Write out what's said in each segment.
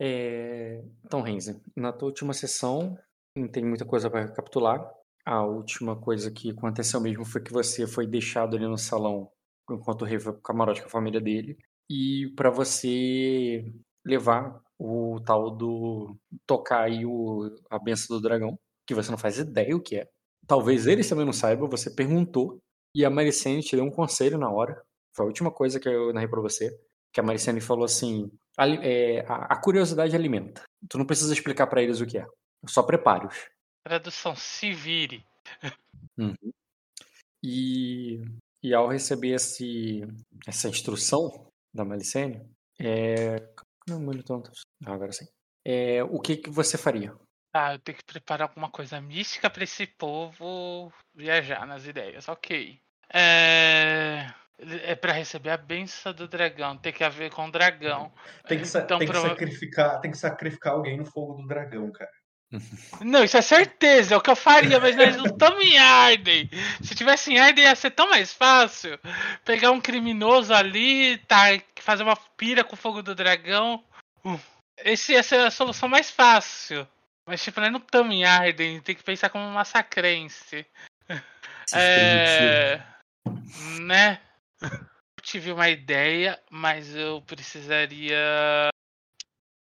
É... Então, Renzi, na tua última sessão, não tem muita coisa para recapitular. A última coisa que aconteceu mesmo foi que você foi deixado ali no salão enquanto o rei foi pro camarote com a família dele. E para você levar o tal do. tocar aí o, a benção do dragão, que você não faz ideia o que é. Talvez eles também não saibam, você perguntou. E a Maricene te deu um conselho na hora. Foi a última coisa que eu narrei pra você. Que a Maricene falou assim: a, é, a, a curiosidade alimenta. Tu não precisa explicar para eles o que é. Só prepare-os. Tradução, se vire. Uhum. E, e ao receber esse, essa instrução da Malicene, é... Não, ah, agora sim. É, o que, que você faria? Ah, eu tenho que preparar alguma coisa mística para esse povo viajar nas ideias. Ok. É, é para receber a benção do dragão. Tem que haver com o dragão. Tem que, então, tem, que sacrificar, tem que sacrificar alguém no fogo do dragão, cara. Não, isso é certeza, é o que eu faria, mas nós não estamos em Arden. Se tivesse em Arden ia ser tão mais fácil. Pegar um criminoso ali, tá, fazer uma pira com o fogo do dragão. Esse ia ser a solução mais fácil. Mas tipo, nós não estamos em Arden, tem que pensar como um massacrense. É. Né? Eu tive uma ideia, mas eu precisaria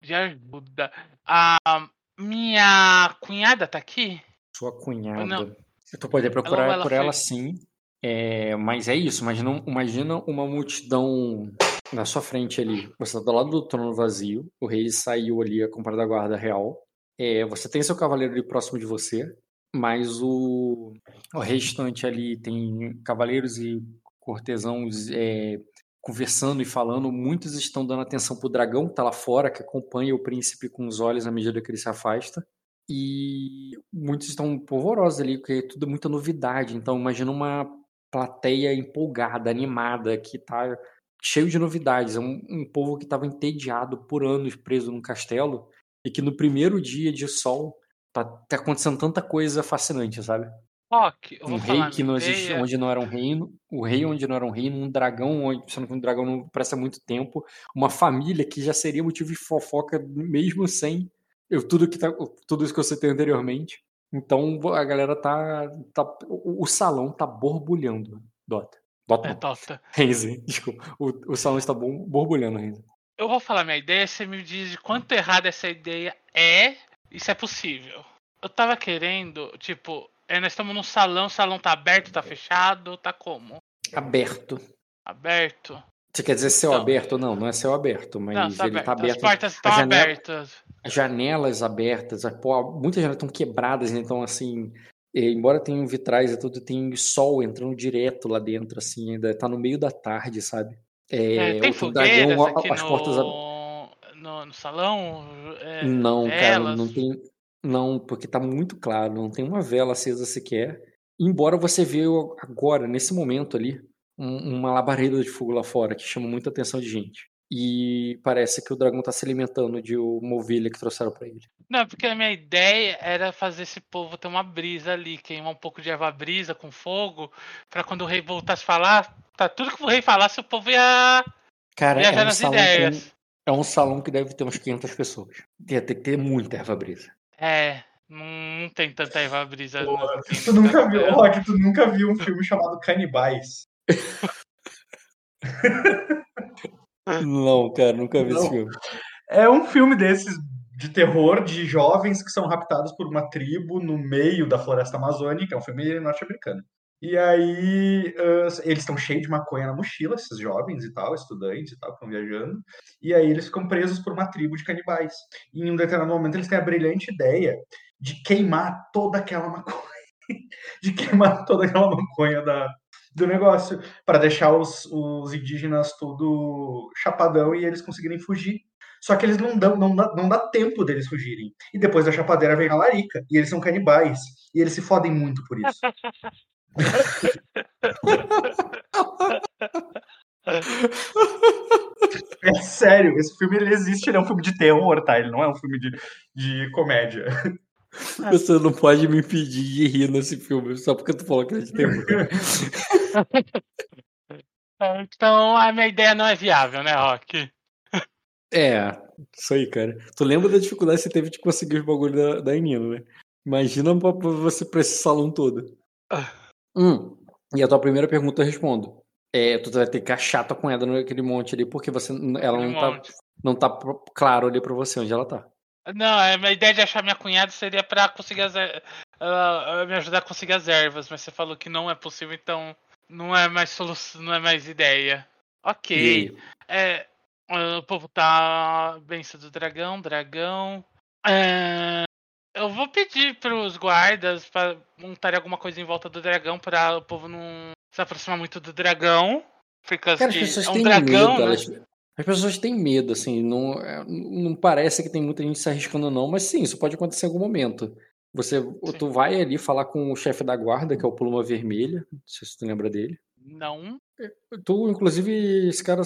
de ajuda. Ah, minha cunhada tá aqui? Sua cunhada. Não. Tu pode procurar ela, ela por ela sim. É, mas é isso, imagina, imagina uma multidão na sua frente ali. Você tá do lado do trono vazio, o rei saiu ali a comprar da guarda real. É, você tem seu cavaleiro ali próximo de você, mas o, o restante ali tem cavaleiros e cortesãos é, conversando e falando, muitos estão dando atenção pro dragão que tá lá fora, que acompanha o príncipe com os olhos à medida que ele se afasta. E muitos estão polvorosos ali, porque é tudo muita novidade. Então imagina uma plateia empolgada, animada, que tá cheio de novidades. É um, um povo que estava entediado por anos preso num castelo e que no primeiro dia de sol tá, tá acontecendo tanta coisa fascinante, sabe? Rock, um rei que não existe, onde não era um reino, o rei onde não era um reino, um dragão onde, sendo que um dragão não presta muito tempo, uma família que já seria motivo de fofoca mesmo sem eu, tudo que tá, tudo isso que você tem anteriormente. Então a galera tá, tá o, o salão tá borbulhando, Dota. Dota. É, Dota. Renzi, desculpa. O, o salão está bom, borbulhando, Renzi. Eu vou falar minha ideia, você me diz de quanto errada essa ideia é e se é possível. Eu tava querendo, tipo, é, nós estamos num salão, o salão tá aberto, tá fechado, tá como? Aberto. Aberto. Você quer dizer céu então, aberto? Não, não é céu aberto, mas não, tá ele aberto. tá aberto. As portas estão janela, abertas. Janelas abertas, muitas janelas estão quebradas, então assim, embora tenham vitrais e tudo, tem sol entrando direto lá dentro, assim, ainda tá no meio da tarde, sabe? É, é, tem dragão, as no... portas no, no salão? É, não, velas. cara, não tem, não, porque tá muito claro, não tem uma vela acesa sequer. Embora você veja agora, nesse momento ali, um, uma labareda de fogo lá fora que chama muita atenção de gente. E parece que o dragão tá se alimentando de uma ovelha que trouxeram para ele. Não, porque a minha ideia era fazer esse povo ter uma brisa ali, queimar um pouco de erva brisa com fogo, para quando o rei voltasse a falar, tá tudo que o rei falasse, o povo ia Cara, é um, salão que, é um salão que deve ter umas 500 pessoas. Ia ter que ter muita erva brisa. É, não, tem tanta Eva Brisa. Pô, tu nunca viu, Rock, tu nunca viu um filme chamado Canibais? não, cara, nunca vi não. esse filme. É um filme desses de terror de jovens que são raptados por uma tribo no meio da floresta amazônica. É um filme norte-americano. E aí uh, eles estão cheios de maconha na mochila, esses jovens e tal, estudantes e tal, estão viajando. E aí eles ficam presos por uma tribo de canibais. E em um determinado momento eles têm a brilhante ideia de queimar toda aquela maconha. de queimar toda aquela maconha da, do negócio, para deixar os, os indígenas tudo chapadão e eles conseguirem fugir. Só que eles não dão, não dá, não dá tempo deles fugirem. E depois da chapadeira vem a larica. E eles são canibais. E eles se fodem muito por isso. É sério, esse filme ele existe, ele é um filme de terror, tá? Ele não é um filme de, de comédia. Você não pode me impedir de rir nesse filme só porque tu falou que é de terror. então a minha ideia não é viável, né, Rock? É, Isso aí, cara. Tu lembra da dificuldade que você teve de conseguir os bagulhos da, da né? Imagina pra, pra você pra esse salão todo. Ah. Hum. E a tua primeira pergunta eu respondo. É, tu vai ter que achar tua cunhada naquele monte ali, porque você, ela não tá, não tá claro ali pra você onde ela tá. Não, a minha ideia de achar minha cunhada seria pra conseguir as, uh, me ajudar a conseguir as ervas, mas você falou que não é possível, então não é mais solução, não é mais ideia. Ok. É, o povo tá benção do dragão, dragão. É, eu vou pedir pros guardas para montar alguma coisa em volta do dragão para o povo não se aproximar muito do dragão. Porque Cara, as pessoas é um têm dragão, medo, né? elas, as pessoas têm medo, assim, não, é, não parece que tem muita gente se arriscando, não, mas sim, isso pode acontecer em algum momento. Você, sim. tu vai ali falar com o chefe da guarda, que é o Pluma Vermelha, não sei se tu lembra dele. Não. É, tu, inclusive, esse cara,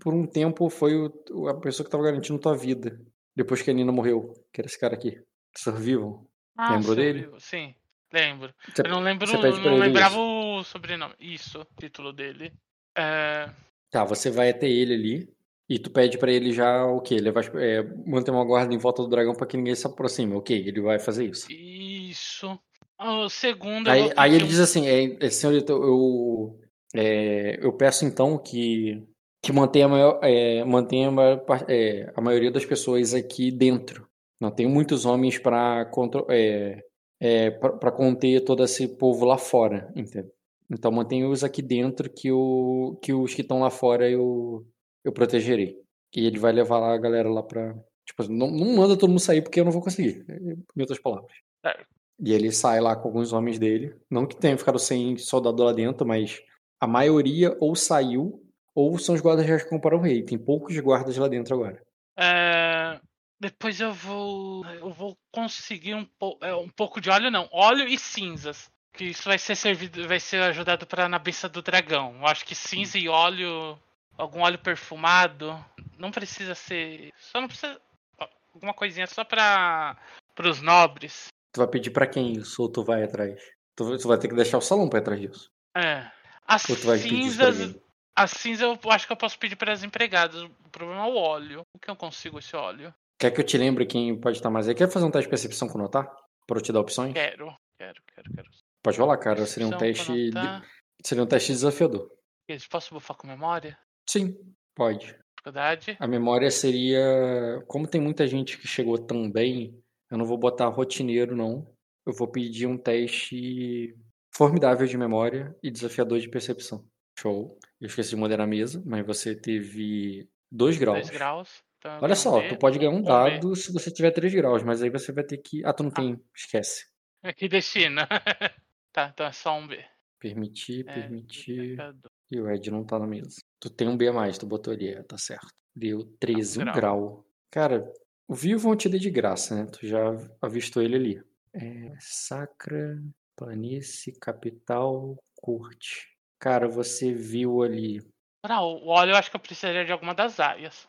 por um tempo, foi o, a pessoa que tava garantindo tua vida. Depois que a Nina morreu, que era esse cara aqui. Survival. Ah, Lembrou dele? Sim, lembro. Você, eu não lembro, não lembrava isso. o sobrenome. Isso, título dele. É... Tá, você vai até ele ali. E tu pede para ele já o quê? Ele vai é, manter uma guarda em volta do dragão para que ninguém se aproxime. Ok, ele vai fazer isso. Isso. O segundo. Aí, aí ele diz assim: é, é, senhorita, eu, é, eu peço então que, que mantenha, a, maior, é, mantenha a, maior, é, a maioria das pessoas aqui dentro. Não tem muitos homens para é, é, para conter todo esse povo lá fora, entendeu? Então mantenha-os aqui dentro que, o, que os que estão lá fora eu, eu protegerei. E ele vai levar lá a galera lá pra. Tipo, não, não manda todo mundo sair porque eu não vou conseguir. Em outras palavras. É. E ele sai lá com alguns homens dele. Não que tenha ficado sem soldado lá dentro, mas a maioria ou saiu ou são os guardas que comparam o rei. Tem poucos guardas lá dentro agora. É... Depois eu vou. Eu vou conseguir um, po... É, um pouco de óleo, não. Óleo e cinzas. Que isso vai ser servido. Vai ser ajudado para na beça do dragão. Eu acho que cinza e óleo algum óleo perfumado. Não precisa ser. Só não precisa. Alguma coisinha só para os nobres. Tu vai pedir para quem isso ou tu vai atrás? Tu, tu vai ter que deixar o salão para trás disso. É. As cinzas. As cinzas eu acho que eu posso pedir para as empregadas. O problema é o óleo. O que eu consigo esse óleo? Quer que eu te lembre quem pode estar mais aí? Quer fazer um teste de percepção com notar? Para eu te dar opções? Quero, quero, quero, quero. Pode rolar, cara. Seria um teste. De... Seria um teste desafiador. Posso bufar com memória? Sim, pode. Dificuldade? A memória seria. Como tem muita gente que chegou também, eu não vou botar rotineiro, não. Eu vou pedir um teste formidável de memória e desafiador de percepção. Show. Eu esqueci de moderar a mesa, mas você teve 2 graus. 2 graus. Então Olha só, tu pode ganhar um dado se você tiver 3 graus, mas aí você vai ter que. Ah, tu não ah. tem. Esquece. É que destina. tá, então é só um B. Permitir, é, permitir. E o Ed não tá na mesa. Tu tem um B a mais, tu botou ali, é, tá certo. Deu 13, um grau. grau. Cara, o Vivo vão te dar de graça, né? Tu já avistou ele ali. É, sacra, planície, capital, corte. Cara, você viu ali. Não, o óleo eu acho que eu precisaria de alguma das aias.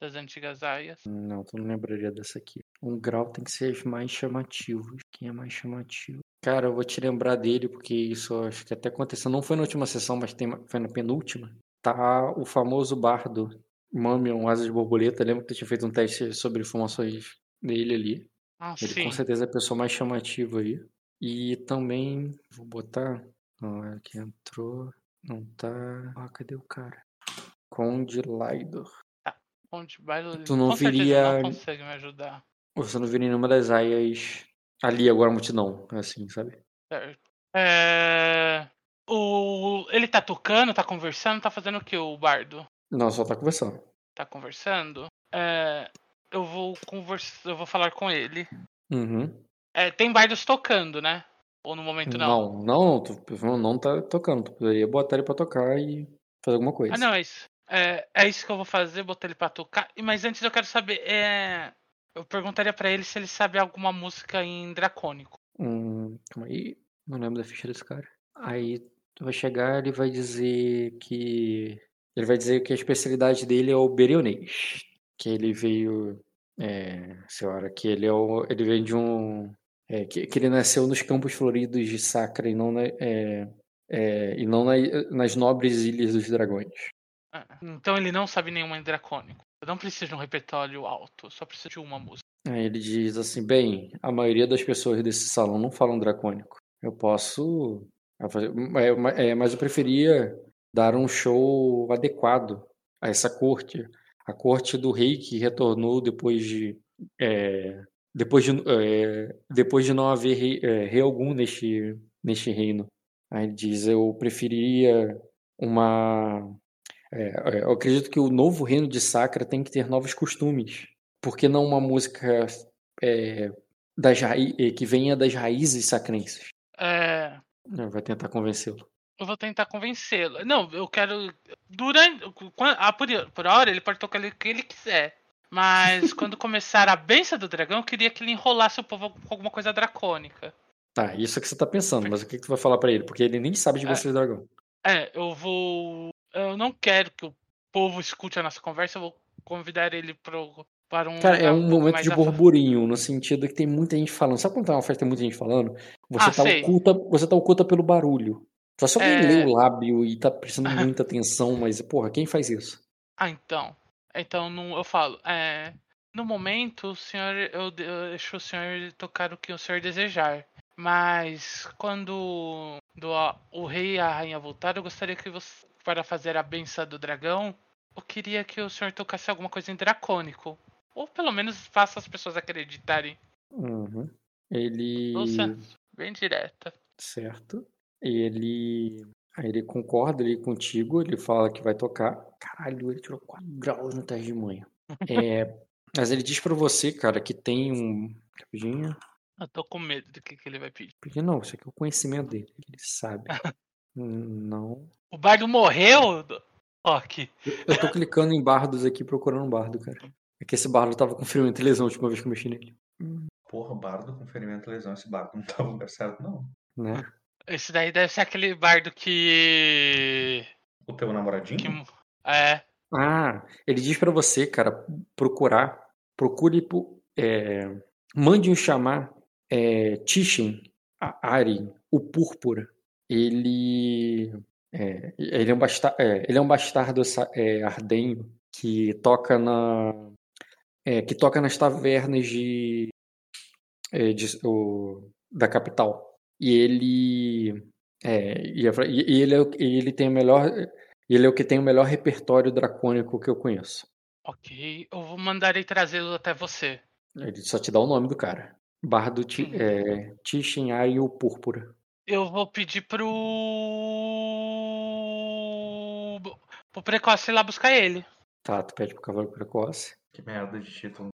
Das antigas aias. Não, tu não lembraria dessa aqui. Um grau tem que ser mais chamativo. Quem é mais chamativo? Cara, eu vou te lembrar dele, porque isso acho que até aconteceu. Não foi na última sessão, mas tem, foi na penúltima. Tá o famoso bardo Mamion Asas de Borboleta. Lembra que tu tinha feito um teste sobre informações dele ali. Ah, ele sim. com certeza é a pessoa mais chamativa aí. E também, vou botar. Não, é que entrou. Não tá. Ah, cadê o cara? Conde Laidor. Laidor. Tu não viria. Não consegue me ajudar. Você não viria nenhuma das aias ali agora multidão, assim, sabe? É... O... Ele tá tocando, tá conversando, tá fazendo o que, o bardo? Não, só tá conversando. Tá conversando? É... Eu vou conversar, eu vou falar com ele. Uhum. É, tem bardos tocando, né? Ou no momento não? Não, não, tu, não tá tocando. Tu poderia botar ele pra tocar e fazer alguma coisa. Ah, não, é isso. É, é isso que eu vou fazer, botar ele pra tocar. Mas antes eu quero saber, é... Eu perguntaria para ele se ele sabe alguma música em dracônico. Hum, calma aí. Não lembro da ficha desse cara. Aí vai chegar, ele vai dizer que. Ele vai dizer que a especialidade dele é o berionês. Que ele veio. É, senhora, que ele é o, ele vem de um. É, que, que, ele nasceu nos campos floridos de Sacra e não, na, é, é, e não na, nas nobres ilhas dos dragões. Ah, então ele não sabe nenhuma em dracônico. Eu não preciso de um repertório alto, só preciso de uma música. Aí ele diz assim: bem, a maioria das pessoas desse salão não falam dracônico. Eu posso. É, é, mas eu preferia dar um show adequado a essa corte. A corte do rei que retornou depois de. É, depois de, é, depois de não haver rei, é, rei algum neste, neste reino. Aí ele diz: eu preferiria uma. É, eu acredito que o novo reino de Sacra tem que ter novos costumes. Por que não uma música é, das que venha das raízes sacrenses? É... Vai tentar convencê-lo. Eu vou tentar convencê-lo. Não, eu quero. Durante. Ah, por, por hora ele pode tocar o que ele quiser. Mas quando começar a benção do dragão, eu queria que ele enrolasse o povo com alguma coisa dracônica. Tá, isso é que você tá pensando, mas o que, que tu vai falar para ele? Porque ele nem sabe de é, do dragão. É, eu vou. Eu não quero que o povo escute a nossa conversa, eu vou convidar ele pro, para um. Cara, é um momento de burburinho, no sentido que tem muita gente falando. Sabe quando tá uma festa tem muita gente falando? Você, ah, tá, oculta, você tá oculta pelo barulho. Só se alguém é... lê o lábio e tá prestando muita atenção, mas, porra, quem faz isso? Ah, então. Então não, eu falo. É, no momento, o senhor, eu, eu deixo o senhor tocar o que o senhor desejar. Mas quando do, o rei e a rainha voltar, eu gostaria que você, para fazer a benção do dragão, eu queria que o senhor tocasse alguma coisa em dracônico. Ou pelo menos faça as pessoas acreditarem. Uhum. Ele. Nossa, bem direta. Certo. Ele. Aí ele concorda ali contigo, ele fala que vai tocar. Caralho, ele tirou 4 graus no teste de manhã. É, mas ele diz para você, cara, que tem um. Rapidinho. Eu tô com medo do que, que ele vai pedir. Porque não, isso aqui é o conhecimento dele. Ele sabe. não. O bardo morreu? Ó, aqui. Eu tô clicando em bardos aqui procurando um bardo, cara. É que esse bardo tava com ferimento e lesão a última vez que eu mexi nele. Porra, bardo com ferimento e lesão. Esse bardo não tava no lugar certo, não. Né? Esse daí deve ser aquele bardo que. O teu namoradinho? Que... É. Ah, ele diz para você, cara, procurar. Procure. É, mande um chamar é, Tishin, Ari, o Púrpura. Ele. É, ele, é um bastardo, é, ele é um bastardo é, ardenho que toca na é, que toca nas tavernas de, é, de o, da capital e ele é, e, e ele, ele tem o melhor ele é o que tem o melhor repertório dracônico que eu conheço. Ok, eu vou mandar ele trazê-lo até você. Ele só te dá o nome do cara. Bardo Ti, é, Tishinai o Púrpura. Eu vou pedir pro. pro Precoce ir lá buscar ele. Tá, tu pede pro Cavaleiro Precoce. Que merda de título.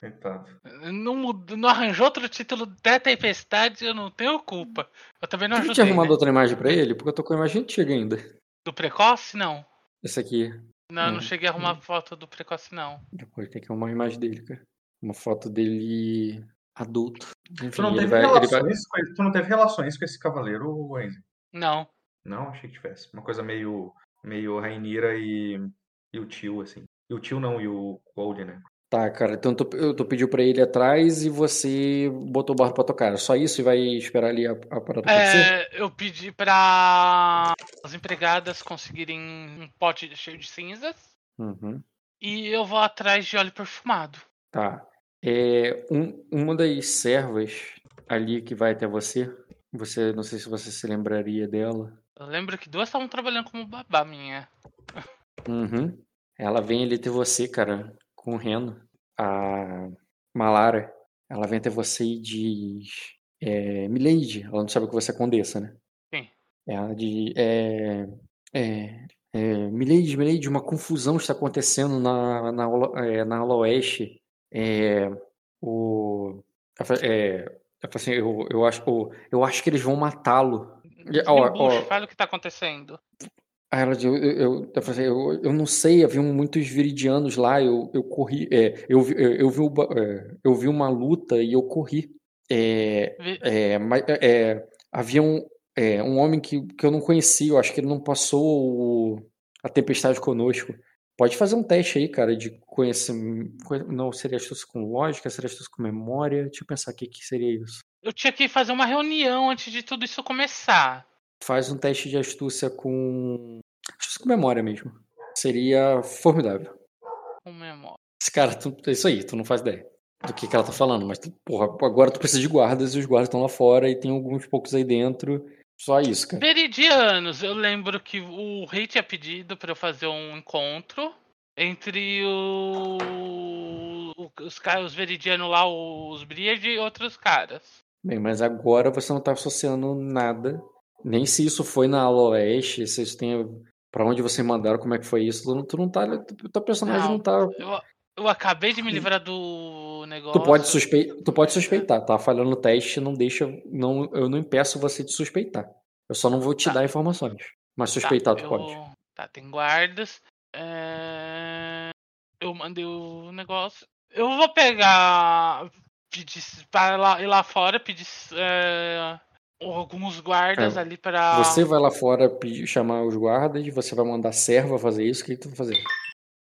Coitado. Não, não arranjou outro título da Tempestade, eu não tenho culpa. Eu também não ajudei. Você tinha arrumado né? outra imagem pra ele? Porque eu tô com a imagem antiga ainda. Do Precoce, não. Esse aqui. Não, não, não cheguei a arrumar foto do Precoce, não. Depois tem que arrumar uma imagem dele, cara. Uma foto dele adulto. Enfim, tu, não teve vai, relações vai... com, tu não teve relações com esse cavaleiro, Wendy? Não. Não, achei que tivesse. Uma coisa meio, meio Rainira e, e o tio, assim. E o tio não, e o Gold, né? Tá, cara, então tu, tu pediu pra ele atrás e você botou o barco pra tocar. Só isso e vai esperar ali a, a parada é, Eu pedi pra as empregadas conseguirem um pote cheio de cinzas. Uhum. E eu vou atrás de óleo perfumado. Tá. É, um, uma das servas ali que vai até você, você não sei se você se lembraria dela. Eu lembro que duas estavam trabalhando como babá minha. Uhum. Ela vem ali até você, cara, correndo. A Malara, ela vem até você e diz: é, Milady, ela não sabe que você é condessa, né? Sim. Ela diz: é, é, é, Milady, Milady, uma confusão está acontecendo na, na, é, na ala oeste é, o, é, assim, eu, eu, acho, eu acho que eles vão matá-lo. Fala o que está acontecendo. Ela, eu, eu, eu, assim, eu, eu não sei, havia muitos viridianos lá, eu, eu corri, é, eu, eu, eu, vi, é, eu vi uma luta e eu corri. É, é, é, havia um, é, um homem que, que eu não conhecia, eu acho que ele não passou o, a tempestade conosco. Pode fazer um teste aí, cara, de conhecimento. Não, seria astúcia com lógica, seria astúcia com memória. Deixa eu pensar o que, que seria isso. Eu tinha que fazer uma reunião antes de tudo isso começar. Faz um teste de astúcia com. Astúcia com memória mesmo. Seria formidável. com memória. Esse cara, tu, é isso aí, tu não faz ideia do que, que ela tá falando, mas tu, porra, agora tu precisa de guardas e os guardas estão lá fora e tem alguns poucos aí dentro. Só isso, cara. Veridianos, eu lembro que o rei tinha pedido para eu fazer um encontro entre o, os caras, os veridianos lá, os Briard e outros caras. Bem, mas agora você não tá associando nada. Nem se isso foi na Ala Oeste, se isso tem. Pra onde você mandaram, como é que foi isso. Tu não, tu não tá. Teu personagem não, não tá. Eu, eu acabei de me livrar do negócio. Tu pode, suspe... tu pode suspeitar, tá? Falhando no teste, não deixa. Não, eu não impeço você de suspeitar. Eu só não vou te tá. dar informações. Mas tá, suspeitar tá, tu eu... pode. Tá, tem guardas. É... Eu mandei o negócio. Eu vou pegar. Pedir para lá, ir lá fora, pedir é... alguns guardas é. ali para. Você vai lá fora pedir, chamar os guardas, você vai mandar serva fazer isso, o que, que tu vai fazer?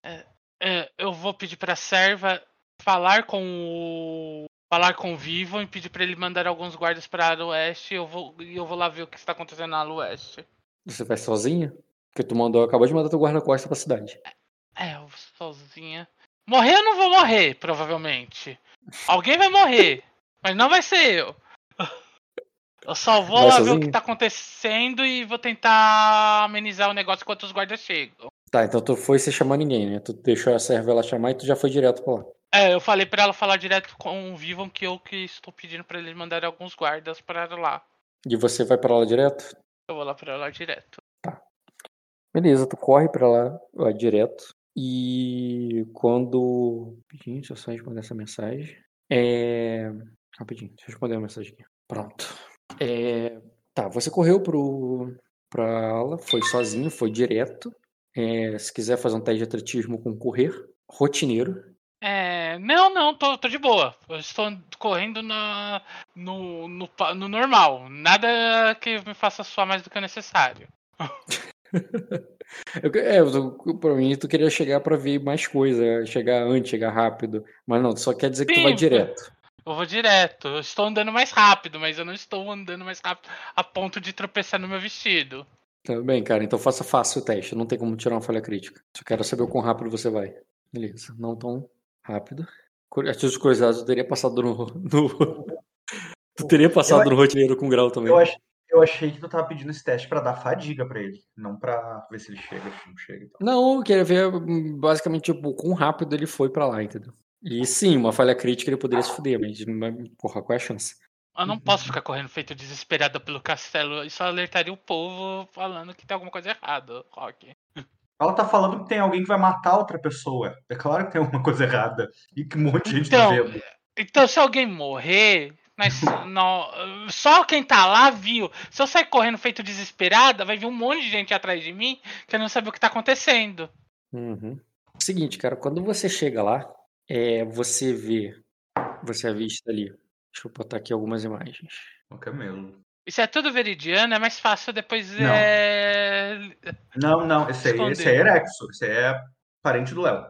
É, é, eu vou pedir pra serva falar com o. falar com o Vivo e pedir para ele mandar alguns guardas para a oeste e eu vou, eu vou lá ver o que está acontecendo na oeste. Você vai sozinha? Porque tu mandou, acabou de mandar teu guarda-costas pra cidade. É, eu sozinha. Morrer eu não vou morrer, provavelmente. Alguém vai morrer, mas não vai ser eu. Eu só vou vai lá sozinho? ver o que tá acontecendo e vou tentar amenizar o negócio enquanto os guardas chegam. Tá, então tu foi sem chamar ninguém, né? Tu deixou a serva ela chamar e tu já foi direto pra lá. É, eu falei pra ela falar direto com o Vivam que eu que estou pedindo pra eles mandarem alguns guardas pra lá. E você vai pra lá direto? Eu vou lá pra lá direto. Tá. Beleza, tu corre pra lá, lá direto. E quando. Rapidinho, deixa eu só responder essa mensagem. É. Rapidinho, deixa eu responder a mensagem aqui. Pronto. É... Tá, você correu pro... pra aula, foi sozinho, foi direto. É... Se quiser fazer um teste de atletismo com correr, rotineiro. É, não, não, tô, tô de boa. Eu estou correndo na, no, no, no normal. Nada que me faça suar mais do que o necessário. eu, é, eu, pra mim, tu queria chegar pra ver mais coisa, chegar antes, chegar rápido. Mas não, só quer dizer que Sim, tu vai direto. Eu vou direto. Eu estou andando mais rápido, mas eu não estou andando mais rápido a ponto de tropeçar no meu vestido. Tá bem, cara, então faça fácil o teste. Não tem como tirar uma falha crítica. Só quero saber o quão rápido você vai. Beleza, não tão rápido. Artigos cruzados, eu teria passado no. no... tu teria passado eu, no rotineiro com grau também. Eu, ach, eu achei que tu tava pedindo esse teste pra dar fadiga pra ele, não pra ver se ele chega, se não chega. Então. Não, eu queria ver basicamente tipo, quão rápido ele foi pra lá, entendeu? E sim, uma falha crítica ele poderia se fuder, mas porra, qual é a chance? Eu não posso ficar correndo feito desesperado pelo castelo. Isso alertaria o povo falando que tem alguma coisa errada, Rock. Ela tá falando que tem alguém que vai matar outra pessoa. É claro que tem alguma coisa errada. E que um monte de gente então, tá vendo. Então, se alguém morrer, mas não, só quem tá lá viu. Se eu sair correndo feito desesperada, vai vir um monte de gente atrás de mim que não sabe o que tá acontecendo. Uhum. Seguinte, cara, quando você chega lá, é, você vê, você avista ali. Deixa eu botar aqui algumas imagens. O camelo. Isso é tudo veridiano, é mais fácil depois. Não, é... não, não, esse aí, esse aí é Erexo, esse aí é parente do Léo.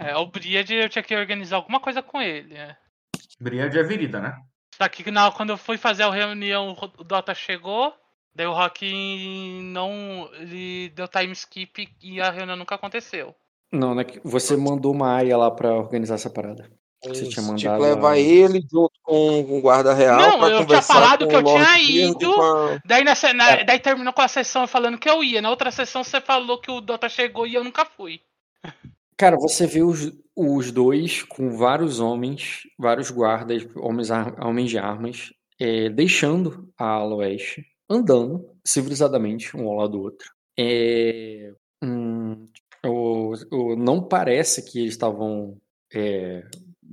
É, o Briad eu tinha que organizar alguma coisa com ele. É. Briad é virida, né? Só que não, quando eu fui fazer a reunião, o Dota chegou, daí o Rock não. Ele deu time skip e a reunião nunca aconteceu. Não, né? Você mandou uma área lá pra organizar essa parada. Você tinha mandado. Tipo, levar ele junto com o guarda real. Não, eu tinha falado que eu tinha ido. A... Daí, nessa, na, é. daí terminou com a sessão falando que eu ia. Na outra sessão você falou que o Dota chegou e eu nunca fui. Cara, você vê os, os dois com vários homens, vários guardas, homens, homens de armas, é, deixando a ala oeste, andando civilizadamente um ao lado do outro. É, hum, o, o, não parece que eles estavam é,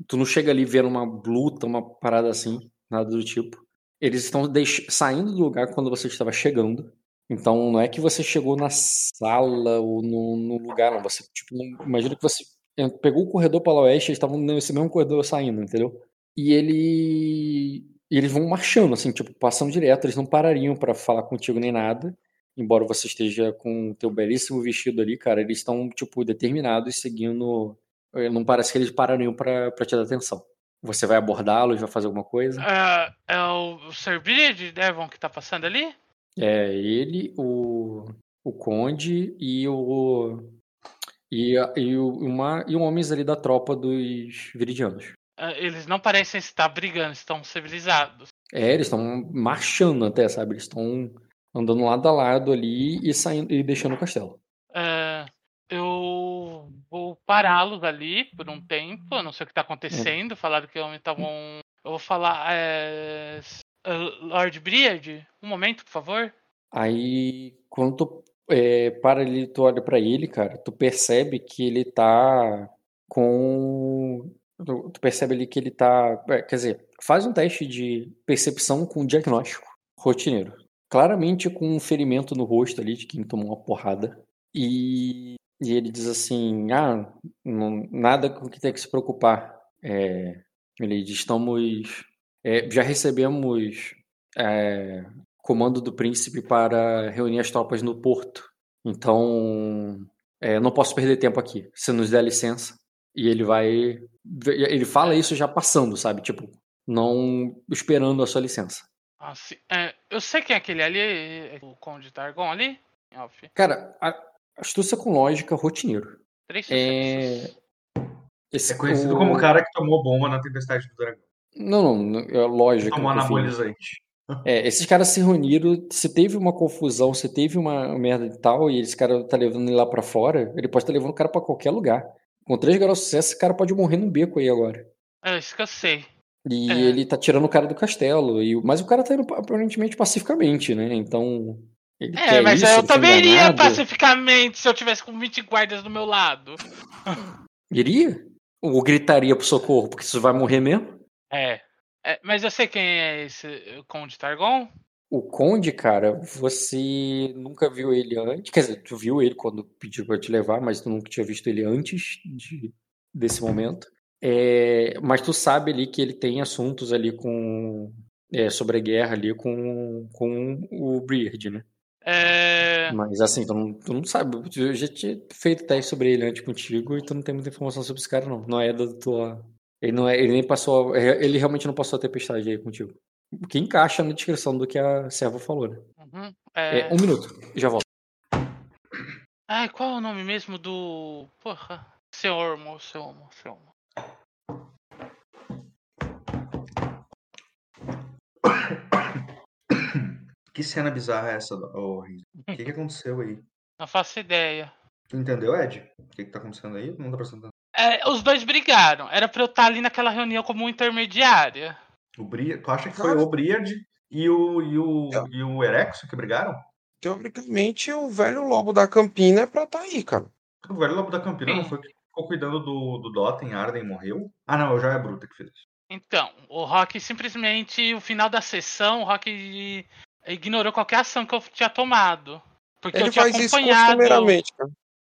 tu não chega ali vendo uma luta, uma parada assim, nada do tipo. Eles estão saindo do lugar quando você estava chegando. Então não é que você chegou na sala ou no, no lugar, não. Você, tipo, não, imagina que você pegou o corredor para o oeste, eles estavam nesse mesmo corredor saindo, entendeu? E ele. E eles vão marchando, assim, tipo, passando direto, eles não parariam para falar contigo nem nada. Embora você esteja com o teu belíssimo vestido ali, cara, eles estão, tipo, determinados seguindo não parece que eles parariam para te dar atenção. Você vai abordá-los, vai fazer alguma coisa? É, é o Sir de Devon que tá passando ali? É ele, o. o Conde e o. E, e, uma, e um homens ali da tropa dos Viridianos. Ah, eles não parecem estar brigando, estão civilizados. É, eles estão marchando até, sabe? Eles estão andando lado a lado ali e saindo e deixando o castelo. É, vou pará-los ali por um tempo, eu não sei o que está acontecendo. É. Falaram que estavam. Eu vou falar. É, Lord Briard, um momento, por favor. Aí, quando tu é, para ali, tu olha para ele, cara, tu percebe que ele tá com. Tu, percebe ali que ele tá. É, quer dizer, faz um teste de percepção com diagnóstico rotineiro. Claramente com um ferimento no rosto ali de quem tomou uma porrada. E, e ele diz assim: Ah, não, nada com que tem que se preocupar. É, ele diz: Estamos. É, já recebemos é, comando do príncipe para reunir as tropas no porto. Então, é, não posso perder tempo aqui. Se nos der licença. E ele vai. Ele fala isso já passando, sabe? Tipo, não esperando a sua licença. Ah, é, eu sei quem é aquele ali, é o Conde Targon ali? Cara, a, astúcia com lógica rotineiro. Três é... Esse, é conhecido o... como o cara que tomou bomba na Tempestade do Dragão. Não, não, é lógico. Tomou anabolizante. É, esses caras se reuniram, se teve uma confusão, se teve uma merda e tal, e esse cara tá levando ele lá para fora, ele pode estar tá levando o cara para qualquer lugar. Com três graus de sucesso, esse cara pode morrer num beco aí agora. É, isso que eu sei. E é. ele tá tirando o cara do castelo. E... Mas o cara tá indo aparentemente pacificamente, né? Então. Ele é, mas isso, eu também iria pacificamente se eu tivesse com 20 guardas do meu lado. Iria? Ou gritaria pro socorro, porque você vai morrer mesmo? É. É, mas eu sei quem é esse Conde Targon? O Conde, cara, você nunca viu ele antes. Quer dizer, tu viu ele quando pediu pra te levar, mas tu nunca tinha visto ele antes de, desse momento. É, mas tu sabe ali que ele tem assuntos ali com. É, sobre a guerra ali com, com o Beard, né? É... Mas assim, tu não, tu não sabe. Eu já tinha feito teste sobre ele antes contigo e tu não tem muita informação sobre esse cara, não. Não é da tua ele, não é, ele nem passou. Ele realmente não passou a tempestade aí contigo. O que encaixa na descrição do que a serva falou, né? Uhum, é... É, um minuto, já volto. Ai, qual é o nome mesmo do. Porra. Seormo, Seormo, Seormo. Que cena bizarra é essa, oh, O que, que aconteceu aí? Não faço ideia. Entendeu, Ed? O que, que tá acontecendo aí? Não tá prestando é, os dois brigaram. Era pra eu estar ali naquela reunião como intermediária. O Bria... Tu acha que foi o Briard e o, e, o, é. e o Erexo que brigaram? Teoricamente, o velho lobo da Campina é pra estar tá aí, cara. O velho lobo da Campina Sim. não foi que ficou cuidando do, do Dotten, Arden morreu? Ah, não, já é Bruta que fez isso. Então, o Rock simplesmente, no final da sessão, o Rock ignorou qualquer ação que eu tinha tomado. Porque Ele eu tinha acompanhado.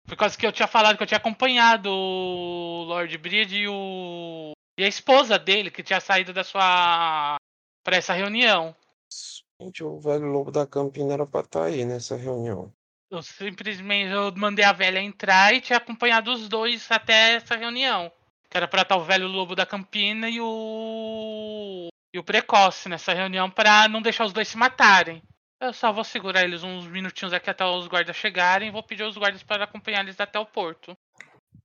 Por causa que eu tinha falado que eu tinha acompanhado o Lord Breed e o. E a esposa dele, que tinha saído da sua. pra essa reunião. Gente, o velho lobo da Campina era pra estar tá aí nessa reunião. Eu simplesmente eu mandei a velha entrar e tinha acompanhado os dois até essa reunião. Que era pra estar o velho lobo da Campina e o. e o precoce nessa reunião para não deixar os dois se matarem. Eu só vou segurar eles uns minutinhos aqui até os guardas chegarem e vou pedir os guardas para acompanhar eles até o porto.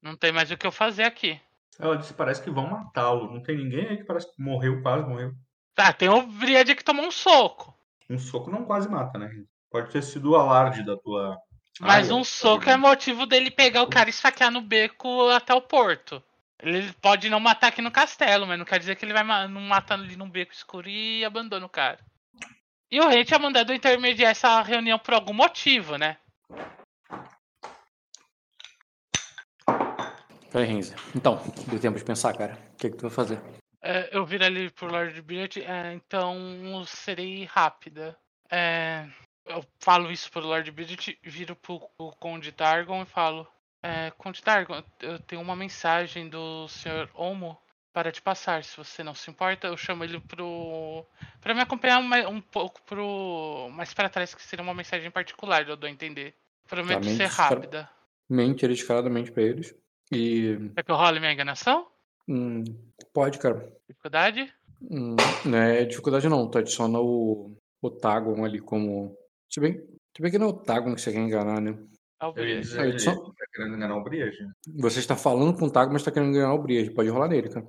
Não tem mais o que eu fazer aqui. Ela disse parece que vão matá-lo. Não tem ninguém aí que parece que morreu, quase morreu. Tá, tem o Vriad que tomou um soco. Um soco não quase mata, né? Pode ter sido o alarde da tua. Mas um soco é motivo dele pegar o cara e esfaquear no beco até o porto. Ele pode não matar aqui no castelo, mas não quer dizer que ele vai não matar ali num beco escuro e abandona o cara. E o rei tinha mandado intermediar essa reunião por algum motivo, né? Peraí, Renzi. Então, deu tempo de pensar, cara. O que, é que tu vai fazer? É, eu viro ali pro Lord Beard, é, então serei rápida. É, eu falo isso pro Lord Beard, viro pro, pro Conde Dargon e falo: é, Conde eu tenho uma mensagem do Sr. Omo para te passar, se você não se importa, eu chamo ele pro para me acompanhar um, um pouco pro mais para trás que seria uma mensagem particular, eu dou a entender. Prometo tá, ser rápida. Mente descaradamente para eles e Quer que eu role minha enganação? Hum, pode, cara. Dificuldade? Hum, não é dificuldade não, tu adiciona o o Tagon ali como se bem Tu vê que não é o Tagon que você quer enganar, né? É só- tá querendo enganar o. Você está falando com o Tagon, mas está querendo ganhar o Briage. Pode rolar nele, cara.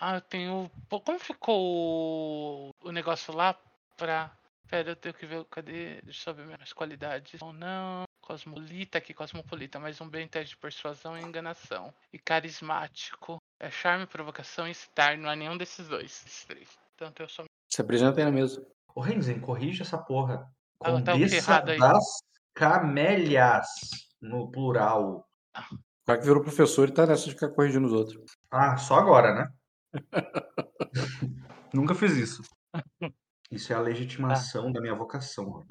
Ah, eu tenho. Pô, como ficou o, o negócio lá pra. Pera, eu tenho que ver. Cadê? Deixa eu ver minhas qualidades. Ou não. Cosmolita aqui, cosmopolita. Mais um bem teste de persuasão e enganação. E carismático. É charme, provocação e citar. Não é nenhum desses dois. Esses três. Tanto eu sou. Se apresenta aí na mesa. Ô, Renzen, corrige essa porra. Ah, tá o Condessa errado aí? Camélias, no plural. O cara que virou professor e tá nessa de ficar corrigindo os outros. Ah, só agora, né? Nunca fiz isso. Isso é a legitimação da minha vocação.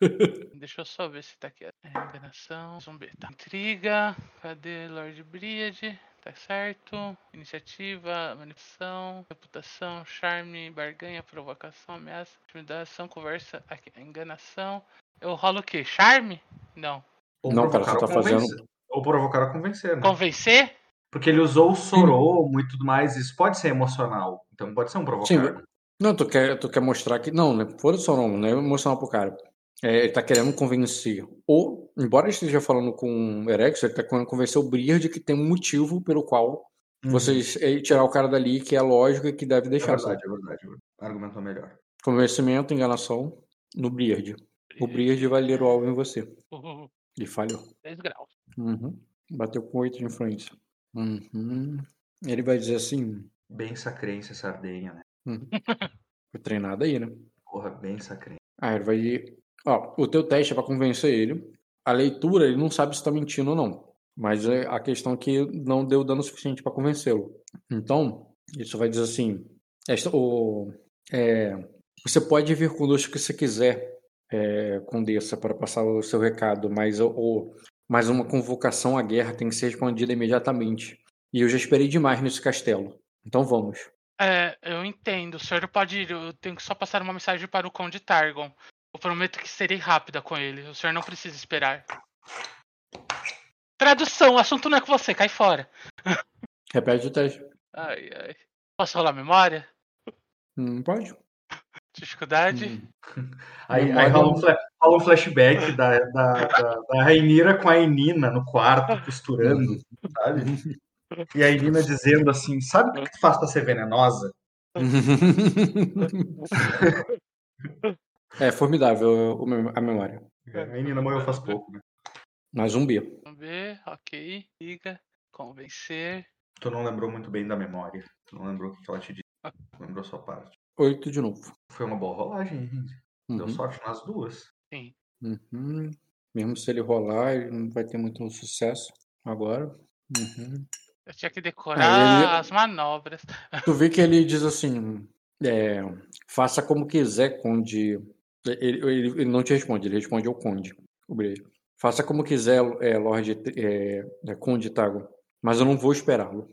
Deixa eu só ver se tá aqui. É, enganação. Zumbi. Tá. Intriga. Cadê Lord Briade? Tá certo. Iniciativa, manipulação, reputação, charme, barganha, provocação, ameaça, intimidação, conversa. Aqui, enganação. Eu rolo o quê? Charme? Não. Ou Não, cara, provocar você ou tá fazendo- convencer. Ou provocar ou convencer, né? Convencer? Porque ele usou o soromo e tudo mais. Isso pode ser emocional. Então pode ser um provocar. Sim, Não, tu quer, tu quer mostrar que. Não, né? Foda-se o nome, não é emocional pro cara. É, ele tá querendo convencer. Ou, embora ele esteja falando com o Erex, ele tá querendo convencer o Briard que tem um motivo pelo qual Uhum. vocês é, tirar o cara dali, que é lógico e que deve É deixar. verdade, sabe? é verdade. é verdade. Argumentou melhor. Convencimento, enganação no Briard. O Briard vai ler o alvo em você. Uh, E falhou. 10 graus. Uhum. Bateu com 8 de influência. Uhum. Ele vai dizer assim. Bem sacrense essa ardenha, né? Uhum. Foi treinado aí, né? Porra, bem sacrense. Ah, ele vai. Ó, o teu teste é pra convencer ele. A leitura, ele não sabe se tá mentindo ou não. Mas é a questão é que não deu dano suficiente pra convencê-lo. Então, isso vai dizer assim: esta, o, é, você pode vir conosco se você quiser, é, Condessa, para passar o seu recado, mas, o- o, mas uma convocação à guerra tem que ser respondida imediatamente. E eu já esperei demais nesse castelo. Então vamos. É, eu entendo. O senhor pode ir. Eu tenho que só passar uma mensagem para o Conde Targon. Eu prometo que serei rápida com ele. O senhor não precisa esperar. Tradução, o assunto não é com você, cai fora. Repete o teste. Ai, ai. Posso rolar memória? Hum, pode? Dificuldade? Hum. Aí, aí rola, um fla- rola um flashback da, da, da, da Rainira com a Enina no quarto, costurando, sabe? E a Enina dizendo assim: Sabe o que que tu faz pra ser venenosa? é formidável a memória. A Enina morreu faz pouco, né? Mais um B. Vamos ver, ok. Liga, convencer. Tu não lembrou muito bem da memória. Tu não lembrou o que ela te disse. Lembrou sua parte. Oito de novo. Foi uma boa rolagem, hein? Deu Uhum. sorte nas duas. Sim. Uhum. Mesmo se ele rolar, ele não vai ter muito sucesso agora. Uhum. Eu tinha que decorar ele- as manobras. Tu vê que ele diz assim: é, faça como quiser, Conde. Ele, ele, ele não te responde, ele responde ao Conde. O Brejo. Faça como quiser, é, Lorde é, é, Conde Tago, mas eu não vou esperá-lo.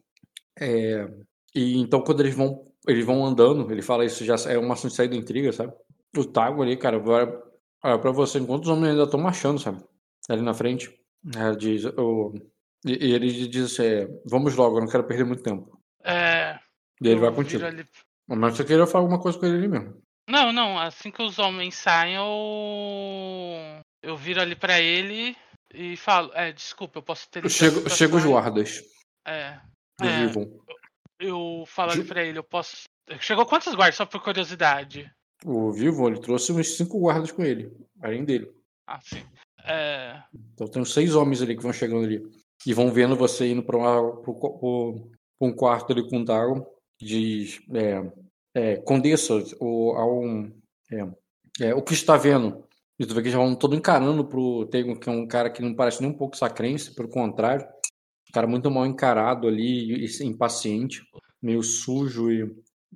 É, e então, quando eles vão, eles vão andando, ele fala isso já é uma de saída da intriga, sabe? O Tago ali, cara, vai olha pra você, enquanto os homens ainda estão marchando, sabe? Ali na frente. Ela diz, o, e, ele diz assim: é, vamos logo, eu não quero perder muito tempo. É. E ele vai contigo. ali- Mas você queria falar alguma coisa com ele ali mesmo. Não, não. Assim que os homens saem, eu. Eu viro ali pra ele e falo: É, desculpa, eu posso ter. Situações- chega os guardas É. É. Eu falo ali Ju- pra ele: Eu posso. Chegou quantos guardas? Só por curiosidade. O Vivon, ele trouxe uns cinco guardas com ele, além dele. Ah, sim. É. Então tem uns seis homens ali que vão chegando ali. E vão vendo você indo pra, uma, pro- pra um quarto ali com o Dagon. Diz, é, é, Condessa, o, um, é, é, o que está vendo? E tu vê que já vão todo encarando pro Tegon, que é um cara que não parece nem um pouco sacrense, pelo contrário. Cara muito mal encarado ali, impaciente, meio sujo e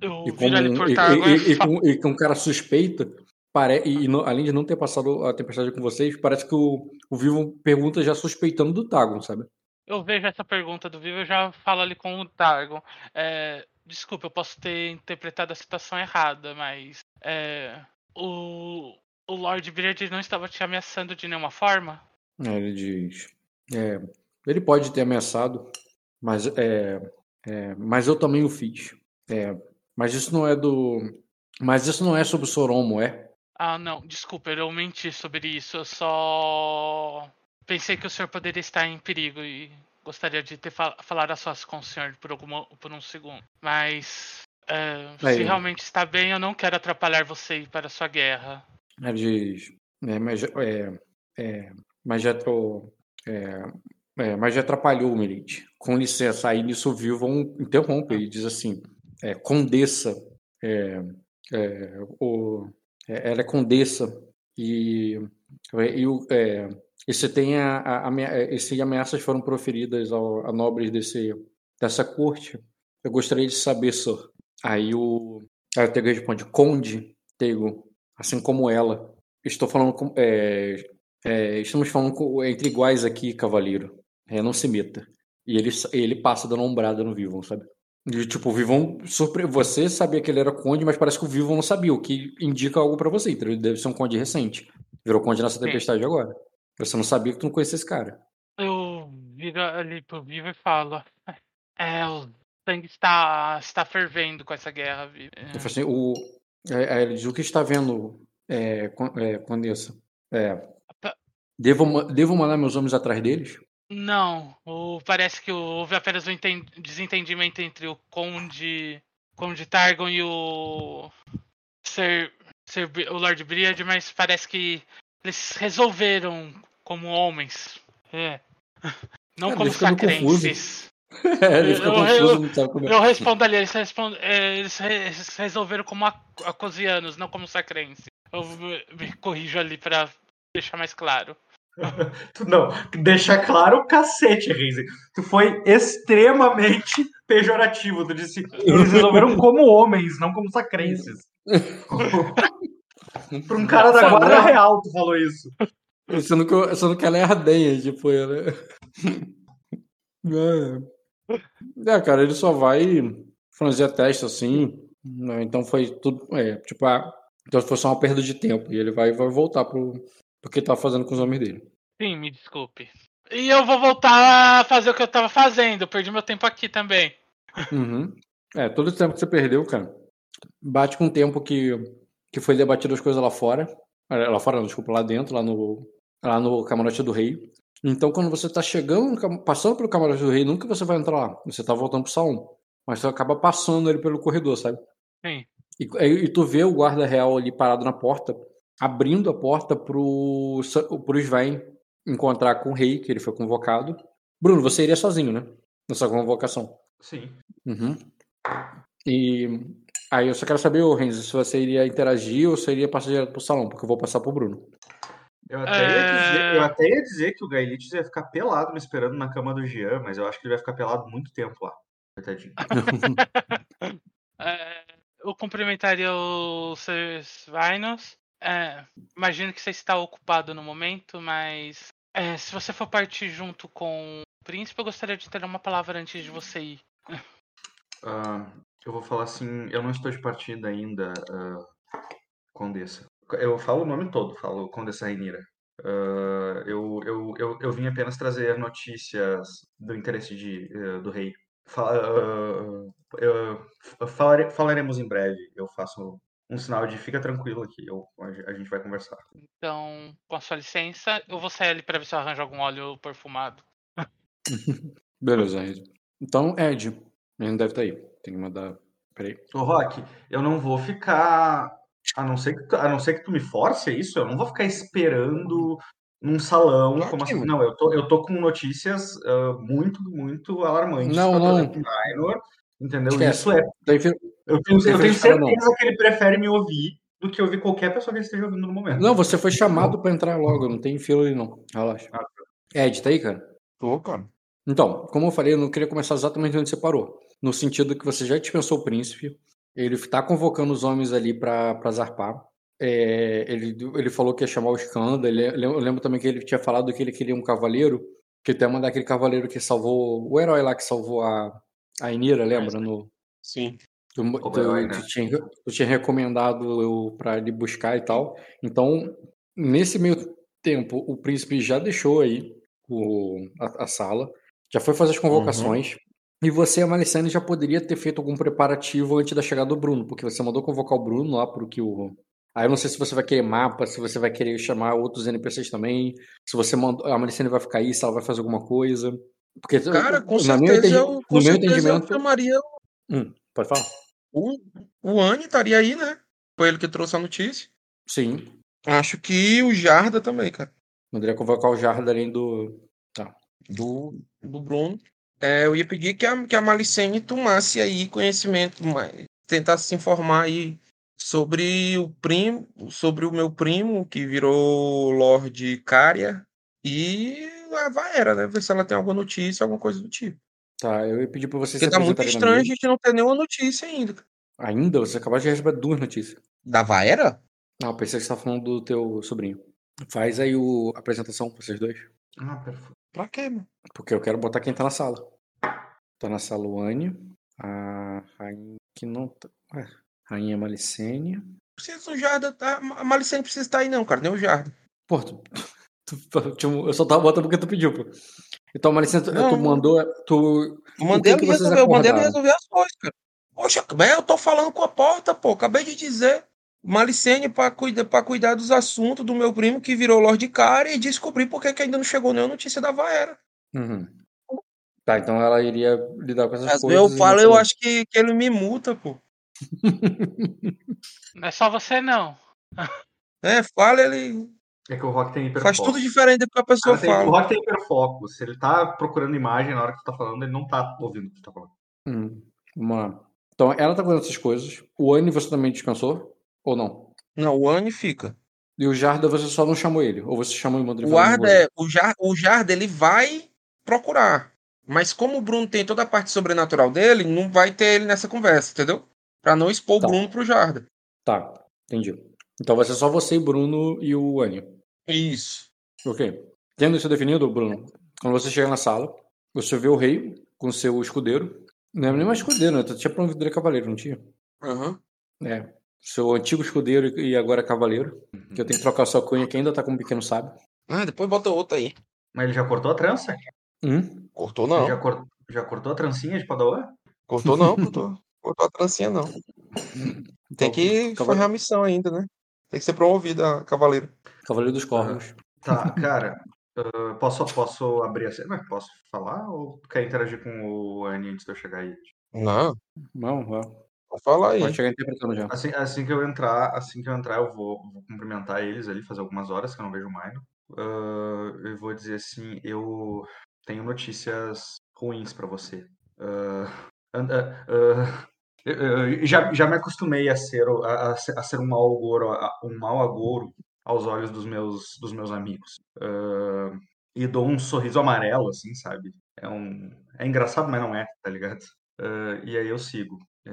Eu E ali um- e, Targon e- e com, e com um cara suspeita, pare, e, não- além de não ter passado a tempestade com vocês, parece que o, o Vivo pergunta já suspeitando do Tagon, sabe? Eu vejo essa pergunta do Vivo, eu já falo ali com o Targon. É, desculpa, eu posso ter interpretado a situação errada, mas é, o, o Lord Beard não estava te ameaçando de nenhuma forma? Aí ele diz. é, ele pode ter ameaçado, mas, é, é, mas eu também o fiz. É, mas isso não é do. Mas isso não é sobre o Soromo, é? Ah, não, desculpa, eu menti sobre isso. Eu só pensei que o senhor poderia estar em perigo e gostaria de ter fal falado a sós com o senhor por, alguma, por um segundo. Mas é, se realmente está bem, eu não quero atrapalhar você ir para a sua guerra. Ele diz, é, mas, é, é, mas já tô, é, é, mas já atrapalhou, Merit. Com licença, aí nisso o Vilvon interrompe e diz assim, é, Condessa, é, é, o, é, ela é Condessa e, e, é, e você tem a, a, a, esse ameaças foram proferidas ao, a nobres desse, dessa corte. Eu gostaria de saber, sir. Aí o aí o Tego responde, Conde, Tego, assim como ela. Estou falando com, é, é, estamos falando com, entre iguais aqui, cavaleiro. É, não se meta. E ele, ele passa dando ombrada no Vivon, sabe? E, tipo, o Vivon surpre... Você sabia que ele era conde, mas parece que o Vivon não sabia, o que indica algo para você. Então ele deve ser um conde recente. Virou conde nessa tempestade Sim. agora. Você não sabia que tu não conhecia esse cara. Eu viro ali pro Vivo e falo. É, o sangue está, está fervendo com essa guerra, Vivo. É. Assim, o, é, ele diz, o que está vendo, é, é, Condessa? É, devo, devo mandar meus homens atrás deles? Não, o, parece que houve apenas um desentendimento entre o Conde, Conde Targon e o Ser, Ser, o Lord Briad, mas parece que eles resolveram como homens. É. Não é, como sacrenses. É, ele eu, confuso, eu, como... eu respondo ali, eles, respond, é, eles resolveram como acosianos, não como sacrenses. Eu me corrijo ali para deixar mais claro. não, deixar claro o cacete, Reise. Tu foi extremamente pejorativo. Tu disse eles resolveram como homens, não como sacrenses. Para um cara da guarda real, tu falou isso. Sendo que, sendo que ela é ardenha, tipo, né? É. é, cara, ele só vai franzir a testa assim. Né? Então foi tudo. É, tipo, ah, então foi só uma perda de tempo. E ele vai, vai voltar pro, pro que tá fazendo com os homens dele. Sim, me desculpe. E eu vou voltar a fazer o que eu tava fazendo. Perdi meu tempo aqui também. Uhum. É, todo esse tempo que você perdeu, cara, bate com o tempo que, que foi debatido as coisas lá fora. É, lá fora, não, desculpa, lá dentro, lá no, lá no camarote do rei. Então, quando você tá chegando, passando pelo camarote do rei, nunca você vai entrar lá. Você tá voltando pro salão. Mas você acaba passando ele pelo corredor, sabe? Sim. E, e tu vê o guarda real ali parado na porta, abrindo a porta pro, pro Svain encontrar com o rei, que ele foi convocado. Bruno, você iria sozinho, né? Nessa convocação. Sim. Uhum. E aí eu só quero saber, Renzo, se você iria interagir ou se iria passar direto pro salão, porque eu vou passar pro Bruno. Eu até, é... ia, dizer, eu até ia dizer que o Gaelites ia ficar pelado me esperando na cama do Jean, mas eu acho que ele vai ficar pelado muito tempo lá. Coitadinho. é, eu cumprimentaria os Vainos. É, imagino que você está ocupado no momento, mas é, se você for partir junto com o príncipe, eu gostaria de ter uma palavra antes de você ir. Uh, eu vou falar assim, eu não estou de partida ainda, uh, Condessa. Eu falo o nome todo, falo Condessa Rainira. Uh, eu, eu, eu, eu vim apenas trazer notícias do interesse de, uh, do rei. Fala, uh, falare, falaremos em breve. Eu faço um sinal de fica tranquilo aqui, eu, a gente vai conversar. Então, com a sua licença, eu vou sair ali para ver se eu arranjo algum óleo perfumado. Beleza, Ed. Então, Ed, ele não deve estar tá aí. Tem que mandar. Peraí. Ô, Rock, eu não vou ficar. A não, ser que tu, a não ser que tu me force, é isso? Eu não vou ficar esperando num salão. Como assim? Não, eu tô, eu tô com notícias uh, muito, muito alarmantes. Não, não. Minor, entendeu? Esquece. Isso é. Eu tenho, eu tenho certeza que ele prefere me ouvir do que ouvir qualquer pessoa que ele esteja ouvindo no momento. Não, você foi chamado para entrar logo, não tem fila ali não. Relaxa. Ah, tá. Ed, tá aí, cara? Tô, cara. Então, como eu falei, eu não queria começar exatamente onde você parou. No sentido que você já dispensou o príncipe, ele está convocando os homens ali para zarpar. É, ele, ele falou que ia chamar o escândalo. eu lembro também que ele tinha falado que ele queria um cavaleiro, que até mandar aquele cavaleiro que salvou. O herói lá que salvou a, a Inira, lembra? No, Sim. Tu, tu, herói, né? tu, tinha, tu tinha recomendado eu para ele buscar e tal. Então, nesse meio tempo, o príncipe já deixou aí o, a, a sala, já foi fazer as convocações. Uhum. E você, a Malicene, já poderia ter feito algum preparativo antes da chegada do Bruno, porque você mandou convocar o Bruno lá pro que o, Aí eu não sei se você vai querer mapa, se você vai querer chamar outros NPCs também, se você manda, a Malicene vai ficar aí, se ela vai fazer alguma coisa. Porque, Cara, com certeza, eu, com meu certeza entendimento. eu chamaria Hum, pode falar? o, o Anne estaria aí, né? Foi ele que trouxe a notícia. Sim. Acho que o Jarda também, cara. Poderia convocar o Jarda além do. Do, do Bruno. É, eu ia pedir que a, que a Malicene tomasse aí conhecimento, mas tentasse se informar aí sobre o primo, sobre o meu primo, que virou Lorde Cária, e a Vaera, né? Ver se ela tem alguma notícia, alguma coisa do tipo. Tá, eu ia pedir pra você Porque se tá muito estranho a gente não ter nenhuma notícia ainda. Ainda? Você acabou de receber duas notícias. Da Vaera? Não, eu pensei que você tava falando do teu sobrinho. Faz aí o... a apresentação pra vocês dois. Ah, perfeito. Pra quê, mano? Porque eu quero botar quem tá na sala. Tá na sala o Anne, a rainha que não tá. Ué, rainha Malicene. Precisa do Jarda, tá? A Malicene precisa estar aí, não, cara, nem o Jarda. Pô, tu, tu- tu- eu só tava botando porque tu pediu, pô. Então, Malicene, tu, Não, tu mandou. Tu, Eu mandei ele resolver, eu mandei ele resolver as coisas, cara. Poxa, bem, eu tô falando com a porta, pô. Acabei de dizer. Malicene pra cuidar, pra cuidar dos assuntos do meu primo que virou Lorde Cara e descobrir por que que ainda não chegou nenhuma notícia da Vaera. Uhum. Tá, então ela iria lidar com essas Às coisas. eu falo, eu acho que, que ele me multa, pô. Não é só você, não. É, fala, ele É que o Rock tem hiperfoco. faz tudo diferente do que a pessoa tem- o fala. Rock tem hiperfoco. Se ele tá procurando imagem na hora que tu tá falando, ele não tá ouvindo o que tu tá falando. Hum, vamos lá. Então, ela tá fazendo essas coisas. O Anne você também descansou? Ou não? Não, o Anne fica. E o Jarda você só não chamou ele? Ou você chamou e mandou ele O Arda, é, o, Jar, o Jarda, ele vai procurar. Mas como o Bruno tem toda a parte sobrenatural dele, não vai ter ele nessa conversa, entendeu? Pra não expor Tá. o Bruno pro Jarda. Tá, entendi. Então vai ser só você, Bruno e o Anne. Isso. Ok. Tendo isso definido, Bruno, quando você chega na sala, você vê o rei com seu escudeiro. Não é nem mais escudeiro, né? Tu tinha promovido ele a cavaleiro, não tinha? Aham. É. Seu antigo escudeiro e agora cavaleiro. Que eu tenho que trocar sua cunha, que ainda tá com um pequeno sábio. Ah, depois bota outra aí. Mas ele já cortou a trança? Hum? Cortou Ele não. já, cor- já cortou a trancinha de Padawan? Cortou não, cortou. Cortou a trancinha não. Tem que Cava- fazer a missão ainda, né? Tem que ser promovido a cavaleiro. Cavaleiro dos Corvos. Tá, cara. ah, posso, posso abrir a cena? Posso falar? Ou quer interagir com o Annie antes de eu chegar aí? Não, Não, vai. fala aí. Pode chegar interpretando já. Assim, assim que eu entrar, assim que eu entrar, eu vou, vou cumprimentar eles ali, fazer algumas horas que eu não vejo o Minor. Ah, eu vou dizer assim, eu tenho notícias ruins pra você. And- eu- eu já, já me acostumei a ser, o- a, a ser um mau agouro, a- um mau agouro aos olhos dos meus, dos meus amigos. Ah, e dou um sorriso amarelo, assim, sabe? É um, é engraçado, mas não é, tá ligado? Ah, e aí eu sigo. É,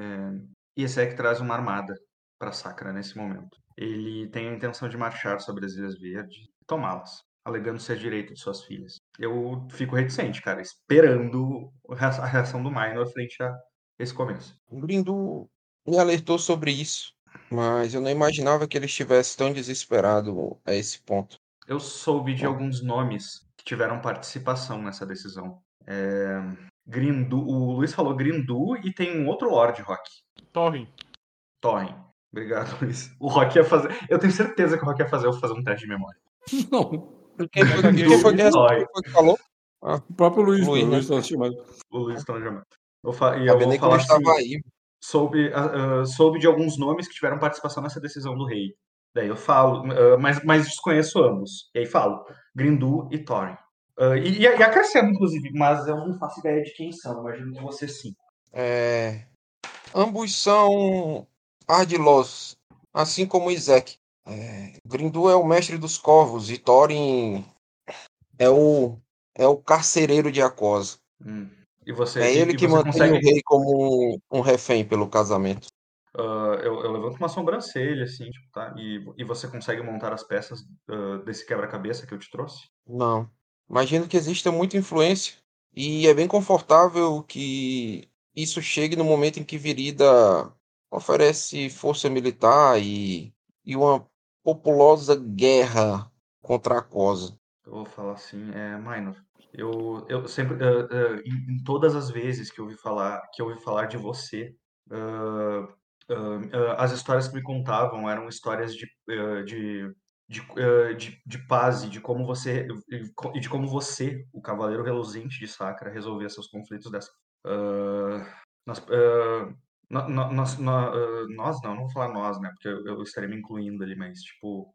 e esse é que traz uma armada para Sacra nesse momento. Ele tem a intenção de marchar sobre as Ilhas Verdes e tomá-las, alegando ser direito de suas filhas. Eu fico reticente, cara, esperando a reação do Minor frente a esse começo. Grindu me alertou sobre isso, mas eu não imaginava que ele estivesse tão desesperado a esse ponto. Eu soube de alguns nomes que tiveram participação nessa decisão. É, Grindu, o Luiz falou Grindu e tem um outro Lorde, Rock. Torre. Torren. Obrigado, Luiz. O Rock ia fazer. Eu tenho certeza que o Rock ia fazer eu fazer um teste de memória. Não, Quem foi, quem foi que, Dói. quem foi que falou? o próprio Luiz, Luiz, né? Luiz Luiz está no chamado. Eu fa- E eu Sabendo vou nem que falar ele assim, estava aí. Soube, ah, soube de alguns nomes que tiveram participação nessa decisão do rei. Daí eu falo, ah, mas, mas desconheço ambos. E aí falo, Grindu e Thorin. Ah, e, e, acrescento, inclusive, mas eu não faço ideia de quem são. Imagino que você sim. É, ambos são ardilosos, assim como Isaac. É, Grindu é o mestre dos corvos e Thorin é o, é o carcereiro de Acosa. Hum. E você, É ele que mantém consegue. o rei como um, refém pelo casamento. ah, eu, eu levanto uma sobrancelha, assim, tipo, tá? E, e você consegue montar as peças ah, desse quebra-cabeça que eu te trouxe? Não. Imagino que exista muita influência e é bem confortável que isso chegue no momento em que Virida oferece força militar e, e uma populosa guerra contra a Cosa. Eu vou falar assim, é, Minor. Eu, eu sempre, ah, ah, em, em todas as vezes que eu ouvi falar, que eu ouvi falar de você, uh, uh, as histórias que me contavam eram histórias de, uh, de, de, de, de, paz e de como você e de como você, o Cavaleiro Reluzente de Sacra, resolvia seus conflitos dessa. nós, nós, nós, nós, não, não vou falar nós, né? Porque eu, eu estaria me incluindo ali, mas tipo,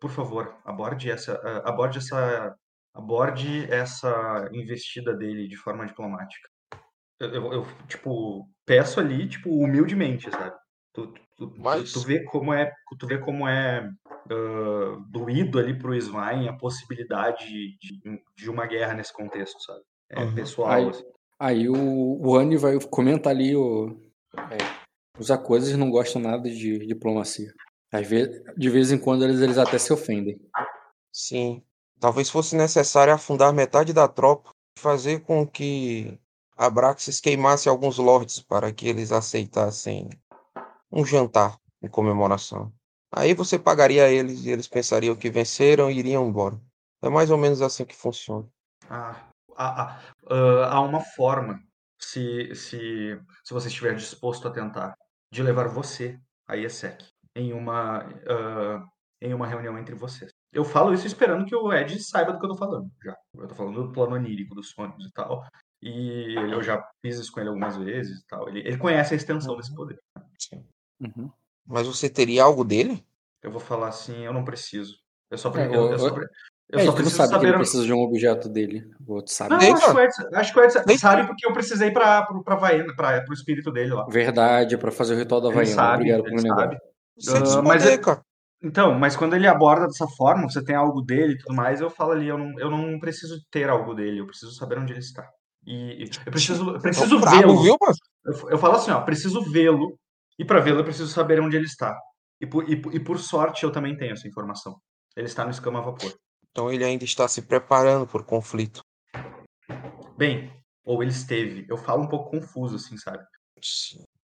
por favor, aborde essa, aborde essa, aborde essa investida dele de forma diplomática eu, eu, tipo, peço ali, tipo, humildemente, sabe? Tu, tu, Mas... tu, vê como é, tu vê como é uh, doído ali pro Svein a possibilidade de, de uma guerra nesse contexto, sabe? É uhum. pessoal. Aí, assim. aí o, o Annie vai comentar ali o, é, os acordos não gostam nada de diplomacia. Às vezes, de vez em quando eles, eles até se ofendem. Sim. Talvez fosse necessário afundar metade da tropa, fazer com que Abraxas queimasse alguns lords para que eles aceitassem um jantar em comemoração. Aí você pagaria a eles e eles pensariam que venceram e iriam embora. É mais ou menos assim que funciona. Ah, há, há, há uma forma, se, se, se você estiver disposto a tentar, de levar você a ESEC em uma, uh, em uma reunião entre vocês. Eu falo isso esperando que o Ed saiba do que eu tô falando, já. Eu tô falando do plano onírico, dos sonhos e tal. E eu já fiz isso com ele algumas vezes e tal. Ele, ele conhece a extensão desse poder. Sim. Uhum. Mas você teria algo dele? Eu vou falar assim, eu não preciso. Eu só, é, eu, eu, só, eu é, só preciso sabe saber. Que ele precisa de um objeto dele. O outro sabe. Não, acho, que o Edson, acho que o Edson sabe porque eu precisei para pra Vaena, para o espírito dele lá. Verdade, para fazer o ritual da Vaena. Sabe, Obrigado por me lembrar. Uh, mas, então, mas quando ele aborda dessa forma, você tem algo dele e tudo mais, eu falo ali, eu não, eu não preciso ter algo dele, eu preciso saber onde ele está. E, eu preciso, eu preciso vê-lo. Eu, eu falo assim, ó, preciso vê-lo. E para vê-lo eu preciso saber onde ele está. E por, e, e por sorte eu também tenho essa informação. Ele está no escama a vapor. Então ele ainda está se preparando por conflito. Bem, ou ele esteve. Eu falo um pouco confuso, assim, sabe?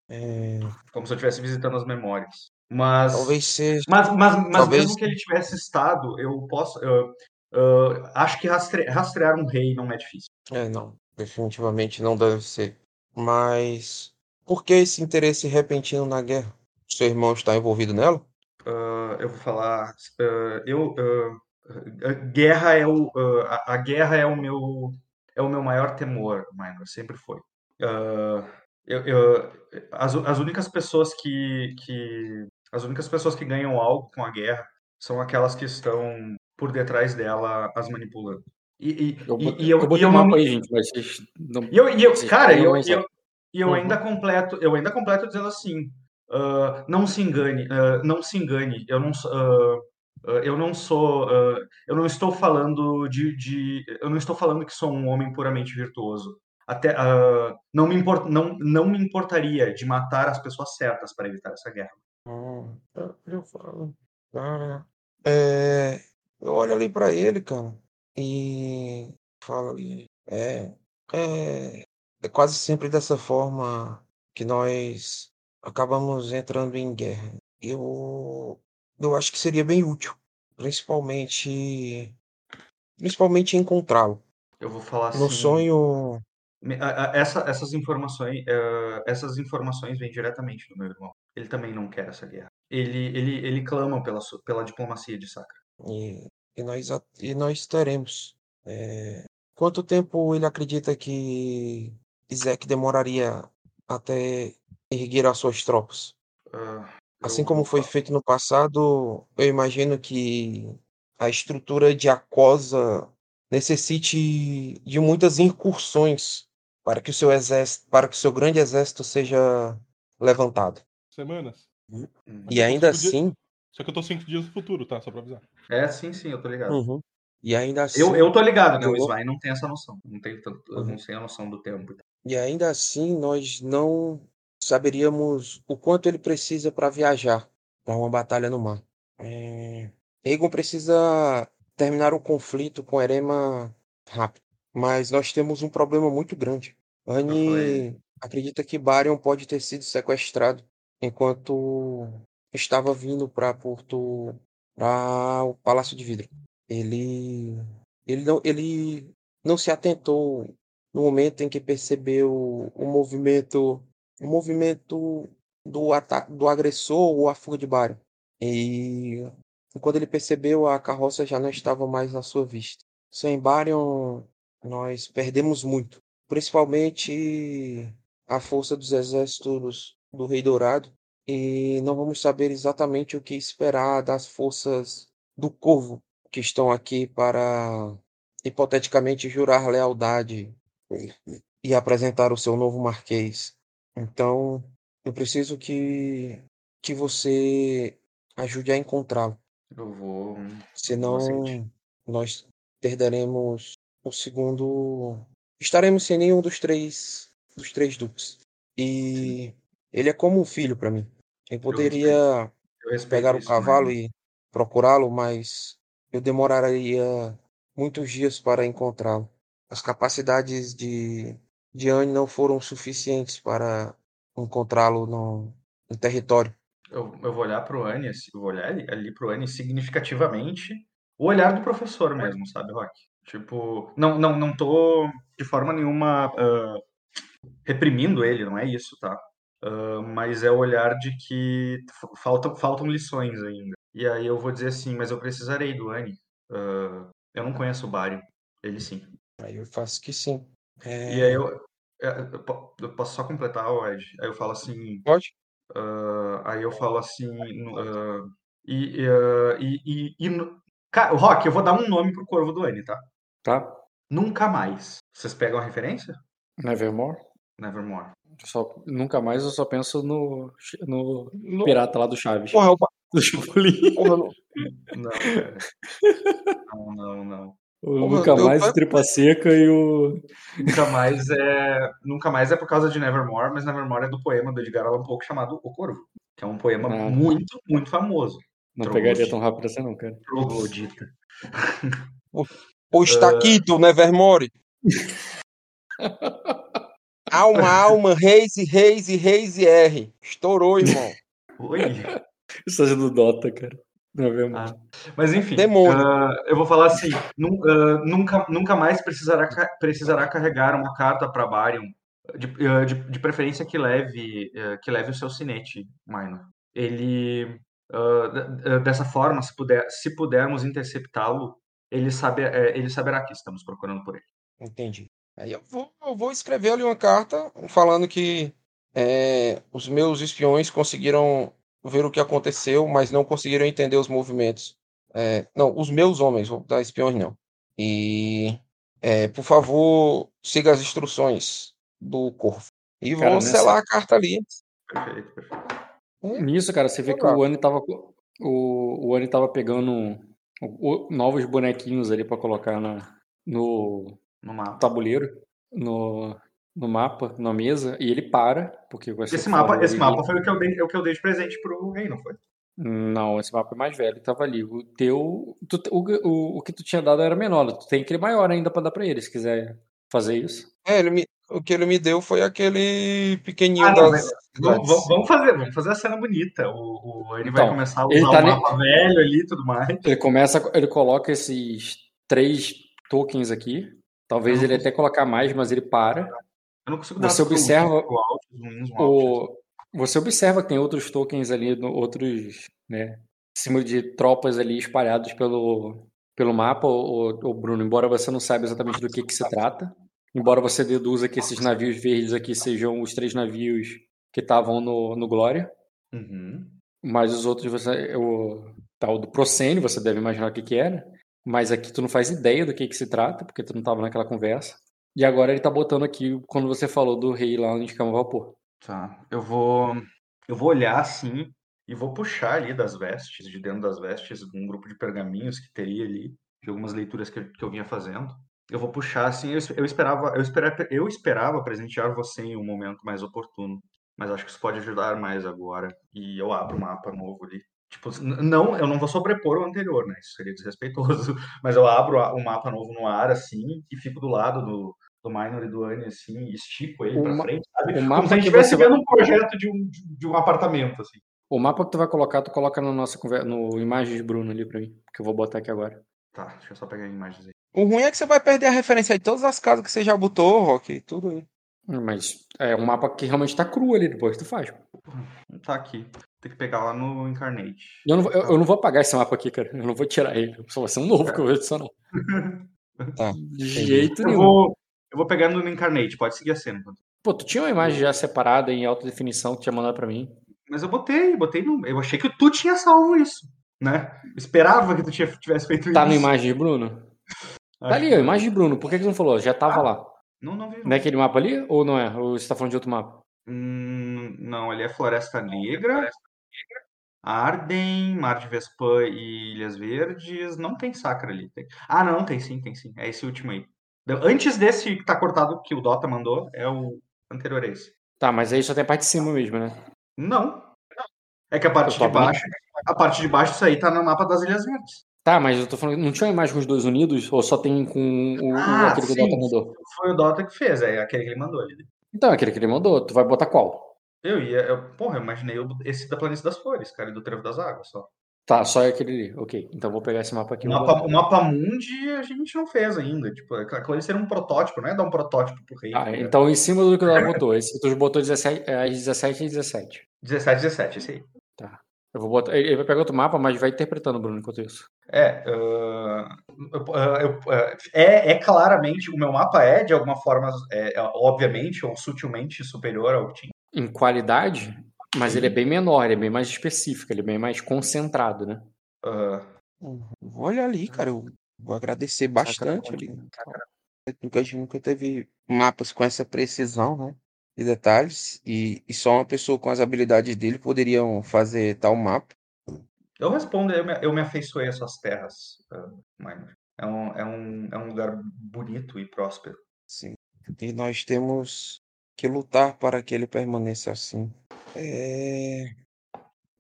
É... Como se eu estivesse visitando as memórias. Mas. Talvez seja. Mas, mas, mas Talvez... mesmo que ele tivesse estado, eu posso. Eu, eu, acho que rastre, rastrear um rei não é difícil. É, não. Definitivamente não deve ser. Mas por que esse interesse repentino na guerra? Seu irmão está envolvido nela? Uh, eu vou falar. Uh, eu, uh, guerra é o, a, a, guerra é o meu é o meu maior temor, Minor, sempre foi. Eu, eu, as, as únicas pessoas que, que as únicas pessoas que ganham algo com a guerra são aquelas que estão por detrás dela as manipulando. E, e, eu, e, e eu, eu, eu não... aí, gente, mas não... E eu, e eu cara, eu, eu, eu, uhum. ainda completo, eu ainda completo dizendo assim, uh, não se engane, uh, não se engane, eu não, uh, eu não sou, eu não estou falando de, de, eu não estou falando que sou um homem puramente virtuoso. Até não me import, não, não me importaria de matar as pessoas certas para evitar essa guerra. Hum, eu falo, cara, é, eu olho ali para ele, cara e fala ali, é, é, é quase sempre dessa forma que nós acabamos entrando em guerra. Eu, eu acho que seria bem útil, principalmente, principalmente encontrá-lo. Eu vou falar No assim. sonho, Essa, essas informações, uh, essas informações vêm diretamente do meu irmão. Ele também não quer essa guerra. Ele, ele, ele clama pela, pela diplomacia de Sacra. e e nós, e nós teremos. É, quanto tempo ele acredita que Isaac demoraria até erguer as suas tropas? Uh, assim como foi feito no passado, eu imagino que a estrutura de Acosa necessite de muitas incursões para que o seu exército, para que o seu grande exército seja levantado. Semanas. E ainda assim, só que eu tô cinco dias no futuro, tá? Só pra avisar. É, sim, sim, eu tô ligado. Uhum. E ainda assim. Eu, eu tô ligado, né? O Sly não tem essa noção. Não tem tanto, uhum. não sei a noção do tempo. E ainda assim, nós não saberíamos o quanto ele precisa para viajar para uma batalha no mar. É... Egon precisa terminar o conflito com Erema rápido. Mas nós temos um problema muito grande. Anne acredita que Barion pode ter sido sequestrado enquanto estava vindo para Porto, para o Palácio de Vidro. Ele, ele não, ele não se atentou no momento em que percebeu o movimento, o movimento do ataque do agressor ou a fuga de Barion. E quando ele percebeu, a carroça já não estava mais à sua vista. Sem Barion, nós perdemos muito, principalmente a força dos exércitos do Rei Dourado, e não vamos saber exatamente o que esperar das forças do Corvo que estão aqui para hipoteticamente jurar lealdade e apresentar o seu novo marquês. Então, eu preciso que que você ajude a encontrá-lo. Eu vou. Senão, nós perderemos o segundo. Estaremos sem nenhum dos três dos três duques. E ele é como um filho para mim. Eu poderia eu pegar o cavalo e procurá-lo, mas eu demoraria muitos dias para encontrá-lo. As capacidades de de Anne não foram suficientes para encontrá-lo no, no território. Eu, eu vou olhar pro Annie, assim, eu vou olhar ali, ali pro Annie significativamente o olhar do professor mesmo, sabe, Rock? Tipo, não, não, não tô de forma nenhuma ah, reprimindo ele, não é isso, tá? Ah, mas é o olhar de que faltam, faltam lições ainda. E aí eu vou dizer assim, mas eu precisarei do Annie. Ah, eu não conheço o Barry, ele sim. Aí eu faço que sim. É, E aí eu, é, eu po- eu posso só completar, Ed? Aí eu falo assim, Pode? ah, aí eu falo assim, ah, e, e, ah, e, e- e no- Cara, Rock, eu vou dar um nome pro Corvo do Annie, tá? Tá? Nunca mais. Vocês pegam a referência? Nevermore? Nevermore. Só, nunca mais eu só penso no, no No- pirata lá do Chaves. Porra, eu, Do Chapolin. porra, não- Não. Não, não, não. O Porra, Nunca mais, o Tripa Seca e o. Nunca mais é. Nunca mais é por causa de Nevermore, mas Nevermore é do poema do Edgar Allan Poe chamado O Corvo. Que é um poema Ah. muito, muito famoso. Não Troglodita. pegaria tão rápido assim, não, cara. Troglodita. O Estaquito, Nevermore. Alma, alma, reis e reis e reis e R. Estourou, irmão. Oi. Isso tá sendo Dota, cara. Nevermore. Mas enfim, ah, eu vou falar assim: nu- ah, nunca, nunca mais precisará, ca- precisará carregar uma carta para Barion, de, ah, de, de preferência que leve, ah, que leve o seu sinete, Minor. Ele, ah, ah, dessa forma, se, puder, se pudermos interceptá-lo, ele, sabe, eh, ele saberá que estamos procurando por ele. Entendi. Aí eu vou, eu vou escrever ali uma carta falando que é, os meus espiões conseguiram ver o que aconteceu, mas não conseguiram entender os movimentos. É, não, os meus homens, vou dar espiões não. E, é, por favor, siga as instruções do Corvo. E Cara, vou nessa- selar a carta ali. Perfeito, perfeito. Nisso, cara, você vê que o Ani tava. O, o Ani tava pegando o- o- novos bonequinhos ali pra colocar na, no No mapa. tabuleiro, no, no mapa, na mesa, e ele para, porque você Esse mapa, esse mapa foi o que, eu dei, o que eu dei de presente pro rei, não foi? Não, esse mapa é mais velho, tava ali. O teu. tu- o, o, o que tu tinha dado era menor, tu tem aquele maior ainda pra dar pra ele, se quiser fazer isso. É, ele me- o que ele me deu foi aquele pequenininho Ah, não, das Vamos, fazer, vamos fazer a cena bonita. O, o, ele vai Então, começar a usar ele o tá ne- mapa velho ali e tudo mais. Ele começa, ele coloca esses três tokens aqui. Talvez ele até colocar mais, mas ele para. Eu não consigo dar Você observa. O, você observa que tem outros tokens ali, outros, né, cima de tropas ali espalhados pelo, pelo mapa, o, o Bruno, embora você não saiba exatamente do que, que se trata, embora você deduza que esses navios verdes aqui sejam os três navios que estavam no, no Glória, Uhum. mas os outros você, o tal do Procene, você deve imaginar o que que era, mas aqui tu não faz ideia do que que se trata, porque tu não estava naquela conversa. E agora ele tá botando aqui quando você falou do rei lá onde Camovapor. Tá. Eu vou, eu vou olhar assim e vou puxar ali das vestes, de dentro das vestes, um grupo de pergaminhos que teria ali, de algumas leituras que, eu- que eu vinha fazendo. Eu vou puxar assim, eu, eu esperava, eu esperava, eu esperava presentear você em um momento mais oportuno, mas acho que isso pode ajudar mais agora. E eu abro o mapa novo ali. Tipo, não, eu não vou sobrepor o anterior, né? Isso seria desrespeitoso. Mas eu abro o mapa novo no ar assim e fico do lado do, do Minor e do Annie assim, e estico ele O pra ma- frente, sabe? o Como mapa se a gente que estivesse você vai- vendo um projeto de um, de, um apartamento, assim. O mapa que tu vai colocar, tu coloca na nossa conversa, no Imagens de Bruno ali pra mim, que eu vou botar aqui agora. Tá, deixa eu só pegar imagens aí. O ruim é que você vai perder a referência de todas as casas que você já botou, Rock, tudo aí. Mas é um mapa que realmente tá cru ali, depois tu faz. Tá aqui. Tem que pegar lá no Incarnate. Eu não, vou, eu, eu não vou apagar esse mapa aqui, cara. Eu não vou tirar ele. Só vai ser um novo que eu vou adicionar. Tá. De jeito Eu nenhum. vou, eu vou pegar no Incarnate, pode seguir a cena. Pô, tu tinha uma imagem já separada em alta definição que tu tinha mandado pra mim. Mas eu botei, botei no. Eu achei que tu tinha salvo isso, né? Eu esperava que tu tinha- tivesse feito Tá isso. na imagem de Bruno? Tá ali, ó, imagem de Bruno. Por que, que você não falou? Já tava lá. Não, não vi. Não é aquele mapa ali? Ou não é? Ou você tá falando de outro mapa? Hum, não, ali é Floresta Negra, Arden, Mar de Vespan e Ilhas Verdes. Não tem Sacra ali. Tem- Ah, não, tem sim, tem sim. É esse último aí. Antes desse que tá cortado que o Dota mandou, é o anterior a esse. Tá, mas aí só tem a parte de cima mesmo, né? Não. É que a parte Eu tô de baixo, a parte de baixo disso aí tá no mapa das Ilhas Verdes. Tá, mas eu tô falando, não tinha uma imagem com os dois unidos? Ou só tem com o, o- Ah, aquele que o sim. Dota mandou? Foi o Dota que fez, é aquele que ele mandou ali. Então, aquele que ele mandou, tu vai botar qual? Eu ia, eu, porra, eu imaginei o- esse da Planície das Flores, cara, e do Trevo das Águas só. Tá, só é aquele ali. Ok, então vou pegar esse mapa aqui. O vou mapa, botar. o mapa Mundi a gente não fez ainda. Tipo, aquilo ali seria um protótipo, não é dar um protótipo pro rei. Ah, tá ligado? então em cima do que o Dota botou. Esse tu botou 17, é, às 17 e 17. 17, 17, esse aí. Eu vou botar. Ele ele vai pegar outro mapa, mas vai interpretando, Bruno, enquanto isso. É, ah, eu- ah, eu- ah, é, é claramente, o meu mapa é, de alguma forma, é, é, obviamente ou sutilmente superior ao que tinha. Em qualidade, mas ele é bem menor, ele é bem mais específico, ele é bem mais concentrado, né? Ah, Olha ali, cara. Eu vou agradecer bastante ali. Nunca, a gente nunca teve mapas com essa precisão, né? De detalhes. E, e só uma pessoa com as habilidades dele poderiam fazer tal mapa. eu respondo, eu me, eu me afeiçoei a suas terras, ah, Minor. É um, é, um, é um lugar bonito e próspero. Sim. E nós temos que lutar para que ele permaneça assim. É...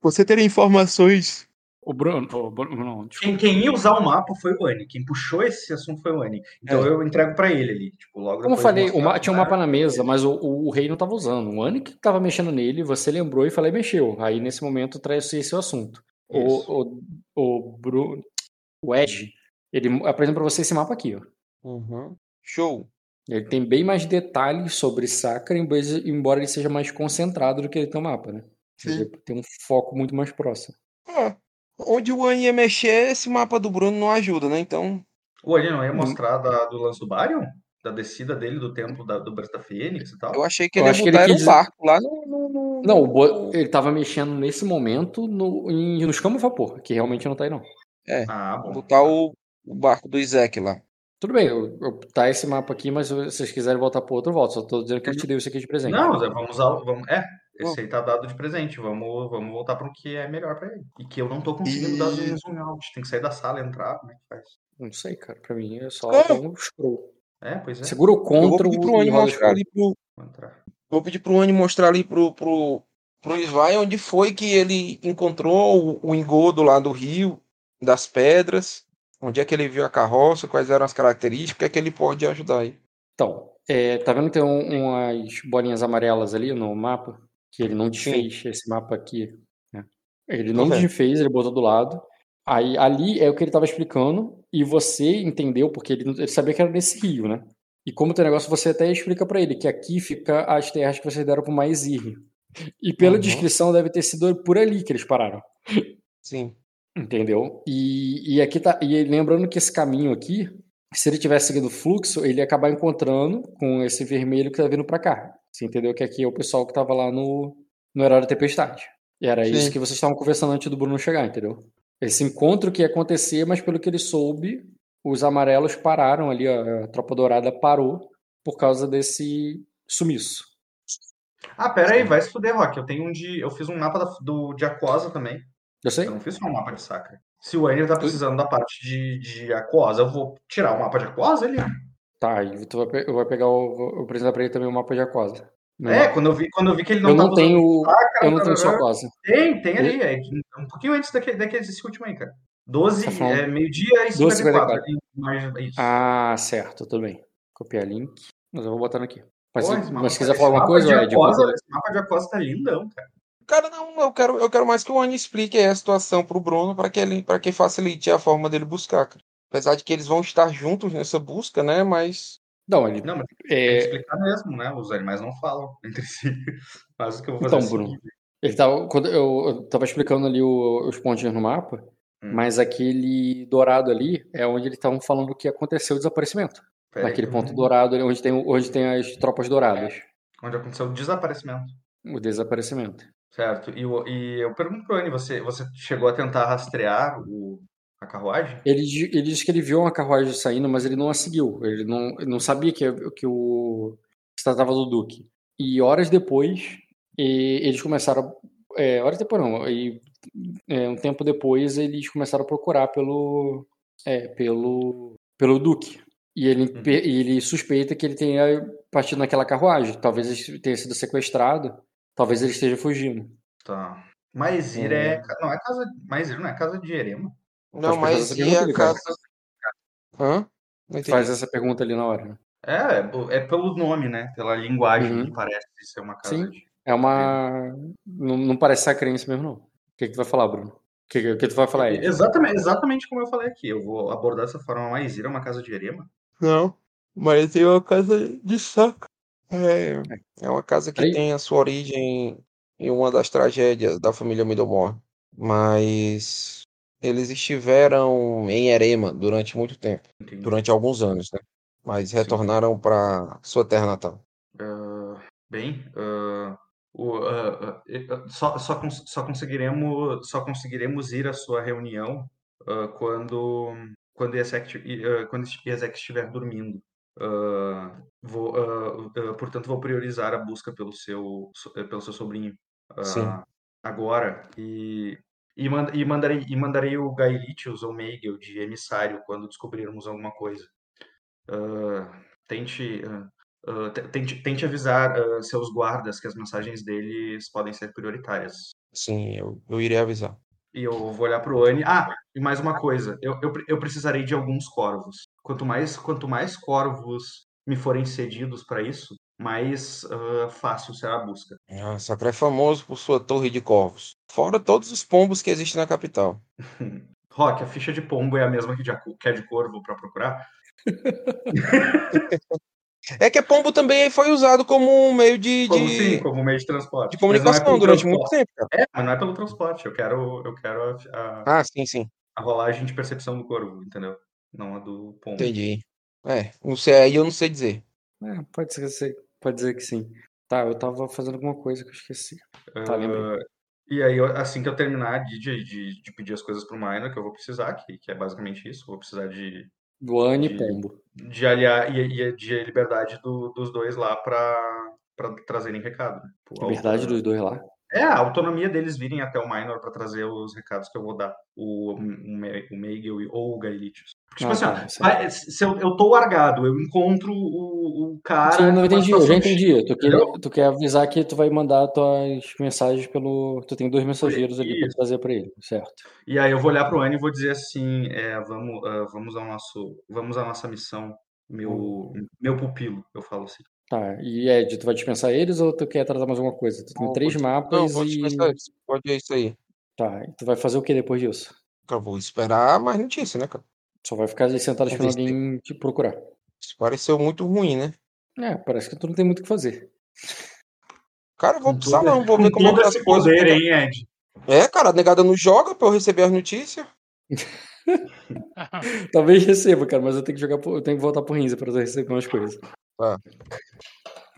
Você teria informações. O Bruno. O Bruno não. Quem, quem ia usar o mapa foi o Annie. Quem puxou esse assunto foi o Annie. Então É. eu entrego pra ele ali. Tipo, logo Como eu falei, o ma- tinha um mapa na mesa, mas o, o, o rei não tava usando. O Anne que tava mexendo nele, você lembrou e falei, mexeu. Aí nesse momento traz esse o assunto. Isso. O, o, o Bruno. O Ed, ele apresenta pra você esse mapa aqui, ó. Uhum. Show. Ele tem bem mais detalhes sobre Sacra, embora embora ele seja mais concentrado do que ele tem o mapa, né? Ele tem um foco muito mais próximo. Ah, onde o An ia mexer, esse mapa do Bruno não ajuda, né? Então. O Annie não ia Hum. mostrar da- do lance do Barion? Da descida dele do templo da, do Berta Fênix e tal? Eu achei que Eu ele ia acho que ele quis um barco lá no. no, no- Não, Bo- ele tava mexendo nesse momento no, em, nos campos de vapor, que realmente não tá aí, não. Ah, bom. botar o, o barco do Isaac lá. Tudo bem, eu, eu, tá esse mapa aqui, mas se vocês quiserem voltar pro outro, eu volto. Só tô dizendo que ele te deu isso aqui de presente. Não, Zé, vamos usar. o- Vamos, é, esse aí tá dado de presente. Vamos, vamos voltar para o que é melhor pra ele. E que eu não tô conseguindo E- dar zoom out. Tem que sair da sala e entrar. Como é que faz? Não sei, cara. Pra mim é só dar um scroll. É, pois é. Segura o Eu vou Ctrl pedir pro e Anny roda mostrar ali pro. Vou pedir pro Anny mostrar ali pro, pro, pro Isvai onde foi que ele encontrou o, o engodo lá do rio, das pedras, onde é que ele viu a carroça, quais eram as características, o que é que ele pode ajudar aí. Então, é, tá vendo que tem um- umas bolinhas amarelas ali no mapa? Que ele não desfez esse mapa aqui. né? Ele não vendo. desfez, ele botou do lado. Aí ali é o que ele tava explicando, e você entendeu, porque ele, ele sabia que era nesse rio, né? E como tem negócio, você até explica pra ele que aqui fica as terras que vocês deram pro Maizir. E pela Uhum. descrição deve ter sido por ali que eles pararam. Sim. Entendeu? E, e aqui tá. E lembrando que esse caminho aqui, se ele tivesse seguido o fluxo, ele ia acabar encontrando com esse vermelho que tá vindo pra cá. Você entendeu que aqui é o pessoal que tava lá no, no Herói da Tempestade. E era Sim. isso que vocês estavam conversando antes do Bruno chegar, entendeu? Esse encontro que ia acontecer, mas pelo que ele soube, os amarelos pararam ali, a Tropa Dourada parou por causa desse sumiço. Ah, pera aí, vai se fuder, Rock. Eu tenho um de. Eu fiz um mapa da- do, de Aquosa também. Eu sei? Eu não fiz só um mapa de Sacra. Se o Annie tá precisando da parte de, de Aquosa, eu vou tirar o mapa de Aquosa ali. Tá, e tu vai, pe- eu vou pegar o. Apresentar pra ele também o mapa de Aquosa. É, quando eu vi, quando eu vi que ele não eu não tenho. Eu não tenho só tarará. Aquosa. Tem, tem ali. É um pouquinho antes daquele, daquele desse último aí, cara. 12, Tá é, meio-dia e 12 54. ali, mais- é. Ah, certo, tudo bem. Copiar link. Mas eu vou botando aqui. Mas, Pô, mas se quiser esse falar alguma coisa, de Aquosa- bota- Esse mapa de Aquosa tá lindão, cara. Cara, não, eu quero, eu quero mais que o Anny explique a situação pro Bruno para que ele para que facilite a forma dele buscar, cara. Apesar de que eles vão estar juntos nessa busca, né? Mas Não, ele. Não, mas tem que É, explicar mesmo, né? Os animais não falam entre si. Mas o que eu vou fazer Então, é o Bruno. Ele tava, quando eu, eu tava explicando ali o, os pontinhos no mapa, hum. mas aquele dourado ali é onde eles estavam falando que aconteceu o desaparecimento. Pera Naquele aí, ponto hum. dourado ali, onde tem, onde tem as tropas douradas. É. Onde aconteceu o desaparecimento. O desaparecimento. Certo. E, e eu pergunto pro Annie, você, você chegou a tentar rastrear o, a carruagem? Ele, ele disse que ele viu uma carruagem saindo, mas ele não a seguiu. Ele não, ele não sabia que, que o se tratava do Duque. E horas depois, e, eles começaram. É, horas depois não, e, é, um tempo depois eles começaram a procurar pelo. É, pelo. pelo Duque. E ele, uhum. ele suspeita que ele tenha partido naquela carruagem. Talvez ele tenha sido sequestrado. Talvez ele esteja fugindo. Tá. Maizir é. é. Não, é casa. Maizir não é casa de Erema. Não, mas e a casa. Hã? Faz essa pergunta ali na hora. Né? É, é pelo nome, né? Pela linguagem uhum. que parece ser uma casa Sim, de... é uma... Não, não parece sacrense mesmo, não. O que, que tu vai falar, Bruno? O que, que tu vai falar aí? Exatamente, exatamente como eu falei aqui. Eu vou abordar dessa forma mais ira, uma casa de erema. Não, mas tem uma casa de saco. É, é, uma casa que aí? tem a sua origem em uma das tragédias da família Middlemore. Mas eles estiveram em Erema durante muito tempo, Entendi. durante alguns anos, né? Mas retornaram para sua terra natal. Uh, bem, o, uh, só, só, cons só, conseguiremos, só conseguiremos ir à sua reunião quando quando Iesek, quando estiver dormindo. Vou, portanto, vou priorizar a busca pelo seu, pelo seu sobrinho agora e e, mand e, mandarei, e mandarei o Gaelitius ou Meigel de emissário quando descobrirmos alguma coisa. Uh, tente, uh, uh, tente, tente avisar seus guardas que as mensagens deles podem ser prioritárias. Sim, eu, eu irei avisar. E eu vou olhar para o Anne. Ah, e mais uma coisa. Eu, eu, eu precisarei de alguns corvos. Quanto mais, quanto mais corvos me forem cedidos para isso, mais uh, fácil será a busca. Ah, Sacré é famoso por sua torre de corvos. Fora todos os pombos que existem na capital. Rock, a ficha de pombo é a mesma que, de, que é de corvo para procurar? é que pombo também foi usado como um meio de. Como, sim, como meio de transporte. De comunicação é durante transporte. muito tempo. Cara. É, mas não é pelo transporte. Eu quero, eu quero a, a, ah, sim, sim. a rolagem de percepção do corvo, entendeu? Não a do pombo. Entendi. É, não sei, aí eu não sei dizer. É, pode ser, pode dizer que sim. Tá, eu tava fazendo alguma coisa que eu esqueci. Tá, uh, e aí, assim que eu terminar de, de, de pedir as coisas pro Minor, que eu vou precisar, que, que é basicamente isso, vou precisar de. Do Anne e Pombo. De aliar e, e de liberdade do, dos dois lá pra, pra trazerem recado. Né? Liberdade dos dois lá? É, a autonomia deles virem até o Minor para trazer os recados que eu vou dar. O, o, Meigel ou o Gaelitius. Tipo ah, assim, tá, se eu, eu tô largado, eu encontro o, o cara. Sim, não entendi, eu já entendi. Tu quer, tu quer avisar que tu vai mandar tuas mensagens pelo. Tu tem dois mensageiros ali para trazer para ele, certo? E aí eu vou olhar pro Anne e vou dizer assim: é, vamos, uh, vamos, ao nosso, vamos à nossa missão, meu, hum. meu pupilo, eu falo assim. Tá, e Ed, tu vai dispensar eles ou tu quer tratar mais alguma coisa? Tu tem não, três mapas não, vou e. Pode ir isso aí. Tá, e tu vai fazer o que depois disso? Eu vou esperar mais notícia, né, cara? Só vai ficar ali sentado esperando alguém te procurar. Isso pareceu muito ruim, né? É, parece que tu não tem muito o que fazer. Cara, eu vou pro salão, vou ver como é que tá coisas. Poder, hein, Ed? É, cara, a negada não joga pra eu receber as notícias. Talvez receba, cara, mas eu tenho que jogar, eu tenho que voltar pro Rinza pra receber umas coisas. Tá.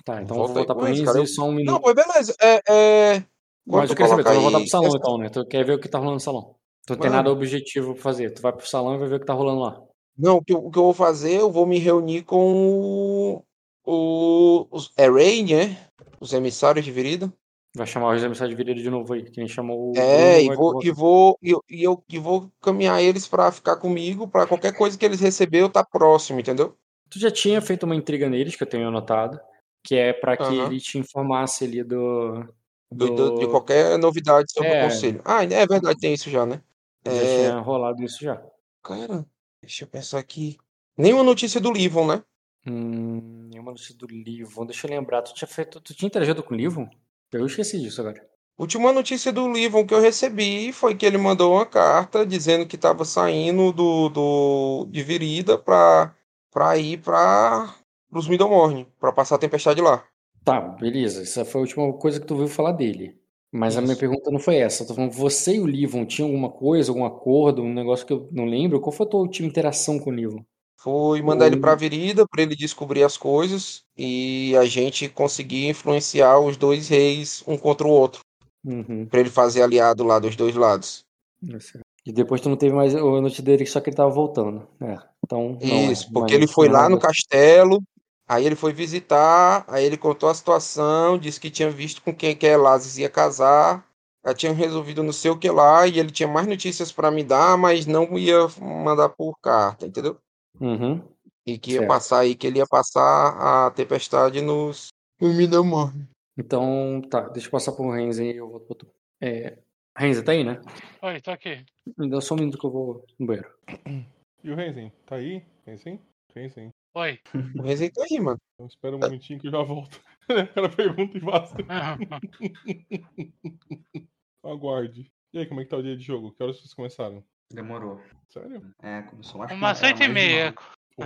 Tá, então Volta vou voltar pro Rinza e só um minuto. Não, pois beleza. É, é... Mas eu quero saber, tu vai voltar pro salão então, né? Tu quer ver o que tá rolando no salão. Tu não tem nada objetivo pra fazer. Tu vai pro salão e vai ver o que tá rolando lá. Não, o que, eu, vou fazer, eu vou me reunir com o, o, os Array, né? Os emissários de Virida. Vai chamar os emissários de Virida de novo aí. Quem chamou o. É, e vou, e vou, e, e, eu, e vou caminhar eles pra ficar comigo, pra qualquer coisa que eles receber eu tá próximo, entendeu? Tu já tinha feito uma intriga neles, que eu tenho anotado, que é para que uhum. ele te informasse ali do. do... do de qualquer novidade sobre é... o conselho. Ah, é verdade, tem isso já, né? Já é... tinha rolado isso já. Cara, deixa eu pensar aqui. Nenhuma notícia do Livon, né? Hum, nenhuma notícia do Livon. Deixa eu lembrar. Tu tinha feito. Tu tinha interagido com o Livon? Eu esqueci disso agora. Última notícia do Livon que eu recebi foi que ele mandou uma carta dizendo que estava saindo do, do de Virida para pra ir para os Middlemorn, para passar a tempestade lá. Tá, beleza. Essa foi a última coisa que tu viu falar dele. Mas a minha pergunta não foi essa. Eu tô falando, você e o Livon tinham alguma coisa, algum acordo, um negócio que eu não lembro? Qual foi a tua última interação com o Livon? Foi mandar ele pra Virida para ele descobrir as coisas e a gente conseguir influenciar os dois reis um contra o outro. Uhum. Pra ele fazer aliado lá dos dois lados. E depois tu não teve mais a notícia dele, só que ele tava voltando. É, então, não, Isso, porque ele foi lá no castelo, aí ele foi visitar, aí ele contou a situação, disse que tinha visto com quem que Elazes ia casar, já tinham resolvido não sei o que lá, e ele tinha mais notícias para me dar, mas não ia mandar por carta, entendeu? Uhum. E que ia Certo. passar aí, que ele ia passar a tempestade nos, no Midamor. Então, tá, deixa eu passar pro Renzo e eu tu. É, Renzo, tá aí, né? Oi, tô aqui. Me dá só um minuto que eu vou no banheiro. E o Renzen? Tá aí? Renzen? Renzen. Oi. O Renzen tá aí, mano. Então espera um momentinho que eu já volto. o cara pergunta e basta. Aguarde. E aí, como é que tá o dia de jogo? Que horas vocês começaram? Demorou. Sério? É, começou acho que Umas oito e meia. nove.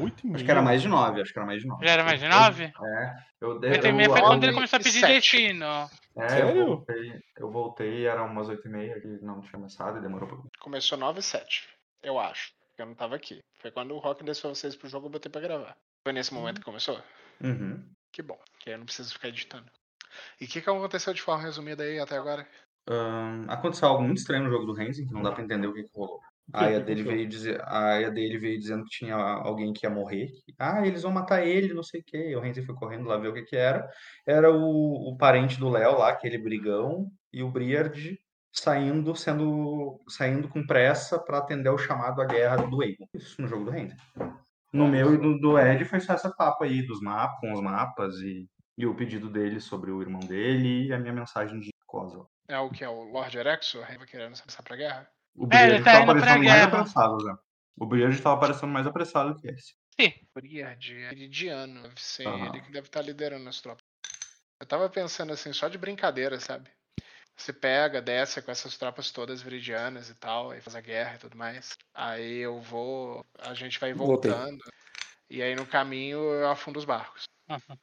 Oito e meia? Acho que era mais de nove, acho que era mais de nove. Já era mais de nove? É. Eu dei. Oito e meia foi quando ele começou a pedir Sete. destino. É, Sério? eu voltei, eu voltei, era umas oito e meia, ele não tinha começado e demorou um pouco. Começou 9 e 7, eu acho. Porque Eu não tava aqui. Foi quando o Rock desceu vocês pro jogo, eu botei pra gravar. Foi nesse momento que começou? Uhum. Que bom, que aí eu não preciso ficar editando. E o que, que aconteceu de forma resumida aí até agora? Ahn, aconteceu algo muito estranho no jogo do Renzi, que não dá pra entender o que, que rolou. A que dele veio dizer, a aia dele veio dizendo que tinha alguém que ia morrer. que, ah, eles vão matar ele, não sei o quê. E o Renzi foi correndo lá ver o que que era. Era o, o parente do Léo lá, aquele brigão, e o Briard saindo, sendo, saindo com pressa pra atender o chamado à guerra do Aegon. Isso no jogo do Renzi. No meu e no do Ed foi só essa papo aí dos mapas, com os mapas e, e o pedido dele sobre o irmão dele e a minha mensagem de Cosa. É o que é o Lord Erexo? Vai querendo passar pra guerra? O É, Briard ele tá tava indo pra parecendo mais guerra. apressado já. O Briard tava parecendo mais apressado que esse. Briard, é Meridiano, deve ser Aham. ele que deve estar liderando as tropas. Eu tava pensando assim, só de brincadeira, sabe? Você pega, desce com essas tropas todas viridianas e tal, aí faz a guerra e tudo mais. Aí eu vou. A gente vai Voltei. voltando. E aí no caminho eu afundo os barcos.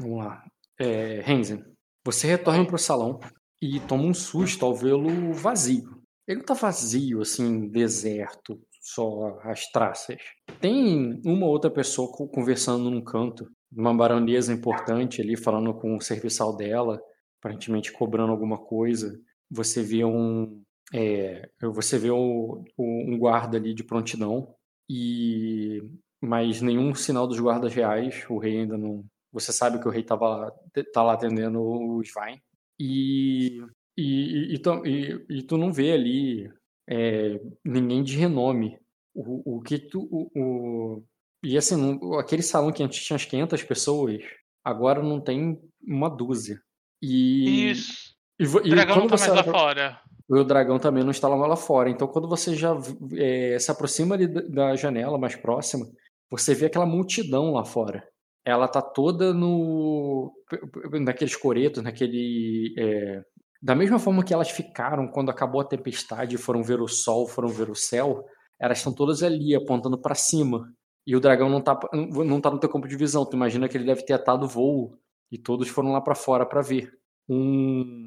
Vamos lá. É, Renzen, você retorna pro salão e toma um susto ao vê-lo vazio. Ele não tá vazio, assim, deserto, só as traças. Tem uma outra pessoa co- conversando num canto, uma baronesa importante ali, falando com o serviçal dela, aparentemente cobrando alguma coisa. Você vê um, é, você vê o- o- um guarda ali de prontidão e mas nenhum sinal dos guardas reais. O rei ainda não. Você sabe que o rei estava tá lá atendendo o Svein e e, e, e, e tu não vê ali é, ninguém de renome. O, o que tu o, o- e assim aquele salão que antes tinha umas 500 pessoas agora não tem uma dúzia. E Isso. e, O dragão não tá mais lá pra- fora. o dragão também não está lá fora. Então, quando você já é, se aproxima ali da- janela mais próxima, você vê aquela multidão lá fora. Ela tá toda no naqueles coretos, naquele é, da mesma forma que elas ficaram quando acabou a tempestade, e foram ver o sol, foram ver o céu, elas estão todas ali apontando para cima. E o dragão não tá não tá no teu campo de visão. Tu imagina que ele deve ter atado voo e todos foram lá para fora para ver. Um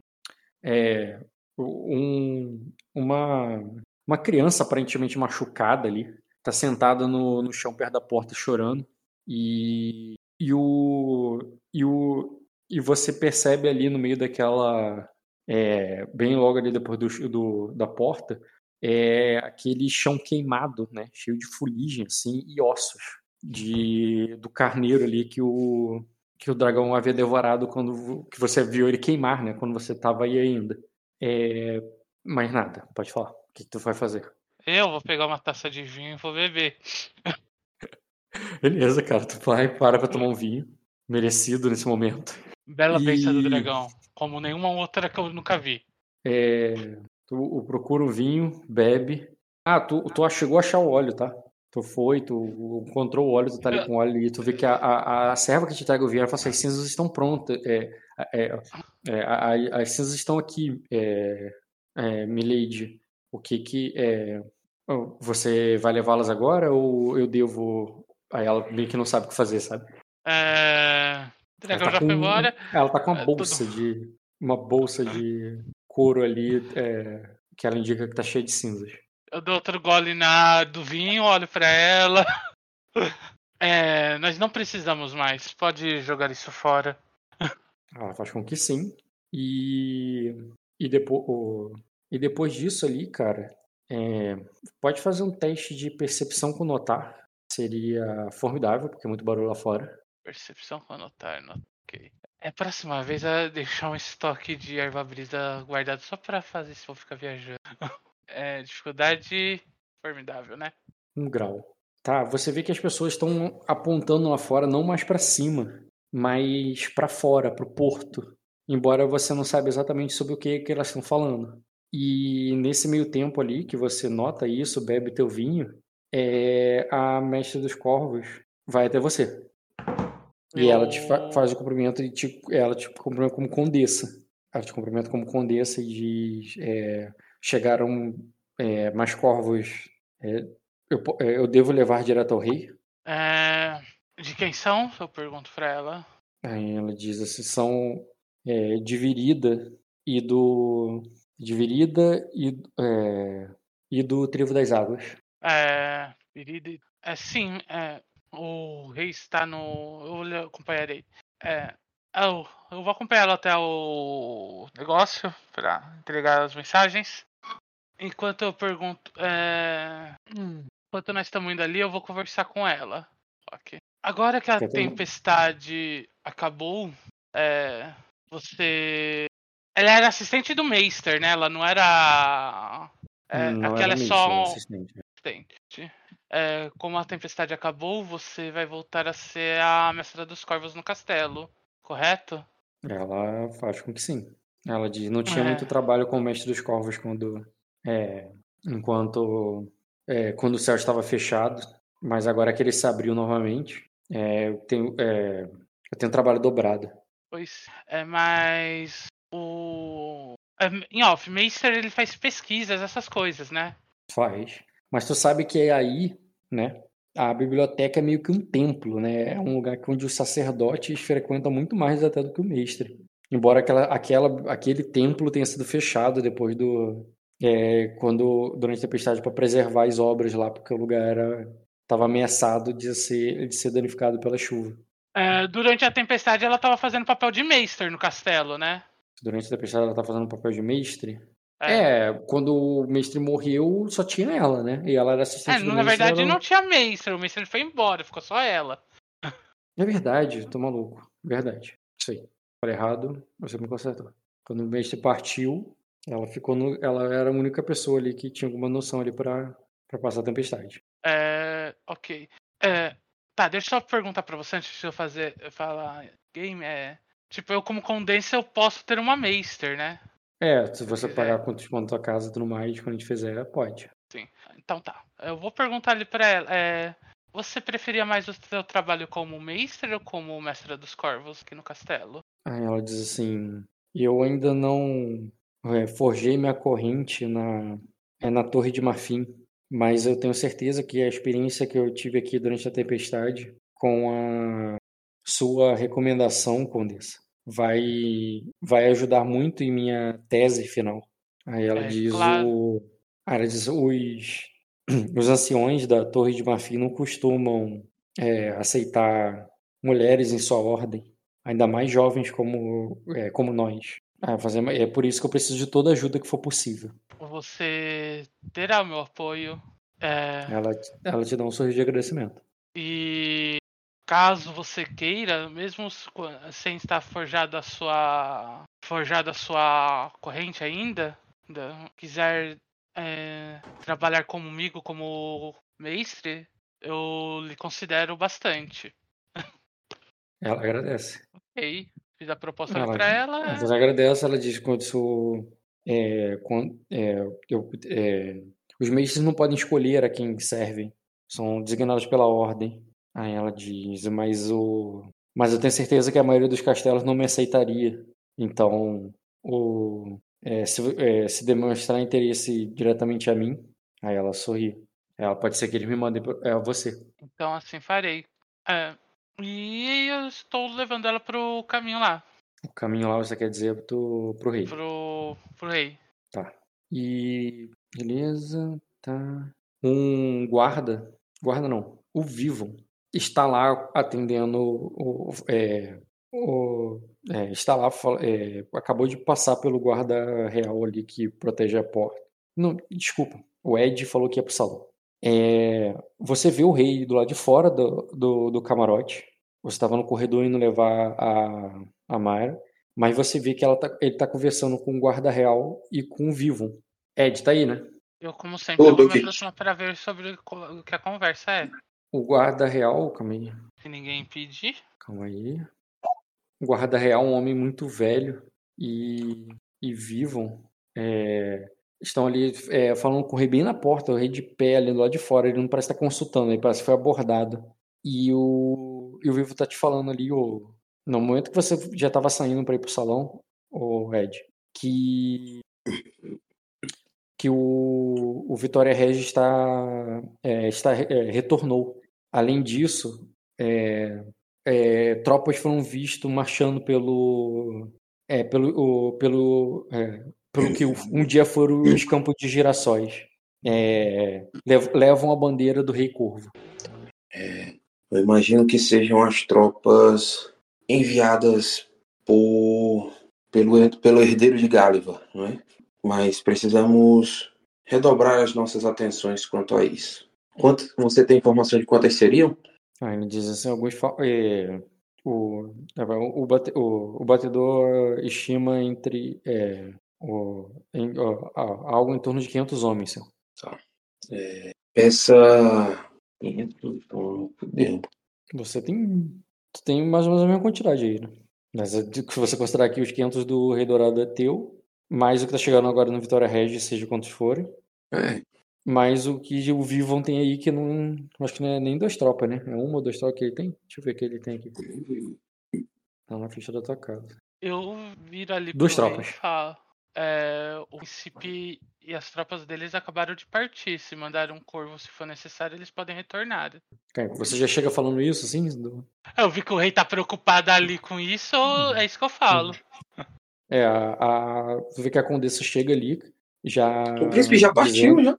é, um, uma, uma criança aparentemente machucada ali, tá sentada no, no chão perto da porta chorando e, e o e o e você percebe ali no meio daquela é, bem logo ali depois do, do, da porta é aquele chão queimado, né, cheio de fuligem assim e ossos de do carneiro ali que o que o dragão havia devorado quando que você viu ele queimar, né, quando você estava aí ainda. É, mais nada, pode falar. O que, que tu vai fazer? Eu vou pegar uma taça de vinho e vou beber. Beleza, cara, tu vai, para pra tomar um vinho. Merecido nesse momento. Bela besta do E- dragão. Como nenhuma outra que eu nunca vi. É, tu procura o vinho, bebe. Ah, tu, tu chegou a achar o óleo, tá? Tu foi, tu encontrou o óleo, tu tá ali com o óleo e tu vê que a, a, a serva que te entrega o vinho, ela fala assim, as cinzas estão prontas. É, é, é, a- as cinzas estão aqui, é, é, Milady. O que que é, você vai levá-las agora ou eu devo? Aí ela meio que não sabe o que fazer, sabe? É... Dragão tá com... Ela tá com uma é, bolsa de. Uma bolsa de couro ali é, que ela indica que tá cheia de cinzas. Eu dou outro gole na, do vinho, olho para ela. É, nós não precisamos mais. Pode jogar isso fora. Ela faz com que sim. E, e, depois, e depois disso ali, cara, é, pode fazer um teste de percepção com notar. Seria formidável, porque é muito barulho lá fora. Percepção com notar, ok. É próxima vez a deixar um estoque de erva brisa guardado só pra fazer se for ficar viajando. É, dificuldade formidável, né? Um grau. Tá, você vê que as pessoas estão apontando lá fora, não mais para cima, mas para fora, para o porto. Embora você não saiba exatamente sobre o que, que elas estão falando. E nesse meio tempo ali que você nota isso, bebe teu vinho, é, a mestre dos corvos vai até você. E ela te fa faz o cumprimento e te, ela te cumprimenta como condessa. Ela te cumprimenta como condessa e diz: é, chegaram é, mais corvos. É, eu, é, eu devo levar direto ao rei? É, de quem são? Eu pergunto para ela. Aí ela diz assim: são é, de Virida e do. De Virida e, e do Trivo das Águas. É. Virida. É, sim, é, o rei está no. Eu acompanharei. É, eu, eu vou acompanhá-lo até o negócio para entregar as mensagens. Enquanto eu pergunto. É... Hum, enquanto nós estamos indo ali, eu vou conversar com ela. Ok. Agora que a tempestade acabou, é... você. Ela era assistente do Meister, né? Ela não era. É, não aquela era é só. Assistente. assistente. É, como a tempestade acabou, você vai voltar a ser a mestra dos corvos no castelo, correto? Ela faz com que sim. Ela diz, não tinha é. muito trabalho com o mestre dos corvos quando é, enquanto é, quando o céu estava fechado, mas agora que ele se abriu novamente, é, eu, tenho, é, eu tenho trabalho dobrado. Pois, é, mas o em off, Meister ele faz pesquisas, essas coisas, né? Faz. Mas tu sabe que é aí, né? A biblioteca é meio que um templo, né? É um lugar onde os sacerdotes frequentam muito mais até do que o mestre. Embora aquela, aquela, aquele templo tenha sido fechado depois do, é, quando durante a tempestade para preservar as obras lá, porque o lugar era estava ameaçado de ser de ser danificado pela chuva. É, durante a tempestade ela estava fazendo papel de meister no castelo, né? Durante a tempestade ela estava fazendo papel de mestre. É. é. quando o mestre morreu, só tinha ela, né? E ela era assistente é, do Na verdade, ela... não tinha mestre, o mestre foi embora, ficou só ela. É verdade, tô maluco. Verdade. Isso aí. Falei errado, você me consertou. Quando o mestre partiu, ela ficou no, ela era a única pessoa ali que tinha alguma noção ali para para passar a tempestade. É, ok. É, tá, deixa eu só perguntar para você antes de eu fazer falar game é, tipo, eu como condensa eu posso ter uma Meister, né? É, se você pagar quanto desconto tua casa e tudo mais, quando a gente fizer, pode. Sim. Então tá. Eu vou perguntar ali para ela, é, você preferia mais o seu trabalho como Meister ou como Mestra dos Corvos aqui no castelo? Aí ela diz assim: Eu ainda não é, forjei minha corrente na, é, na Torre de Marfim, mas eu tenho certeza que a experiência que eu tive aqui durante a tempestade, com a sua recomendação, Condessa, vai, vai ajudar muito em minha tese final. Aí ela é, diz claro. o. Ela diz os, os anciões da Torre de Marfim não costumam é, aceitar mulheres em sua ordem, ainda mais jovens como, é, como nós. Ah, fazer, é por isso que eu preciso de toda a ajuda que for possível. Você terá o meu apoio. É... Ela, ela te dá um sorriso de agradecimento. E caso você queira, mesmo sem estar forjada a sua forjada a sua corrente ainda, quiser é, trabalhar comigo como mestre, eu lhe considero bastante. Ela agradece. Ok. Fiz a proposta ela, pra ela. Ela agradece, ela diz quando isso. É, quando, é, eu, é, os mestres não podem escolher a quem servem, são designados pela ordem. Aí ela diz, mas o. Mas eu tenho certeza que a maioria dos castelos não me aceitaria. Então, o, é, se, é, se, demonstrar interesse diretamente a mim, aí ela sorri. Ela pode ser que eles me mandem a é, você. Então assim farei. É, E eu estou levando ela pro caminho lá. O caminho lá você quer dizer pro, pro rei? Pro, pro rei. Tá. E. Beleza, tá. Um guarda. Guarda não. O Vivo está lá atendendo o. É, o é, está lá. É, acabou de passar pelo guarda real ali que protege a porta. Não, desculpa. O Ed falou que ia pro salão. É, você vê o rei do lado de fora do, do, do camarote. Você estava no corredor indo levar a, a Mayra. Mas você vê que ela tá, ele está conversando com o guarda real e com o Vivo. Ed, tá aí, né? Eu, como sempre, Ô, vou me aproximar para ver sobre o que a conversa é. O guarda real, calma aí. Se ninguém impedir. Calma aí. O guarda real é um homem muito velho e, e vivo. É, estão ali é, falando com o rei bem na porta, o rei de pé ali do lado de fora, ele não parece estar consultando, ele parece que foi abordado. E o, e o Vivo tá te falando ali, o, no momento que você já estava saindo para ir pro salão, o Ed, que que o, o Vitória Regis está, é, está é, retornou. Além disso, é, é tropas foram vistas marchando pelo é, pelo o, pelo é, pelo que um dia foram os campos de girassóis. É, levam a bandeira do Rei Corvo. É, eu imagino que sejam as tropas enviadas por, pelo, pelo herdeiro de Gáliva, não é? Mas precisamos redobrar as nossas atenções quanto a isso. Quanto, você tem informação de quantas seriam? Ah, ele diz assim, alguns é, o, o, bate, o, o, batedor estima entre é, o, em, ó, algo em torno de 500 homens. Tá. É, essa 500 homens, Você tem, tem mais ou menos a mesma quantidade aí, né? Mas se você considerar que os 500 do Rei Dourado é teu, mais o que tá chegando agora no Vitória Regis, seja quantos forem. É. Mais o que o Vivon tem aí, que não. Acho que não é nem duas tropas, né? É uma ou duas tropas que ele tem? Deixa eu ver o que ele tem aqui. Tá na ficha da tua casa. Eu viro ali Duas tropas. É, o príncipe e as tropas deles acabaram de partir. Se mandar um corvo se for necessário, eles podem retornar. Você já chega falando isso, assim? Do... Eu vi que o rei tá preocupado ali com isso, é isso que eu falo. É, a, a, você vê que a Condessa chega ali, já. O príncipe já partiu, já.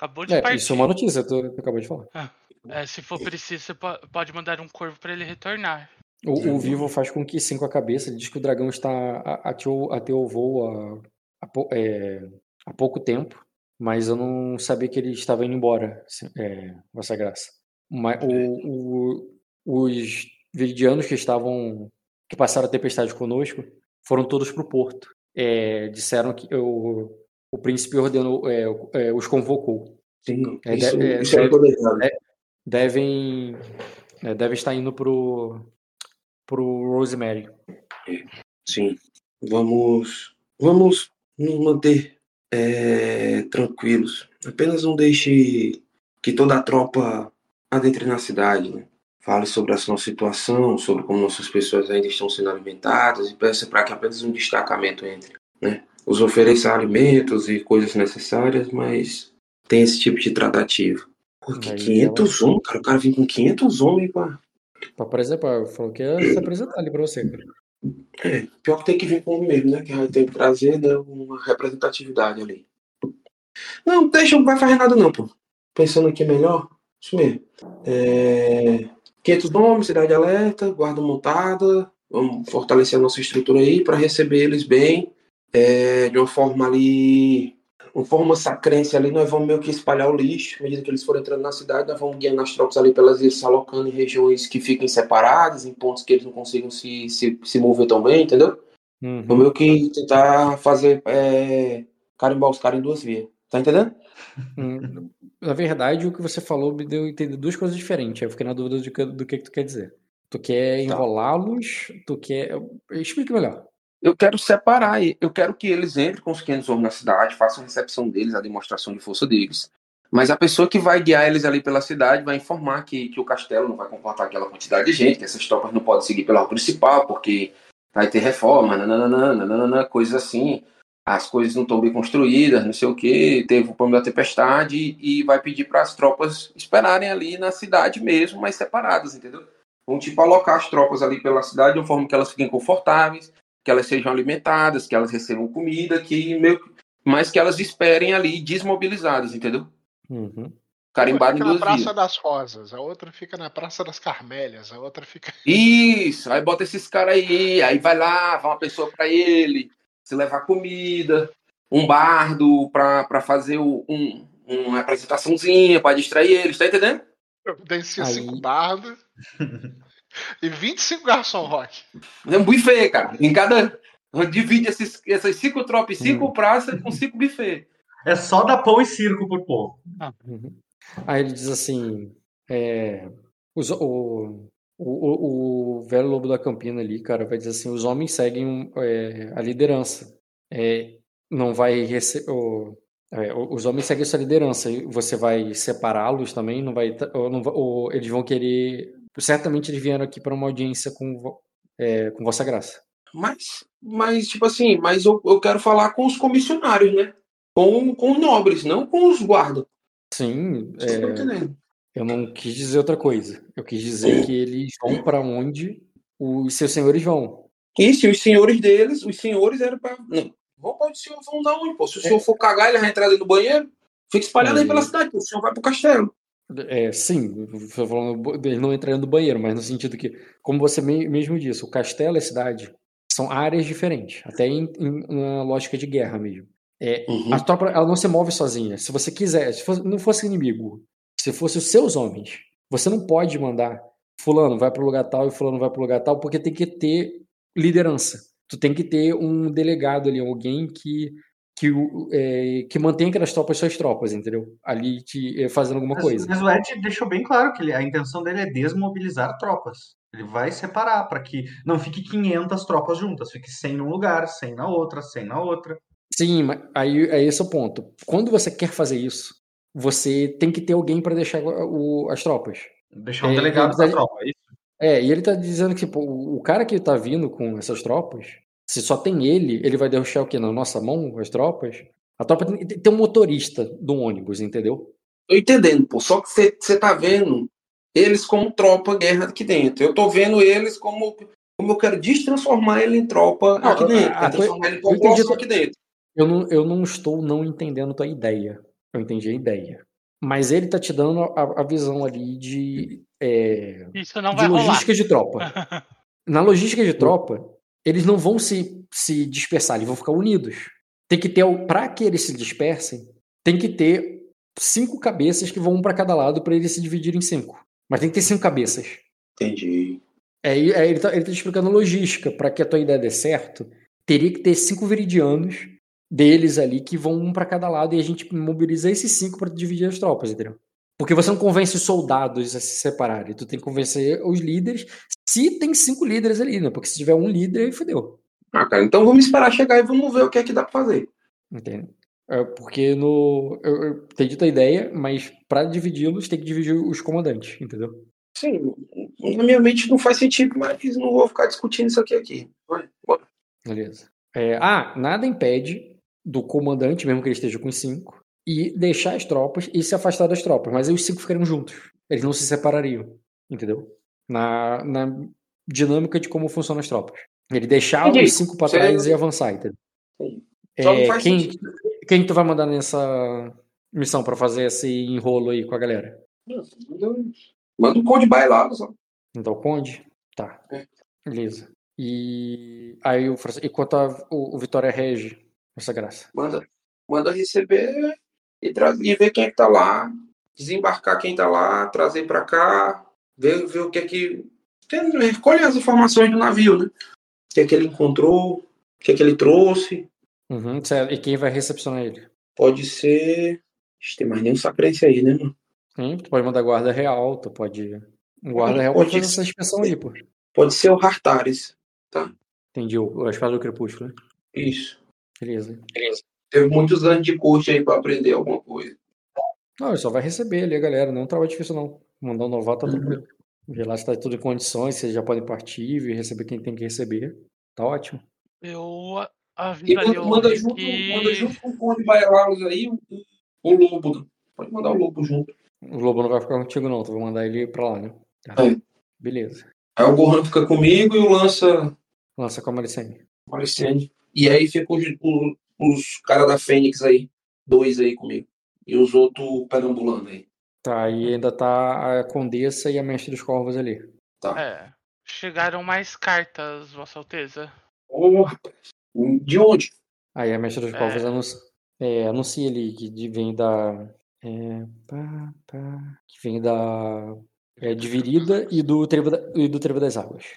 Acabou de é, partir. Isso é uma notícia, tu acabou de falar. Ah, é, se for preciso, você pode mandar um corvo para ele retornar. O, o, Vivo faz com que sim com a cabeça. Ele diz que o dragão está a, a, a teu voo há, é, há, pouco tempo, mas eu não sabia que ele estava indo embora, é, Vossa Graça. Mas, o, o, os viridianos que estavam que passaram a tempestade conosco foram todos para o porto. É, disseram que o, o príncipe ordenou, é, é, os convocou. Sim, é, isso, é, isso é deve, devem, devem estar indo pro pro Rosemary. Sim, vamos vamos nos manter tranquilos. Apenas não deixe que toda a tropa adentre na cidade. Né? fale sobre a sua situação, sobre como nossas pessoas ainda estão sendo alimentadas e peça para que apenas um destacamento entre, né? Os ofereça alimentos e coisas necessárias, mas tem esse tipo de tratativa. Porque 500 ela... homens, cara, o cara vem com 500 homens para Pra apresentar, falou que ia se apresentar ali pra você, cara. É, pior que tem que vir com o mesmo, né? Que vai ter que trazer né, uma representatividade ali. Não, deixa, não vai fazer nada não, pô. Pensando aqui melhor, isso mesmo. É... 500 nomes, cidade alerta, guarda montada, vamos fortalecer a nossa estrutura aí para receber eles bem, é, de uma forma ali, uma forma sacrência ali, nós vamos meio que espalhar o lixo, à medida que eles forem entrando na cidade, nós vamos guiando as tropas ali pelas ilhas, se alocando em regiões que fiquem separadas, em pontos que eles não consigam se, se, se mover tão bem, entendeu? Uhum. Vamos meio que tentar fazer, é, carimbar os caras em duas vias, tá entendendo? Hum, na verdade, o que você falou me deu a entender duas coisas diferentes. Eu fiquei na dúvida do que, do que, que tu quer dizer. Tu quer tá. enrolá-los? Tu quer. Explique melhor. Eu quero separar, eu quero que eles entrem com os 500 homens na cidade, façam a recepção deles, a demonstração de força deles. Mas a pessoa que vai guiar eles ali pela cidade vai informar que, que o castelo não vai comportar aquela quantidade de gente, que essas tropas não podem seguir pela rua principal, porque vai ter reforma, coisas assim as coisas não estão bem construídas, não sei o que, teve o problema da tempestade e vai pedir para as tropas esperarem ali na cidade mesmo, mas separadas, entendeu? vão tipo alocar as tropas ali pela cidade de uma forma que elas fiquem confortáveis, que elas sejam alimentadas, que elas recebam comida, que meio, mas que elas esperem ali desmobilizadas, entendeu? Uhum. Carimbado em fica na duas Praça vias. das Rosas, a outra fica na Praça das Carmélias, a outra fica. Isso, aí bota esses caras aí, aí vai lá, vai uma pessoa pra ele, se levar comida, um bardo pra, pra fazer o- um, uma apresentaçãozinha pra distrair eles, tá entendendo? Descia Aí- cinco bardos e 25 garçom rock. É um buffet, cara. Em cada. Divide esses, essas cinco tropas cinco Hum. praças com cinco buffet. É só dar pão e circo pro povo. Uhum. Aí ele diz assim: é, os- o, o, o, o velho lobo da Campina ali, cara, vai dizer assim: os homens seguem é, a liderança. É, não vai receber. os homens seguem essa liderança. e Você vai separá-los também? Não vai, ou não ou eles vão querer. Certamente eles vieram aqui para uma audiência com, é, com Vossa Graça. Mas, mas tipo assim, mas eu, eu quero falar com os comissionários, né? Com, com os nobres, não com os guardas. Sim, Vocês é, entendendo? eu não quis dizer outra coisa. Eu quis dizer que eles vão para onde os seus senhores vão. Isso, e os senhores deles, os senhores eram pra. Não, vão para o senhor, vão dar onde, pô? Se o senhor for cagar, ele vai entrar dentro do banheiro, fica espalhado aí É. pela cidade, pô. o senhor vai pro castelo. É, sim, estou falando dele não entrando no banheiro, mas no sentido que, como você me- mesmo disse, o castelo e a cidade são áreas diferentes, até em, em- na lógica de guerra mesmo. É, Uhum. a tropa ela não se move sozinha. Se você quiser, se fosse- não fosse inimigo, se fosse os seus homens, você não pode mandar fulano vai para o lugar tal e fulano vai para o lugar tal, porque tem que ter liderança. Tu tem que ter um delegado ali, alguém que que, é, que mantém aquelas tropas suas tropas, entendeu? Ali te, é, fazendo alguma Mas, coisa. mas o Ed deixou bem claro que ele- a intenção dele é desmobilizar tropas. Ele vai separar para que não fique 500 tropas juntas, fique 100 num lugar, 100 na outra, 100 na outra. Sim, mas aí é esse o ponto. Quando você quer fazer isso, você tem que ter alguém para deixar o- as tropas. Deixar um É, delegado ele da tá- tropa. é isso? É, e ele tá dizendo que o cara que tá vindo com essas tropas, se só tem ele, ele vai deixar o quê? Na nossa mão, as tropas? A tropa tem, tem um motorista do ônibus, entendeu? Tô entendendo, pô. Só que você tá vendo eles como tropa guerra aqui dentro. Eu tô vendo eles como, como eu quero destransformar ele em tropa Não, aqui dentro. a- a Quero transformar ele em população aqui dentro. Eu não, eu não estou não entendendo tua ideia. Eu entendi a ideia. Mas ele tá te dando a, a visão ali de, é, Isso não de vai rolar. logística de tropa. Na logística de tropa, eles não vão se, se dispersar, eles vão ficar unidos. Tem que ter, para que eles se dispersem, tem que ter cinco cabeças que vão um para cada lado para eles se dividirem em cinco. Mas tem que ter cinco cabeças. Entendi. É, é, ele, tá, ele tá explicando a logística. Para que a tua ideia dê certo, teria que ter cinco viridianos deles ali que vão um para cada lado e a gente mobiliza esses cinco para dividir as tropas, entendeu? Porque você não convence os soldados a se separarem. Tu tem que convencer os líderes. Se tem cinco líderes ali, né? Porque se tiver um líder, aí fodeu. Ah, cara, então vamos esperar chegar e vamos ver o que é que dá pra fazer. Entende? É, porque no. Eu, eu entendi tua ideia, mas para dividi-los tem que dividir os comandantes, entendeu? Sim, na minha mente não faz sentido, mas não vou ficar discutindo isso aqui aqui. Vai, bora. Beleza. É, ah, nada impede do comandante, mesmo que ele esteja com cinco, e deixar as tropas e se afastar das tropas. Mas os cinco ficariam juntos. Eles não se separariam. Entendeu? Na, na dinâmica de como funcionam as tropas. Ele deixar Entendi. os cinco para Você- trás e avançar, entendeu? É, quem, sentido. quem tu vai mandar nessa missão para fazer esse enrolo aí com a galera? Manda um conde bailado só. Então, Conde? Tá. É. Beleza. E aí o. E quanto a, o, o Vitória Rege, essa graça? Manda, manda receber e, e ver quem é que tá lá, desembarcar quem tá lá, trazer pra cá, ver, ver o que é que. Recolher as informações do navio, né? O que é que ele encontrou, o que é que ele trouxe. Uhum. E quem vai recepcionar ele? Pode ser. Ixi, tem mais nenhum sacrense aí, né, mano? Hum, tu pode mandar guarda real, tu pode. Um guarda real Pode fazer ser. essa inspeção aí, pô. Pode ser o Hartares. Entendi, o, a espada do crepúsculo, né? Isso. Beleza. Teve muitos anos de corte aí pra aprender alguma coisa. Não, ele só vai receber ali a galera, não é um trabalho difícil, não. Mandar um novato tá Uhum. tranquilo. Ver lá se tá tudo em condições, vocês já podem partir e receber quem tem que receber. Tá ótimo. Eu E avisaria manda, o manda Rui junto, que... manda junto com o Conde Bailalos aí o, o lobo. né? Pode mandar o lobo junto. O Lobo não vai ficar contigo, não. Tu vai mandar ele pra lá, né? Tá. É. beleza. Aí o Gohan fica comigo e o Lança. Lança com a Malicene. Malicene. E aí fica os, os, os caras da Fênix aí. Dois aí comigo. E os outros perambulando aí. Tá, e ainda tá a Condessa e a Mestre dos Corvos ali. Tá. É. Chegaram mais cartas, Vossa Alteza. Rapaz. De onde? Aí a Mestre dos É. Corvos anuncia, é, anuncia ali que vem da. É, pá, pá, que vem da. É, de Virida e do, trevo da, e do Trevo das Águas.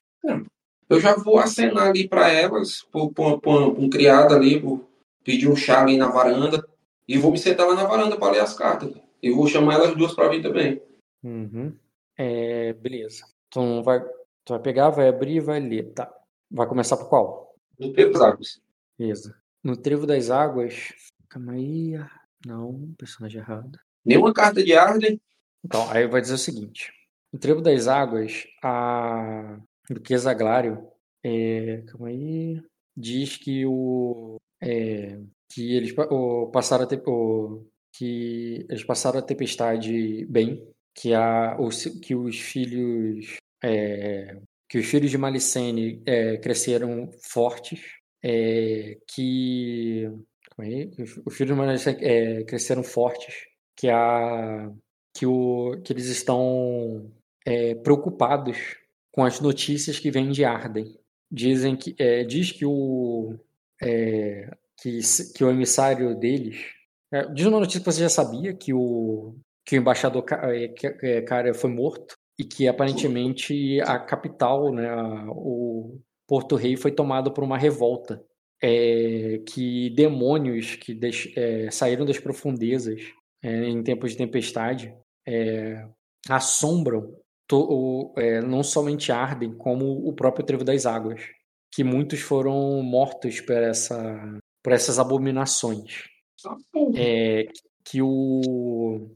Eu já vou acenar ali pra elas, por, por, por um criado ali, por pedir um chá ali na varanda. E vou me sentar lá na varanda pra ler as cartas. E vou chamar elas duas pra vir também. Uhum. É, beleza. Então vai, tu vai pegar, vai abrir e vai ler. Tá. Vai começar por qual? Do tempo das águas. Beleza. No Trevo das Águas. Calma aí. Não, personagem errado. Nenhuma carta de Arden. Então, aí vai dizer o seguinte: no Trevo das Águas, a Duquesa Glário, é, calma aí, diz que o é, que eles o, passaram a o, que eles passaram a tempestade bem, que a os, que os filhos é, que os filhos de Malicene é, cresceram fortes, é, que aí, que os, os filhos de Malicene é, cresceram fortes, que a que, o, que eles estão é, preocupados com as notícias que vêm de Arden. Dizem que é, diz que o é, que, que o emissário deles é, diz uma notícia que você já sabia que o que o embaixador é, é, cara foi morto e que aparentemente a capital, né, o Porto Rei foi tomado por uma revolta. É, que demônios que é, saíram das profundezas é, em tempos de tempestade é, assombram to- não somente Arden, como o próprio Trevo das Águas, que muitos foram mortos por, essa, por essas abominações. É, que o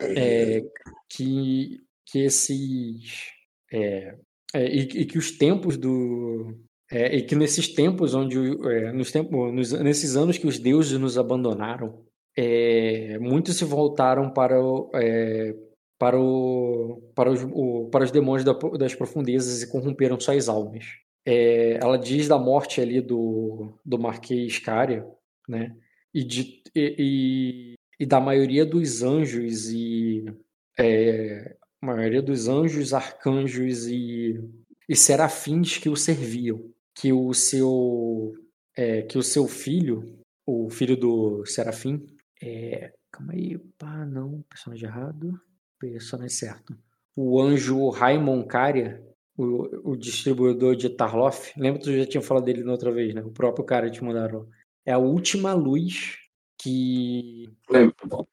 é, que, que esses é, é, e, e que os tempos do é, e que nesses tempos onde é, nos tempos nos, nesses anos que os deuses nos abandonaram muitos se voltaram para para o para os, o- para os demônios da- das profundezas e corromperam suas almas É, ela diz da morte ali do do Marquês Cária né e de e, e, e da maioria dos anjos e é, maioria dos anjos, arcanjos e, e serafins que o serviam, que o seu é, que o seu filho, o filho do serafim, é, calma aí, pá, não, personagem errado, personagem certo. O anjo Raimon Caria, o, o distribuidor de Tarloff, lembra que tu já tinha falado dele na outra vez, né? O próprio cara te mandaram. É a última luz que Lembro.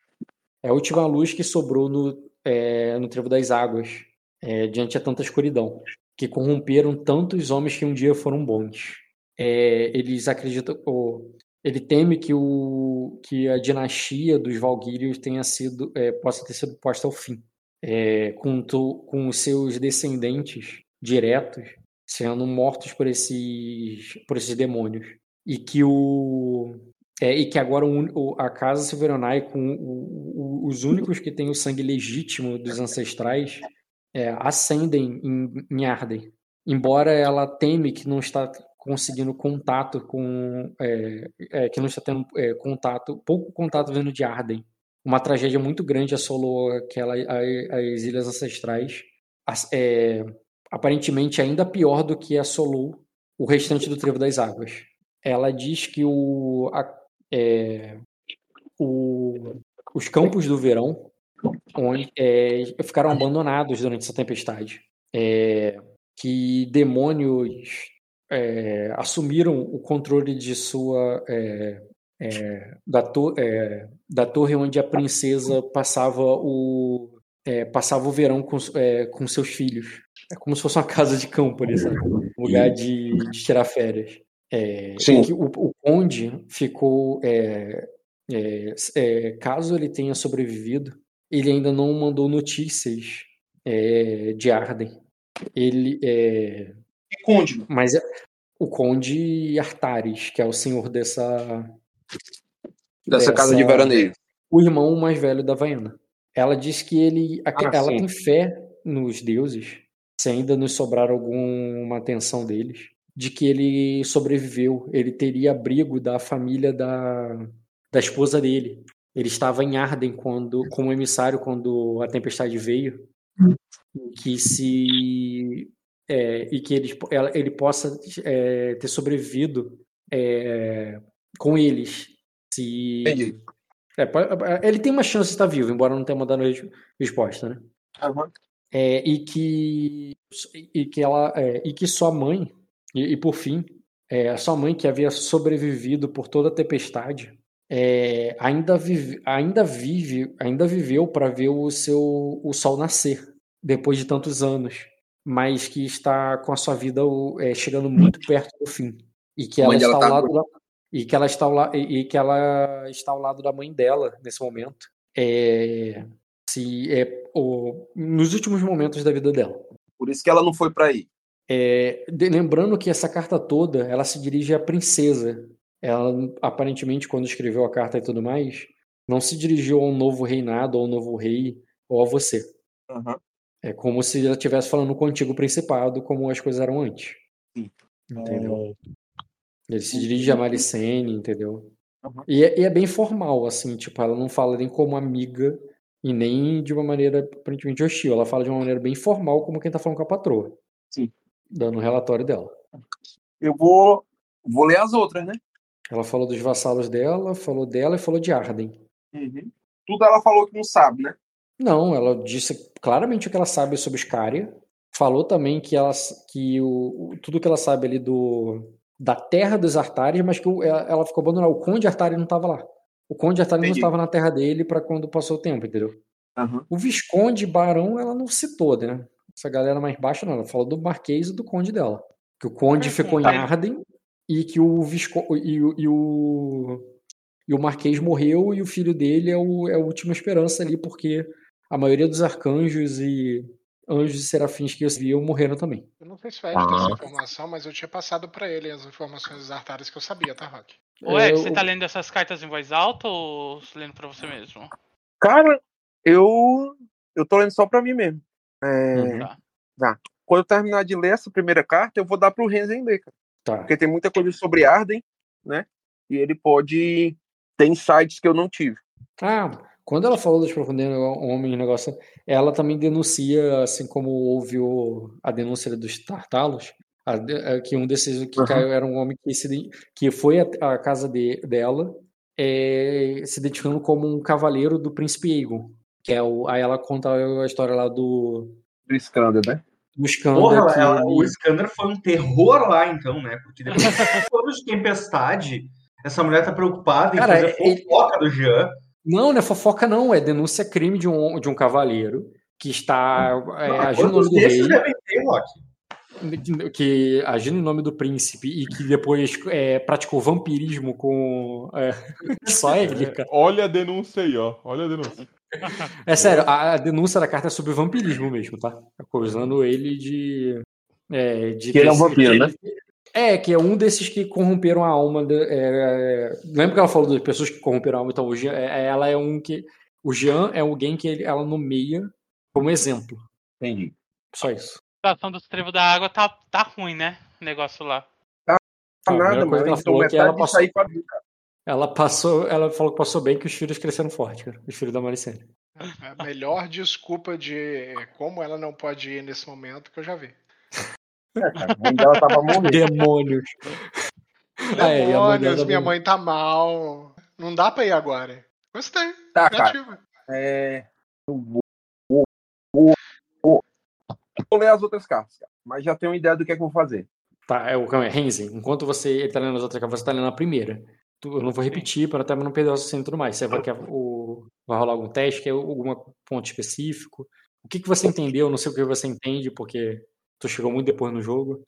é a última luz que sobrou no, é, no Trevo das Águas, é, diante a tanta escuridão, que corromperam tantos homens que um dia foram bons. É, eles acreditam, ou, ele teme que, o, que a dinastia dos Valguírios tenha sido, é, possa ter sido posta ao fim, é, com, com os seus descendentes diretos sendo mortos por esses, por esses demônios. E que o, é, e que agora o, a casa Silveronai, com o- o- os únicos que têm o sangue legítimo dos ancestrais, é, ascendem em, em Arden. Embora ela teme que não está conseguindo contato com. é, é, que não está tendo é, contato, pouco contato vindo de Arden. Uma tragédia muito grande assolou aquela, a- as ilhas ancestrais. As- é, aparentemente ainda pior do que assolou o restante do Trevo das Águas. Ela diz que o, a- é, o- os campos do verão onde, é, ficaram abandonados durante essa tempestade. É, que demônios é, assumiram o controle de sua é, é, da, to- é, da torre onde a princesa passava o passava o verão com, com seus filhos. É como se fosse uma casa de campo ali, sabe? Um lugar de, de tirar férias. É, Sim. que o, o conde ficou é, é, é, caso ele tenha sobrevivido, ele ainda não mandou notícias é, de Arden. Ele, é, E Conde, mas é- o Conde Artares, que é o senhor dessa. dessa Dessa- casa de veraneio. o irmão mais velho da Vaiana. Ela diz que ele. Ah, ela sim. tem fé nos deuses se ainda nos sobrar alguma atenção deles, de que ele sobreviveu, ele teria abrigo da família da, da esposa dele. Ele estava em Arden quando, como emissário quando a tempestade veio, que se é, e que ele, ele possa é, ter sobrevivido é, com eles. Se é, ele tem uma chance de estar vivo, embora não tenha mandado resposta, né? Uhum. e que e que ela e que sua mãe e, e por fim a sua mãe que havia sobrevivido por toda a tempestade ainda vive, ainda vive ainda viveu para ver o seu o sol nascer depois de tantos anos, mas que está com a sua vida é, chegando muito perto do fim e que ela está ela tá ao lado da, e que ela está ao, e que ela está ao lado da mãe dela nesse momento, é, se é o, nos últimos momentos da vida dela. Por isso que ela não foi para aí. É, de, lembrando que essa carta toda ela se dirige à princesa. Ela aparentemente quando escreveu a carta e tudo mais não se dirigiu a um novo reinado, ou um novo rei, ou a você. Uhum. É como se ela estivesse falando com o antigo principado, como as coisas eram antes. Sim. Entendeu? Ele se dirige a Malicene, entendeu? Uhum. E, é, e, é, bem formal, assim, tipo, ela não fala nem como amiga e nem de uma maneira aparentemente hostil. Ela fala de uma maneira bem formal, como quem tá falando com a patroa. Sim. Dando o um relatório dela. Eu vou, vou ler as outras, né? Ela falou dos vassalos dela, falou dela e falou de Arden. Uhum. Tudo ela falou que não sabe, né? Não, ela disse claramente o que ela sabe sobre Scaria. Falou também que, ela, que o, tudo que ela sabe ali do, da terra dos Artares, mas que ela, ela ficou abandonada. O Conde Artari não estava lá. O Conde Artari Entendi. não estava na terra dele para quando passou o tempo, entendeu? Uhum. O Visconde Barão, ela não citou, né? Essa galera mais baixa, não. Ela falou do Marquês e do Conde dela. Que o Conde ficou em Arden e que o Visconde. E, e, o. E o Marquês morreu e o filho dele é, o, é a última esperança ali, porque a maioria dos arcanjos e anjos e serafins que eu vi morreram também. Eu não sei se vai ter essa informação, mas eu tinha passado para ele as informações dos artários que eu sabia, tá, Rock? Ué, eu... você tá lendo essas cartas em voz alta ou lendo para você mesmo? Cara, eu eu tô lendo só para mim mesmo. É... Hum, tá. tá. Quando eu terminar de ler essa primeira carta, eu vou dar pro Renzen ler, cara. Tá. Porque tem muita coisa sobre Arden, né? E ele pode ter insights que eu não tive. Ah, quando ela falou dos profundeiros homem negócio, ela também denuncia, assim como houve o, a denúncia dos tartalos, a, a, que um desses que uhum. caiu era um homem que, se, que foi à casa de, dela é, se identificando como um cavaleiro do príncipe Aegon. Que é o, aí ela conta a história lá do. Do Skander, né? Do Skander. Porra, ela, ele... O Skander foi um terror lá, então, né? Porque depois de anos de tempestade, essa mulher tá preocupada em Cara, fazer ele... fofoca do Jean. Não, não é fofoca, não. É denúncia crime de um, de um cavaleiro que está é, agindo no rei. Ter, que agindo em nome do príncipe e que depois é, praticou vampirismo com. É, só ele, cara. Olha a denúncia aí, ó. Olha a denúncia. É sério, a, a denúncia da carta é sobre vampirismo mesmo, tá? Acusando ele de. É, de que ele é um vampiro, né? É, que é um desses que corromperam a alma. De, é, lembra que ela falou das pessoas que corromperam a alma? Então, o Jean, é, ela é um que. O Jean é alguém que ele, ela nomeia como exemplo. Entendi. Só isso. A situação do trevo da água tá, tá ruim, né? O negócio lá. Tá, tá nada, mas ela falou que ela passou, ela passou. Ela falou que passou bem que os filhos cresceram forte, cara. Os filhos da Maricene. É a melhor desculpa de como ela não pode ir nesse momento que eu já vi. É, cara, a mãe dela tava morrendo. Demônios. Demônios, minha mãe tá mal. Não dá pra ir agora. Gostei. Tá, cara. É... Eu vou... Vou... vou... vou ler as outras cartas, cara. Mas já tenho uma ideia do que é que eu vou fazer. Tá, é o Renzi. Enquanto você tá lendo as outras cartas, você tá lendo a primeira. Eu não vou repetir para até não perder o assunto e tudo mais. Você vai, quer, o, vai rolar algum teste, quer algum ponto específico? O que, que você entendeu? Não sei o que você entende, porque Tu chegou muito depois no jogo.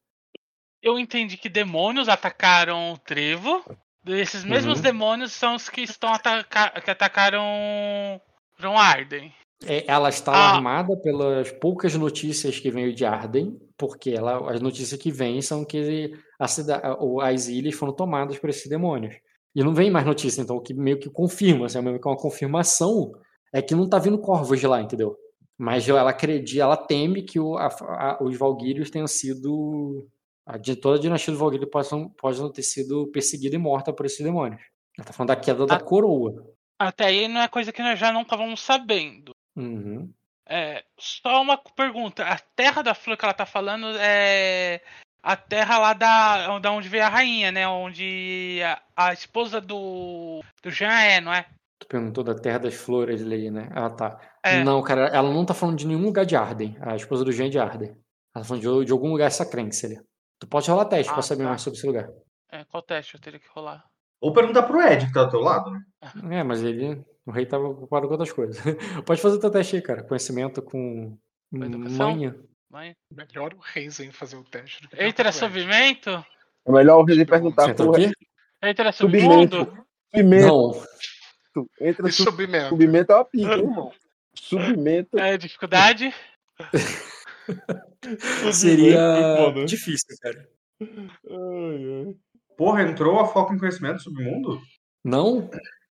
Eu entendi que demônios atacaram o trevo. Esses mesmos uhum. demônios são os que estão ataca que atacaram John Arden. É, ela está ah. alarmada pelas poucas notícias que veio de Arden, porque ela, as notícias que vêm são que a cidade, as ilhas foram tomadas por esses demônios. E não vem mais notícia, então o que meio que confirma, assim, meio que uma confirmação é que não tá vindo corvos de lá, entendeu? Mas ela acredita, ela teme que o, a, a, os Valguírios tenham sido. A, de toda a dinastia do Valguírio possam, possam ter sido perseguida e morta por esses demônios. Ela tá falando da queda da coroa. Até aí não é coisa que nós já não estávamos sabendo. Uhum. É, só uma pergunta. A terra da flor que ela tá falando é a terra lá da, da onde veio a rainha, né? Onde a, a esposa do, do Jean é, não é? Tu perguntou da Terra das Flores ali, né? Ah, tá. É. Não, cara, ela não tá falando de nenhum lugar de Arden. A esposa do Jean é de Arden. Ela tá falando de, de algum lugar sacrense ali. Tu pode rolar teste ah, pra saber tá. mais sobre esse lugar. É, qual teste eu teria que rolar? Ou perguntar pro Ed, que tá do teu lado, né? É, mas ele. O rei tava ocupado com outras coisas. pode fazer teu teste aí, cara. Conhecimento com. Manha. Manha. Melhor o Reisen fazer o teste do que Entra subimento? É melhor o Reisen perguntar pro Rei. Entra subimento? Subimento. Não. Entra su subimento. Subimento é uma pica, irmão. Subimento. É, dificuldade? Seria é difícil, cara. Ai, ai. Porra, entrou a foco em conhecimento submundo? Não?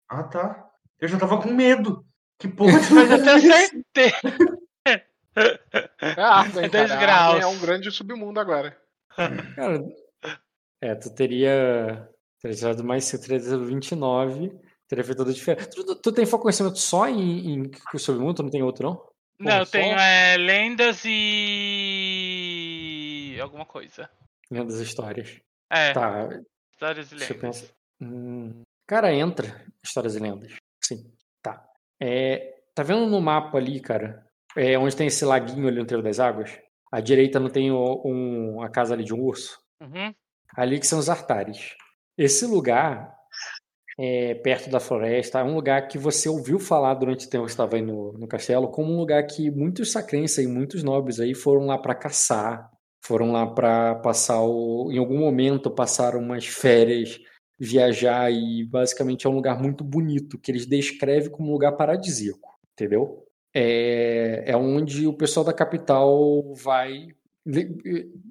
Ah, tá. Eu já tava com medo. Que porra Mas eu tenho certeza. É Arden, é cara. graus. é um grande submundo agora. Cara, é, tu teria. Teria tirado mais 29. Teria feito toda a diferença. Tu, tu, tem foco conhecimento só em, em submundo? Tu não tem outro, não? Não, eu tenho é, lendas e. alguma coisa. Lendas e histórias. É. Tá. Histórias e lendas. Hum, cara, entra histórias e lendas. Sim. Tá. É, tá vendo no mapa ali, cara? É, onde tem esse laguinho ali no Trevo das Águas? À direita não tem um, a casa ali de um urso? Uhum. Ali que são os altares. Esse lugar é, perto da floresta. É um lugar que você ouviu falar durante o tempo que estava aí no, no castelo, como um lugar que muitos sacrenses e muitos nobres aí foram lá para caçar, foram lá para passar o, em algum momento passaram umas férias, viajar e basicamente é um lugar muito bonito que eles descrevem como um lugar paradisíaco, entendeu? É, é onde o pessoal da capital vai.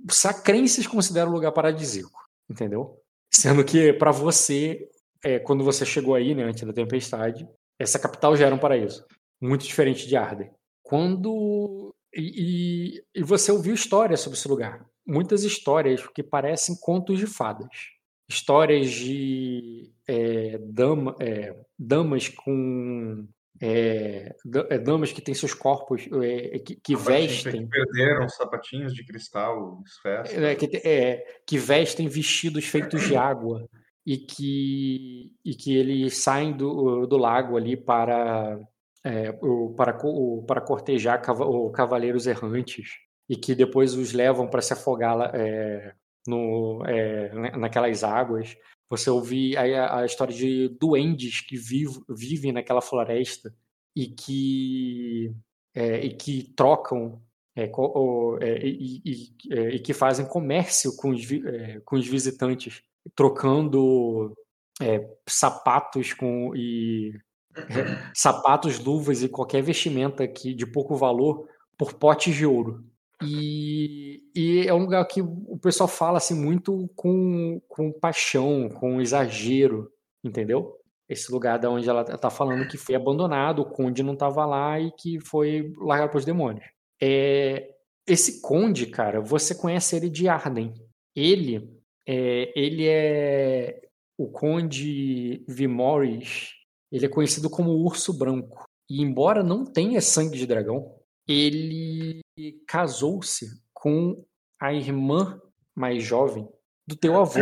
Sacrenses consideram um lugar paradisíaco, entendeu? Sendo que para você é, quando você chegou aí, né, antes da tempestade, essa capital já era um paraíso. Muito diferente de Arden. Quando. E, e, e você ouviu histórias sobre esse lugar. Muitas histórias que parecem contos de fadas. Histórias de é, dama, é, damas com é, damas que têm seus corpos que, que vestem. Que perderam sapatinhos de cristal. É, que, é, que vestem vestidos feitos de água e que, e que eles saem do, do lago ali para, é, para, para cortejar cavaleiros errantes e que depois os levam para se afogar no, é, naquelas águas. Você ouve a, a história de duendes que vive, vivem naquela floresta e que, é, e que trocam é, é, e, e, e, que fazem comércio com os, com os visitantes trocando é, sapatos com e é, sapatos, luvas e qualquer vestimenta que de pouco valor por potes de ouro. E, e, é um lugar que o pessoal fala assim muito com, com paixão, com exagero, entendeu? Esse lugar da onde ela está falando que foi abandonado, o conde não estava lá e que foi largado para os demônios. É, esse conde, cara, você conhece ele de Arden. Ele é, ele é o Conde Vimoris. Ele é conhecido como Urso Branco. E embora não tenha sangue de dragão, ele casou-se com a irmã mais jovem do teu avô,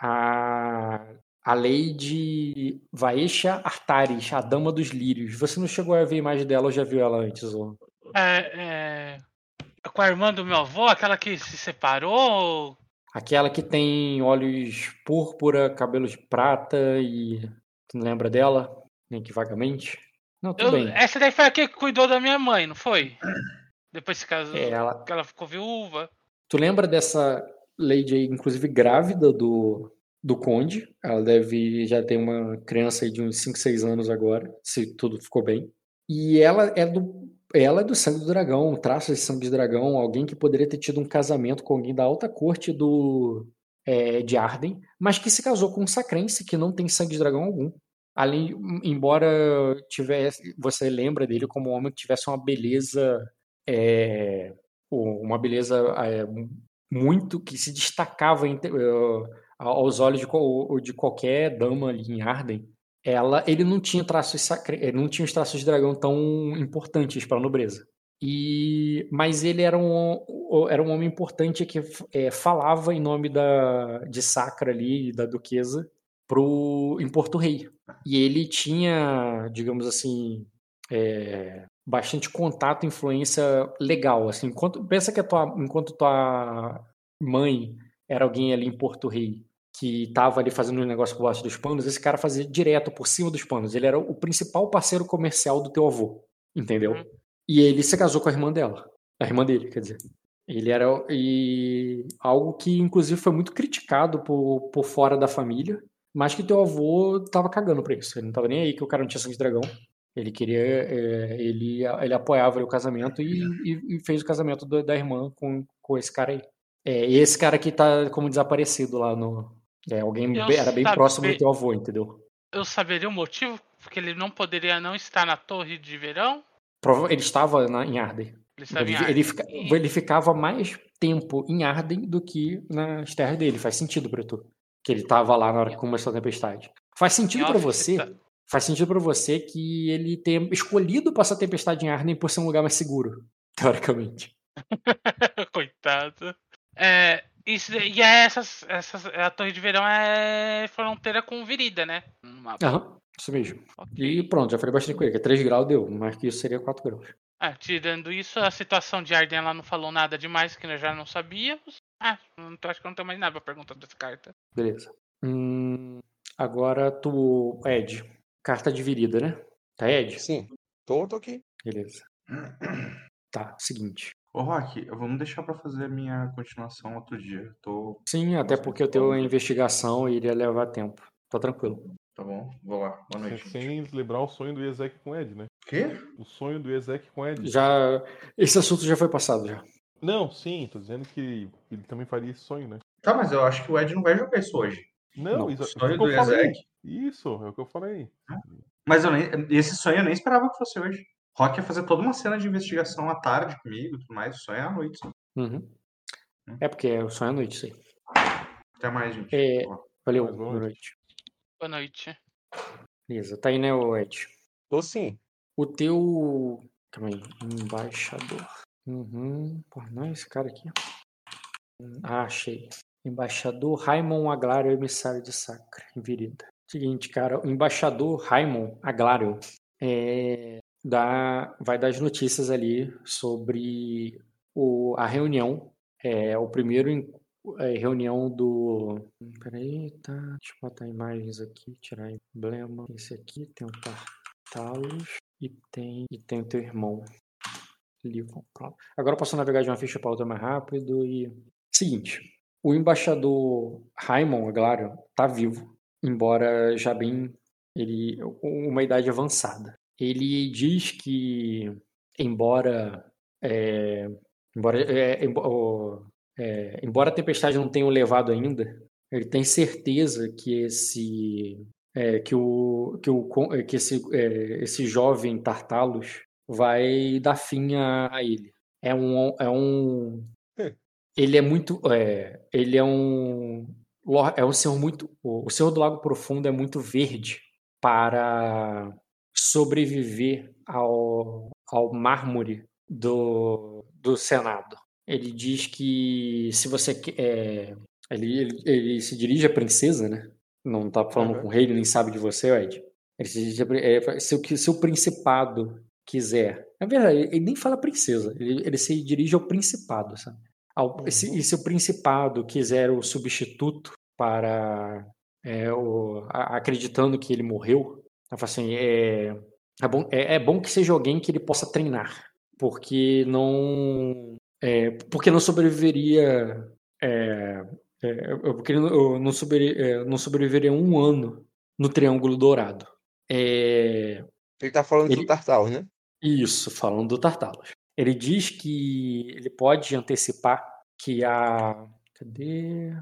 a, a Lady Vaesha Artaris, a Dama dos Lírios. Você não chegou a ver a imagem dela ou já viu ela antes? Ou... É, é... Com a irmã do meu avô, aquela que se separou? Aquela que tem olhos púrpura, cabelo de prata e. Tu não lembra dela? Nem que vagamente? Não, tudo Eu, bem. Essa daí foi a que cuidou da minha mãe, não foi? Depois se casou. É, ela... ela ficou viúva. Tu lembra dessa Lady aí, inclusive grávida do, do Conde? Ela deve já ter uma criança aí de uns 5, 6 anos agora, se tudo ficou bem. E ela é do ela é do sangue do dragão, traços de sangue de dragão, alguém que poderia ter tido um casamento com alguém da alta corte do é, de Arden, mas que se casou com um sacrense que não tem sangue de dragão algum. além, embora tivesse, você lembra dele como um homem que tivesse uma beleza, é, uma beleza é, muito que se destacava em, uh, aos olhos de, de, qualquer dama ali em Arden. Ela, ele não tinha traços sacre, não tinha os traços de dragão tão importantes para a nobreza. E, mas ele era um, era um homem importante que é, falava em nome da, de Sacra ali, da duquesa, pro, em Porto Rei. E ele tinha, digamos assim, é, bastante contato, influência legal. Assim, enquanto, pensa que a tua, enquanto tua mãe era alguém ali em Porto Rei que estava ali fazendo um negócio por baixo dos panos, esse cara fazia direto por cima dos panos. Ele era o principal parceiro comercial do teu avô, entendeu? Uhum. E ele se casou com a irmã dela. A irmã dele, quer dizer. Ele era e algo que inclusive foi muito criticado por, por fora da família, mas que teu avô tava cagando pra isso. Ele não tava nem aí que o cara não tinha sangue de dragão. Ele queria, é, ele, ele apoiava o casamento e, e, e, fez o casamento do, da irmã com, com esse cara aí. É, esse cara que tá como desaparecido lá no. É, alguém eu era bem próximo do teu avô, entendeu? Eu saberia o motivo? Porque ele não poderia não estar na torre de verão? Ele estava na, em Arden. Ele, ele, ele, fica, ele, ficava mais tempo em Arden do que nas terras dele. Faz sentido pra tu. Que ele estava lá na hora que começou a tempestade. Faz sentido para você. Tá. Faz sentido para você que ele tenha escolhido passar a tempestade em Arden por ser um lugar mais seguro, teoricamente. Coitado. É, isso, e é essas, essas, a Torre de Verão é fronteira com Virida, né? Aham. Isso mesmo. Okay. E pronto, já falei bastante com ele, que é 3 graus deu, mas que isso seria 4 graus. Ah, tirando isso, a situação de Arden ela não falou nada demais que nós já não sabíamos. Ah, não, acho que não tenho mais nada pra perguntar dessa carta. Beleza. Hum, agora tu, Ed. Carta dividida, né? Tá, Ed? Sim. Tô, tô aqui. Beleza. Tá, seguinte. Ô, Rock, vamos deixar pra fazer a minha continuação outro dia. Tô... Sim, até porque eu tenho a investigação e iria levar tempo. Tô tranquilo. Tá bom, vou lá. Boa noite. Sem lembrar o sonho do Ezek com Ed, né? Quê? O sonho do Ezek com Ed. Já. Esse assunto já foi passado já. Não, sim, tô dizendo que ele também faria esse sonho, né? Tá, mas eu acho que o Ed não vai jogar isso hoje. Não, não isso, o sonho do Ezek. Isso, é o que eu falei. Mas eu nem, esse sonho eu nem esperava que fosse hoje. Rock ia fazer toda uma cena de investigação à tarde comigo e tudo mais. O sonho é à noite. Uhum. É porque é o sonho é à noite, isso aí. Até mais, gente. É, valeu, boa noite. Boa noite. Beleza, tá aí, né, Ed? Tô sim. O teu. Calma aí, embaixador. Uhum. Pô, não é esse cara aqui. Ah, achei. Embaixador Raimon Aglário, emissário de Sacra, em Virida. Seguinte, cara, o embaixador Raimon Aglário é, dá, vai dar as notícias ali sobre o, a reunião, é, o primeiro é, reunião do. Peraí, tá. Deixa eu botar imagens aqui, tirar emblema. Esse aqui tem o Tartalos e tem, e tem o teu irmão. Livon. Agora eu posso navegar de uma ficha para outra mais rápido e. Seguinte. O embaixador Raimon Aglário tá vivo, embora já bem ele uma idade avançada. Ele diz que embora é, embora é, é, embora a tempestade não tenha o levado ainda, ele tem certeza que esse é, que o que o que esse é, esse jovem Tartalos vai dar fim a, a ele. É um é um. Ele é muito é, ele é um é um senhor muito o senhor do Lago Profundo é muito verde para sobreviver ao ao mármore do, do Senado. Ele diz que se você é, ele, ele, ele, se dirige à princesa, né? Não tá falando uhum. com o rei, ele nem sabe de você, Ed. Ele se dirige a, é, se, o, se o principado quiser. Na verdade, ele nem fala princesa, ele, ele se dirige ao principado, sabe? Ao, uhum. se, e se o principado quiser o substituto para. É, o, a, acreditando que ele morreu, assim, é, é, bom, é, é bom que seja alguém que ele possa treinar, porque não é, porque não sobreviveria. É, é, porque não, não, sobre, não sobreviveria um ano no Triângulo Dourado. É, ele está falando ele, do Tartalos, né? Isso, falando do Tartalos. Ele diz que ele pode antecipar que a. Cadê?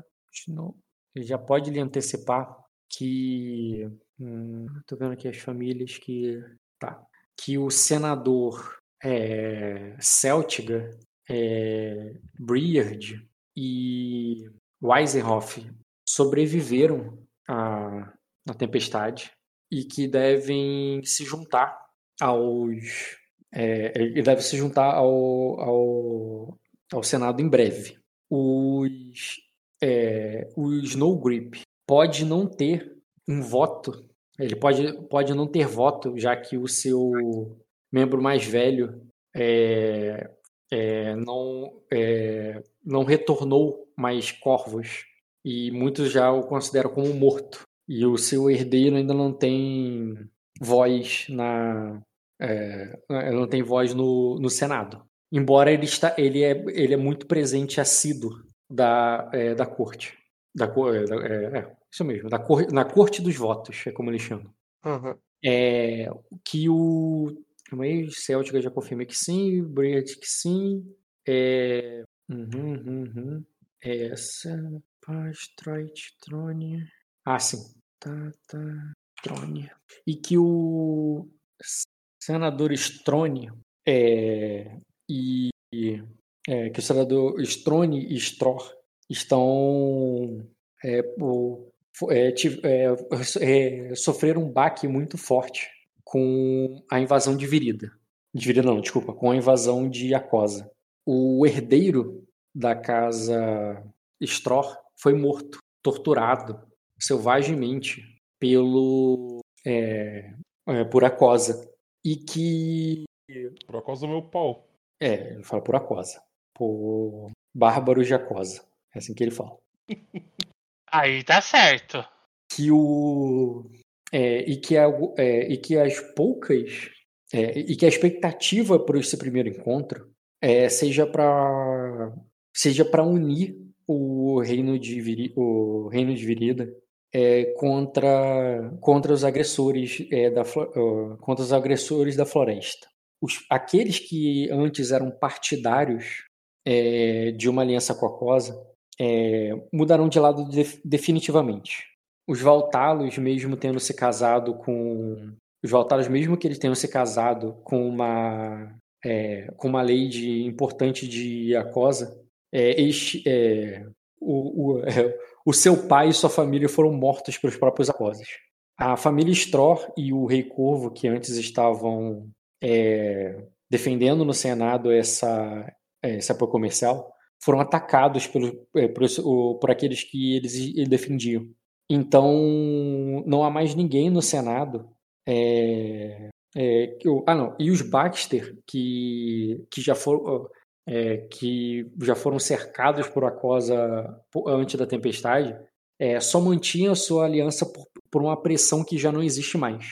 Ele já pode lhe antecipar que Hum, tô vendo aqui as famílias que. Tá. Que o senador é, Celtiga, é, Briard e Weisenhoff sobreviveram à, à tempestade e que devem se juntar aos. É, ele deve se juntar ao, ao, ao Senado em breve. Os, é, o Snow Grip pode não ter um voto, ele pode, pode não ter voto, já que o seu membro mais velho é, é, não, é, não retornou mais corvos e muitos já o consideram como morto. E o seu herdeiro ainda não tem voz na é, não tem voz no, no Senado. Embora ele está ele é ele é muito presente assíduo da é, da corte da, é, é, isso mesmo da cor, na corte dos votos é como eles chamam. Uhum. É, que o Calma aí, Celtic já confirmei que sim, Brilliant que sim. É... Uhum, uhum, uhum. Essa. Pastrite, Trone. Ah, sim. Tá, tá. Trone. E que o senador Strone é, e é, que o senador Strone e Stror estão é, o, é, é, sofreram um baque muito forte com a invasão de Virida. De Virida não, desculpa, com a invasão de Acosa. O herdeiro da casa Stror foi morto, torturado selvagemente pelo é, é, por Acosa e que por Acosa meu pau. É, ele fala por Acosa, por Bárbaro de Acosa, é assim que ele fala. Aí tá certo. Que o é, e, que a, é, e que as poucas é, e que a expectativa para esse primeiro encontro é, seja para seja para unir o reino de Viri, o reino de Virida é, contra contra os agressores é, da uh, contra os agressores da floresta os, aqueles que antes eram partidários é, de uma aliança com a Cosa mudaram de lado de, definitivamente os Valtalos, mesmo tendo se casado com. Os Valtalos, mesmo que eles tenham se casado com uma, é, com uma lei de, importante de Acosa, é, eles, é, o, o, é, o, seu pai e sua família foram mortos pelos próprios Acosas. A família Stror e o Rei Corvo, que antes estavam é, defendendo no Senado essa, esse apoio comercial, foram atacados pelo, é, por, por aqueles que eles defendiam. Então, não há mais ninguém no Senado. É, é, que, ah, não. E os Baxter, que, que, já foram, é, que já foram cercados por Acosa antes da tempestade, é, só mantinham a sua aliança por, por, uma pressão que já não existe mais.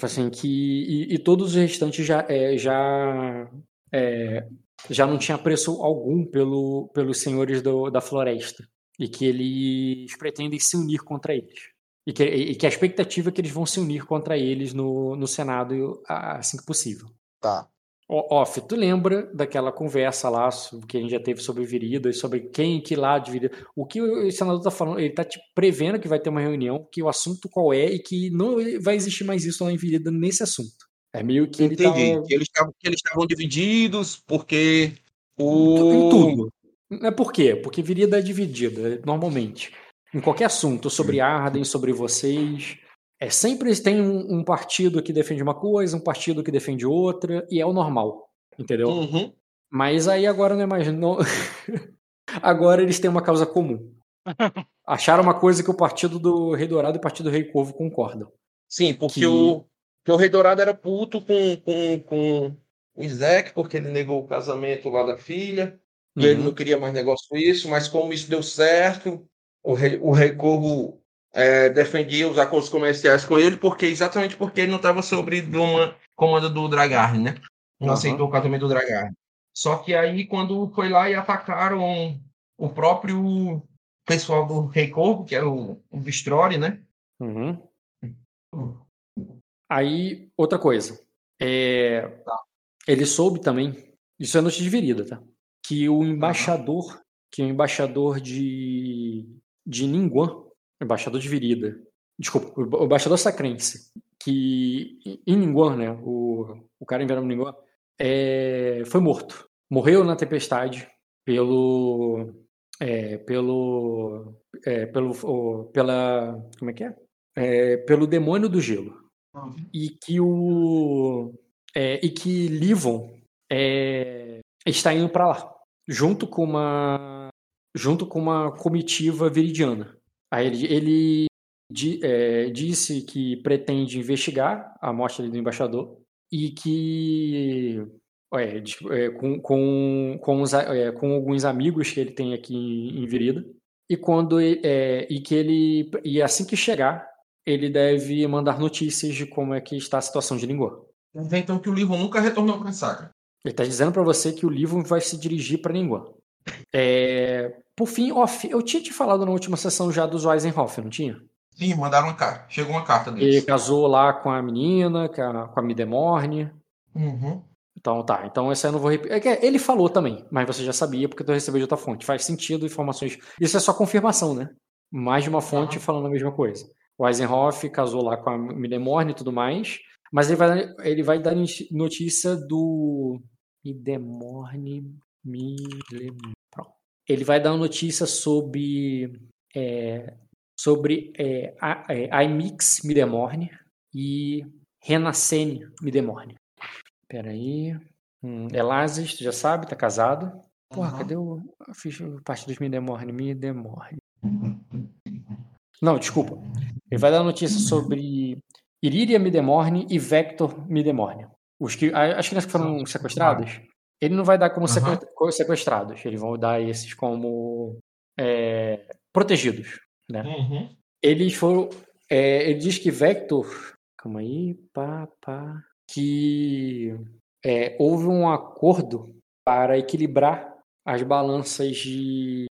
Assim, que, e, e todos os restantes já, é, já, é, já não tinha preço algum pelo, pelos senhores do, da floresta e que eles pretendem se unir contra eles. E que, e que a expectativa é que eles vão se unir contra eles no, no Senado assim que possível. Tá. Off, tu lembra daquela conversa lá que a gente já teve sobre Virida, sobre quem que lá de Virida. O que o senador tá falando, ele tá te prevendo que vai ter uma reunião, que o assunto qual é e que não vai existir mais isso lá em Virida nesse assunto. É meio que Entendi. ele tá... que eles estavam divididos porque o... Em tudo. É por quê? Porque Virida é dividida, normalmente. Em qualquer assunto, sobre Arden, sobre vocês. É sempre tem um, um, partido que defende uma coisa, um partido que defende outra, e é o normal. Entendeu? Uhum. Mas aí agora não é mais. Não... agora eles têm uma causa comum. Acharam uma coisa que o partido do Rei Dourado e o partido do Rei Corvo concordam. Sim, porque que... o, que o Rei Dourado era puto com, com, com o Isaac, porque ele negou o casamento lá da filha. Uhum. Ele não queria mais negócio com isso, mas como isso deu certo, o Rei, o rei Corvo é, defendia os acordos comerciais com ele, porque exatamente porque ele não estava sobre uma comando do Dragarn, né? Não uhum. aceitou o casamento do Dragarn. Só que aí, quando foi lá e atacaram o próprio pessoal do Rei Corvo, que era o, o Bistrori, né? Uhum. Aí, outra coisa. É... Tá. Ele soube também. Isso é notícia de virida, tá? que o embaixador, que o embaixador de, de Ningguan, embaixador de Virida, Desculpa, o embaixador sacrense, que em Ninguan, né? O, o cara em Ninguan, é, foi morto. Morreu na tempestade pelo. É, pelo. É, pelo pela. Como é que é? é? Pelo demônio do gelo. Uhum. E que o. É, e que Livon é, está indo para lá, junto com uma. junto com uma comitiva viridiana. Aí ele, ele é, disse que pretende investigar a morte do embaixador e que é, é, com, com, com, os, é, com, alguns amigos que ele tem aqui em, em Virida e quando é, e que ele e assim que chegar ele deve mandar notícias de como é que está a situação de Lingua. Então que o livro nunca retornou para a saga. Ele está dizendo para você que o livro vai se dirigir para Lingua. É, por fim, off, eu tinha te falado na última sessão já dos Weisenhoff, não tinha? Sim, mandaram uma carta. Chegou uma carta deles. Ele casou lá com a menina, com a, com a Midemorne. Uhum. Então tá, então esse eu não vou repetir. É ele falou também, mas você já sabia porque tu recebeu de outra fonte. Faz sentido, informações. Isso é só confirmação, né? Mais de uma fonte uhum. falando a mesma coisa. O Eisenhoff casou lá com a Midemorne e tudo mais, mas ele vai, ele vai dar notícia do Midemorne. Midemorne. Ele vai dar notícia sobre é, sobre é, é, iMix Midemorne e Renascene Midemorne. Peraí. Hum, Elazes, tu já sabe, tá casado. Porra, uhum. cadê o. Eu fiz parte dos Midemorne. Midemorne. Não, desculpa. Ele vai dar notícia sobre Iriria Midemorne e Vector Midemorne. Os que, as crianças que foram sequestradas, ele não vai dar como uhum. sequestrados. Eles vão dar esses como é, protegidos. Né? Uhum. Eles foram. É, ele diz que Vector. Calma aí, pá, pá. Que é, houve um acordo para equilibrar as balanças de,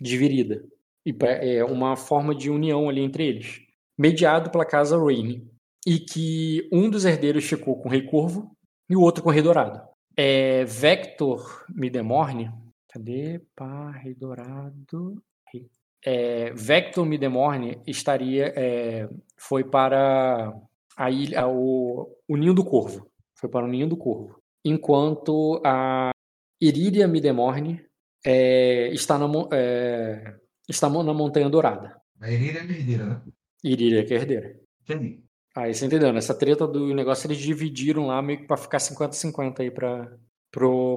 de virida. E é uma forma de união ali entre eles. Mediado pela casa Rain. E que um dos herdeiros ficou com o Rei Corvo e o outro com o Rei Dourado. É, Vector Midemorne. Cadê? Pá, Rei Dourado é, Vector Midemorne estaria é, foi para a ilha, o, o Ninho do Corvo, foi para o Ninho do Corvo, enquanto a Iridia Midemorne é, está, na, é, está na Montanha Dourada. A Iridia é herdeira, né? Iridia que é herdeira. Entendi. Aí você entendeu, nessa treta do negócio eles dividiram lá meio que para ficar 50-50 aí para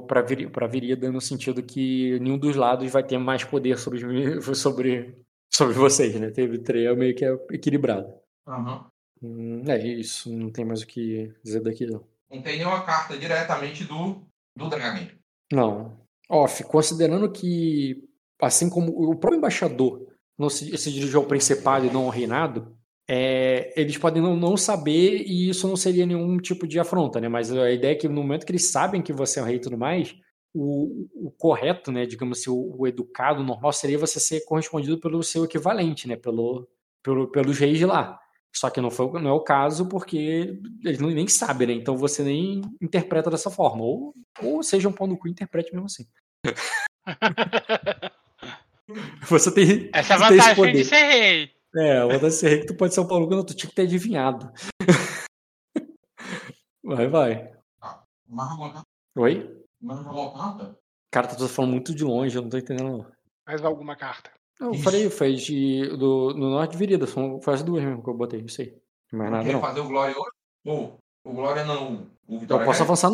para vir, virida, no sentido que nenhum dos lados vai ter mais poder sobre, sobre, sobre vocês, né? Teve três meio que é equilibrado. Uhum. é isso, não tem mais o que dizer daqui, não. Não tem nenhuma carta diretamente do, do Dragon. Não. Off, considerando que, assim como o próprio embaixador não se, se dirigiu ao Principado e não ao Reinado, é, eles podem não, não, saber e isso não seria nenhum tipo de afronta, né? Mas a ideia é que no momento que eles sabem que você é um rei e tudo mais, o, o correto, né? Digamos assim, o, o, educado, o normal seria você ser correspondido pelo seu equivalente, né? Pelo, pelo, pelos reis de lá. Só que não, foi, não é o caso porque eles nem sabem, né? Então você nem interpreta dessa forma. Ou, ou seja um pão no cu e interprete mesmo assim. você tem. Essa é a vantagem de ser rei. É, o ser rei que tu pode ser um Paulo quando tu tinha que ter adivinhado. Vai, vai. Oi? Cara, tá falando muito de longe, eu não tô entendendo não. Mais alguma carta? Não, eu falei, foi de, do, no Norte de Virida, são, foi as duas mesmo que eu botei, isso aí. Mais nada não. fazer o Glória hoje? Ou o Glória não, o Vitória Eu posso Regi? avançar,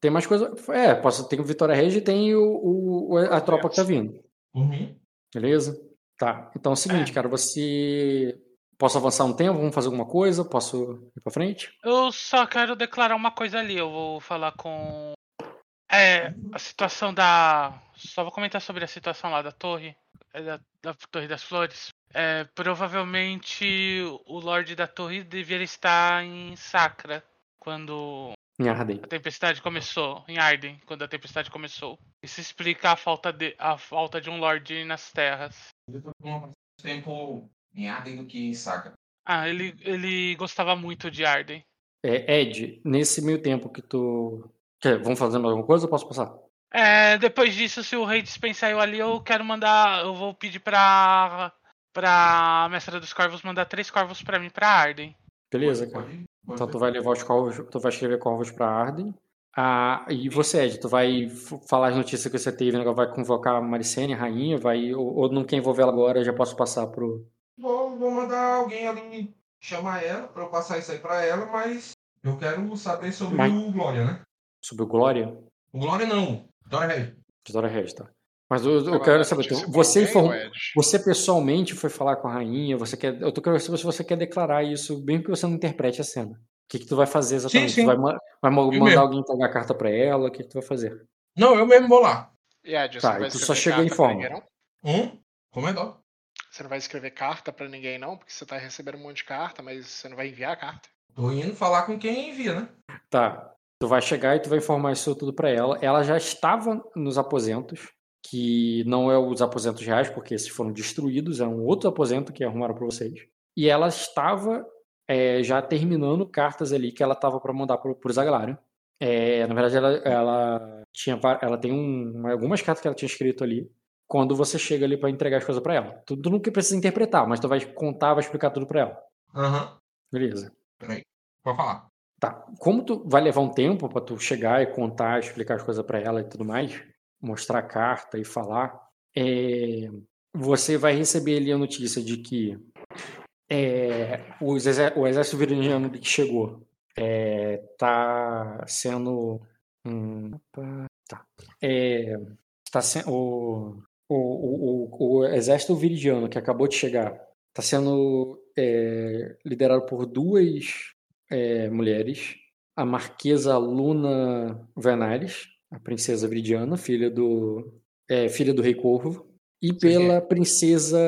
tem mais coisa, é, posso, tem o Vitória Regia e tem o, o, a tropa que tá vindo. Uhum. Beleza? Tá. Então é o seguinte, é. cara, você. Posso avançar um tempo? Vamos fazer alguma coisa? Posso ir pra frente? Eu só quero declarar uma coisa ali. Eu vou falar com. É, a situação da. Só vou comentar sobre a situação lá da torre. É, da, da Torre das Flores. É, provavelmente o Lorde da Torre deveria estar em Sacra quando em Arden. A tempestade começou, em Arden, quando a tempestade começou. Isso explica a falta de, a falta de um Lorde nas terras. Eu tô mais tempo em Arden do que em Sacra. Ah, ele, ele gostava muito de Arden. É, Ed, nesse meio tempo que tu. Quer, vamos fazer mais alguma coisa ou posso passar? É, depois disso, se o rei dispensar eu ali, eu quero mandar. Eu vou pedir pra. pra mestra dos corvos mandar três corvos pra mim pra Arden. Beleza, cara. Então tu vai levar os corvos, tu vai escrever corvos pra Arden. Ah, e você, Ed, tu vai falar as notícias que você teve, né? vai convocar a Maricene, a rainha, vai, ou, ou não quer envolver ela agora, já posso passar pro... Vou, vou mandar alguém ali chamar ela pra eu passar isso aí pra ela, mas eu quero saber sobre mas... o Glória, né? Sobre o Glória? O Glória não, Dora Regis. Dora Regis, tá. Mas eu, eu quero saber, então, você, inform... você pessoalmente foi falar com a rainha, você quer, eu tô querendo saber se você quer declarar isso, bem que você não interprete a cena. O que, que tu vai fazer exatamente? Sim, sim. Tu vai, vai mandar alguém entregar a carta para ela? O que, que tu vai fazer? Não, eu mesmo vou lá. E Ed, tá, tu só chega em forma. Hum? Como é dó? Você não vai escrever carta para ninguém, não, porque você tá recebendo um monte de carta, mas você não vai enviar a carta. Tô indo falar com quem envia, né? Tá. Tu vai chegar e tu vai informar isso tudo para ela. Ela já estava nos aposentos que não é os aposentos reais, porque esses foram destruídos, é um outro aposento que arrumaram para vocês. E ela estava é, já terminando cartas ali que ela estava para mandar para o Zaglário. É, na verdade, ela, ela, tinha, ela tem um, algumas cartas que ela tinha escrito ali. Quando você chega ali para entregar as coisas para ela, tu, tu não precisa interpretar, mas tu vai contar, vai explicar tudo para ela. Aham. Uhum. Beleza. Peraí, pode falar. Tá. Como tu vai levar um tempo para tu chegar e contar, explicar as coisas para ela e tudo mais, mostrar a carta e falar, é, você vai receber ali a notícia de que é, o, exército, o exército virginiano que chegou está é, sendo. Hum, tá. É, tá se, o, o, o, o, exército viridiano que acabou de chegar está sendo é, liderado por duas é, mulheres, a Marquesa Luna Venares a princesa Viridiana, filha do, é, filha do rei Corvo, e pela Sim. princesa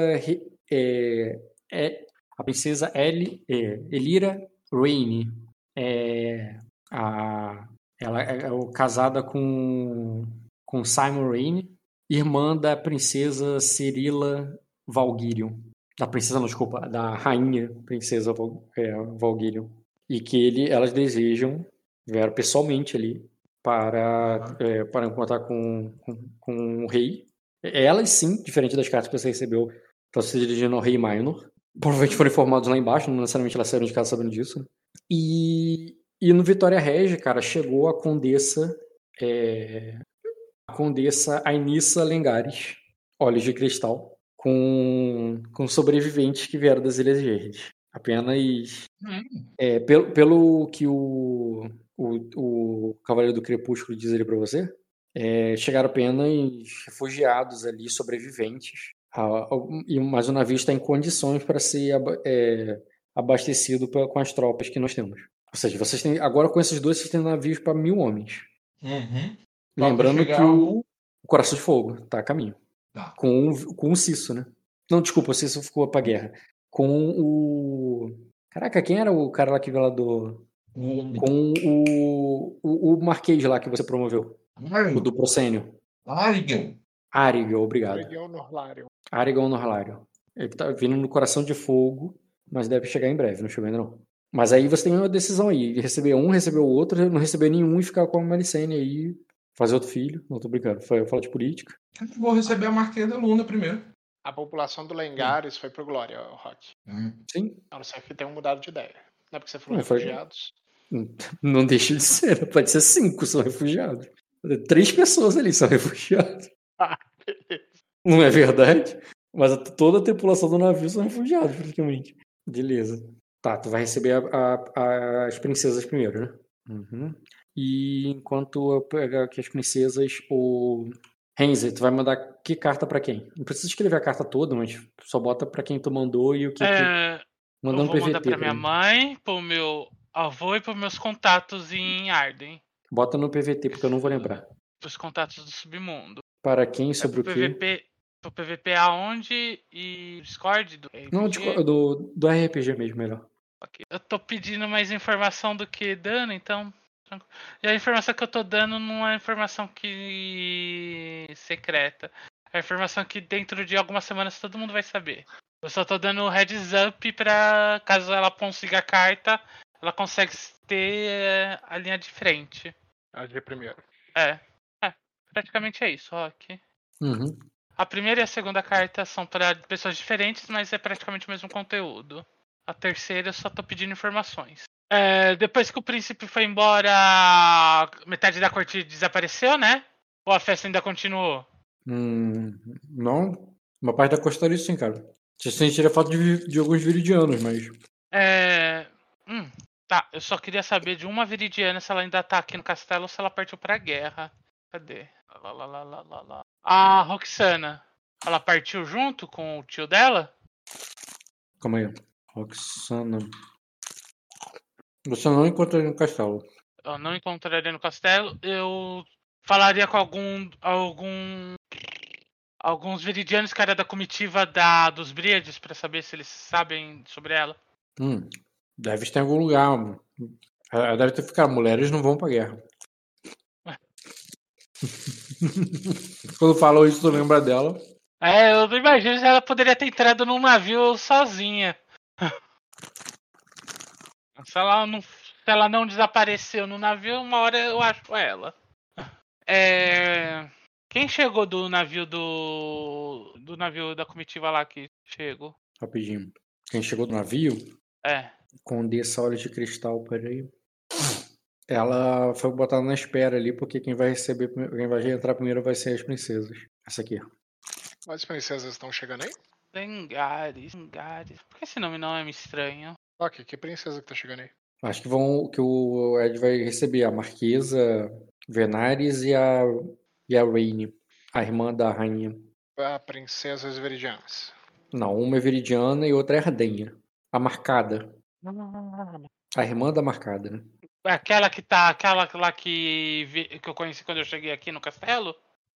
é, é, a princesa El, é, Elira Raine. É, a, ela é, é casada com, com Simon Raine, irmã da princesa Cirila Valguirion. Da princesa, não, desculpa, da rainha princesa Val, é, Valguirion. E que ele, elas desejam, vieram pessoalmente ali, para, é, para encontrar com, com, com, o rei. Elas sim, diferente das cartas que você recebeu, estão se dirigindo ao rei Minor. Provavelmente foram informados lá embaixo, não necessariamente elas saíram de casa sabendo disso. E, e no Vitória Regia, cara, chegou a condessa é, a condessa Ainissa Lengares, Olhos de Cristal, com, com sobreviventes que vieram das Ilhas Verdes. Apenas. Hum. É, pelo, pelo que o, o, o Cavaleiro do Crepúsculo diz ali para você, é, chegaram apenas refugiados ali, sobreviventes. mas o navio está em condições para ser é, abastecido com as tropas que nós temos. Ou seja, vocês têm agora com esses dois vocês têm navios para mil homens. Uhum. Lembrando que o, o, Coração de Fogo está a caminho. Tá. Com, com o Cisso, né? Não, desculpa, o Cisso ficou para guerra. Com o. Caraca, quem era o cara lá que veio lá do. Com o, o, o Marquês lá que você promoveu. O do Procênio. Arigan. Arigan, obrigado. Arigan Norlário. Arigan Norlário. Ele tá vindo no coração de fogo, mas deve chegar em breve, não chegou ainda não. Mas aí você tem uma decisão aí, receber um, receber o outro, não receber nenhum e ficar com a Malicene aí, fazer outro filho. Não tô brincando, foi falar de política. vou receber a Marquesa Luna primeiro. A população do Lengares foi pro Glória, Rock. Sim. A não ser que tenham mudado de ideia. Não é porque você falou não, refugiados. Não deixa de ser, pode ser cinco são refugiados. Três pessoas ali são refugiados. Ah, não é verdade? Mas toda a tripulação do navio são refugiados, praticamente. Beleza. Tá, tu vai receber a, a, as princesas primeiro, né? Uhum. E enquanto eu pegar aqui as princesas, o Renzi, tu vai mandar que carta para quem? Não precisa escrever a carta toda, mas só bota para quem tu mandou e o que. É... que... Mandando eu vou PVT, mandar pra minha mãe, pro meu avô e pros meus contatos em Arden. Bota no PVT, porque eu não vou lembrar. Os contatos do submundo. Para quem, sobre é o PVP, quê? Pro PVP aonde e Discord do RPG? Não, do, do RPG mesmo, melhor. Okay. Eu tô pedindo mais informação do que dando, então. E a informação que eu tô dando não é informação que secreta. É informação que dentro de algumas semanas todo mundo vai saber. Eu só tô dando heads up pra caso ela consiga a carta, ela consegue ter eh, a linha de frente. A de primeiro. É. É. Praticamente é isso, Rock. Uhum. A primeira e a segunda carta são para pessoas diferentes, mas é praticamente o mesmo conteúdo. A terceira eu só tô pedindo informações. É, depois que o príncipe foi embora, metade da corte desapareceu, né? Ou a festa ainda continuou? Hum, não. Uma parte da costa ali sim, cara. Você sentiria falta de, de alguns viridianos, mas. É. Hum, tá. Eu só queria saber de uma viridiana se ela ainda tá aqui no castelo ou se ela partiu pra guerra. Cadê? Lá, lá, lá, lá, lá, lá. A Roxana. Ela partiu junto com o tio dela? Calma aí. Roxana. Você não encontraria no castelo. Eu não encontraria no castelo. Eu falaria com algum. algum. alguns viridianos que era da comitiva da, dos Briades para saber se eles sabem sobre ela. Hum, deve estar em algum lugar. Ela deve ter ficado. Mulheres não vão pra guerra. Quando falou isso, tu lembra dela? É, eu não imagino se ela poderia ter entrado num navio sozinha. se, ela não, se ela não desapareceu no navio, uma hora eu acho ela. É... Quem chegou do navio do. do navio da comitiva lá que chegou? Rapidinho. Quem chegou do navio? É. Condessa Olhos de Cristal, peraí. Ela foi botada na espera ali, porque quem vai receber, quem vai entrar primeiro vai ser as princesas. Essa aqui. As princesas estão chegando aí? Lengares, Lengares. Por que esse nome não é me estranho? Ok, que princesa que tá chegando aí? Acho que vão que o Ed vai receber a Marquesa, Venares e a e a Raine, a irmã da rainha. A princesas veridianas. Não, uma é veridiana e outra é ardenha. A marcada. A irmã da marcada, né? Aquela que tá. Aquela lá que, vi, que eu conheci quando eu cheguei aqui no castelo?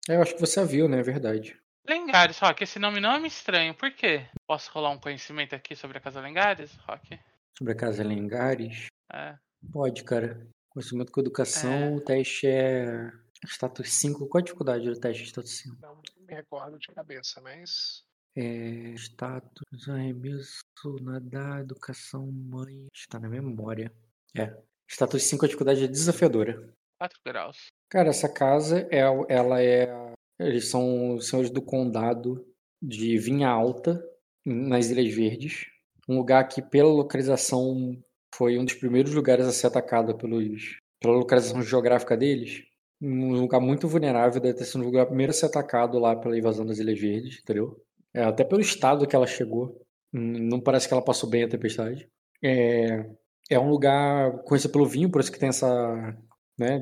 É, eu acho que você a viu, né? É verdade. Lengares, Rock, esse nome não é me estranho. Por quê? Posso rolar um conhecimento aqui sobre a Casa Lengares, Rock? Sobre a Casa Lengares? É. Pode, cara. Conhecimento com educação, é. o teste é status 5. Qual a dificuldade do teste de status 5? Não me recordo de cabeça, mas. É, status, arremesso, nadar, educação, mãe. Está na memória. É. Status 5, a dificuldade é desafiadora. 4 graus. Cara, essa casa, é, ela é. Eles são os senhores do condado de Vinha Alta, nas Ilhas Verdes. Um lugar que, pela localização, foi um dos primeiros lugares a ser atacado pelos, pela localização geográfica deles. Um lugar muito vulnerável, deve ter sido o lugar primeiro a ser atacado lá pela invasão das Ilhas Verdes, entendeu? É, até pelo estado que ela chegou. Não parece que ela passou bem a tempestade. É, é um lugar conhecido pelo vinho, por isso que tem essa. Né,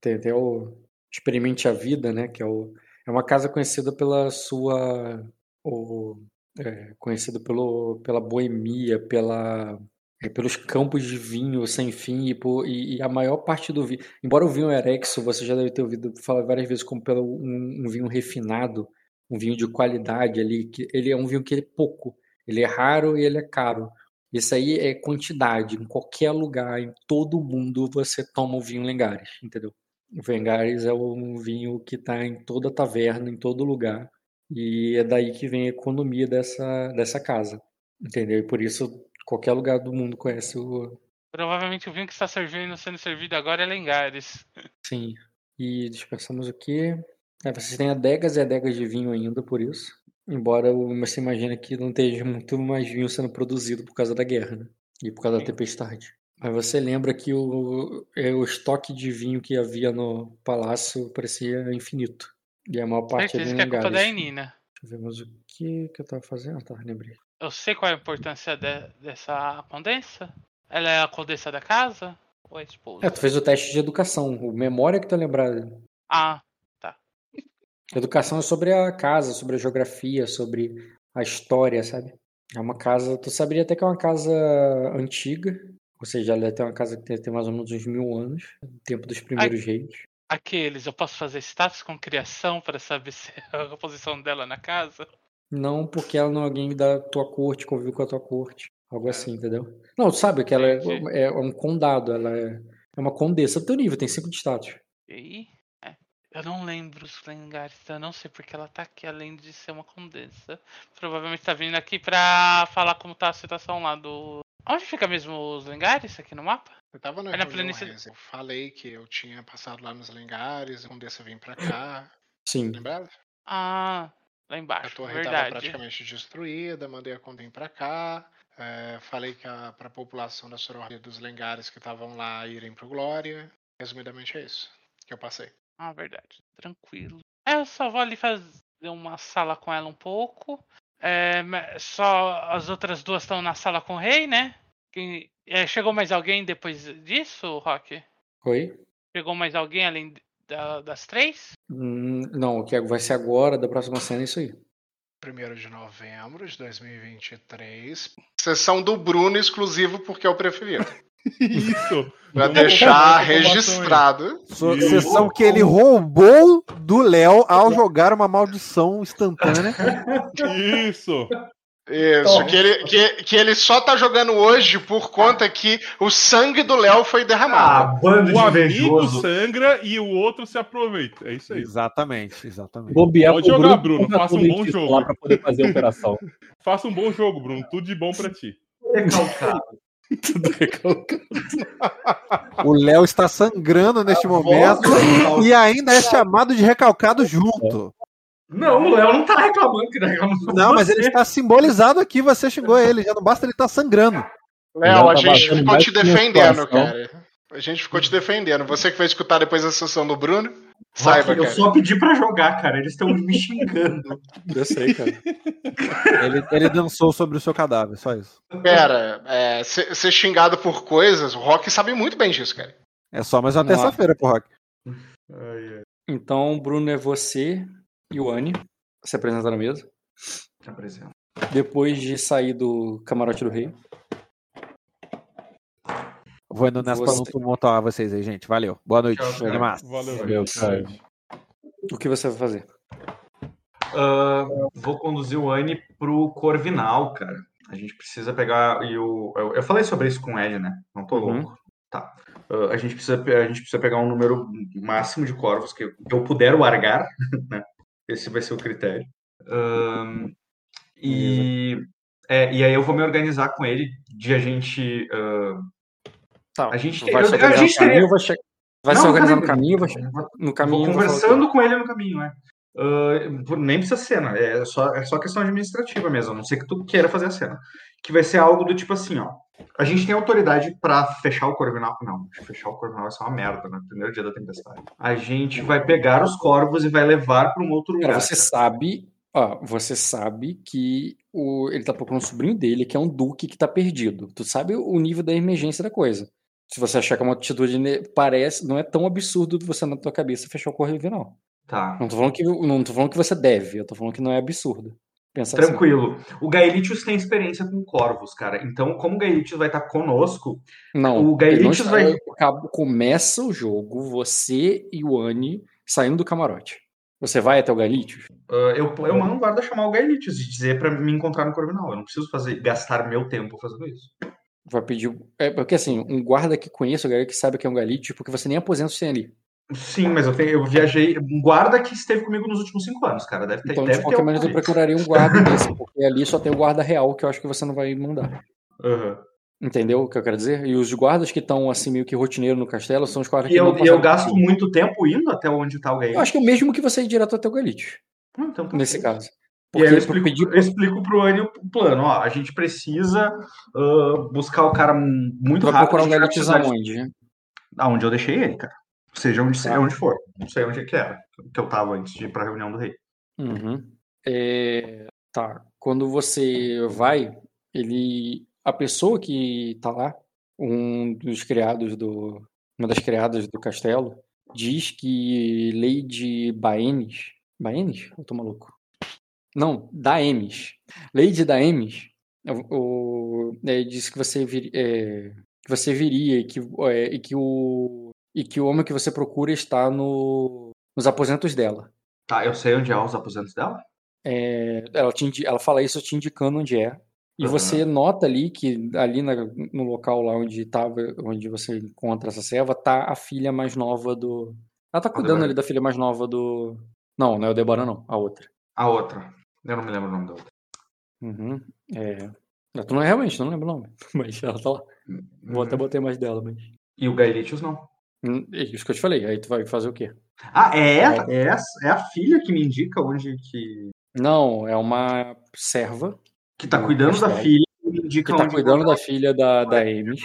tem até o Experimente a Vida, né? Que é, o, é uma casa conhecida pela sua. O, é, conhecida pelo, pela boemia, pela, é, pelos campos de vinho sem fim e, por, e, e, a maior parte do vinho. Embora o vinho Erexo, você já deve ter ouvido falar várias vezes como pelo um, um vinho refinado, um vinho de qualidade ali, que ele é um vinho que é pouco, ele é raro e ele é caro. Isso aí é quantidade. Em qualquer lugar, em todo mundo, você toma o vinho Lengares, entendeu? O Lengares é um vinho que está em toda taverna, em todo lugar. E é daí que vem a economia dessa, dessa casa, entendeu? E por isso qualquer lugar do mundo conhece o. Provavelmente o vinho que está servindo, sendo servido agora é Lengares. Sim. E dispersamos o quê? É, vocês têm adegas e adegas de vinho ainda, por isso. Embora você imagine que não esteja muito mais vinho sendo produzido por causa da guerra, né? E por causa Sim. da tempestade. Mas você lembra que o, é, o estoque de vinho que havia no palácio parecia infinito. E a maior parte Certeza que é culpa da Enina. Deixa eu ver, mas o que, que eu tava fazendo? Ah, tá, lembrei. Eu sei qual é a importância de, dessa condessa. Ela é a condessa da casa? Ou a esposa? É, tu fez o teste de educação. O memória que tu lembrado. Ah, Educação é sobre a casa, sobre a geografia, sobre a história, sabe? É uma casa. Tu saberia até que é uma casa antiga, ou seja, ela é uma casa que tem, mais ou menos uns mil anos, tempo dos primeiros reis. Aqueles, eu posso fazer status com criação para saber se é a posição dela na casa? Não, porque ela não é alguém da tua corte, convive com a tua corte. Algo é. assim, entendeu? Não, tu sabe que ela é, é, um condado, ela é, é uma condessa do teu nível, tem cinco de status. E aí? Eu não lembro os Lengares, eu não sei porque ela tá aqui, além de ser uma condessa. Provavelmente tá vindo aqui pra falar como tá a situação lá do. Onde fica mesmo os Lengares aqui no mapa? Eu tava na, é na planície. Eu falei que eu tinha passado lá nos Lengares, a condessa vim pra cá. Sim. Lembrado? Ah. Lá embaixo. A torre estava praticamente destruída, mandei a conta para cá. É, falei que a, pra população da Sororra dos Lengares que estavam lá irem pro Glória. Resumidamente é isso que eu passei. Ah, verdade. Tranquilo. É, eu só vou ali fazer uma sala com ela um pouco. É, só as outras duas estão na sala com o rei, né? Quem, é, chegou mais alguém depois disso, Rock? Oi? Chegou mais alguém além da, das três? Hum, não, o que vai ser agora, da próxima cena, é isso aí. 1 de novembro de 2023. Sessão do Bruno exclusivo porque é o preferido. Isso. Pra deixar registrado. Sessão que ele roubou do Léo ao jogar uma maldição instantânea. Isso. Isso, que ele, que, que ele só tá jogando hoje por conta que o sangue do Léo foi derramado. Ah, bando o de amigo invejoso. sangra e o outro se aproveita. É isso aí. Exatamente, exatamente. Bobear Pode jogar, Bruno, Bruno, faça um bom jogo. Lá pra poder fazer a operação. Faça um bom jogo, Bruno. Tudo de bom pra ti. Recalcado. Tudo recalcado. O Léo está sangrando neste A momento e ainda é chamado de recalcado junto. Não, o Léo não tá reclamando que tá reclamando. Não, mas você. ele está simbolizado aqui, você xingou ele, já não basta ele estar sangrando. Léo, a tá gente ficou te defendendo, cara. A gente ficou te defendendo. Você que vai escutar depois da sessão do Bruno, saiba, eu cara. só pedi pra jogar, cara. Eles estão me xingando. Eu sei, cara. Ele, ele dançou sobre o seu cadáver, só isso. Pera, é, ser, ser xingado por coisas, o Rock sabe muito bem disso, cara. É só mais uma terça-feira pro Rock. Então, Bruno, é você e o Anne se apresentar na mesa. Te apresento. Depois de sair do camarote do rei. Vou indo nessa pra não tumultuar vocês aí, gente. Valeu. Boa noite. Tchau. Valeu, Valeu. O que você vai fazer? Ah, vou conduzir o Anne pro Corvinal, cara. A gente precisa pegar. E o, eu, eu falei sobre isso com o Ed, né? Não tô Uhum. louco. Tá. Ah, a, gente precisa, a gente precisa pegar um número máximo de corvos que eu, que eu puder largar, né? Esse vai ser o critério. Ahn, e, é, e aí eu vou me organizar com ele de a gente. Tá. a gente vai se organizar no caminho, vai, che... vai Não, se organizar no caminho, vai... no caminho. Conversando com ele no caminho, né? Por- nem precisa cena, é só, é só questão administrativa mesmo, a não ser que tu queira fazer a cena. Que vai ser algo do tipo assim, ó. A gente tem autoridade pra fechar o Corvinal. Não, fechar o Corvinal vai ser uma merda, né? Primeiro dia da tempestade. A gente vai pegar os corvos e vai levar pra um outro lugar. Cara, você sabe, ó, você sabe que o, ele tá procurando o sobrinho dele, que é um duque que tá perdido. Tu sabe o nível da emergência da coisa. Se você achar que é uma atitude parece, não é tão absurdo você na tua cabeça fechar o Corvinal. Tá. Não tô falando que não tô falando que você deve, eu tô falando que não é absurdo. Pensa assim. Tranquilo. O Gaelitius tem experiência com corvos, cara. Então, como o Gaelitius vai estar conosco, Não, o não Gaelitius vai. acaba- começa o jogo, você e o Anne saindo do camarote. Você vai até o Galitius? Ah, eu, eu mando um guarda chamar o Gaelitius e dizer pra me encontrar no Corvinal. Eu não preciso fazer, gastar meu tempo fazendo isso. Vai pedir. É, porque assim, um guarda que conhece o galera que sabe que é um Galitius, porque você nem aposenta tem ali. Sim, mas eu, tenho, eu viajei. Um guarda que esteve comigo nos últimos cinco anos, cara. Deve ter, Então, deve de qualquer maneira, eu procuraria um guarda desse, porque ali só tem o guarda real, que eu acho que você não vai mandar. Aham. Entendeu o que eu quero dizer? E os guardas que estão assim, meio que rotineiro no castelo, são os guardas E que eu, não e eu gasto muito tempo indo até onde tá o Gaelitius. Eu acho que é o mesmo que você ir direto até o Galitius, Hum, então tá nesse bem. Caso. E Porque aí eu pra explico, pedir. eu explico pro Anny o plano. Ó, a gente precisa ah, buscar o cara muito Vai rápido. procurar a o gente vai Galitius precisar de- aonde? né? Aonde eu deixei ele, cara. Seja onde, Tá. onde for. Não sei onde é que era. Que eu tava antes de ir pra reunião do rei. Uhum. É, tá. Quando você vai, ele, a pessoa que tá lá, um dos criados do, uma das criadas do castelo, diz que Lady Baenis, Baenis? Eu tô maluco. Não, Daemis. Lady Daemis, o, é, disse que você vir, é, que você viria e que, é, e que o e que o homem que você procura está no, nos aposentos dela. Tá, eu sei onde é os aposentos dela? É, ela, te ela fala isso te indicando onde é. E você nota ali que ali na- no local lá onde tava, onde você encontra essa serva, tá a filha mais nova do. Ela tá cuidando Aldebaran. ali da filha mais nova do. Não, não é o Debora, não, a outra. A outra. Eu não me lembro o nome da outra. Uhum. É. Tu não é realmente, não lembro o nome. Mas ela tá lá. Vou até botei mais dela, mas. E o Gaelitius não. Hum, É isso que eu te falei. Aí tu vai fazer o quê? Ah, é, é, essa- é a filha que me indica onde que. Não, é uma serva. Que tá cuidando da filha que tá cuidando da filha da, da Amy.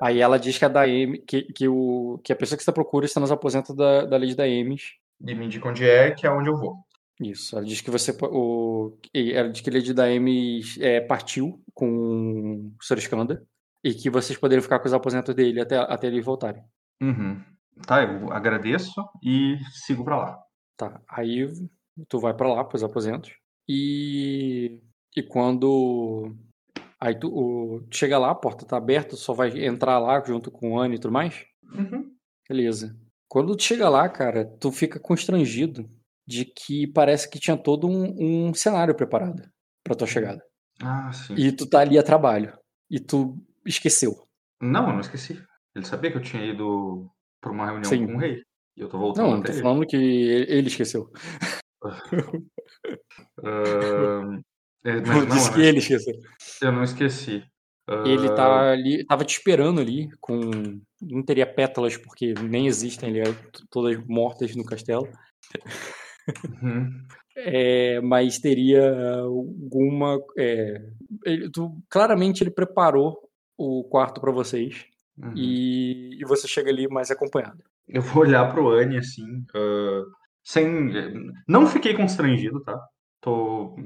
Aí ela diz que a da Amy, que, que, o, que a pessoa que está procura está nos aposentos da, da Lady da Amy. E me indica onde é, que é onde eu vou. Isso, ela diz que você. O, ela diz que a Lady da Amy é, partiu com o Sr. Skanda e que vocês poderiam ficar com os aposentos dele até, até eles voltarem. Uhum. Tá, eu agradeço e sigo para lá. Tá, aí tu vai para lá, pros aposentos. E, e quando Aí tu, o, chega lá, a porta tá aberta, só vai entrar lá junto com o Anne e tudo mais. Uhum. Beleza. Quando tu chega lá, cara, tu fica constrangido de que parece que tinha todo um, um cenário preparado pra tua chegada. Ah, sim. E tu tá ali a trabalho. E tu esqueceu. Não, eu não esqueci. Ele sabia que eu tinha ido pra uma reunião sim. com o rei. E eu tô voltando Não, não tô ele. falando que ele esqueceu. uh, mas não, Disse que ele esqueceu. Eu não esqueci. Ele tá ali, tava te esperando ali, com. Não teria pétalas, porque nem existem, ele é todas mortas no castelo. Uhum. É, mas teria alguma. É, ele, tu, claramente ele preparou o quarto para vocês. Uhum. E, e, você chega ali mais acompanhado. Eu vou olhar pro Anne assim, uh, sem. Não fiquei constrangido, tá? Tô,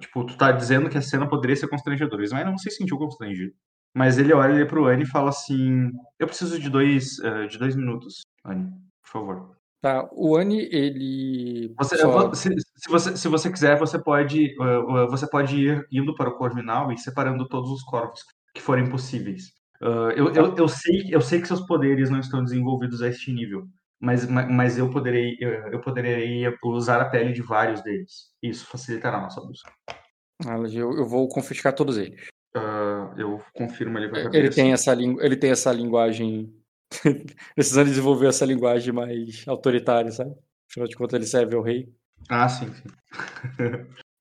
tipo, tu tá dizendo que a cena poderia ser constrangedora. Mas não se sentiu constrangido. Mas ele olha ali pro Anne e fala assim: Eu preciso de dois, uh, de dois minutos, Anne, por favor. Tá, o Anne, ele. Você, só... se, se, você, se você quiser, você pode, uh, você pode ir indo para o Corvinal e separando todos os corpos que forem possíveis. Uh, eu, eu, eu, sei, eu sei que seus poderes não estão desenvolvidos a este nível, mas, mas eu poderei eu poderei usar a pele de vários deles. Isso facilitará a nossa busca. Eu, eu vou confiscar todos eles. Uh, eu confirmo ele vai ele tem essa ele tem essa linguagem precisando desenvolver essa linguagem mais autoritária, sabe? Afinal de contas ele serve ao rei. Ah, sim, sim.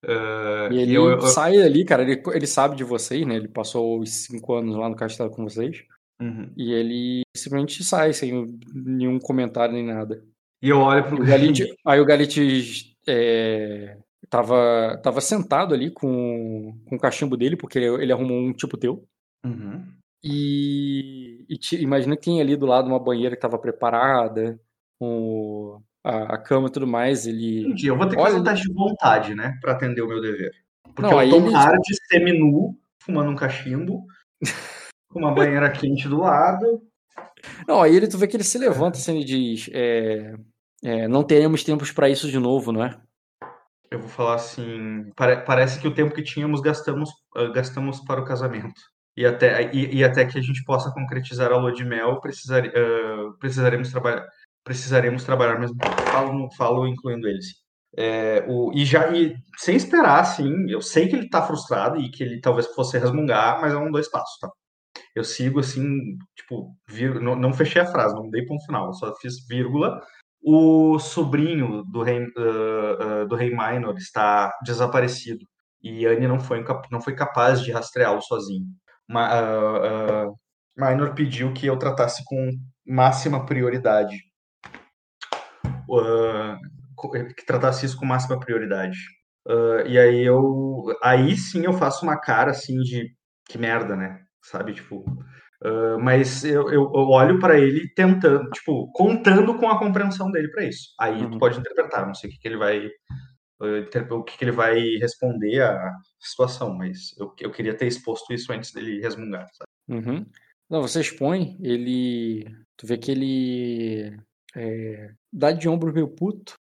uh, e ele eu, eu... sai ali, cara. Ele, ele sabe de vocês, né? Ele passou os cinco anos lá no castelo com vocês. Uhum. E ele simplesmente sai sem nenhum comentário nem nada. E eu olho pro Galit. Aí o Galit é, tava, tava sentado ali com, com o cachimbo dele, porque ele, ele arrumou um tipo teu. Uhum. E, e te, imagina que tem ali do lado uma banheira que tava preparada, com a, a cama e tudo mais. Ele. Entendi, eu vou ter que olha, fazer um teste de vontade, né? Pra atender o meu dever. Porque não, eu tô ele... hard, semi-nu, fumando um cachimbo. com uma banheira quente do lado. Não, aí ele, tu vê que ele se levanta assim e diz: é, é, Não teremos tempos para isso de novo, não é? Eu vou falar assim: pare, parece que o tempo que tínhamos gastamos, uh, gastamos para o casamento. E até, e, e, até que a gente possa concretizar a lua de mel, precisar, uh, precisaremos trabalhar precisaremos trabalhar mesmo falo, falo incluindo eles é, o, e já e sem esperar assim eu sei que ele tá frustrado e que ele talvez fosse resmungar mas é um dois passos tá eu sigo assim, tipo, vir, não, não, fechei a frase, não dei ponto final, só fiz vírgula. O sobrinho do rei, uh, uh, do rei Minor está desaparecido e Anne não foi, não foi capaz de rastreá-lo sozinho. Ma, uh, Minor pediu que eu tratasse com máxima prioridade. que tratasse isso com máxima prioridade. e aí eu. Aí sim eu faço uma cara assim de que merda, né? sabe? Tipo, uh, mas eu, eu, olho para ele tentando, tipo, contando com a compreensão dele para isso. Aí uhum. tu pode interpretar, não sei o que, que ele vai uh, o que, que ele vai responder à situação, mas eu, eu queria ter exposto isso antes dele resmungar, sabe? Uhum. Não, você expõe, ele. Tu vê que ele é, dá de ombro meio puto,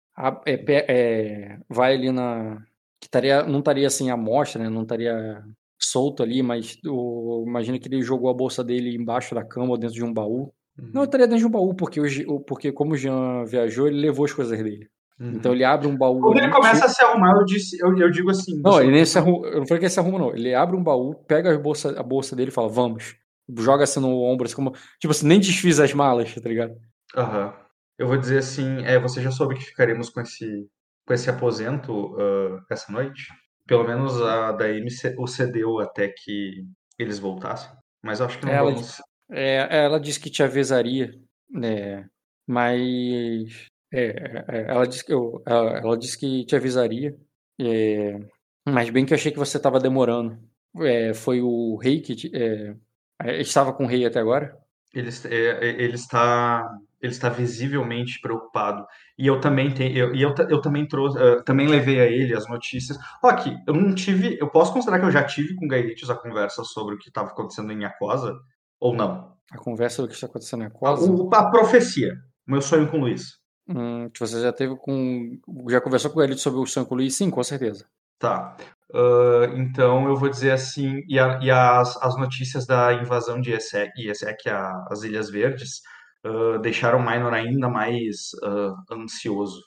é, é, vai ali na. Que taria, não estaria assim a mostra, né? Não estaria solto ali, mas eu imagino que ele jogou a bolsa dele embaixo da cama ou dentro de um baú. Uhum. Não, eu estaria dentro de um baú, porque, o, porque como o Jean viajou, ele levou as coisas dele. Uhum. Então ele abre um baú. Quando ele começa a se arrumar, eu, disse, eu, eu digo assim. Não, ele nem se arruma, eu não falei que ele se arruma, não. Ele abre um baú, pega a bolsa, a bolsa dele e fala, vamos. Joga assim no ombro, assim como. Tipo assim, nem desfiz as malas, tá ligado? Aham. Uhum. Eu vou dizer assim, é, você já soube que ficaremos com esse, com esse aposento uh, essa noite? Pelo menos a da M o cedeu até que eles voltassem. Mas acho que não ela, vamos... é, ela disse que te avisaria, né? Mas é, é, ela disse que eu, ela, ela disse que te avisaria, É, mas bem que eu achei que você estava demorando. É, foi o rei que. É, estava com o rei até agora? Ele, é, ele, está, ele está visivelmente preocupado. E eu também tenho, eu, eu, eu também trouxe, uh, também levei a ele as notícias. Ok, eu não tive, eu posso considerar que eu já tive com o Gaelitos a conversa sobre o que estava acontecendo em Aquosa, ou não? A conversa do que está acontecendo em Aquosa? A, a, profecia, o meu sonho com o Luiz. Hum, que você já teve com. Já conversou com ele sobre o o Luiz? Sim, com certeza. Tá. Uh, então eu vou dizer assim, e, a, e as, as, notícias da invasão de Essek, Essek as Ilhas Verdes, uh, deixaram Minor ainda mais uh, ansioso.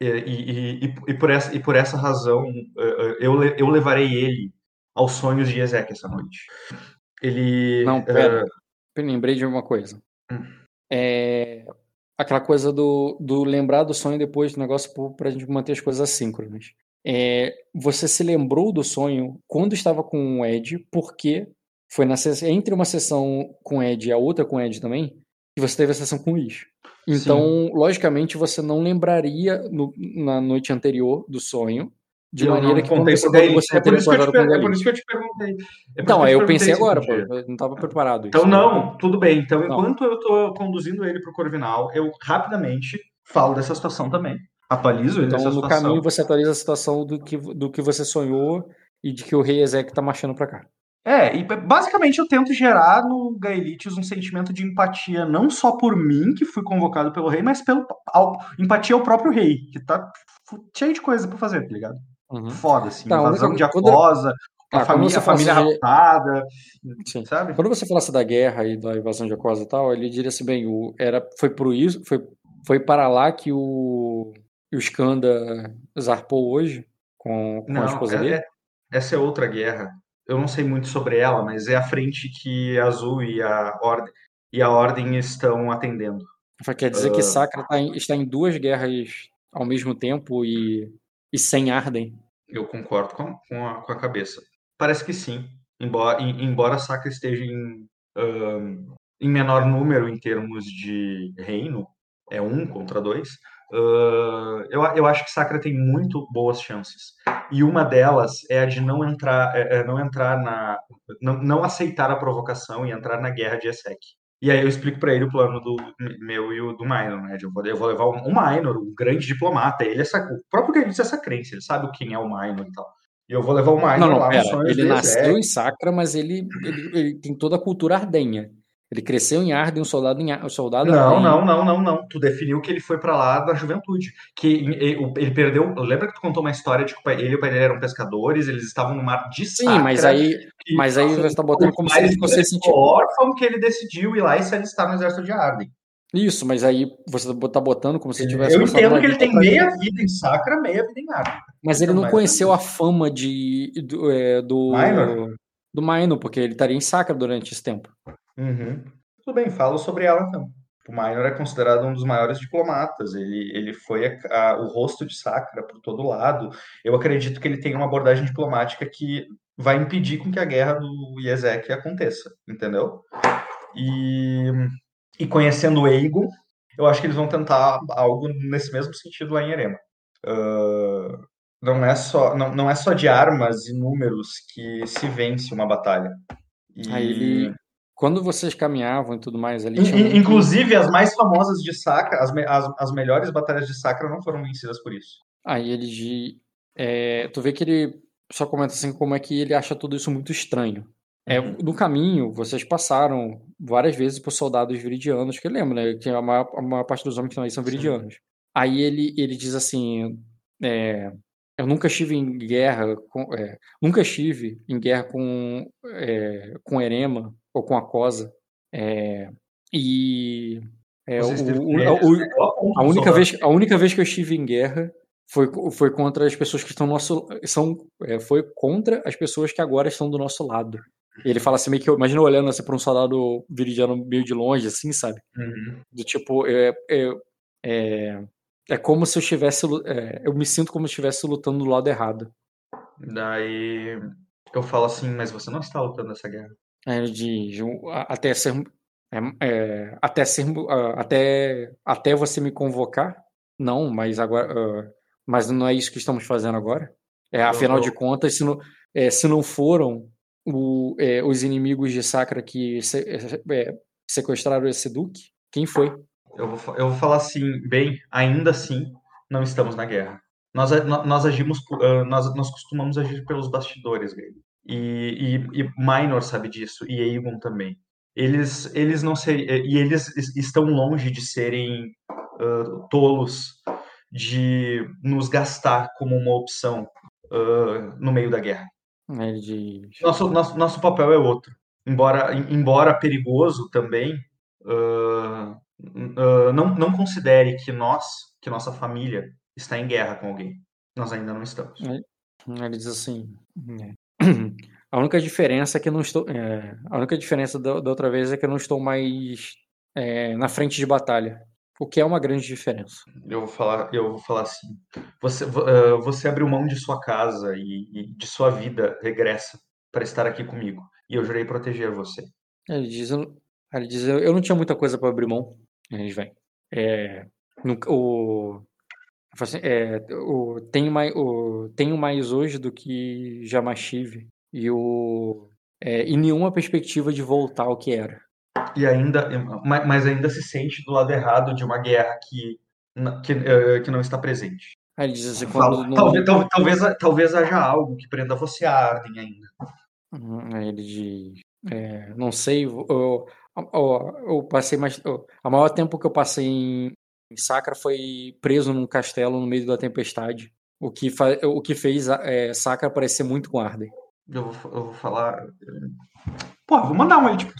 E, e, e, e, por essa, e por essa razão, eu, eu levarei ele aos sonhos de Ezek essa noite. Ele. Não, pera. Eu lembrei de uma coisa. Hum. É, aquela coisa do, do lembrar do sonho depois do negócio para a gente manter as coisas assíncronas. É, você se lembrou do sonho quando estava com o Ed, porque foi na entre uma sessão com o Ed e a outra com o Ed também, que você teve a sessão com o Luiz. Então, Sim. logicamente, você não lembraria no, na noite anterior do sonho, de eu maneira que quando você, você é, por isso que eu te, é por isso que eu te perguntei. É então, eu, eu pensei agora, pô, eu não estava preparado. Então, não, tudo bem. Então, não. enquanto eu estou conduzindo ele para o Corvinal, eu rapidamente falo dessa situação também. Atualizo ele então, no situação. caminho você atualiza a situação do que, do que você sonhou e de que o rei Ezek está marchando para cá. É, e basicamente eu tento gerar no Gaelitius um sentimento de empatia, não só por mim, que fui convocado pelo rei, mas pelo ao, empatia ao próprio rei, que tá cheio de coisa para fazer, tá ligado? Uhum. Foda, assim, tá, invasão de Acosa, a ah, família, a família raptada, Sim. sabe? Quando você falasse da guerra e da invasão de Acosa e tal, ele diria assim, bem, o, era, foi, por isso, foi, foi para lá que o o Skanda zarpou hoje com, com não, a esposa é, dele? É, essa é outra guerra. Eu não sei muito sobre ela, mas é a frente que a Azul e a Ordem, e a Ordem estão atendendo. Quer dizer uh, que Sacra tá em, está em duas guerras ao mesmo tempo e, e sem Arden? Eu concordo com, com, a, com a cabeça. Parece que sim. Embora, embora Sacra esteja em, um, em menor número em termos de reino, é um contra dois, Uh, eu, eu acho que Sacra tem muito boas chances. E uma delas é a de não entrar, é, é, não entrar na. Não, não, aceitar a provocação e entrar na guerra de Essek. E aí eu explico para ele o plano do meu e o do Minor, né? Eu vou, eu vou levar o Minor, um grande diplomata. Ele é sac... O próprio Gaelitos é essa crença, ele sabe quem é o Minor e tal. E eu vou levar o Minor não, não, lá pera, Ele nasceu em Sacra, mas ele, ele, ele tem toda a cultura ardenha. Ele cresceu em Arden, um soldado em um soldado Não, não, não, não, não. Tu definiu que ele foi para lá da juventude. Que ele perdeu. Lembra que tu contou uma história de que ele e o pai dele eram pescadores, eles estavam no mar de Sacra. Sim, mas aí, mas aí você está botando como se ele fosse sentir. órfão que ele decidiu ir lá e se alistar no exército de Arden. Isso, mas aí você está botando como se tivesse. Eu entendo que ele tem meia vida em Sacra, meia vida em Arden. Mas ele não conheceu a fama de do, é, do Minor? do Minor, porque ele estaria em Sacra durante esse tempo. Uhum. Tudo bem, falo sobre ela então. O Minor é considerado um dos maiores diplomatas. Ele, ele foi a, a, o rosto de Sacra por todo lado. Eu acredito que ele tem uma abordagem diplomática que vai impedir com que a guerra do Iezek aconteça, entendeu? E, e conhecendo o Eigo, eu acho que eles vão tentar algo nesse mesmo sentido lá em Erema. Uh, não é só não, não é só de armas e números que se vence uma batalha. E... Aí ele quando vocês caminhavam e tudo mais ali. Inclusive, as mais famosas de Sacra, as, as, as melhores batalhas de Sacra não foram vencidas por isso. Aí ele de. É, tu vê que ele só comenta assim como é que ele acha tudo isso muito estranho. É, uhum. No caminho, vocês passaram várias vezes por soldados viridianos, que lembra, né? Que a maior, a maior parte dos homens que estão aí são viridianos. Sim. Aí ele, ele diz assim: é, Eu nunca estive em guerra, com, é, nunca estive em guerra com, é, com Erema ou com a Cosa. É, e é, o, o, a, única vez, a única vez que eu estive em guerra foi, foi contra as pessoas que estão no nosso. São, é, foi contra as pessoas que agora estão do nosso lado. E ele fala assim, meio que imagina olhando assim para um soldado viridiano meio de longe, assim, sabe? Uhum. Do tipo, é, é, é, é, como se eu estivesse. É, eu me sinto como se eu estivesse lutando do lado errado. Daí eu falo assim, mas você não está lutando essa guerra. É, de, até ser é, é, até ser até até você me convocar não mas agora uh, Mas não é isso que estamos fazendo agora? É, afinal de contas, se não, é, se não foram o, é, os inimigos de Sacra que se, é, sequestraram esse duque, quem foi? Eu vou, eu vou falar assim, bem, ainda assim, não estamos na guerra. Nós, nós agimos, nós, nós costumamos agir pelos bastidores, Greg. E, e, e Minor sabe disso, e Aegon também. Eles, eles não ser, e eles estão longe de serem uh, tolos de nos gastar como uma opção uh, no meio da guerra. É de... Nosso, nosso, nosso papel é outro. Embora, embora perigoso também, uh, não, não considere que nós, que nossa família, está em guerra com alguém. Nós ainda não estamos. Ele diz assim: é. a única diferença é que eu não estou. É, a única diferença da, da, outra vez é que eu não estou mais é, na frente de batalha. O que é uma grande diferença. Eu vou falar, eu vou falar assim. Você, uh, você abriu mão de sua casa e, e, de sua vida, regressa para estar aqui comigo. E eu jurei proteger você. Ele diz, ele diz eu não tinha muita coisa para abrir mão. A gente vem. É, no, o, é, o, tenho, mais, o, tenho mais hoje do que jamais tive. E, o, é, e nenhuma perspectiva de voltar ao que era e ainda, mas ainda se sente do lado errado de uma guerra que, que, eh, que não está presente. Aí ele diz assim, Fala, não... talvez, talvez, talvez, talvez haja algo que prenda você a Arden ainda. Uhum, aí ele diz, é, não sei, eu, eu, eu, eu passei mais, a maior tempo que eu passei em Sacra foi preso num castelo no meio da tempestade, o que, o que fez é, Sacra parecer muito com Arden. Eu vou, eu vou falar. Pô, vou mandar um aí, tipo,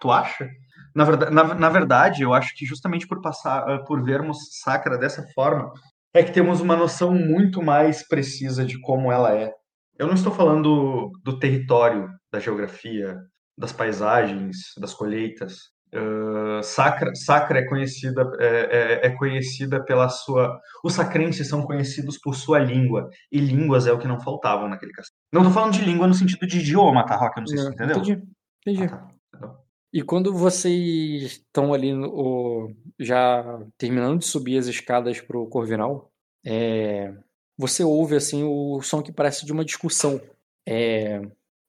tu acha? Na verdade, na, na verdade, eu acho que justamente por passar, uh, por vermos Sacra dessa forma, é que temos uma noção muito mais precisa de como ela é. Eu não estou falando do território, da geografia, das paisagens, das colheitas. Uh, Sacra, Sacra é conhecida é, é, é, conhecida pela sua. Os sacrenses são conhecidos por sua língua e línguas é o que não faltavam naquele castelo. Não estou falando de língua no sentido de idioma, tá, Rock? Eu não sei se você entendeu. Entendi. Entendi. Ah, tá. E quando vocês estão ali no, já terminando de subir as escadas para o Corvinal, é, você ouve assim o som que parece de uma discussão. É,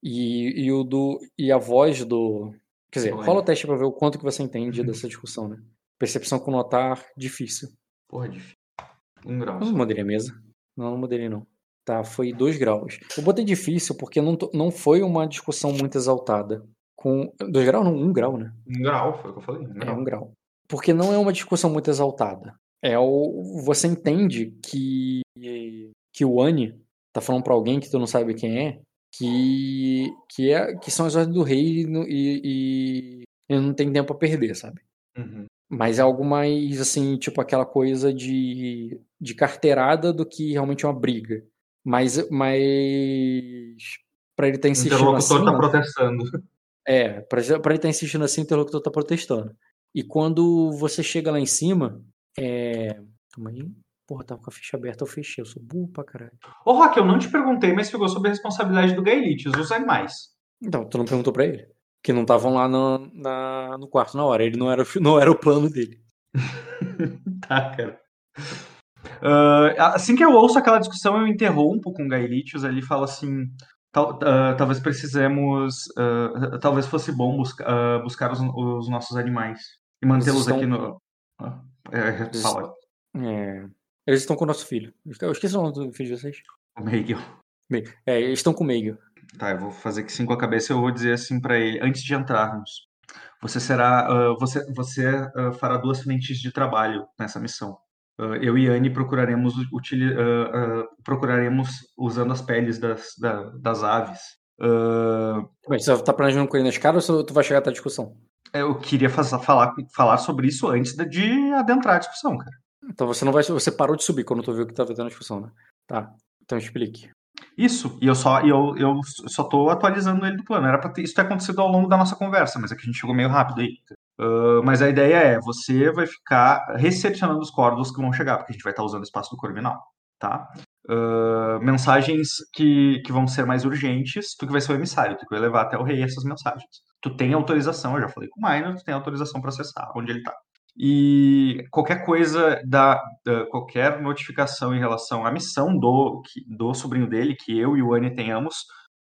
e, e, o do, e a voz do. Quer dizer, rola o teste para ver o quanto que você entende uhum. dessa discussão, né? Percepção com notar, difícil. Porra, difícil. Um grau. Eu não mudaria a mesa. Não, não mudaria não. Tá, foi dois graus. Eu botei difícil porque não, não foi uma discussão muito exaltada com. Dois graus? Não, um grau, né? Um grau, foi o que eu falei. Um grau. É, um grau. Porque não é uma discussão muito exaltada. É o. Você entende que. que o Annie tá falando para alguém que tu não sabe quem é, que. que, é, que são as ordens do rei e, e, e não tem tempo a perder, sabe? Uhum. Mas é algo mais, assim, tipo aquela coisa de, de carteirada do que realmente uma briga. Mas, mas para ele estar tá insistindo assim. O interlocutor está protestando. É, para ele estar tá insistindo assim, o interlocutor está protestando. E quando você chega lá em cima, é. Calma aí. Porra, tava com a ficha aberta, eu fechei. Eu sou burro pra caralho. Ô, Rock, eu não te perguntei, mas ficou sobre a responsabilidade do Gaelites, os animais. Então, tu não perguntou pra ele? Que não estavam lá no, na, no quarto na hora. Ele não era, não era o plano dele. tá, cara. Uh, assim que eu ouço aquela discussão, eu interrompo com o Gaelitius ali e falo assim: Tal, uh, talvez precisemos. Uh, talvez fosse bom busca, uh, buscar os, os, nossos animais e mantê-los estão... aqui no. É, fala. É, eles estão com o nosso filho. Eu esqueci o nome do filho de vocês. O Meigel. É, eles estão com o Meigel. Tá, eu vou fazer aqui sim com a cabeça. Eu vou dizer assim para ele, antes de entrarmos. Você será. você você fará duas frentes de trabalho nessa missão. Uh, eu e Anne procuraremos, util, uh, uh, procuraremos usando as peles das, da, das aves. Mas você está planejando com ele na escada ou tu vai chegar até a discussão? Eu queria fazer, falar, falar sobre isso antes de adentrar a discussão, cara. Então você não vai. Você parou de subir quando tu viu que estava tendo a discussão, né? Tá. Então explique. Isso, e eu só, eu, eu só tô atualizando ele do plano. Era pra ter, isso ter acontecido ao longo da nossa conversa, mas é que a gente chegou meio rápido aí. Uh, mas a ideia é, você vai ficar recepcionando os corvos que vão chegar, porque a gente vai estar usando o espaço do Corvinal, tá? Uh, mensagens que, que vão ser mais urgentes, tu que vai ser o emissário, tu que vai levar até o rei essas mensagens. Tu tem autorização, eu já falei com o Minor, tu tem autorização para acessar onde ele tá. E qualquer coisa da, da, qualquer notificação em relação à missão do, do sobrinho dele, que eu e o Annie tenhamos,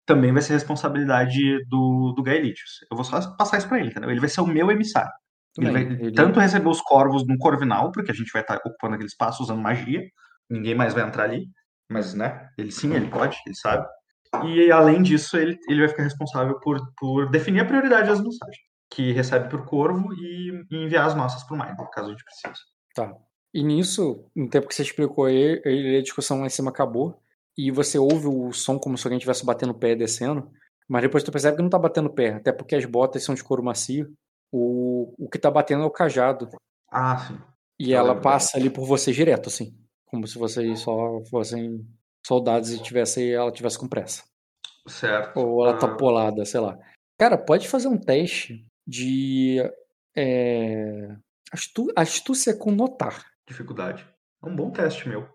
também vai ser responsabilidade do, do Gaelitius. Eu vou só passar isso pra ele, entendeu? Ele vai ser o meu emissário. Ele vai ele... tanto receber os corvos no Corvinal, porque a gente vai estar ocupando aquele espaço usando magia, ninguém mais vai entrar ali, mas, né, ele sim, ele pode, ele sabe. E, além disso, ele, ele vai ficar responsável por, por definir a prioridade das mensagens, que recebe por corvo e, e enviar as nossas pro Mind, caso a gente precise. Tá. E nisso, no tempo que você explicou ele, a discussão lá em cima acabou, e você ouve o som como se alguém estivesse batendo o pé descendo, mas depois tu percebe que não tá batendo pé, até porque as botas são de couro macio. O, o que tá batendo é o cajado. Ah, sim. E ela passa ali por você direto, assim. Como se vocês só fossem soldados e tivesse, ela tivesse com pressa. Certo. Ou ela tá ah. polada, sei lá. Cara, pode fazer um teste de é, astu, astúcia com notar. Dificuldade. É um bom teste meu.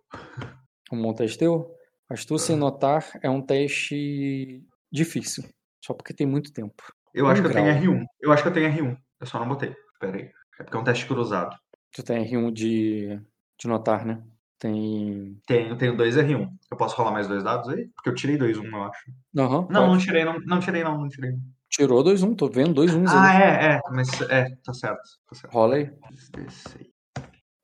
Um bom teste teu? Astúcia ah. e notar é um teste difícil. Só porque tem muito tempo. Eu um acho grau. que eu tenho R1. Eu acho que eu tenho R1. Eu só não botei. Pera aí. É porque é um teste cruzado. Tu tem R1 de, de notar, né? Tem. Tenho, tenho dois R1. Eu posso rolar mais dois dados aí? Porque eu tirei dois um, eu acho. Uhum, não, pode. não tirei, não, não tirei, não, não tirei. Tirou dois um, tô vendo dois uns Ah, ali. é, é, mas é, tá certo, tá certo. Rola aí.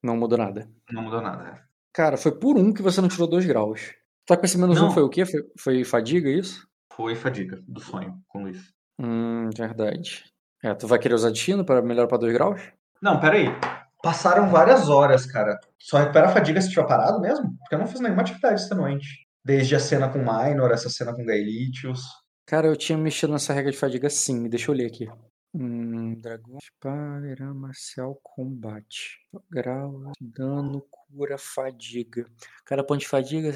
Não mudou nada. Não mudou nada, é. Cara, foi por um que você não tirou dois graus. Tá com esse menos não. um foi o quê? Foi, foi fadiga, isso? Foi fadiga, do sonho, com isso. Hum, verdade. É, tu vai querer usar destino para melhor para 2 graus? Não, peraí. Passaram várias horas, cara. Só recupera a fadiga se tiver parado mesmo? Porque eu não fiz nenhuma atividade esta noite. Desde a cena com Minor, essa cena com Gaelitius. Cara, eu tinha mexido nessa regra de fadiga sim. Deixa eu ler aqui. Hum, dragão, espada, marcial, combate. Grau, dano, cura, fadiga. Cada ponto de fadiga,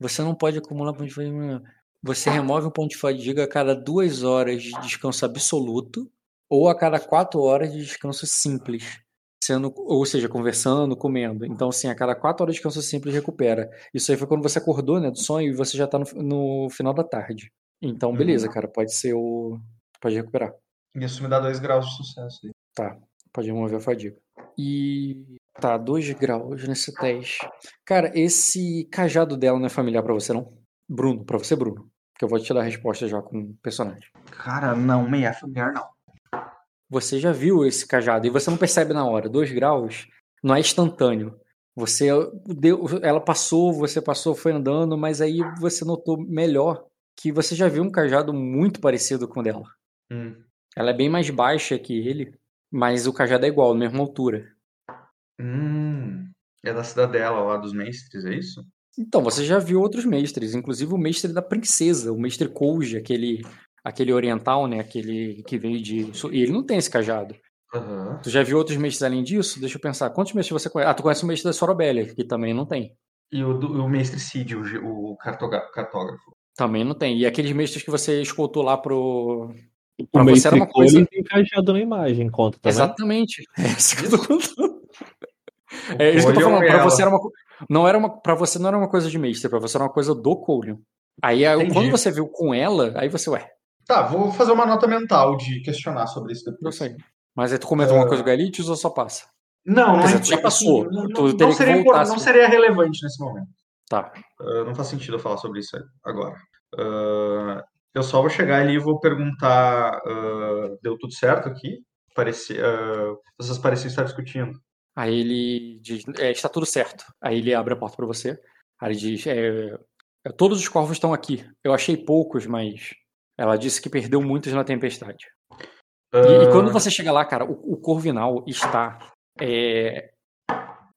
você não pode acumular ponto de fadiga. Você remove um ponto de fadiga a cada duas horas de descanso absoluto ou a cada quatro horas de descanso simples. Sendo, ou seja, conversando, comendo. Então, assim, a cada quatro horas de descanso simples recupera. Isso aí foi quando você acordou, né, do sonho e você já tá no, no final da tarde. Então, uhum. beleza, cara, pode ser o. Pode recuperar. Isso me dá dois graus de sucesso aí. Tá, pode remover a fadiga. E. Tá, dois graus nesse teste. Cara, esse cajado dela não é familiar para você, não? Bruno, pra você, Bruno. Que eu vou te dar a resposta já com o personagem. Cara, não, meia familiar não. Você já viu esse cajado e você não percebe na hora. Dois graus não é instantâneo. Você deu, ela passou, você passou, foi andando, mas aí você notou melhor que você já viu um cajado muito parecido com o dela. Hum. Ela é bem mais baixa que ele, mas o cajado é igual, mesma altura. Hum. É da cidadela lá dos mestres, é isso? Então, você já viu outros mestres, inclusive o mestre da princesa, o mestre Kouji, aquele, aquele oriental, né? Aquele que veio de. E ele não tem esse cajado. Uhum. Tu já viu outros mestres além disso? Deixa eu pensar. Quantos mestres você conhece? Ah, tu conhece o mestre da Sorobélia, que também não tem. E o, do, o mestre Cid, o, o cartógrafo. Também não tem. E aqueles mestres que você escoltou lá pro. Pra o você era uma coisa. tem cajado na imagem, conta também. Exatamente. É isso que eu tô contando. É isso que eu tô falando. Pra você era uma não era uma, para você não era uma coisa de mestre, para você era uma coisa do Colion. Aí quando você viu com ela, aí você, ué. Tá, vou fazer uma nota mental de questionar sobre isso depois. Eu sei. Mas aí tu comenta uh... uma coisa do Galitius ou só passa? Não, não, dizer, já passou. Não, não, não, seria, não seria relevante nesse momento. Tá. Uh, não faz sentido eu falar sobre isso agora. Uh, eu só vou chegar ali e vou perguntar: deu tudo certo aqui? Parecia, vocês pareciam estar discutindo. Aí ele diz: é, está tudo certo. Aí ele abre a porta para você. Aí ele diz: é, é, todos os corvos estão aqui. Eu achei poucos, mas ela disse que perdeu muitos na tempestade. Uh... E, e, quando você chega lá, cara, o, o corvinal está é,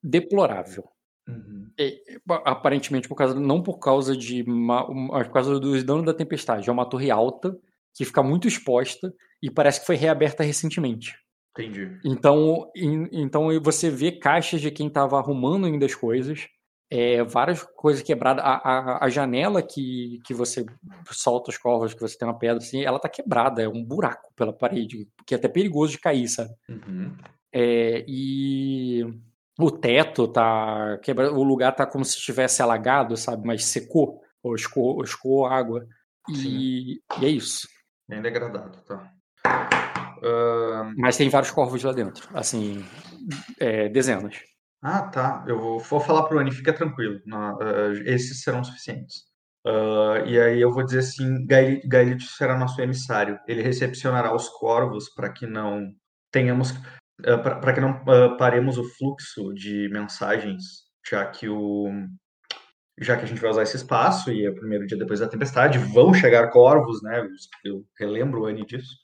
deplorável. Uhum. É, aparentemente por causa não por causa de uma, por causa dos danos da tempestade. É uma torre alta que fica muito exposta e parece que foi reaberta recentemente. Entendi. Então, então você vê caixas de quem estava arrumando ainda as coisas, é, várias coisas quebradas. A, a, a, janela que, que você solta os covas, que você tem uma pedra assim, ela tá quebrada, é um buraco pela parede, que é até perigoso de cair, sabe? Uhum. É, e o teto tá quebrado, o lugar tá como se estivesse alagado, sabe? Mas secou, ou escoou, escoou água. E, e, é isso. Bem degradado, tá. Uh. Mas tem vários corvos lá dentro, assim, é, dezenas. Ah, tá. Eu vou, vou falar pro Ani, fica tranquilo. Uh, esses serão suficientes. Uh, e aí eu vou dizer assim, Gaelito será nosso emissário. Ele recepcionará os corvos para que não tenhamos, para que não paremos o fluxo de mensagens, já que o já que a gente vai usar esse espaço e é o primeiro dia depois da tempestade, vão chegar corvos, né? Eu relembro o Anne disso.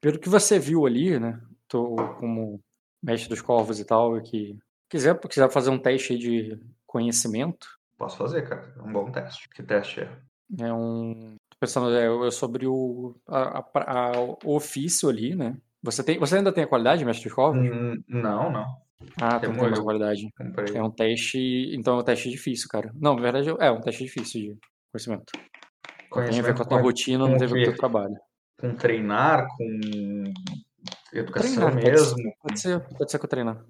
Pelo que você viu ali, né? Tô como mestre dos corvos e tal, que quiser, quiser fazer um teste de conhecimento. Posso fazer, cara. É um bom teste. Que teste é? É um. Tô pensando é, sobre o, a, a, a, o ofício ali, né? Você, tem, você ainda tem a qualidade, mestre? Hum, não, não. Ah, tem mais qualidade. É um teste. Então é um teste difícil, cara. Não, na verdade é um teste difícil de conhecimento. conhecimento tem a ver com a tua com, rotina, não tem a ver com o teu trabalho. Com treinar, com educação treinar, mesmo. Pode ser, pode ser, pode ser com treinar.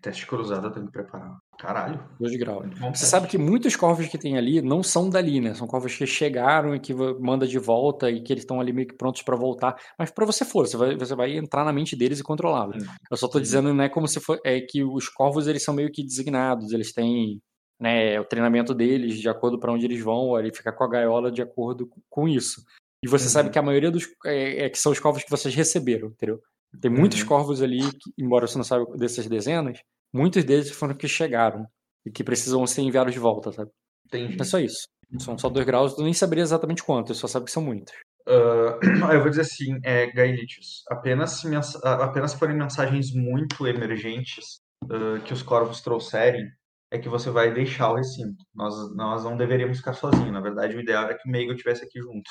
Teste cruzado eu tenho que preparar. Caralho. 2 de grau. Você sabe que muitos corvos que tem ali não são dali, né? São corvos que chegaram e que manda de volta e que eles estão ali meio que prontos para voltar. Mas para você for, você vai, você vai entrar na mente deles e controlá-los. Eu só tô dizendo, né, como se for. É que os corvos eles são meio que designados, eles têm. Né, o treinamento deles de acordo para onde eles vão, ele fica com a gaiola de acordo com isso. E você uhum. sabe que a maioria dos é, é, que são os corvos que vocês receberam, entendeu? Tem muitos uhum. corvos ali, que, embora você não saiba dessas dezenas, muitos deles foram que chegaram e que precisam ser enviados de volta, sabe? Entendi. É só isso. São só dois graus, eu nem saberia exatamente quantos, eu só sabe que são muitos. Uh, eu vou dizer assim, é, Gaelitius, apenas, se apenas forem mensagens muito emergentes uh, que os corvos trouxerem, é que você vai deixar o recinto. Nós, nós não deveríamos ficar sozinhos. Na verdade, o ideal era que o Meigo estivesse aqui junto.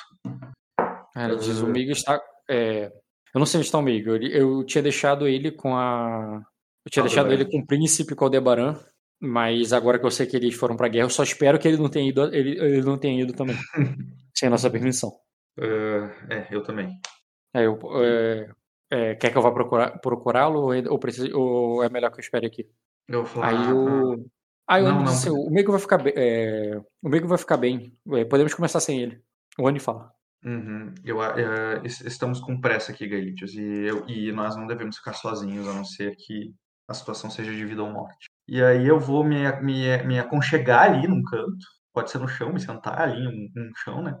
É, diz, o Meigo está... É, eu não sei onde está o Meigo. Eu, eu tinha deixado ele com a. Eu tinha deixado ele com o príncipe Caldebaran, mas agora que eu sei que eles foram pra guerra, eu só espero que ele não tenha ido, ele, ele não tenha ido também. sem a nossa permissão. Uh, é, eu também. É, eu, é, é, quer que eu vá procurar, procurá-lo ou, ou, ou, é melhor que eu espere aqui? Eu vou Aí o. Aí não, não, não. o Meigo vai ficar bem. É, o Meigo vai ficar bem. É, podemos começar sem ele. O Annie fala. Uhum. Eu, uh, estamos com pressa aqui, Gaelitius, e, eu, e nós não devemos ficar sozinhos, a não ser que a situação seja de vida ou morte. E aí eu vou me, me, me aconchegar ali num canto, pode ser no chão, me sentar ali no, no chão, né?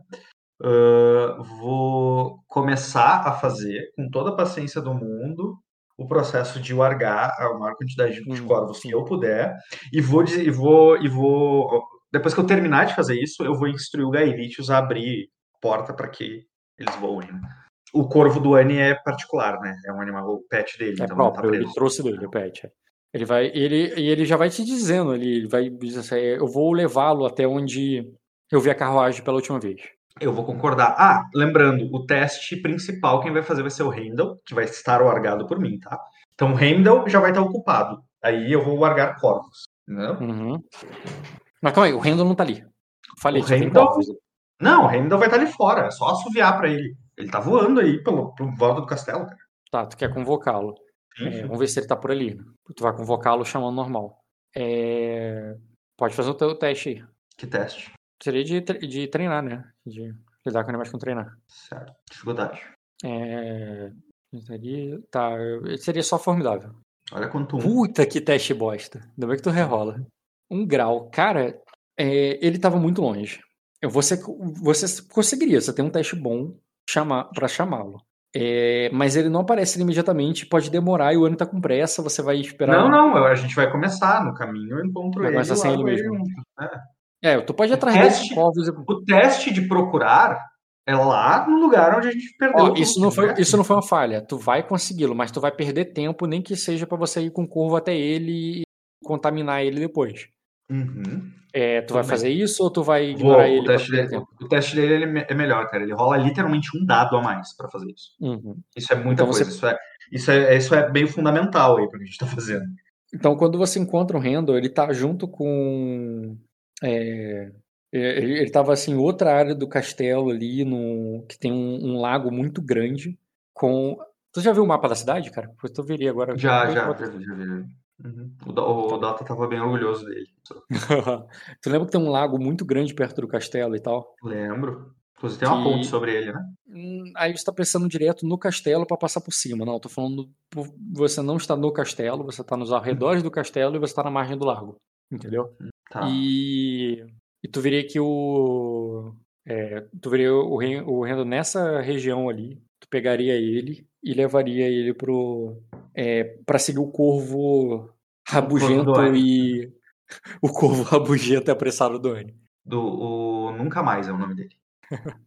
Vou começar a fazer, com toda a paciência do mundo, o processo de largar a maior quantidade de corvos que eu puder, e vou, e vou, e vou, depois que eu terminar de fazer isso, eu vou instruir o Gaelitius a abrir porta para que eles voem. Né? O corvo do Annie é particular, né? É um animal, o pet dele. É então próprio, tá ele trouxe dele, o pet. É. Ele vai, ele, e ele já vai te dizendo ele vai dizer assim, eu vou levá-lo até onde eu vi a carruagem pela última vez. Eu vou concordar. Ah, lembrando, o teste principal quem vai fazer vai ser o Heimdall, que vai estar largado por mim, tá? Então o Heimdall já vai estar ocupado. Aí eu vou largar corvos, entendeu? Uhum. Mas calma aí, o Heimdall não tá ali. Falei, o Heimdall, não, o Heimdall vai estar ali fora, é só assoviar para ele. Ele tá voando aí pelo, pelo volta do castelo, cara. Tá, tu quer convocá-lo. É, vamos ver se ele tá por ali. Tu vai convocá-lo chamando normal. É... Pode fazer o teu teste aí. Que teste? Seria de, de treinar, né? De lidar com animais com treinar. Certo. Dificuldade. É... Seria... Tá, seria só formidável. Olha quanto um. Puta que teste bosta. Ainda bem que tu rerola. Um grau. Cara, é... ele tava muito longe. Você, você conseguiria, você tem um teste bom chamar, para chamá-lo. É, mas ele não aparece imediatamente, pode demorar e o ano tá com pressa, você vai esperar. Não, não, a gente vai começar no caminho, eu encontro vai ele. Começa sem ele mesmo. É. é, tu pode ir atrás teste, dele. O teste de procurar é lá no lugar onde a gente perdeu. Ó, isso, não foi, isso não foi uma falha. Tu vai consegui-lo, mas tu vai perder tempo, nem que seja para você ir com curva até ele e contaminar ele depois. Uhum. É, tu vai fazer isso ou tu vai ignorar Vou, ele? O teste, dele, o teste dele é melhor, cara. Ele rola literalmente um dado a mais para fazer isso. Uhum. Isso é muita então coisa. Você... Isso, é, isso, é, isso é bem fundamental aí para que a gente tá fazendo. Então, quando você encontra o Randall, ele tá junto com. É, ele, ele tava assim, outra área do castelo ali, no, que tem um, um lago muito grande. com Tu já viu o mapa da cidade, cara? Depois tu veria agora. Já, já, já, já vi. Uhum. O, o Dota tava bem orgulhoso dele. tu lembra que tem um lago muito grande perto do castelo e tal? Lembro. Você tem uma ponte sobre ele, né? Hum, aí você tá pensando direto no castelo para passar por cima. Não, eu tô falando. Você não está no castelo, você tá nos arredores do castelo e você tá na margem do largo. Entendeu? Tá. E, e tu veria que o. É, tu veria o, o Rendo nessa região ali. Tu pegaria ele e levaria ele pro. É, para seguir o corvo rabugento corvo e. O corvo rabugento e apressado do Anne. Do, o Nunca Mais é o nome dele.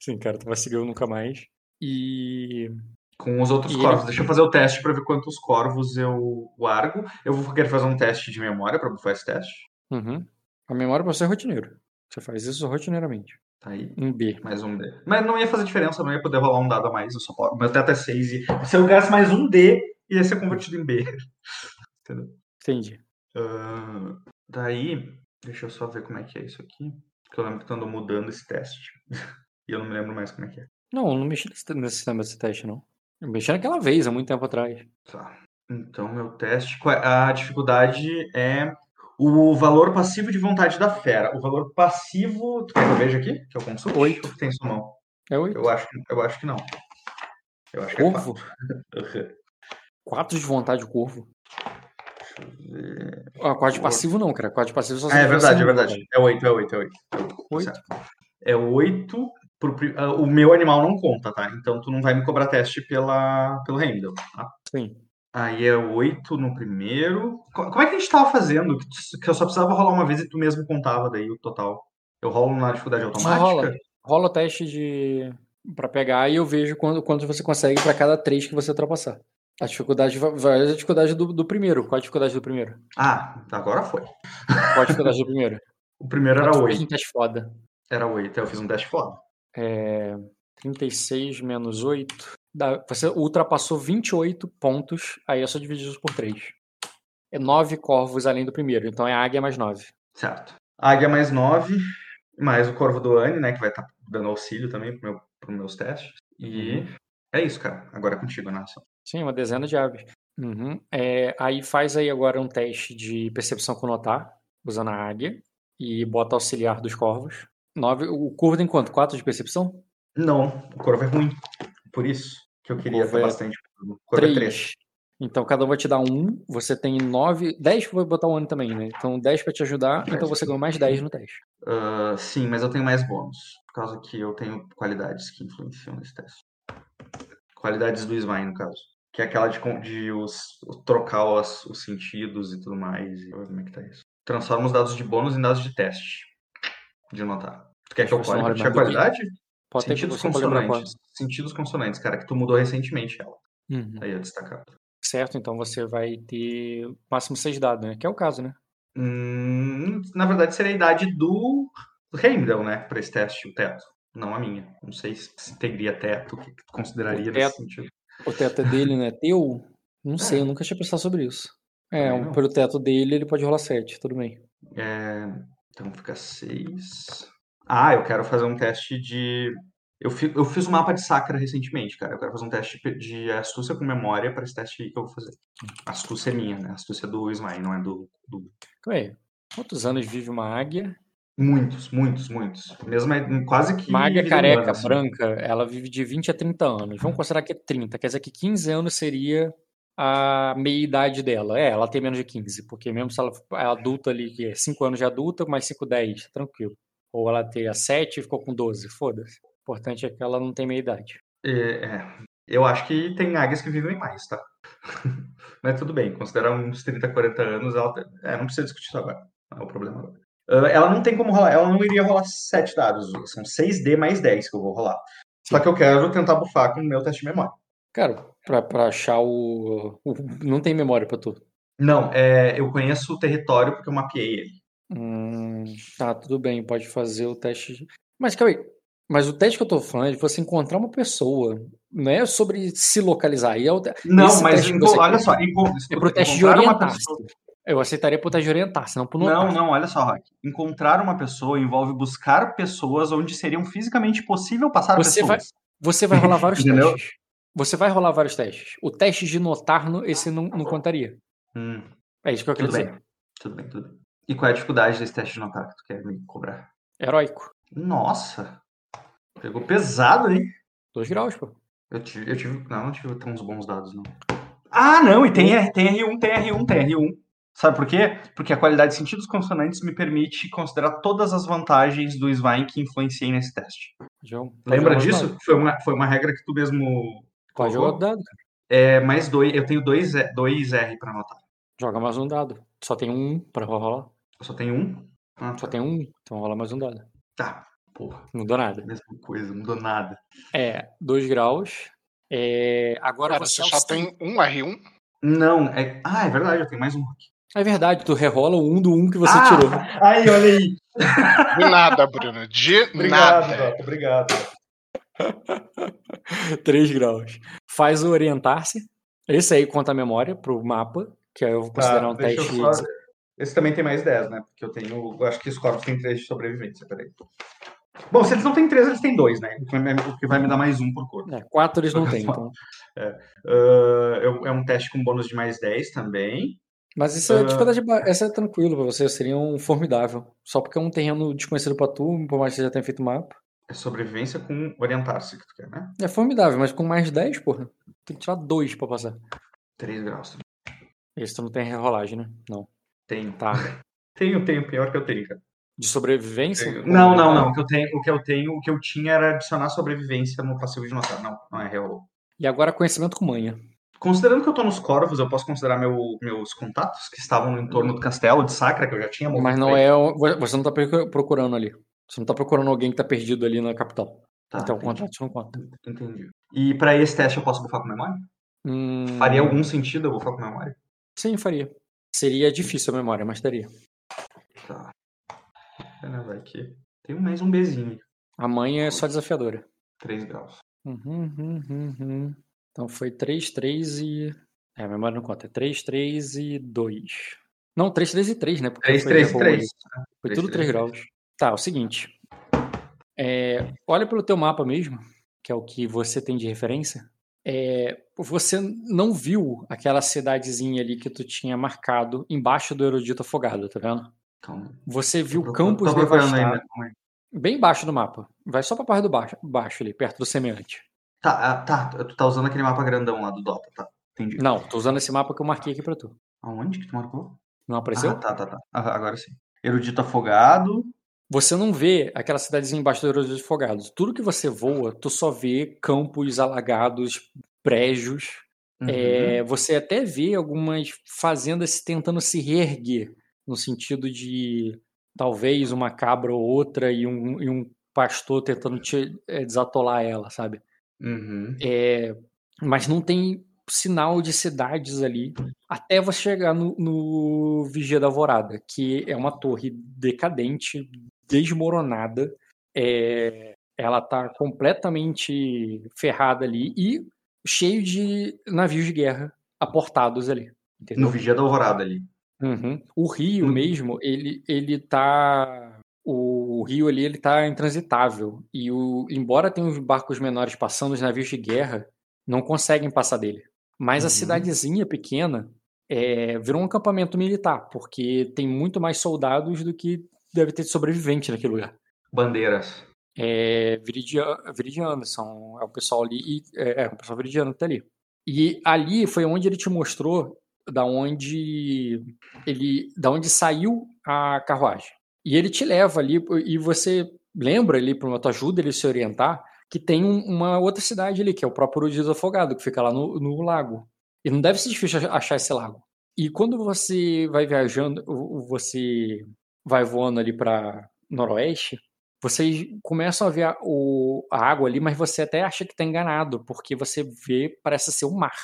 Sim, cara, tu vai seguir o Nunca Mais. E. Com os outros E corvos. ele- Deixa eu fazer o teste pra ver quantos corvos eu largo. Eu vou querer fazer um teste de memória pra bufar esse teste. Uhum. A memória você é rotineiro. Você faz isso rotineiramente. Tá aí. Um B. Mais um D. Mas não ia fazer diferença, não ia poder rolar um dado a mais. Eu só posso. Meu teto é 6 e. Se eu gasto mais um D, ia ser convertido em B. Entendeu? Entendi. Ah, daí, deixa eu só ver como é que é isso aqui. Porque eu lembro que eu ando mudando esse teste. e eu não me lembro mais como é que é. Não, eu não mexi nesse, sistema desse teste, não. Eu mexi naquela vez, há muito tempo atrás. Tá. Então, meu teste. é- A dificuldade é o valor passivo de vontade da fera. O valor passivo. Tu quer que eu veja aqui? Que eu consulte? Oito. Que tem em sua mão? É oito. Eu acho, eu acho que não. Eu acho que é Corvo? quatro. Quatro de vontade, o corvo. Deixa eu ver. Ah, quatro de passivo não, cara. Quatro de passivo só Ah, é verdade, é verdade. É 8, é 8, é 8. Oito? É 8. Pro, pri- ah, o meu animal não conta, tá? Então tu não vai me cobrar teste pela, pelo Handel, tá? Sim. Aí é 8 no primeiro. Co- Como é que a gente tava fazendo? Que, tu- que eu só precisava rolar uma vez e tu mesmo contava daí o total. Eu rolo na dificuldade automática? rola. Rola o teste de. pra pegar e eu vejo quando, quanto você consegue pra cada três que você ultrapassar. A dificuldade vai a dificuldade do, do primeiro. Qual a dificuldade do primeiro? Ah, agora foi. Qual a dificuldade do primeiro? O primeiro era 8. um teste foda. Era 8. Eu fiz um teste foda. É, 36 menos 8. Você ultrapassou 28 pontos, aí é só dividir isso por 3. É 9 corvos além do primeiro, então é águia mais 9. Certo. Águia mais 9, mais o Corvo do Anne, né? Que vai estar dando auxílio também pro meu, pros meus testes. E Uhum. é isso, cara. Agora é contigo, Nação. Sim, uma dezena de aves. Uhum. É, aí faz aí agora um teste de percepção com notar, usando a águia, e bota auxiliar dos corvos. 9, o corvo tem quanto? 4 de percepção? Não, o Corvo é ruim. Por isso que eu queria é bastante. É 3. 3. Então cada um vai te dar um, você tem 9, 10 que vai botar o ano também, né? Então 10 pra te ajudar, então você ganhou mais 10 no teste. Ah, sim, mas eu tenho mais bônus. Por causa que eu tenho qualidades que influenciam nesse teste. Qualidades do Svine, no caso. Que é aquela de, de os, trocar os, os sentidos e tudo mais. E como é que tá isso? Transforma os dados de bônus em dados de teste. De notar. Tu quer que eu ti a qualidade? Pode ter Sentidos lembrar consonantes. Sentidos consonantes, cara, que tu mudou recentemente ela. Uhum. Aí eu destacado. Certo, então você vai ter máximo 6 dados, né? Que é o caso, né? Hum, na verdade, seria a idade do Heimdall, né? Pra esse teste, o teto. Não a minha. Não sei se teria teto, o que tu consideraria O nesse teto. sentido. O teto é dele, né? Teu? Não sei, eu nunca tinha pensado sobre isso. É, um, pelo teto dele ele pode rolar 7, tudo bem. É, então fica 6. Ah, eu quero fazer um teste de. Eu, fi- eu fiz um mapa de Sacra recentemente, cara. Eu quero fazer um teste de- astúcia com memória para esse teste aí que eu vou fazer. Astúcia é minha, né? Astúcia é do Ismael, não é do, do Ué, quantos anos vive uma águia? Muitos, muitos, muitos. Mesmo é quase que. Uma águia careca, humana, assim. branca, ela vive de 20 a 30 anos. Vamos considerar que é 30, quer dizer que 15 anos seria a meia-idade dela. É, ela tem menos de 15, porque mesmo se ela é adulta ali, que é 5 anos de adulta, mais 5, 10, tranquilo. Ou ela ter a 7 e ficou com 12, foda-se. O importante é que ela não tem meia-idade. É, é. Eu acho que tem águias que vivem mais, tá? Mas tudo bem, considerar uns 30, 40 anos, ela. É, não precisa discutir isso agora. Não é o problema agora. Ela não tem como rolar, ela não iria rolar 7 dados. São 6D mais 10 que eu vou rolar. Só que eu quero tentar bufar com o meu teste de memória. Cara, pra, pra achar o, o- Não tem memória pra tu. Não, é, eu conheço o território porque eu mapeei ele. Hum, tá, tudo bem, pode fazer o teste. Mas, calma aí. Mas o teste que eu tô falando é de você encontrar uma pessoa. Não é sobre se localizar. E é o te- Não, esse mas enco- olha quer só, enco- É pro teste de orientar. Eu aceitaria pro teste de orientar, senão pro Não, não, olha só, Rock. Encontrar uma pessoa envolve buscar pessoas onde seriam fisicamente possível passar Você vai, pessoas. você vai rolar vários testes. Você vai rolar vários testes. O teste de notar, no- esse não, não contaria. Hum, É isso que eu queria tudo dizer. bem, tudo bem, tudo bem. E qual é a dificuldade desse teste de notar que tu quer me cobrar? Heróico. Nossa! Pegou pesado, hein? 2 graus, pô. Eu tive, eu tive. Não, não tive tão uns bons dados, não. Ah, não, e tem, R- tem R1, tem R1, tem R1. Sabe por quê? Porque a qualidade de sentidos consonantes me permite considerar todas as vantagens do Svein que influenciei nesse teste. João, Lembra disso? Foi uma, foi uma regra que tu mesmo. Pode colocou? jogar o dado, cara. É, mais dois. Eu tenho dois, dois R pra anotar. Joga mais um dado. Só tem um pra rolar. Eu só tenho um? Ah, Só tá. tem um, então rola mais um dado. Tá. Porra, Não mudou nada. mesma coisa, não mudou nada. É, 2 graus. É, agora Cara, você, você só tem um R1? Não, é. Ah, é verdade, eu tenho mais um aqui. É verdade, tu rerola o um do um que você Ah! tirou. Aí, olha aí. De nada, Bruno. De Obrigado, nada. Doc, obrigado. 3 graus. Faz o orientar-se. Esse aí conta a memória pro mapa, que eu vou considerar Tá, um deixa teste. eu só... Esse também tem mais 10, né? Porque eu tenho. Eu acho que os corpos têm 3 de sobrevivência, peraí. Bom, se eles não têm 3, eles têm 2, né? O que vai me- dar mais um por corpo. É, 4 eles não têm, então. Ah, é um teste com bônus de mais 10 também. Mas isso é Ah. dificuldade ba- essa é tranquilo pra você, seria um formidável. Só porque é um terreno desconhecido pra tu, por mais que você já tenha feito o mapa. É sobrevivência com orientar-se que tu quer, né? É formidável, mas com mais 10, porra, tem que tirar 2 pra passar. 3 graus. Esse tu não tem rerolagem, né? Não. Tenho. Tá. Tenho, tenho, pior que eu tenho, cara. De sobrevivência? Tenho. Não, não, não. O que eu tenho, o que eu tenho, o que eu tinha era adicionar sobrevivência no passivo de notar. Não, não é real. E agora conhecimento com manha. Considerando que eu tô nos corvos, eu posso considerar meu- meus contatos que estavam no entorno do castelo de Sacra, que eu já tinha Mas não é. Você não tá procu- procurando ali. Você não tá procurando alguém que tá perdido ali na capital. Tá, então entendi. contrato não conta. Entendi. E pra esse teste eu posso bufar com memória? Hum, Faria algum sentido eu bufar com memória? Sim, faria. Seria difícil a memória, mas daria. Tá. Pera, vai aqui. Tem mais um Bzinho. A mãe é só desafiadora. 3 graus. Uhum, uhum, uhum. Então foi 3, 3 e. É, a memória não conta. É 3, 3 e 2. Não, 3, 3 e 3, né? Porque 3, foi 3, erro 3. ali. Foi 3, tudo 3 3, graus. Tá, é o seguinte. É, olha pelo teu mapa mesmo, que é o que você tem de referência. É, você não viu aquela cidadezinha ali que tu tinha marcado embaixo do erudito afogado, tá vendo? Calma. Você viu Tô- campos tô devastados. ainda. Bem embaixo do mapa. Vai só pra parte do baixo, baixo ali, perto do semeante. Tá, ah, tá. Tu tá usando aquele mapa grandão lá do Dota, tá. Entendi. Não, tô usando esse mapa que eu marquei aqui pra tu. Aonde que tu marcou? Não apareceu? Ah, tá, tá, tá. Ah, agora sim. Erudito afogado. Você não vê aquela cidadezinha embaixo do erudito afogado. Tudo que você voa, tu só vê campos alagados, brejos. Uhum. É, você até vê algumas fazendas tentando se reerguer, no sentido de talvez uma cabra ou outra e um, e um pastor tentando te, é, desatolar ela, sabe? Uhum. É, mas não tem sinal de cidades ali até você chegar no, no Vigia da Alvorada, que é uma torre decadente, desmoronada. é, ela tá completamente ferrada ali e cheio de navios de guerra aportados ali. Entendeu? No Vigia da Alvorada ali. Uhum. O rio mesmo, ele, ele tá. O rio ali, ele tá intransitável. E o, embora tenha os barcos menores passando, os navios de guerra não conseguem passar dele. Mas a Uhum. cidadezinha pequena é, virou um acampamento militar, porque tem muito mais soldados do que deve ter sobrevivente naquele lugar. Bandeiras. É, Viridia- Viridianos, são, é o pessoal ali, e, é, é o pessoal viridiano que tá ali. E ali foi onde ele te mostrou da onde ele, da onde saiu a carruagem. E ele te leva ali e você lembra ali para uma tua ajuda ele se orientar que tem um- uma outra cidade ali que é o próprio Urudido Afogado que fica lá no, no lago. E não deve ser difícil ach- achar esse lago. E quando você vai viajando, você vai voando ali para noroeste, vocês começam a ver a, o- a água ali, mas você até acha que está enganado, porque você vê, parece ser um mar.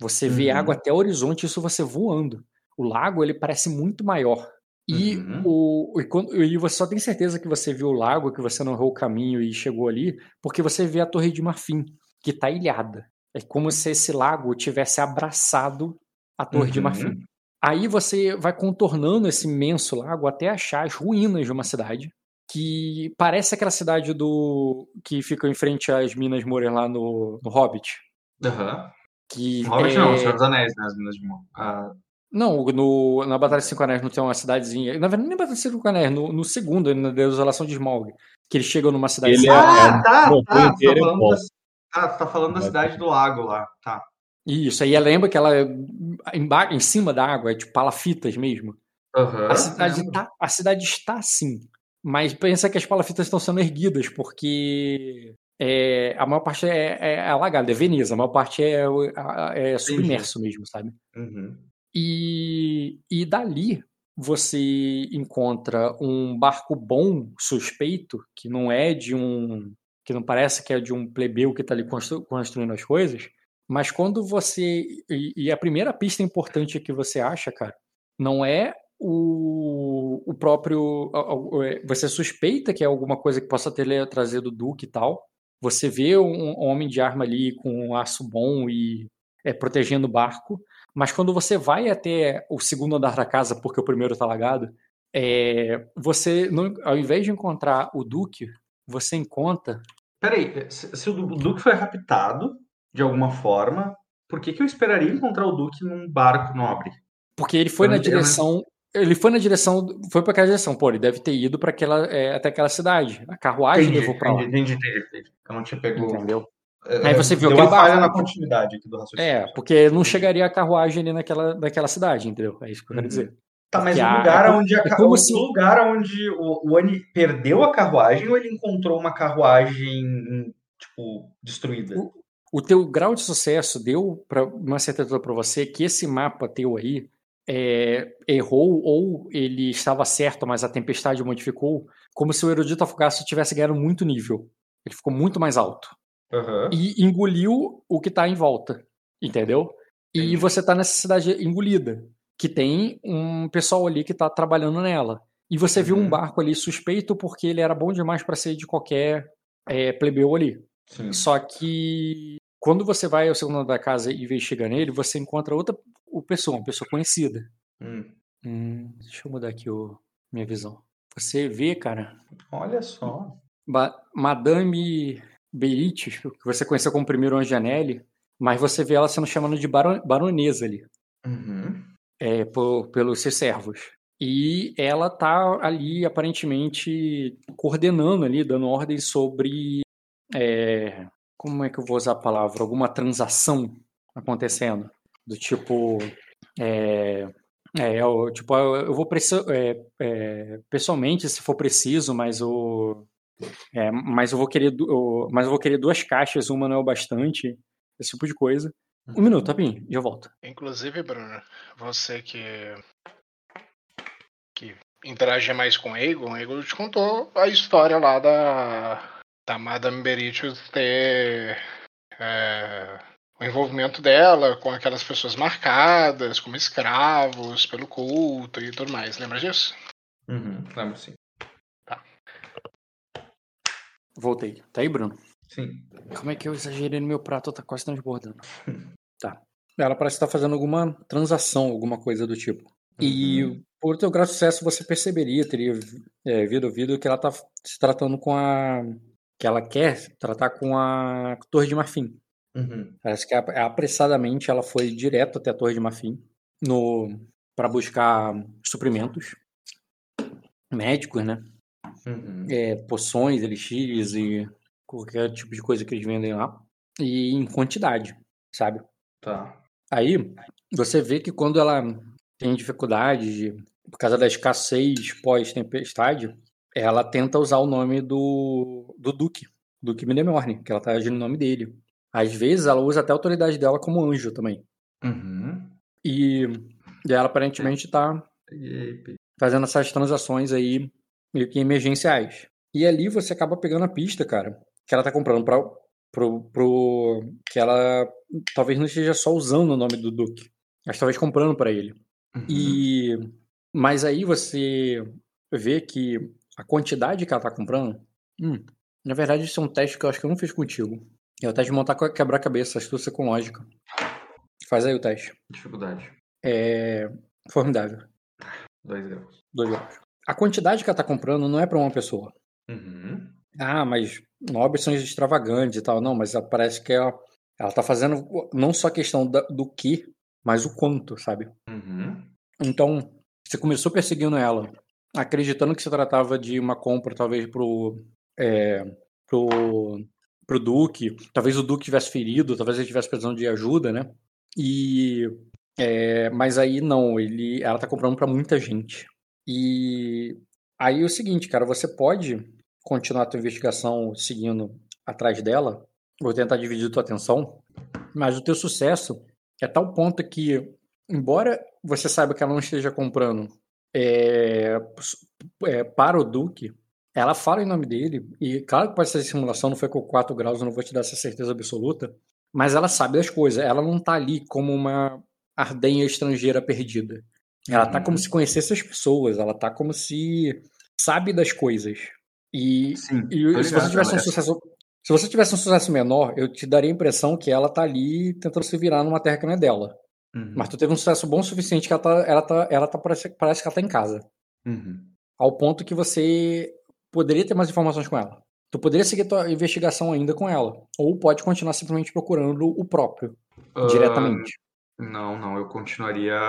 Você vê Uhum. água até o horizonte, isso você voando. O lago, ele parece muito maior. E, Uhum. o, e, quando- e você só tem certeza que você viu o lago, que você não errou o caminho e chegou ali, porque você vê a Torre de Marfim, que está ilhada. É como se esse lago tivesse abraçado a Torre de Uhum. Marfim. Aí você vai contornando esse imenso lago até achar as ruínas de uma cidade que parece aquela cidade do que fica em frente às Minas Moras lá no, no Hobbit. Aham. Que Hobbit é- não, Senhor dos Anéis, né? As Minas de. Ah, Não, no, na Batalha de Cinco Anéis não tem uma cidadezinha. Na verdade, nem Batalha de Cinco Anéis, no, no segundo, na Desolação de Smaug, que eles chegam numa cidade. Ele é, ah, tá, tá. Tá, tá falando, da, ah, tá falando da cidade do lago lá, tá. Isso, aí lembra que ela em, em cima da água, é tipo palafitas mesmo. Uhum, a, cidade tá, a cidade está assim, mas pensa que as palafitas estão sendo erguidas, porque é, a maior parte é, é, é alagada, é Veneza, a maior parte é, é submerso mesmo, sabe? Uhum. E, e dali você encontra um barco bom, suspeito, que não é de um. que não parece que é de um plebeu que está ali constru, construindo as coisas, mas quando você. E, a primeira pista importante que você acha, cara, não é o, o próprio. É, você suspeita que é alguma coisa que possa ter trazido o Duque e tal. Você vê um, homem de arma ali com um aço bom e é, protegendo o barco. Mas quando você vai até o segundo andar da casa, porque o primeiro tá lagado, é, você, não, ao invés de encontrar o Duque, você encontra. Peraí, se o Duque foi raptado de alguma forma, por que, que eu esperaria encontrar o Duque num barco nobre? Porque ele foi na direção. Ele foi na direção. Foi para aquela direção. Pô, ele deve ter ido para aquela, é, até aquela cidade. A carruagem entendi, levou para lá. Entendi, entendi, entendi. Eu não tinha pego. Entendeu? É, Aí você viu deu que uma falha na continuidade aqui do raciocínio. É, porque não chegaria a carruagem ali naquela, naquela cidade, entendeu? É isso que eu quero uhum. dizer. Tá, mas o lugar a, onde a, é como o se... lugar onde o, o Ani perdeu a carruagem ou ele encontrou uma carruagem tipo destruída? O, o teu grau de sucesso deu para uma certeza para você que esse mapa teu aí é, errou ou ele estava certo, mas a tempestade modificou, como se o erudito afogaço tivesse ganhado muito nível. Ele ficou muito mais alto. Uhum. E engoliu o que está em volta. Entendeu? E você está nessa cidade engolida, que tem um pessoal ali que está trabalhando nela. E você uhum. viu um uhum. barco ali suspeito porque ele era bom demais para ser de qualquer é, plebeu ali. Sim. Só que quando você vai ao segundo da casa e investiga nele, você encontra outra pessoa, uma pessoa conhecida. Hum. Hum, deixa eu mudar aqui o, minha visão. Você vê, cara. Olha só. Madame Berites, que você conheceu como primeiro Anjanelli, mas você vê ela sendo chamada de baron, baronesa ali. Uhum. É, por, pelos seus servos. E ela tá ali, aparentemente, coordenando ali, dando ordens sobre. É, como é que eu vou usar a palavra? Alguma transação acontecendo. Do tipo. É, é, eu, tipo, eu vou é, é, pessoalmente, se for preciso, mas o, é, mas eu vou querer, eu, mas eu vou querer duas caixas, uma não é o bastante, esse tipo de coisa. Um uhum. minuto, Tapinho, já volto. Inclusive, Bruno, você que que interage mais com o Egon, o Egon te contou a história lá da, da Madame Beritius ter é, o envolvimento dela com aquelas pessoas marcadas como escravos pelo culto e tudo mais. Lembra disso? Uhum, lembro sim. Voltei. Tá aí, Bruno? Sim. Como é que eu exagerei no meu prato? Tá quase transbordando. tá. Ela parece estar fazendo alguma transação, alguma coisa do tipo. Uhum. E por teu grau de sucesso você perceberia, teria é, vido ouvido que ela tá se tratando com a. que ela quer tratar com a Torre de Marfim. Uhum. Parece que apressadamente ela foi direto até a Torre de Marfim no para buscar suprimentos médicos, né? Uhum. É, poções, elixires e qualquer tipo de coisa que eles vendem lá. E em quantidade, sabe? Tá. Aí, você vê que quando ela tem dificuldade, de, por causa da escassez pós-tempestade, ela tenta usar o nome do, do Duque, Duque Midemorne, que ela tá agindo no nome dele. Às vezes ela usa até a autoridade dela como anjo também. Uhum. E, e ela aparentemente tá fazendo essas transações aí meio que emergenciais. E ali você acaba pegando a pista, cara, que ela tá comprando pra, pro, pro. que ela talvez não esteja só usando o nome do Duque, mas talvez comprando para ele. Uhum. E. Mas aí você vê que a quantidade que ela tá comprando. Hum, na verdade, isso é um teste que eu acho que eu não fiz contigo. É o teste de montar quebrar-cabeça, astúcia com lógica. Faz aí o teste. Dificuldade. É. Formidável. Dois graus. Dois graus a quantidade que ela está comprando não é para uma pessoa. Uhum. Ah, mas nobres são extravagantes e tal. Não, mas parece que ela, ela tá fazendo não só questão da, do que mas o quanto, sabe? Uhum. Então, você começou perseguindo ela, acreditando que se tratava de uma compra, talvez pro, é, pro, pro Duque, talvez o Duque tivesse ferido, talvez ele tivesse precisando de ajuda, né? E é, mas aí não, ele, ela tá comprando para muita gente. E aí é o seguinte, cara, você pode continuar a tua investigação seguindo atrás dela, vou tentar dividir tua atenção, mas o teu sucesso é tal ponto que, embora você saiba que ela não esteja comprando é, é, para o Duque, ela fala em nome dele, e claro que pode ser simulação, não foi com 4 graus, eu não vou te dar essa certeza absoluta, mas ela sabe das coisas, ela não tá ali como uma ardenha estrangeira perdida. Ela tá como uhum. se conhecesse as pessoas, ela tá como se sabe das coisas. E, Sim, e se você tivesse um sucesso. Se você tivesse um sucesso menor, eu te daria a impressão que ela tá ali tentando se virar numa terra que não é dela. Uhum. Mas tu teve um sucesso bom o suficiente que ela tá. Ela tá, ela tá parece, parece que ela tá em casa. Uhum. Ao ponto que você poderia ter mais informações com ela. Tu poderia seguir tua investigação ainda com ela. Ou pode continuar simplesmente procurando o próprio. Uh, diretamente. Não, não. Eu continuaria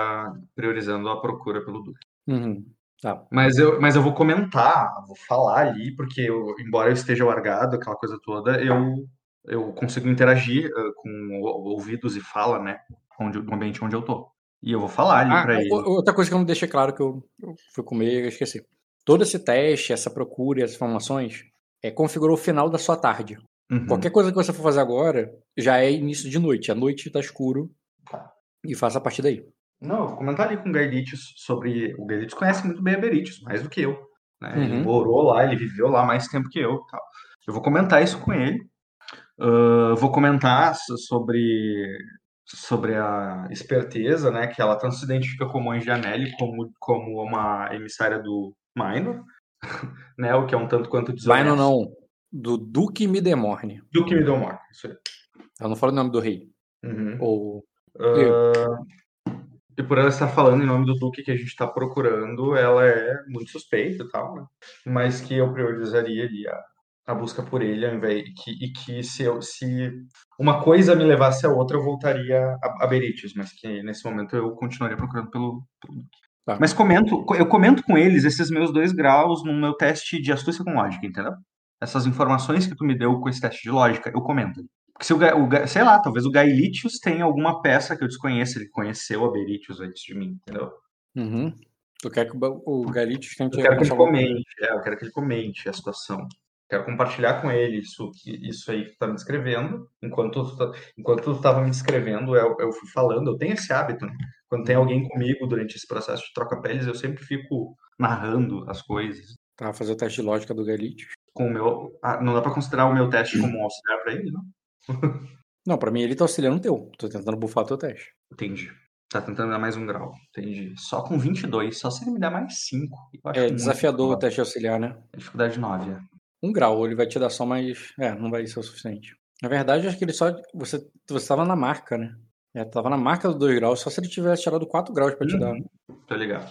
priorizando a procura pelo Duque. Uhum. Tá. Mas eu, mas eu vou comentar, vou falar ali, porque eu, embora eu esteja largado, aquela coisa toda, eu, eu consigo interagir uh, com ouvidos e fala, né? Onde, no ambiente onde eu tô. E eu vou falar ali ah, pra ele. Outra coisa que eu não deixei claro que eu, eu fui comer, eu esqueci. Todo esse teste, essa procura essas informações é, configurou o final da sua tarde. Uhum. Qualquer coisa que você for fazer agora já é início de noite. A noite tá escuro. E faça a partir daí. Não, eu vou comentar ali com o Gaelitius sobre. O Gaelitius conhece muito bem a Beritius, mais do que eu. Né? Ele uhum. morou lá, ele viveu lá mais tempo que eu. Tal. Eu vou comentar isso com ele. Uh, vou comentar sobre, sobre a esperteza, né? Que ela tanto se identifica como Anjanelli como, como uma emissária do Minor, né? O que é um tanto quanto desonesto. Minor não, do Duque Midemorne. Duque Midemorne, isso aí. Eu não falo o nome do rei. Uhum. Ou... Uh, e por ela estar falando em nome do Duque que a gente está procurando, ela é muito suspeita e tal, né? Mas que eu priorizaria ali a, a busca por ele, ao invés, que, e que se, eu, se uma coisa me levasse a outra, eu voltaria a, a Beritius, mas que nesse momento eu continuaria procurando pelo, pelo. Tá. Mas comento, eu comento com eles esses meus dois graus no meu teste de astúcia com lógica, entendeu? Essas informações que tu me deu com esse teste de lógica, eu comento. Porque se o, o, sei lá, talvez o Gaelitius tenha alguma peça que eu desconheça, ele conheceu a Beritius antes de mim, entendeu? Uhum. Tu quer que o Gaelitius tente... Eu quero que ele comente, é, eu quero que ele comente a situação. Quero compartilhar com ele isso, isso aí que tu tá me descrevendo. Enquanto tu, tá, enquanto tu tava me descrevendo, eu, eu fui falando. Eu tenho esse hábito, né? Quando tem alguém comigo durante esse processo de troca-peles, eu sempre fico narrando as coisas. Tá, fazer o teste de lógica do Gaelitius. Com o meu... Ah, não dá pra considerar o meu teste como um auxiliar pra ele, não? Não, pra mim ele tá auxiliando o teu. Tô tentando bufar o teu teste. Entendi. Tá tentando dar mais um grau. Entendi. Só com 22, só se ele me der mais 5. É desafiador o teste auxiliar, né? É dificuldade 9, é. Um grau, ele vai te dar só mais. É, não vai ser o suficiente. Na verdade, acho que ele só. Você, você tava na marca, né? É, tava na marca do 2 graus, só se ele tivesse tirado 4 graus pra te dar. Né? Tô ligado.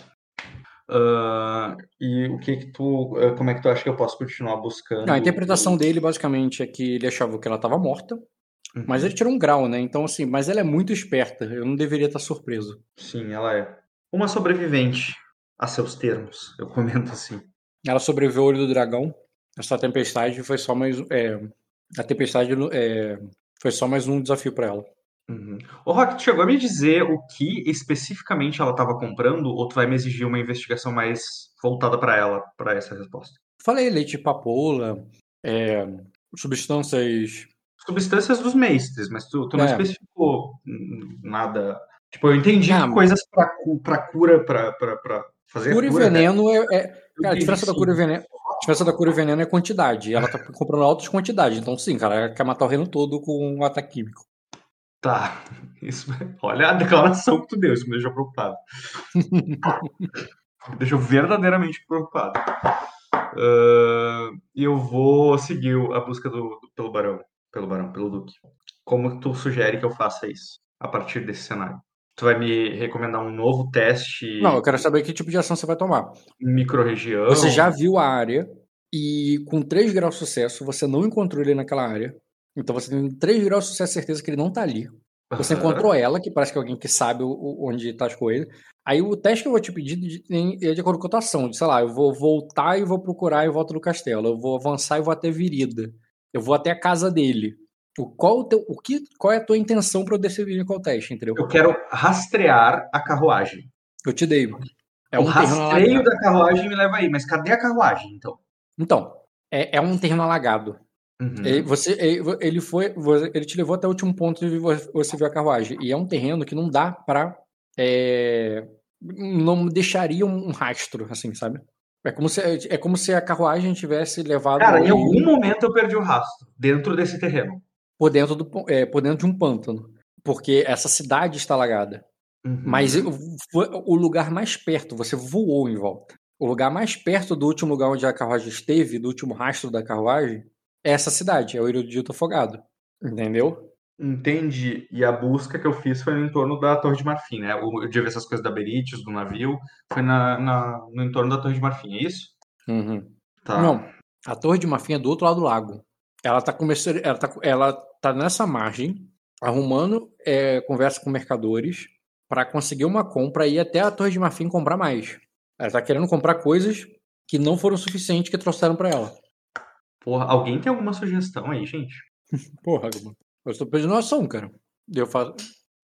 Uh, e o que que tu, uh, como é que tu acha que eu posso continuar buscando? Não, a interpretação dele basicamente é que ele achava que ela estava morta, uhum. mas ele tirou um grau, né? Então assim, mas ela é muito esperta. Eu não deveria estar surpreso. Sim, ela é uma sobrevivente a seus termos. Eu comento assim. Ela sobreviveu ao olho do dragão. Essa tempestade foi só mais é, a tempestade é, foi só mais um desafio para ela. Uhum. O Rock, tu chegou a me dizer o que especificamente ela estava comprando, ou tu vai me exigir uma investigação mais voltada para ela, para essa resposta? Falei leite de papoula, é, substâncias. Substâncias dos mestres, mas tu, tu não é. especificou nada. Tipo, eu entendi ah, coisas para cura, para fazer cura. Cura e né? veneno né? é, é. Cara, a diferença da cura e veneno. A diferença da cura e veneno é quantidade. Ela tá comprando altas quantidades. Então, sim, cara, ela quer matar o reino todo com um ataque químico. Tá. Isso, olha a declaração que tu deu, isso me deixou preocupado. me deixou verdadeiramente preocupado. Uh, e eu vou seguir a busca do, do, pelo Barão. Pelo Barão, pelo Duque. Como tu sugere que eu faça isso a partir desse cenário? Tu vai me recomendar um novo teste? Não, eu quero saber que tipo de ação você vai tomar. Micro-região? Você já viu a área e com 3 graus de sucesso você não encontrou ele naquela área. Então você tem 3 graus de sucesso certeza que ele não tá ali. Você encontrou ela, que parece que é alguém que sabe onde tá as coisas. Aí o teste que eu vou te pedir é de acordo com a cotação. Sei lá, eu vou voltar e vou procurar e volto no castelo. Eu vou avançar e vou até Virida. Eu vou até a casa dele. O, qual, o teu, o que, qual é a tua intenção para eu decidir qual teste, entendeu? Eu quero rastrear a carruagem. Eu te dei. É o um rastreio da carruagem me leva aí, mas cadê a carruagem, então? Então, é, é um terreno alagado. Uhum. Ele, você, ele, foi, ele te levou até o último ponto e você viu a carruagem. E é um terreno que não dá para é, não deixaria um rastro, assim, sabe? É como se, é como se a carruagem tivesse levado. Cara, em algum momento eu perdi o rastro dentro desse terreno. Por dentro, do, é, por dentro de um pântano. Porque essa cidade está alagada. Uhum. Mas o lugar mais perto, você voou em volta. O lugar mais perto do último lugar onde a carruagem esteve, do último rastro da carruagem, é essa cidade, é o Erudito Afogado. Entendeu? Entendi. E a busca que eu fiz foi no entorno da Torre de Marfim, né? Eu de ver essas coisas da Beritius, do navio, foi na, na, no entorno da Torre de Marfim, é isso? Uhum. Tá. Não, a Torre de Marfim é do outro lado do lago. Ela tá, começando, ela tá, ela tá nessa margem, arrumando é, conversa com mercadores para conseguir uma compra e ir até a Torre de Marfim comprar mais. Ela tá querendo comprar coisas que não foram suficientes que trouxeram para ela. Porra, alguém tem alguma sugestão aí, gente? Porra, eu estou perdendo ação, cara. Eu faço.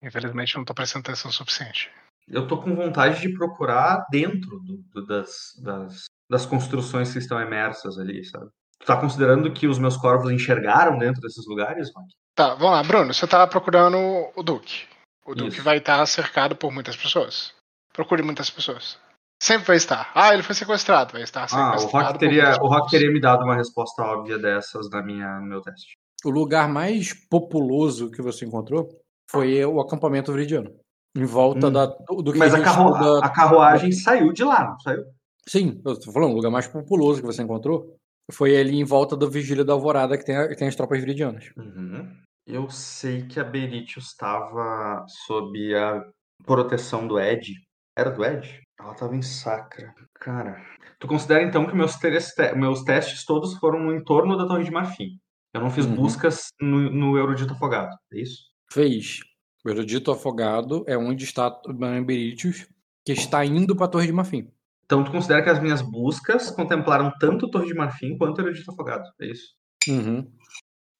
Infelizmente não estou prestando atenção o suficiente. Eu tô com vontade de procurar dentro do, do, das, das, das construções que estão imersas ali, sabe? Tu tá considerando que os meus corvos enxergaram dentro desses lugares, Mike? Tá, vamos lá, Bruno. Você tá procurando o Duque. O Duque Isso. vai estar cercado por muitas pessoas. Procure muitas pessoas. Sempre vai estar. Ah, ele foi sequestrado, vai estar sequestrado. Ah, o Rock teria, o Rock teria me dado uma resposta óbvia dessas na minha, no meu teste. O lugar mais populoso que você encontrou foi o acampamento viridiano. Em volta hum. da, do que Mas a, carru da... a carruagem saiu de lá, não saiu? Sim, eu tô falando, o lugar mais populoso que você encontrou foi ali em volta da Vigília da Alvorada que tem, a, que tem as tropas viridianas. Uhum. Eu sei que a Beritius estava sob a proteção do Ed. Era do Ed? Ela estava em Sacra. Cara, tu considera então que meus, te meus testes todos foram no entorno da Torre de Marfim? Eu não fiz uhum. buscas no, no Erudito Afogado, é isso? Fez. O Erudito Afogado é onde está o Beritius, que está indo para a Torre de Marfim. Então tu considera que as minhas buscas contemplaram tanto Torre de Marfim quanto Erudito Afogado, é isso? Uhum.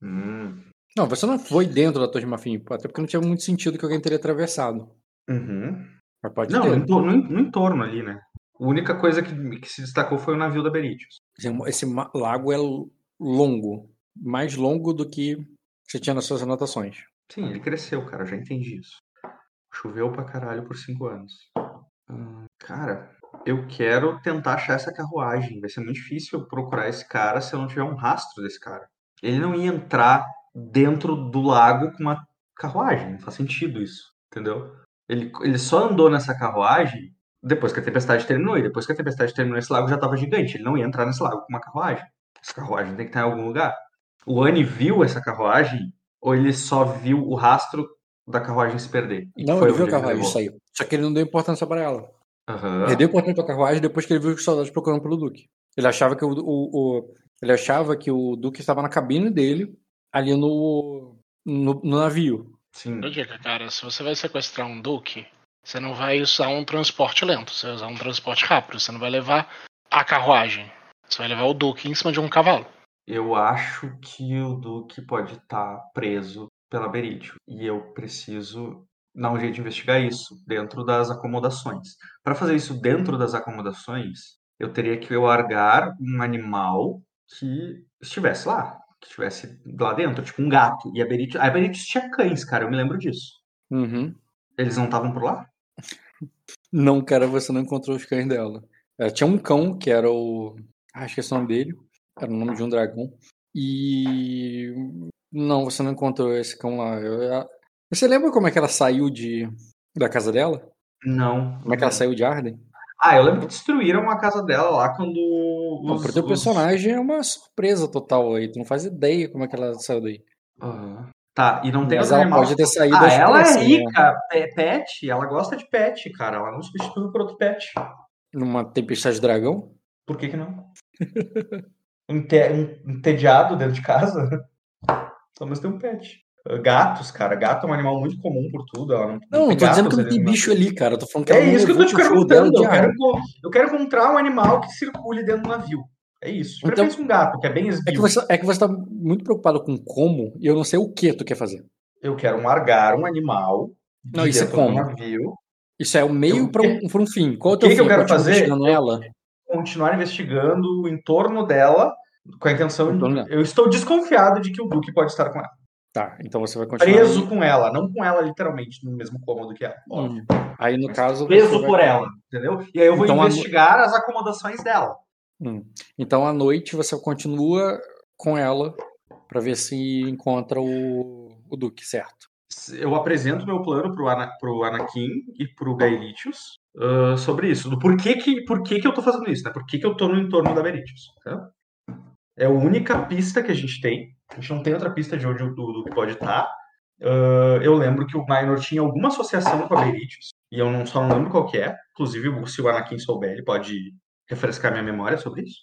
Hum. Não, você não foi dentro da Torre de Marfim, até porque não tinha muito sentido que alguém teria atravessado. Uhum. Mas pode não, no entorno, no entorno, ali, né? A única coisa que, que se destacou foi o navio da Beritius. Esse lago é longo mais longo do que você tinha nas suas anotações. Sim, ele cresceu, cara, já entendi isso. Choveu pra caralho por cinco anos. Hum, cara, eu quero tentar achar essa carruagem. Vai ser muito difícil procurar esse cara se eu não tiver um rastro desse cara. Ele não ia entrar dentro do lago com uma carruagem. Não faz sentido isso, entendeu? Ele, ele só andou nessa carruagem depois que a tempestade terminou. E depois que a tempestade terminou, esse lago já estava gigante. Ele não ia entrar nesse lago com uma carruagem. Essa carruagem tem que estar em algum lugar o Annie viu essa carruagem ou ele só viu o rastro da carruagem se perder? Não, ele viu a carruagem sair. Só que ele não deu importância para ela. Uhum. Ele deu importância para a carruagem depois que ele viu os soldados procurando pelo Duque. Ele achava que o, o, o, ele achava que o Duque estava na cabine dele, ali no, no, no navio. Sim. dica, cara, se você vai sequestrar um Duque, você não vai usar um transporte lento, você vai usar um transporte rápido. Você não vai levar a carruagem. Você vai levar o Duque em cima de um cavalo. Eu acho que o Duque pode estar tá preso pela Beritio e eu preciso dar um jeito de investigar isso dentro das acomodações. Para fazer isso dentro das acomodações, eu teria que largar um animal que estivesse lá, que estivesse lá dentro, tipo um gato. E a Beritio, a Beritio tinha cães, cara, eu me lembro disso. Uhum. Eles não estavam por lá? Não, cara, você não encontrou os cães dela. Ela tinha um cão que era o. Ah, acho que é o nome dele. Era o nome de um dragão. E. Não, você não encontrou esse cão lá. Eu... Você lembra como é que ela saiu de da casa dela? Não. Como é que ela saiu de Arden? Ah, eu lembro que destruíram a casa dela lá quando. Os, não, pro teu os... personagem é uma surpresa total aí. Tu não faz ideia como é que ela saiu daí. Uhum. Tá, e não tem Mas ela animal. pode ter saído. Ah, ela é né? rica, né? pet, ela gosta de pet, cara. Ela não substitui por outro pet. Numa tempestade de dragão? Por que que não? entediado dentro de casa. Só mas tem um pet. Gatos, cara. Gato é um animal muito comum por tudo. Ela não, não, não tô dizendo que não tem bicho ali, cara. Eu tô falando que é isso que eu tô te perguntando. Eu quero, eu quero encontrar um animal que circule dentro do navio. É isso. Então, um gato, que é bem É que, você, é que você tá muito preocupado com como e eu não sei o que tu quer fazer. Eu quero largar um animal. Não, isso é como? Navio. Isso é o meio para um, um fim. Qual é o teu que, que eu quero fazer? Ela? Continuar investigando o entorno dela com a intenção. De, eu estou desconfiado de que o Duque pode estar com ela. Tá, então você vai continuar. Preso com ela, não com ela literalmente no mesmo cômodo que ela. Hum. Aí no caso. Preso por vai... ela, entendeu? E aí eu vou então, investigar a... as acomodações dela. Hum. Então à noite você continua com ela para ver se encontra o, o Duque, certo? Eu apresento meu plano pro, Ana, pro Anakin e pro Gaelitius uh, sobre isso. Do porquê que, por que, que eu tô fazendo isso, né? Por que, que eu tô no entorno da Gaelitius. Tá? É a única pista que a gente tem. A gente não tem outra pista de onde o Duque pode estar. Uh, eu lembro que o Minor tinha alguma associação com a Beritius, e eu não, só não lembro qual que é. Inclusive, se o Anakin souber, ele pode refrescar minha memória sobre isso.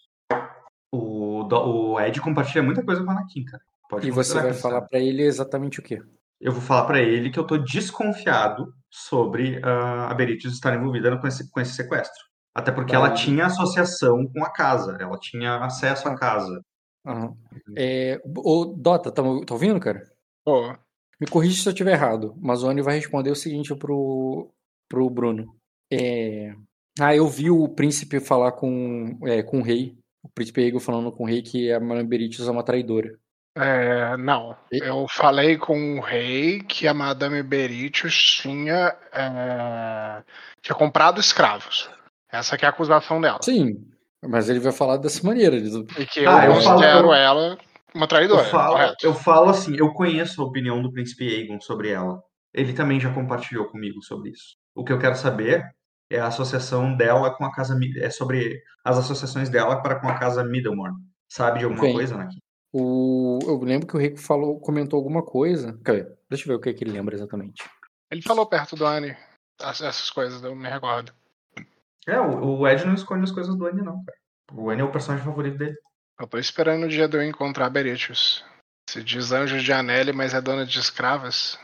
O, o Ed compartilha muita coisa com o Anakin, cara. Pode e você vai falar para ele exatamente o quê? Eu vou falar para ele que eu tô desconfiado sobre uh, a Beritius estar envolvida com esse, com esse sequestro. Até porque ela tinha associação com a casa, ela tinha acesso à casa. Uhum. É, ô, Dota, tá, tá ouvindo, cara? Oh. Me corrija se eu estiver errado. Mas o Ani vai responder o seguinte pro, pro Bruno. É... Ah, eu vi o príncipe falar com, é, com o rei. O príncipe Ego falando com o rei que a Madame Beritius é uma traidora. É, não. Eu falei com o rei que a Madame Beritius tinha, é, tinha comprado escravos. Essa é a acusação dela. Sim, mas ele vai falar dessa maneira. E que eu ah, eu considero falo, ela uma traidora. Eu falo, eu falo assim, eu conheço a opinião do príncipe Aegon sobre ela. Ele também já compartilhou comigo sobre isso. O que eu quero saber é a associação dela com a casa é sobre as associações dela para com a casa Middlemore. Sabe de alguma Bem, coisa, Naki? O, eu lembro que o Rico falou, comentou alguma coisa. Deixa eu ver o que, é que ele lembra exatamente. Ele falou perto do Annie essas coisas, eu me recordo. É, o, Ed não esconde as coisas do Annie, não, cara. O Annie é o personagem favorito dele. Eu tô esperando o dia de eu encontrar Beretius. Se diz anjo de Anelli, mas é dona de escravas.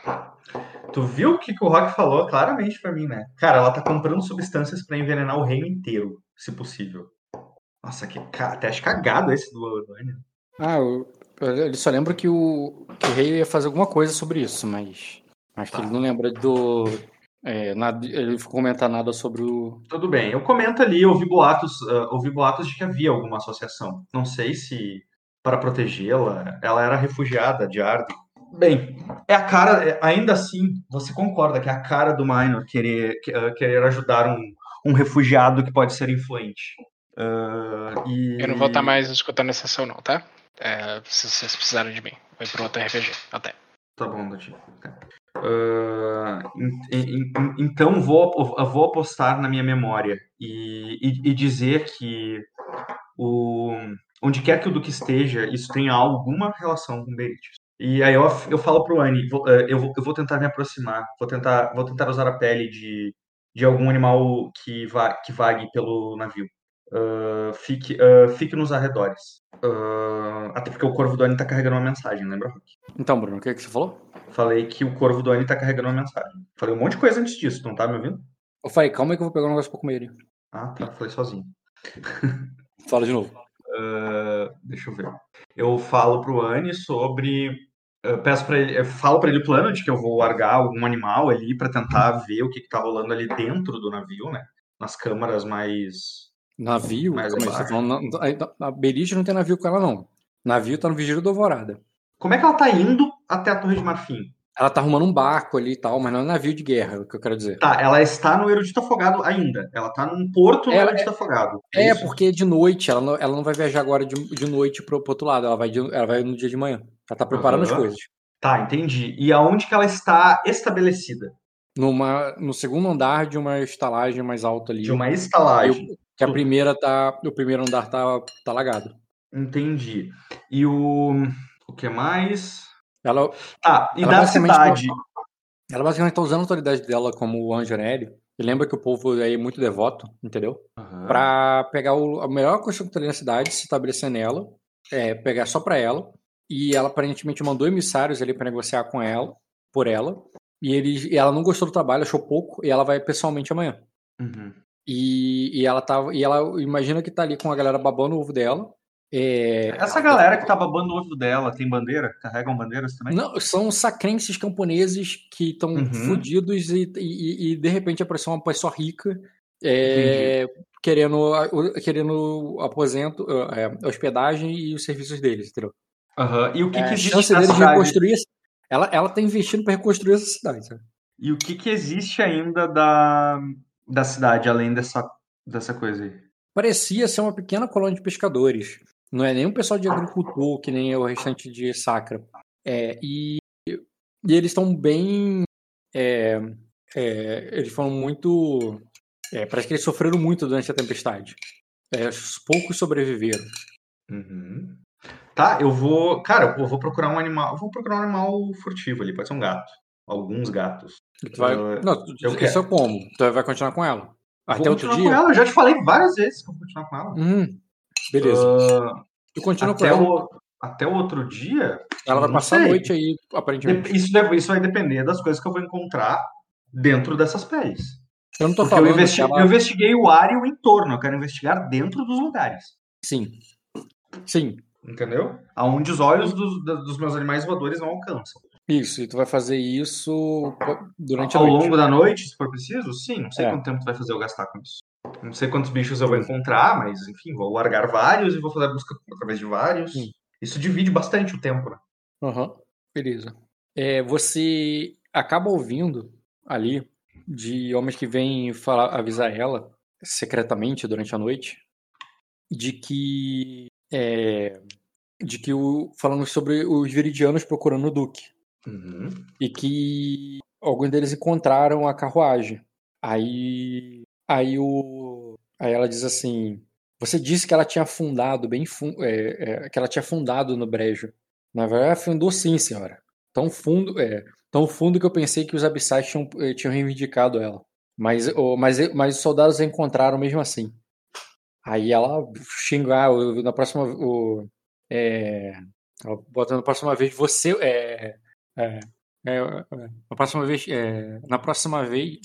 Tu viu o que, que o Rock falou claramente para mim, né? Cara, ela tá comprando substâncias para envenenar o reino inteiro, se possível. Nossa, que até acho cagado esse do, do Annie. Ah, eu, ele só lembra que o, que o rei ia fazer alguma coisa sobre isso, mas acho tá. que ele não lembra do, é, nada, ele não comentar nada sobre o. Tudo bem, eu comento ali, ouvi boatos, uh, ouvi boatos de que havia alguma associação. Não sei se para protegê-la, ela era refugiada de Arden. Bem, é a cara, é, ainda assim, você concorda que é a cara do Minor querer, uh, querer ajudar um, um refugiado que pode ser influente. Uh, e... Eu não vou estar mais escutando essa sessão, não, tá? É, se vocês precisarem de mim. Vai pro outro RPG. Até. Tá bom, Dati. Uh, então vou, vou apostar na minha memória e, e, e, dizer que o, onde quer que o Duque esteja, isso tem alguma relação com Beritius. E aí eu, eu falo pro Annie, vou, uh, eu, vou, eu vou tentar me aproximar, vou tentar, vou tentar usar a pele de, de algum animal que, va, que vague pelo navio. Uh, fique, uh, fique nos arredores. Uh, até porque o Corvo do Annie tá carregando uma mensagem, lembra, Rock? Então, Bruno, o que, é que você falou? Falei que o Corvo do Annie tá carregando uma mensagem. Falei um monte de coisa antes disso, não tá me ouvindo? Eu falei, calma aí que eu vou pegar um negócio pra comer ali. Ah, tá. Falei sozinho. Fala de novo. deixa eu ver. Eu falo pro Annie sobre eu peço para ele, eu falo para ele o plano de que eu vou largar algum animal ali para tentar ver o que, que tá rolando ali dentro do navio, né? Nas câmaras mais Navio? Mas Como é tá falando? A Beliche não tem navio com ela, não. Navio tá no Vigílio do Alvorada. Como é que ela tá indo até a Torre de Marfim? Ela tá arrumando um barco ali e tal, mas não é um navio de guerra, é o que eu quero dizer. Tá, ela está no Erudito Afogado ainda. Ela tá num porto no ela, Erudito é, Afogado. É, é porque de noite, ela não, ela não vai viajar agora de, de noite pro, pro outro lado, ela vai, de, ela vai no dia de manhã. Ela tá preparando uhum. as coisas. Tá, entendi. E aonde que ela está estabelecida? Numa, no segundo andar de uma estalagem mais alta ali. De uma estalagem. Que a primeira tá. O primeiro andar tá, tá lagado. Entendi. E o. O que mais? Ela. Ah, e ela da cidade. Ela basicamente tá usando a autoridade dela como o anjo aéreo. E lembra que o povo aí é muito devoto, entendeu? Uhum. Pra pegar o, a melhor construtora da cidade, se estabelecer nela, é, pegar só pra ela e ela aparentemente mandou emissários ali para negociar com ela, por ela. E, ele, e ela não gostou do trabalho, achou pouco, e ela vai pessoalmente amanhã. Uhum. E, e ela tava. E ela imagina que tá ali com a galera babando o ovo dela. É... Essa galera que tá babando o ovo dela tem bandeira? Carregam bandeiras também? Não, são sacrenses camponeses que estão Uhum. fudidos e, e, e, de repente apareceu uma pessoa rica é, querendo, querendo aposento, é, hospedagem e os serviços deles, entendeu? Aham. E o que, É, que existe chance deles cidade? reconstruir. Ela, ela tá investindo para reconstruir essa cidade, sabe? E o que, que existe ainda da, da cidade, além dessa, dessa coisa aí? Parecia ser uma pequena colônia de pescadores. Não é nem um pessoal de agricultor, que nem o restante de Sacra. É, e, e eles estão bem. é, é, eles foram muito. é, parece que eles sofreram muito durante a tempestade. É, poucos sobreviveram. Uhum. Tá, eu vou. Cara, eu vou procurar um animal. Eu vou procurar um animal furtivo ali, pode ser um gato. Alguns gatos. Vai, Eu- não, tu- eu isso quero. é como? Tu vai continuar com ela? Até Vou outro continuar dia? com ela, eu já te falei várias vezes que eu vou continuar com ela. Hum, beleza. Ah, tu continua com até, ela. o, até o outro dia. Ela vai não passar a sei. noite aí, aparentemente. Isso, deve- isso vai depender das coisas que eu vou encontrar dentro dessas peles. Eu não tô Porque eu, falando investi- que ela- eu investiguei o ar e o entorno. Eu quero investigar dentro dos lugares. Sim. Sim. Entendeu? Aonde os olhos dos, dos meus animais voadores não alcançam. Isso, e tu vai fazer isso durante a Ao noite. longo da noite, se for preciso? Sim, não sei É. quanto tempo tu vai fazer eu gastar com isso. Não sei quantos bichos eu vou encontrar, mas enfim, vou largar vários e vou fazer a busca através de vários. Sim. Isso divide bastante o tempo, né? Aham, beleza. É, você acaba ouvindo ali de homens que vêm falar, avisar ela secretamente durante a noite de que é, de que o falando sobre os viridianos procurando o duque Uhum. e que alguns deles encontraram a carruagem. Aí, aí o, aí ela diz assim: você disse que ela tinha afundado bem é, é, que ela tinha afundado no brejo. Na verdade, afundou sim, senhora. Tão fundo, é, tão fundo que eu pensei que os abissais tinham, eh, tinham reivindicado ela. Mas, o- mas, mas os soldados a encontraram mesmo assim. Aí ela xinga, ah, na próxima, o, é, na próxima vez você, é, é, é, é, na próxima vez, é, na próxima vez,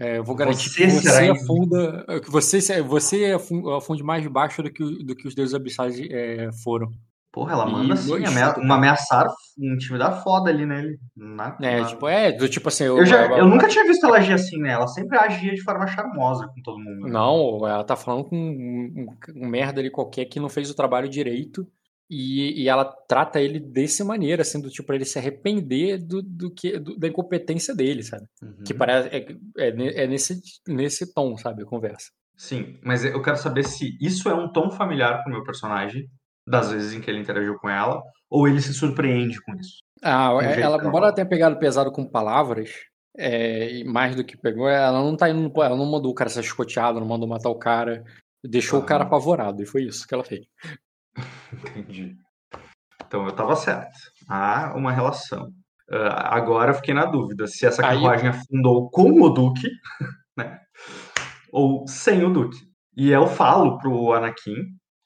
é, eu vou garantir Você que você afunda, que você, você afu- afunde mais baixo do que, do que os deuses abissais é, foram. Porra, ela E manda assim, dois amea- chutes, uma ameaçar, intimidar foda ali nele. Na- É, na- tipo, é, do tipo assim, Eu, já, ela- eu nunca tinha visto ela agir assim, né? Ela sempre agia de forma charmosa com todo mundo. Não, ela tá falando com um, um- um merda ali qualquer que não fez o trabalho direito e, e ela trata ele dessa maneira, assim, do tipo, pra ele se arrepender do, do que, do- da incompetência dele, sabe? Uhum. Que parece, é, é, é nesse, nesse tom, sabe, a conversa. Sim, mas eu quero saber se isso é um tom familiar pro meu personagem, das vezes em que ele interagiu com ela, ou ele se surpreende com isso. Ah, Um é- jeito ela, embora ela tenha pegado pesado com palavras, é, mais do que pegou, ela não tá indo, ela não mandou o cara ser escoteado, não mandou matar o cara, deixou o cara apavorado, e foi isso que ela fez. Entendi. Então eu tava certo. Há uma relação. Ah, agora eu fiquei na dúvida se essa Aí- carruagem afundou com o Duque, né? Ou sem o Duque. E eu falo pro Anakin,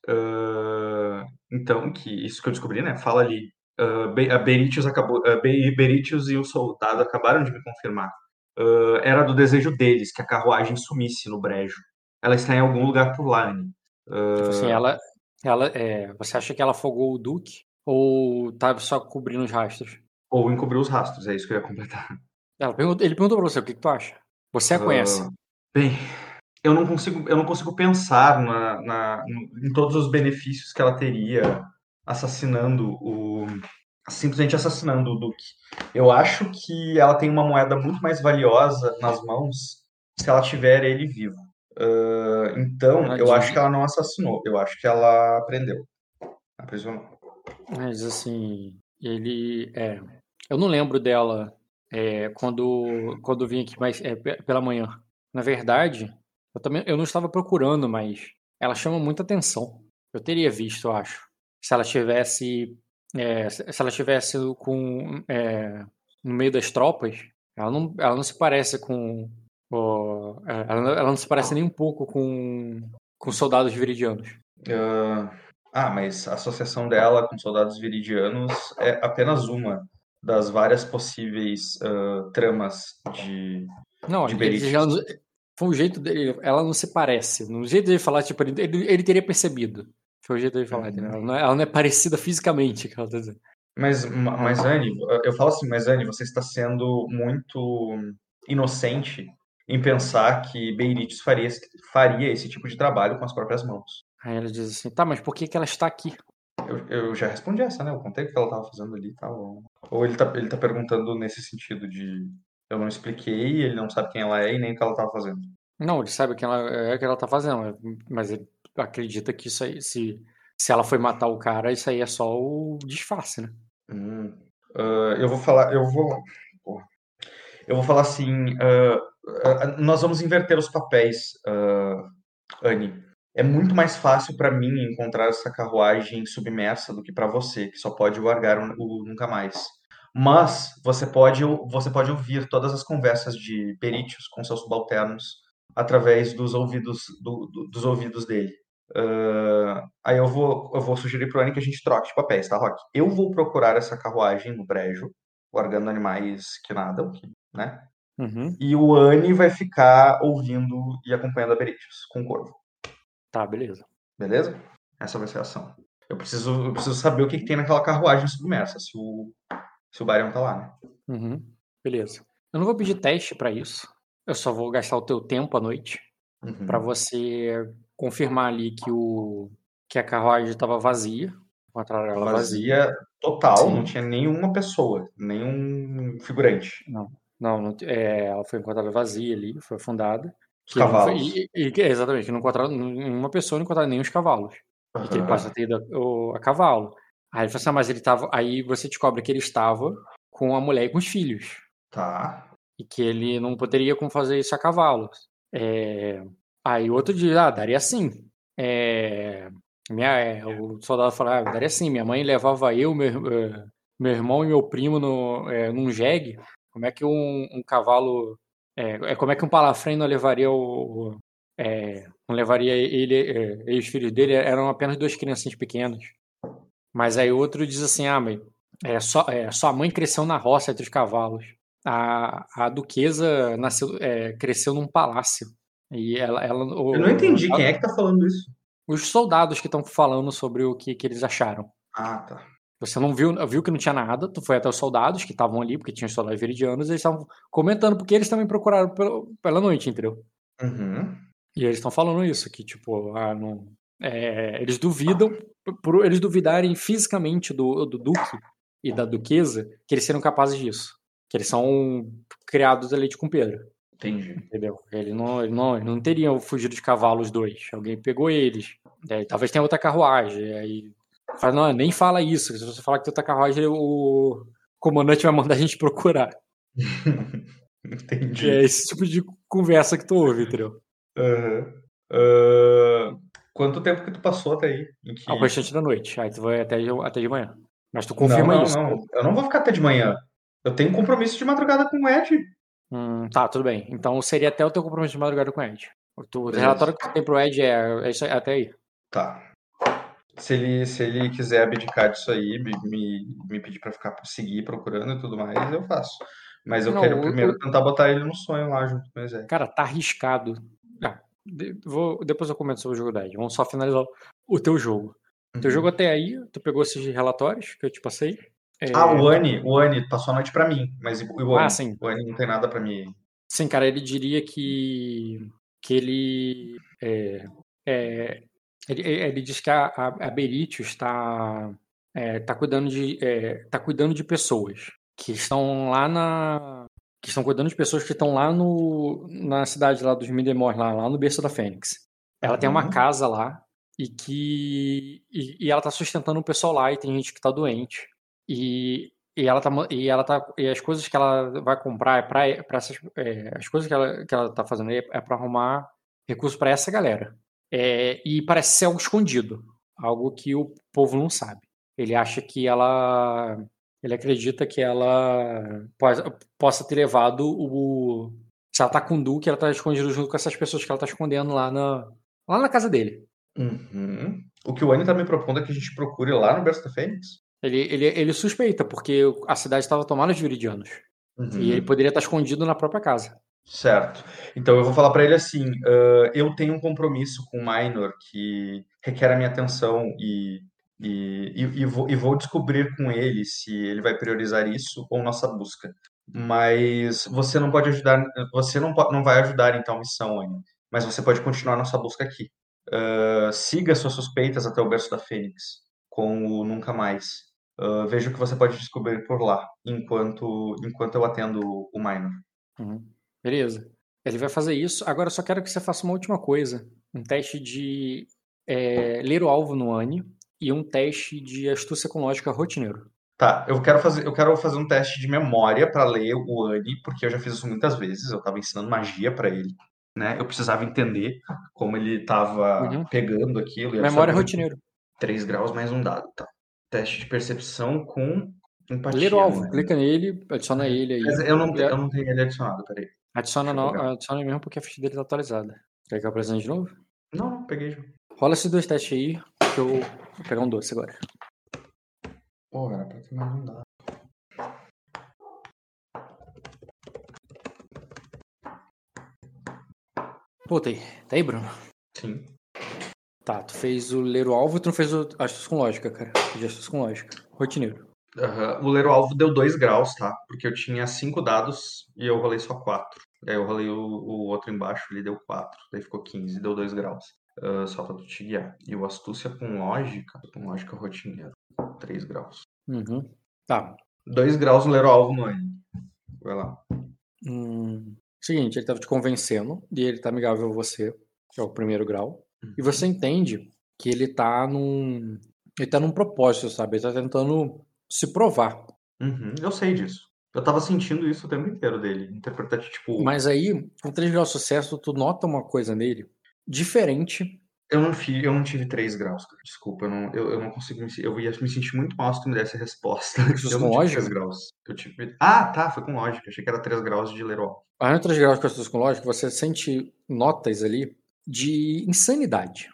ah, então, que isso que eu descobri, né? Fala ali. ah, Be- a Beritius acabou. Be- Beritius e o soldado acabaram de me confirmar. Ah, era do desejo deles que a carruagem sumisse no brejo. Ela está em algum lugar por lá, Annie. Tipo assim, ela, ela, é, você acha que ela afogou o Duque ou tava só cobrindo os rastros? Ou encobrir os rastros, é isso que eu ia completar. Ela perguntou- ele perguntou pra você o que, que tu acha. Você a conhece. Ah, bem, eu não consigo, eu não consigo pensar na, na- em todos os benefícios que ela teria assassinando o. simplesmente assassinando o Duque. Eu acho que ela tem uma moeda muito mais valiosa nas mãos se ela tiver ele vivo. Ah, então, Ela eu acho que ela não assassinou, eu acho que ela prendeu. Aprisionou. Mas assim, ele. É, eu não lembro dela é, quando, quando vim aqui mais, é, pe- pela manhã. Na verdade, eu também eu não estava procurando, mas ela chama muita atenção. Eu teria visto, eu acho. Se ela tivesse. é, se se ela tivesse com. é, no meio das tropas, ela não, ela não se parece com. É, ela, não- ela não se parece nem um pouco com, com soldados viridianos. Ah, Ah, mas a associação dela com soldados viridianos é apenas uma das várias possíveis uh, tramas de, não, de ele já, foi o jeito dele. Ela não se parece. No jeito dele falar, tipo, ele, ele teria percebido. Foi o jeito dele falar, uhum. ela, não é, ela não é parecida fisicamente, que ela tá dizendo. Mas, mas Anne, eu falo assim, mas Anne, você está sendo muito inocente em pensar que Beirites faria, faria esse tipo de trabalho com as próprias mãos. Aí ela diz assim, tá, mas por que, que ela está aqui? Eu, eu já respondi essa, né? Eu contei o que ela estava fazendo ali e tal. Ou ele tá, ele tá perguntando nesse sentido de eu não expliquei, ele não sabe quem ela é e nem o que ela estava fazendo. Não, ele sabe quem ela é que ela tá fazendo, mas ele acredita que isso aí, se, se ela foi matar o cara, isso aí é só o disfarce, né? Hum. Uh, eu vou falar, eu vou. Eu vou falar assim. Uh, nós vamos inverter os papéis, Anne. É muito mais fácil para mim encontrar essa carruagem submersa do que para você, que só pode largar o, o nunca mais. Mas você pode, você pode ouvir todas as conversas de Perítios com seus subalternos através dos ouvidos, do, do, dos ouvidos dele. Uh, aí eu vou, eu vou sugerir pro Annie que a gente troque de papéis, tá, Rock? Eu vou procurar essa carruagem no brejo, largando animais que nadam, né? Uhum. E o Annie vai ficar ouvindo e acompanhando a Beritius com o corvo. Tá, beleza. Beleza? Essa vai ser a ação. Eu preciso, eu preciso saber o que, que tem naquela carruagem submersa, se o, se o Barion tá lá, né? Uhum. Beleza. Eu não vou pedir teste para isso. Eu só vou gastar o teu tempo à noite uhum. para você confirmar ali que o que a carruagem estava vazia. Ela vazia, vazia total, Sim. não tinha nenhuma pessoa, nenhum figurante. Não, não, não é, ela foi encontrada vazia ali, foi afundada. Os cavalos. Foi, e, e, exatamente, não encontraram nenhuma pessoa, não encontraram nem os cavalos. Uhum. E que ele passa a ter ido a, a cavalo. Aí ele falou assim, ah, mas ele tava. Aí você descobre que ele estava com a mulher e com os filhos. Tá. E que ele não poderia como fazer isso a cavalo. É... Aí outro dia, ah, daria sim. É... Minha, é, o soldado falou, ah, daria sim. Minha mãe levava eu, meu, eh, meu irmão e meu primo no, é, num jegue. Como é que um, um cavalo. É, é, como é que um palafrém não levaria o. É, não levaria ele é, e os filhos dele? Eram apenas duas crianças pequenas. Mas aí outro diz assim: ah, mãe, é, só, é, sua mãe cresceu na roça entre os cavalos. A, a duquesa nasceu, é, cresceu num palácio. E ela, ela, o, Eu não entendi quem é que tá falando isso. Os soldados que estão falando sobre o que, que eles acharam. Ah, tá. Você não viu, viu que não tinha nada, tu foi até os soldados que estavam ali, porque tinha os soldados veridianos, e eles estavam comentando, porque eles também procuraram pela, pela noite, entendeu? Uhum. E eles estão falando isso, que tipo, ah, não, é, eles duvidam, por eles duvidarem fisicamente do, do Duque e da Duquesa, que eles serão capazes disso. Que eles são criados a leite com pedra. Entendi. Entendeu? Ele não, ele não, ele não teriam fugido de cavalo os dois. Alguém pegou eles. Talvez tenha outra carruagem. Aí fala, não, nem fala isso. Se você falar que tem outra carruagem, o comandante vai mandar a gente procurar. Entendi. É esse tipo de conversa que tu ouve, entendeu? Uhum. Uh, quanto tempo que tu passou até aí? Que... Ao restante da noite. Aí tu vai até, até de manhã. Mas tu confirma não, não, isso. Não, eu não vou ficar até de manhã. Eu tenho compromisso de madrugada com o Ed. Hum, tá, tudo bem. Então seria até o teu compromisso de madrugada com o Ed. O, relatório que tu tem pro Ed é, é até aí. Tá. Se ele, se ele quiser abdicar disso aí, me, me pedir pra ficar seguir procurando e tudo mais, eu faço. Mas eu não, quero primeiro tentar botar ele no sonho lá junto com o. Cara, tá arriscado. Ah, vou, depois eu comento sobre o jogo da Ed. Vamos só finalizar o teu jogo. Uhum. Teu jogo até aí, tu pegou esses relatórios que eu te passei. É... Ah, o Ani, o Ani passou a noite para mim, mas o Ani, ah, sim. o Ani não tem nada para mim. Sim, cara, ele diria que que ele é, é, ele, ele, diz que a, a, Beritius está é, tá cuidando de é, tá cuidando de pessoas que estão lá na que estão cuidando de pessoas que estão lá no na cidade lá dos Midemor lá, lá no berço da Fênix. Ela uhum. tem uma uhum. casa lá e que e, e ela está sustentando o pessoal lá e tem gente que está doente e, e ela tá e ela tá e as coisas que ela vai comprar é para para essas é, as coisas que ela que ela tá fazendo é, é para arrumar recursos para essa galera é, e parece ser algo escondido algo que o povo não sabe ele acha que ela ele acredita que ela possa, possa ter levado o se ela tá com o Duque ela tá escondido junto com essas pessoas que ela tá escondendo lá na lá na casa dele Uhum. O que o Annie tá me propondo é que a gente procure lá no Berço da Fênix? Ele, ele, ele suspeita, porque a cidade estava tomada de viridianos. Uhum. E ele poderia estar escondido na própria casa. Certo. Então eu vou falar para ele assim: uh, eu tenho um compromisso com o Minor que requer a minha atenção e, e, e, e, vou, e vou descobrir com ele se ele vai priorizar isso ou nossa busca. Mas você não pode ajudar, você não, não vai ajudar em tal missão, Anne, mas você pode continuar nossa busca aqui. Uh, siga suas suspeitas até o berço da Fênix, com o Nunca Mais. Uh, veja o que você pode descobrir por lá, enquanto, enquanto eu atendo o Minor. Uhum. Beleza. Ele vai fazer isso. Agora eu só quero que você faça uma última coisa. Um teste de é, ler o alvo no ANI e um teste de astúcia com lógica rotineiro. Tá, eu quero fazer, eu quero fazer um teste de memória para ler o ANI, porque eu já fiz isso muitas vezes. Eu estava ensinando magia para ele. Né? Eu precisava entender como ele estava uhum. pegando aquilo. Memória rotineiro. 3 graus mais um dado, tá? Teste de percepção com empatia. Ler o alvo, né? clica nele, adiciona ele aí. Mas eu não, eu não tenho ele adicionado, peraí. Adiciona, no, adiciona mesmo porque a ficha dele tá atualizada. Quer que eu apresente de novo? Não, não, peguei já. Rola esses dois testes aí, que eu vou pegar um doce agora. Pô, era pra ter mais um dado. Pô, tá aí. Bruno? Sim. Tá, tu fez o ler o alvo e tu não fez o astúcia com lógica, cara. De astúcia com lógica. Rotineiro. Uhum. O ler o alvo deu 2 graus, tá? Porque eu tinha 5 dados e eu rolei só 4. Aí eu rolei o, o, outro embaixo, ele deu 4. Daí ficou 15, deu 2 graus. Uh, só pra tu te guiar. E o astúcia com lógica, com lógica rotineiro. 3 graus. Uhum. Tá. 2 graus no ler o alvo no N. Vai lá. Hum, seguinte, ele tava te convencendo e ele tá amigável a você, que é o primeiro grau. Uhum. E você entende que ele tá num. Ele tá num propósito, sabe? Ele tá tentando se provar. Uhum, eu sei disso. Eu tava sentindo isso o tempo inteiro dele. Interpretar, tipo. Mas aí, com 3 graus de sucesso, tu nota uma coisa nele diferente. Eu não, fi, eu não tive 3 graus, cara. Desculpa, eu não, eu, eu não consigo me Eu ia me sentir muito mal se tu me desse a resposta. Eu não tive 3 graus. Eu tive... Ah, tá, foi com lógica. Achei que era 3 graus de Leroy. Ah, no 3 graus que eu com lógica, você sente notas ali de insanidade.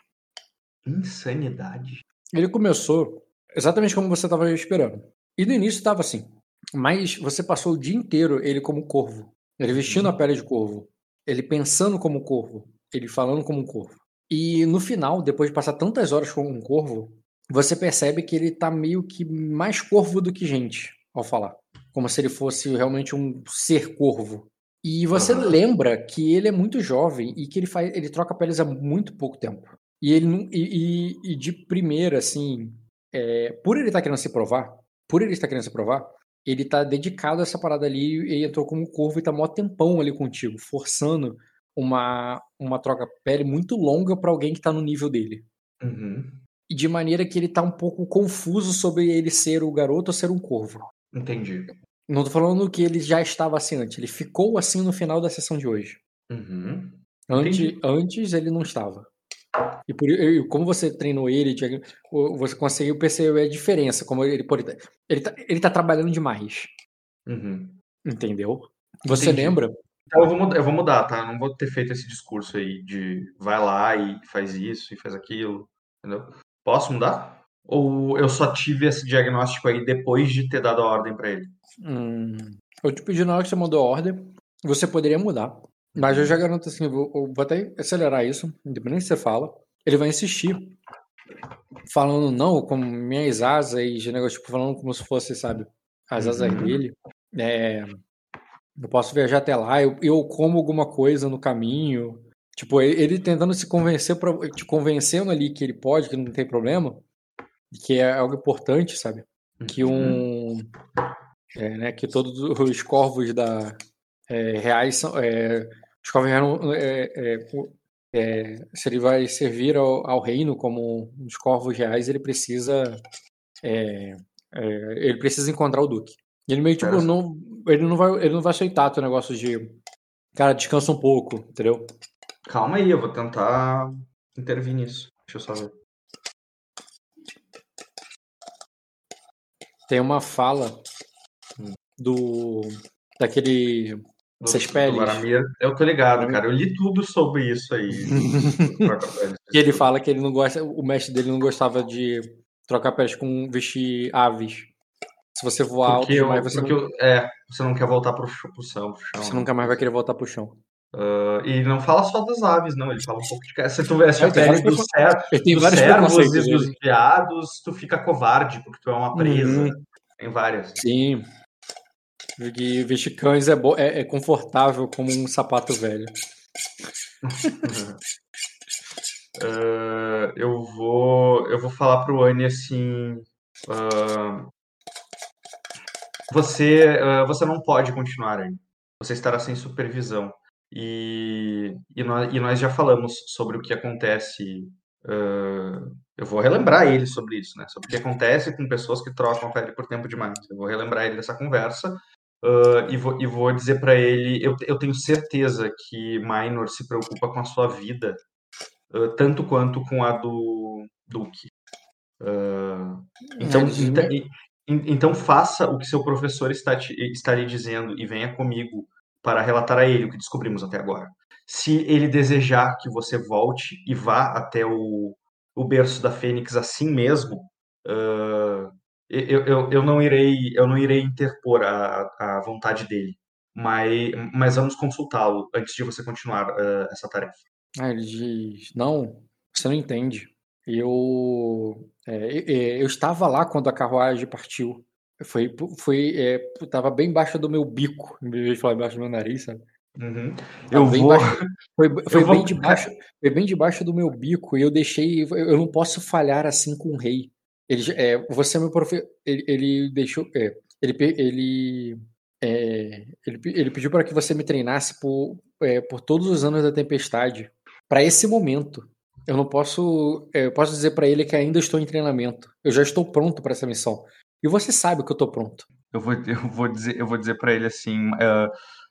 Insanidade? Ele começou exatamente como você estava esperando. E no início estava assim. Mas você passou o dia inteiro ele como corvo. Ele vestindo a pele de corvo. Ele pensando como corvo. Ele falando como um corvo. E no final, depois de passar tantas horas com um corvo, você percebe que ele tá meio que mais corvo do que gente ao falar. Como se ele fosse realmente um ser corvo. E você uhum. lembra que ele é muito jovem e que ele faz, ele troca peles há muito pouco tempo. E ele e, e, e de primeira, assim, é, por ele estar tá querendo se provar, por ele estar querendo se provar, ele tá dedicado a essa parada ali e entrou como corvo e tá mó tempão ali contigo, forçando uma, uma troca pele muito longa para alguém que tá no nível dele. Uhum. E de maneira que ele tá um pouco confuso sobre ele ser o garoto ou ser um corvo. Entendi. Não tô falando que ele já estava assim antes, ele ficou assim no final da sessão de hoje. Uhum. Antes, antes ele não estava. E por, como você treinou ele, você conseguiu perceber a diferença. Como ele, ele, tá, ele tá trabalhando demais. Uhum. Entendeu? Você Entendi. lembra? Então eu vou, mudar, eu vou mudar, tá? Eu não vou ter feito esse discurso aí de vai lá e faz isso e faz aquilo. Entendeu? Posso mudar? Ou eu só tive esse diagnóstico aí depois de ter dado a ordem para ele? Hum, eu te pedi na hora que você mandou a ordem, você poderia mudar. Mas eu já garanto assim, eu vou, eu vou até acelerar isso, independente se você fala. Ele vai insistir, falando não com minhas asas e de negócio, tipo, falando como se fosse, sabe, as asas uhum. dele. É, eu posso viajar até lá, eu, eu como alguma coisa no caminho. Tipo, ele, tentando se convencer, pra, te convencendo ali que ele pode, que não tem problema, que é algo importante, sabe? Que um. Uhum. É, né, que todos os corvos da, é, reais são. É, os corvos é, é, é, se ele vai servir ao, ao, reino como os corvos reais, ele precisa. É, ele precisa encontrar o Duque. Ele meio tipo, não, ele não vai, ele não vai aceitar teu negócio de. Cara, descansa um pouco, entendeu? Calma aí, eu vou tentar intervir nisso. Deixa eu só ver. Tem uma fala do daquele Peles. Laramir. Eu tô ligado, cara. Eu li tudo sobre isso aí. e ele fala que ele não gosta, o mestre dele não gostava de trocar peles com vestir aves. Se você voar alto demais, você porque não... Eu, é, você não quer voltar pro, pro, chão, pro chão. Você nunca mais vai querer voltar pro chão. Uh, e não fala só das aves, não. Ele fala um pouco de. Se tu veste a pele dos servos e dos viados, tu fica covarde, porque tu é uma presa. Uhum. Tem várias. Sim. Porque vestir cães é, é, é confortável como um sapato velho. uh, eu vou eu vou falar pro Annie assim. Uh, você, uh, você não pode continuar, Annie. Você estará sem supervisão. E, e, nós, e nós já falamos sobre o que acontece. Uh, eu vou relembrar ele sobre isso, né? Sobre o que acontece com pessoas que trocam a pele por tempo demais. Eu vou relembrar ele dessa conversa uh, e, vou, e vou dizer para ele: eu, eu tenho certeza que Minor se preocupa com a sua vida uh, tanto quanto com a do Duke. então, então, então, faça o que seu professor está, te, está lhe dizendo e venha comigo para relatar a ele o que descobrimos até agora. Se ele desejar que você volte e vá até o, o berço da Fênix assim mesmo, uh, eu, eu, eu, não irei eu não irei interpor a, a vontade dele, mas, mas vamos consultá-lo antes de você continuar uh, essa tarefa. Ah, ele diz: Não, você não entende. Eu, é, eu estava lá quando a carruagem partiu. Foi, foi, é, tava bem baixo do meu bico, em vez de falar embaixo do meu nariz, sabe? Uhum. Eu vou. Foi, foi bem vou... debaixo, foi bem debaixo do meu bico e eu deixei. Eu não posso falhar assim com o rei. Ele, é, você é meu profe... ele, ele deixou, é, ele, ele, é, ele, ele pediu para que você me treinasse por, é, por todos os anos da tempestade, para esse momento. Eu não posso, é, eu posso dizer para ele que ainda estou em treinamento. Eu já estou pronto para essa missão. E você sabe que eu tô pronto. Eu vou, eu vou dizer, eu vou dizer para ele assim, uh,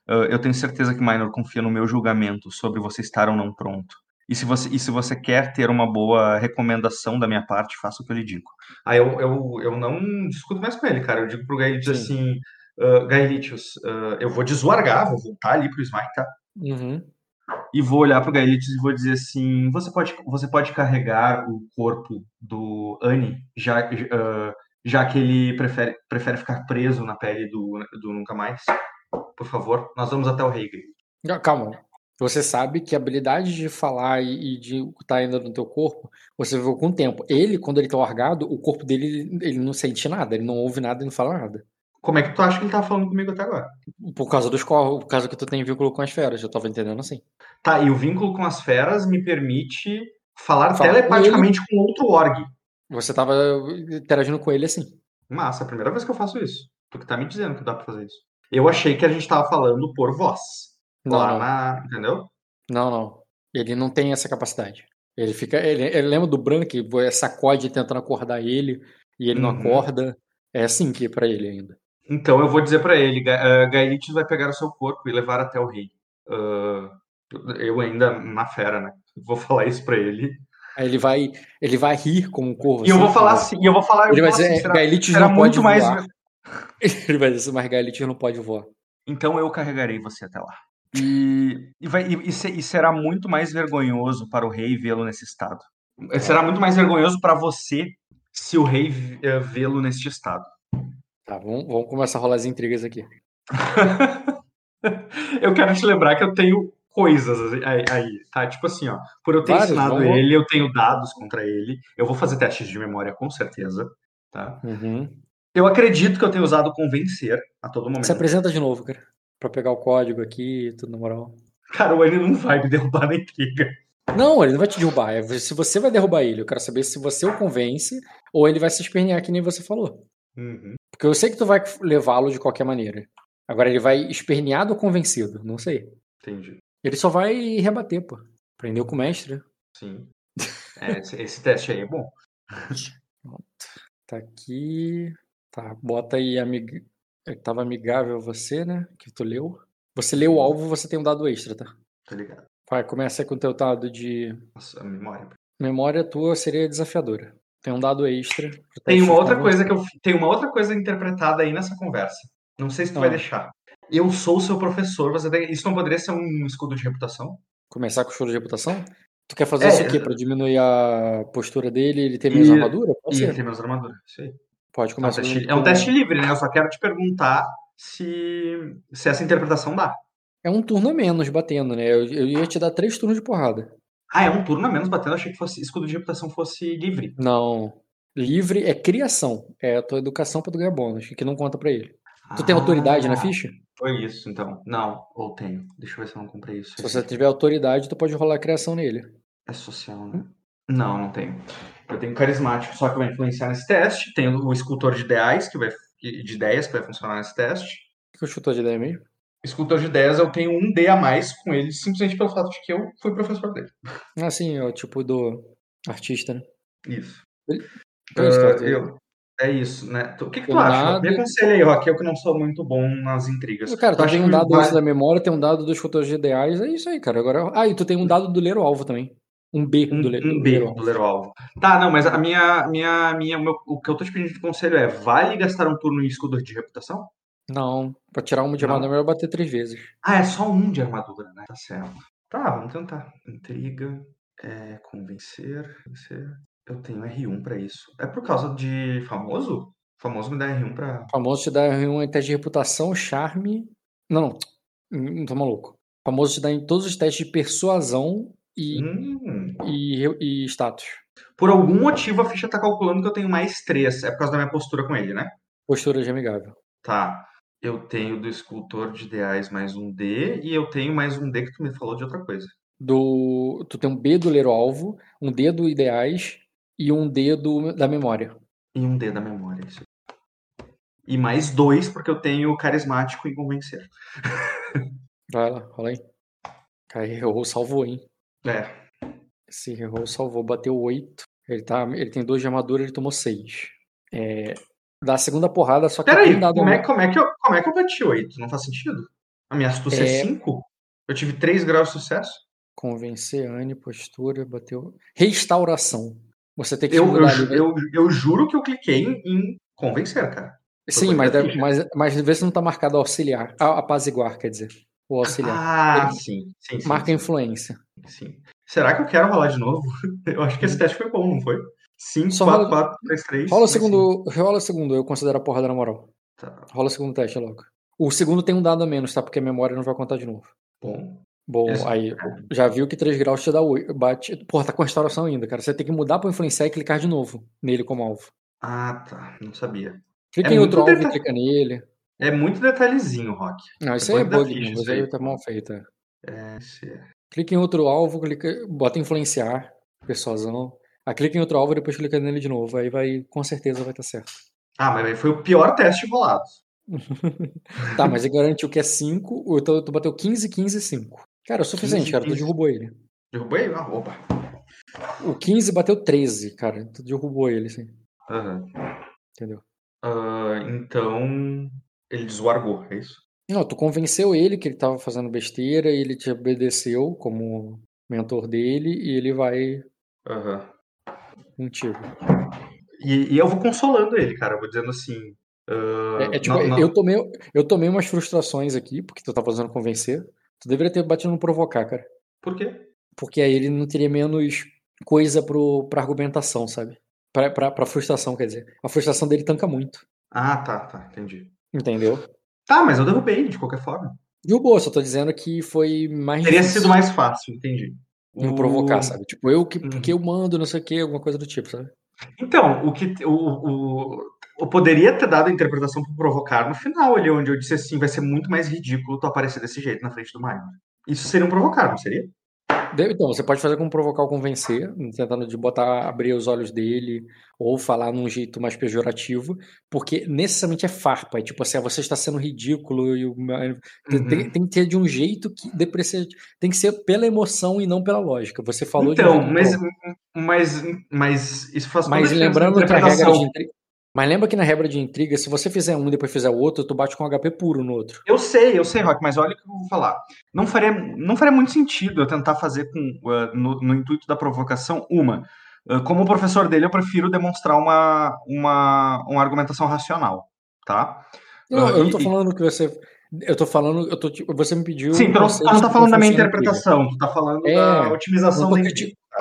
uh, eu tenho certeza que Minor confia no meu julgamento sobre você estar ou não pronto. E se você, e se você quer ter uma boa recomendação da minha parte, faça o que eu lhe digo. Aí eu, eu, eu não discuto mais com ele, cara. Eu digo pro Gaelitius assim, uh, Gaelitius, uh, eu vou deslargar, vou voltar ali pro Smite, tá? Uhum. E vou olhar pro Gaelitius e vou dizer assim, você pode, você pode carregar o corpo do Annie, já... Uh, já que ele prefere, prefere ficar preso na pele do, do Nunca Mais. Por favor, nós vamos até o rei. Calma. Você sabe que a habilidade de falar e, de estar tá ainda no teu corpo, você viu com o tempo. Ele, quando ele tá largado, o corpo dele, ele não sente nada, ele não ouve nada, ele não fala nada. Como é que tu acha que ele tá falando comigo até agora? Por causa dos corpos, por causa que tu tem vínculo com as feras, eu tava entendendo assim. Tá, e o vínculo com as feras me permite falar Fala telepaticamente com, com outro org. Você tava interagindo com ele assim. Massa, é a primeira vez que eu faço isso. Tu que tá me dizendo que dá pra fazer isso. Eu achei que a gente tava falando por voz. Não, na. Entendeu? Não, não. Ele não tem essa capacidade. Ele fica. Ele, ele lembra do Bran que sacode tentando acordar ele e ele uhum. não acorda. É assim que é pra ele ainda. Então eu vou dizer para ele: uh, vai pegar o seu corpo e levar até o rei. Uh, eu ainda na fera, né? Vou falar isso para ele. Aí ele vai, ele vai rir como um corvo. E eu vou falar assim, eu vou falar. Ele vai dizer, Gaelites não pode mais... voar. ele vai dizer, mas Gaelites não pode voar. Então eu carregarei você até lá. E, e, vai, e, e, será muito mais vergonhoso para o rei vê-lo nesse estado. Será muito mais vergonhoso para você se o rei eh, vê-lo neste estado. Tá, vamos, vamos começar a rolar as intrigas aqui. eu quero te lembrar que eu tenho coisas aí, aí, tá? Tipo assim, ó, por eu ter Vários, ensinado vamos... ele, eu tenho dados contra ele, eu vou fazer testes de memória com certeza, tá? Uhum. Eu acredito que eu tenho usado convencer a todo momento. Se apresenta de novo, cara, pra pegar o código aqui, tudo na moral. Cara, o ele não vai me derrubar na intriga. Não, ele não vai te derrubar. É se você vai derrubar ele, eu quero saber se você o convence ou ele vai se espernear que nem você falou. Uhum. Porque eu sei que tu vai levá-lo de qualquer maneira. Agora ele vai esperneado ou convencido? Não sei. Entendi. Ele só vai rebater, pô. Aprendeu com o mestre. Sim. É, esse, esse, teste aí é bom. Tá aqui. Tá, bota aí amig... Tava amigável você, né? Que tu leu. Você leu o alvo, você tem um dado extra, tá? Tá ligado. Vai, começa com o teu dado de. Nossa, memória. Memória tua seria desafiadora. Tem um dado extra. Tem uma outra coisa que eu. Tem uma outra coisa interpretada aí nessa conversa. Não sei se tu ah. vai deixar. Eu sou o seu professor, você tem... isso não poderia ser um escudo de reputação? Começar com o escudo de reputação? Tu quer fazer é, isso o quê? Pra diminuir a postura dele ele ter menos e... armadura? Pode e ele ter menos armadura, isso aí. Pode começar. É um, teste, é um teste livre, né? Eu só quero te perguntar se, se essa interpretação dá. É um turno a menos batendo, né? Eu, eu ia te dar três turnos de porrada. Ah, é um turno a menos batendo. Eu achei que fosse escudo de reputação fosse livre. Não. Livre é criação. É a tua educação pra tu ganhar bônus, que não conta pra ele. Tu tem autoridade na ah, ficha? Foi isso, então. Não, ou tenho. Deixa eu ver se eu não comprei isso. Se você tiver autoridade, tu pode rolar a criação nele. É social, né? Não, não tenho. Eu tenho carismático, só que vai influenciar nesse teste. Tenho o escultor de ideais, que vai de ideias que vai funcionar nesse teste. O que é o escultor de ideia mesmo? Escultor de ideias, eu tenho um D a mais com ele, simplesmente pelo fato de que eu fui professor dele. Ah, sim, é o tipo do artista, né? Isso. Uh, eu, é isso, né? O que, que tu acha? Nada... Me aconselha aí, Rock, eu que não sou muito bom nas intrigas. Cara, tu, tu tem um dado vai... da memória, tem um dado dos escultores de ideais, é isso aí, cara. Agora... Ah, e tu tem um dado do ler o alvo também. Um B um, do, le... um B do ler o alvo. Tá, não, mas a minha, minha, minha, o, meu, o que eu tô te pedindo de conselho é, vale gastar um turno em escudo de reputação? Não, pra tirar uma de armadura é melhor bater três vezes. Ah, é só um de armadura, né? Tá certo. Tá, vamos tentar. Intriga, é, convencer, convencer. Eu tenho R1 pra isso. É por causa de famoso? Famoso me dá R1 pra. Famoso te dá R1 em teste de reputação, charme. Não, não, não tô maluco. Famoso te dá em todos os testes de persuasão e, hum. e, e status. Por algum motivo a ficha tá calculando que eu tenho mais 3. É por causa da minha postura com ele, né? Postura de amigável. Tá. Eu tenho do escultor de ideais mais um D e eu tenho mais um D que tu me falou de outra coisa. Do, tu tem um B do ler alvo, um D do ideais e um D do, da memória. E um D da memória, isso. E mais dois, porque eu tenho carismático e convencer. Vai lá, rola aí. Cara, errou, salvou, hein? É. Se errou, salvou, bateu oito. Ele, tá, ele tem dois de armadura, ele tomou seis. É, da segunda porrada, só que. Peraí, dado como, é, como, é que eu, como é que eu bati 8? Não faz sentido? A minha astúcia é 5? Eu tive 3 graus de sucesso? Convencer, Anne, postura, bateu. Restauração. Você tem que eu, eu, eu, eu, juro que eu cliquei em convencer, cara. Sim, mas, deve, mas, mas vê se não tá marcado auxiliar. Apaziguar, quer dizer. O auxiliar. Ah, sim, sim, sim. Marca sim, influência. Sim. Será que eu quero rolar de novo? Eu acho que esse teste foi bom, não foi? 5, 4, 4, 3, 3. Rola o segundo, rola o segundo, eu considero a porrada na moral. Tá. Rola o segundo teste logo. O segundo tem um dado a menos, tá? Porque a memória não vai contar de novo. Bom. Bom, Esse... aí, já viu que 3 graus te dá 8. Bate. Porra, tá com restauração ainda, cara. Você tem que mudar pra influenciar e clicar de novo nele como alvo. Ah, tá. Não sabia. Clica é em outro alvo e clica nele. É muito detalhezinho, Rock. Não, isso aí é bug, mas aí tá mal feito. É, é, é. Clica em outro alvo, clica, bota influenciar, persuasão. Aí clica em outro alvo e depois clica nele de novo. Aí vai, com certeza vai estar tá certo. Ah, mas foi o pior teste rolado. tá, mas ele garantiu que é 5, então tu bateu 15, 15 5. Cara, é o suficiente, 15, cara. 15. Tu derrubou ele. Derrubou ele? Ah, opa. O 15 bateu 13, cara. Tu derrubou ele, sim. Uhum. Entendeu? Uh, então, ele desguargou, é isso? Não, tu convenceu ele que ele tava fazendo besteira e ele te obedeceu como mentor dele e ele vai Uhum. Contigo. E, e, eu vou consolando ele, cara. Eu vou dizendo assim. Uh, é, é, tipo, não, não. Eu, tomei, eu tomei umas frustrações aqui, porque tu tá fazendo convencer. Tu deveria ter batido no provocar, cara. Por quê? Porque aí ele não teria menos coisa pro, pra argumentação, sabe? Pra, pra, pra frustração, quer dizer. A frustração dele tanca muito. Ah, tá, tá. Entendi. Entendeu? Tá, mas eu derrubei ele de qualquer forma. Derrubou, só tô dizendo que foi mais. Teria difícil. sido mais fácil, entendi. Não provocar, sabe? Tipo, eu que, porque eu mando, não sei o que, alguma coisa do tipo, sabe? Então, o que o, o, eu poderia ter dado a interpretação para provocar no final ali, onde eu disse assim, vai ser muito mais ridículo tu aparecer desse jeito na frente do Mario. Isso seria um provocar, não seria? Então, você pode fazer como provocar ou convencer, tentando de botar, abrir os olhos dele, ou falar num jeito mais pejorativo, porque necessariamente é farpa, é tipo assim, ah, você está sendo ridículo, e uhum. tem, tem, que ter de um jeito que deprecia, tem que ser pela emoção e não pela lógica. Você falou então, de um mas, mas, mas isso faz Mas lembrando que a regra de, mas lembra que na regra de intriga, se você fizer um e depois fizer o outro, tu bate com HP puro no outro. Eu sei, eu sei, Rock, mas olha o que eu vou falar. Não faria, não faria muito sentido eu tentar fazer com uh, no, no, intuito da provocação uma. Uh, como professor dele, eu prefiro demonstrar uma, uma, uma argumentação racional, tá? Não, uh, eu não tô e, falando que você. Eu tô falando, eu tô, você me pediu. Sim, tu não, tu não tá falando da minha interpretação, tu tá falando É, da otimização da tô-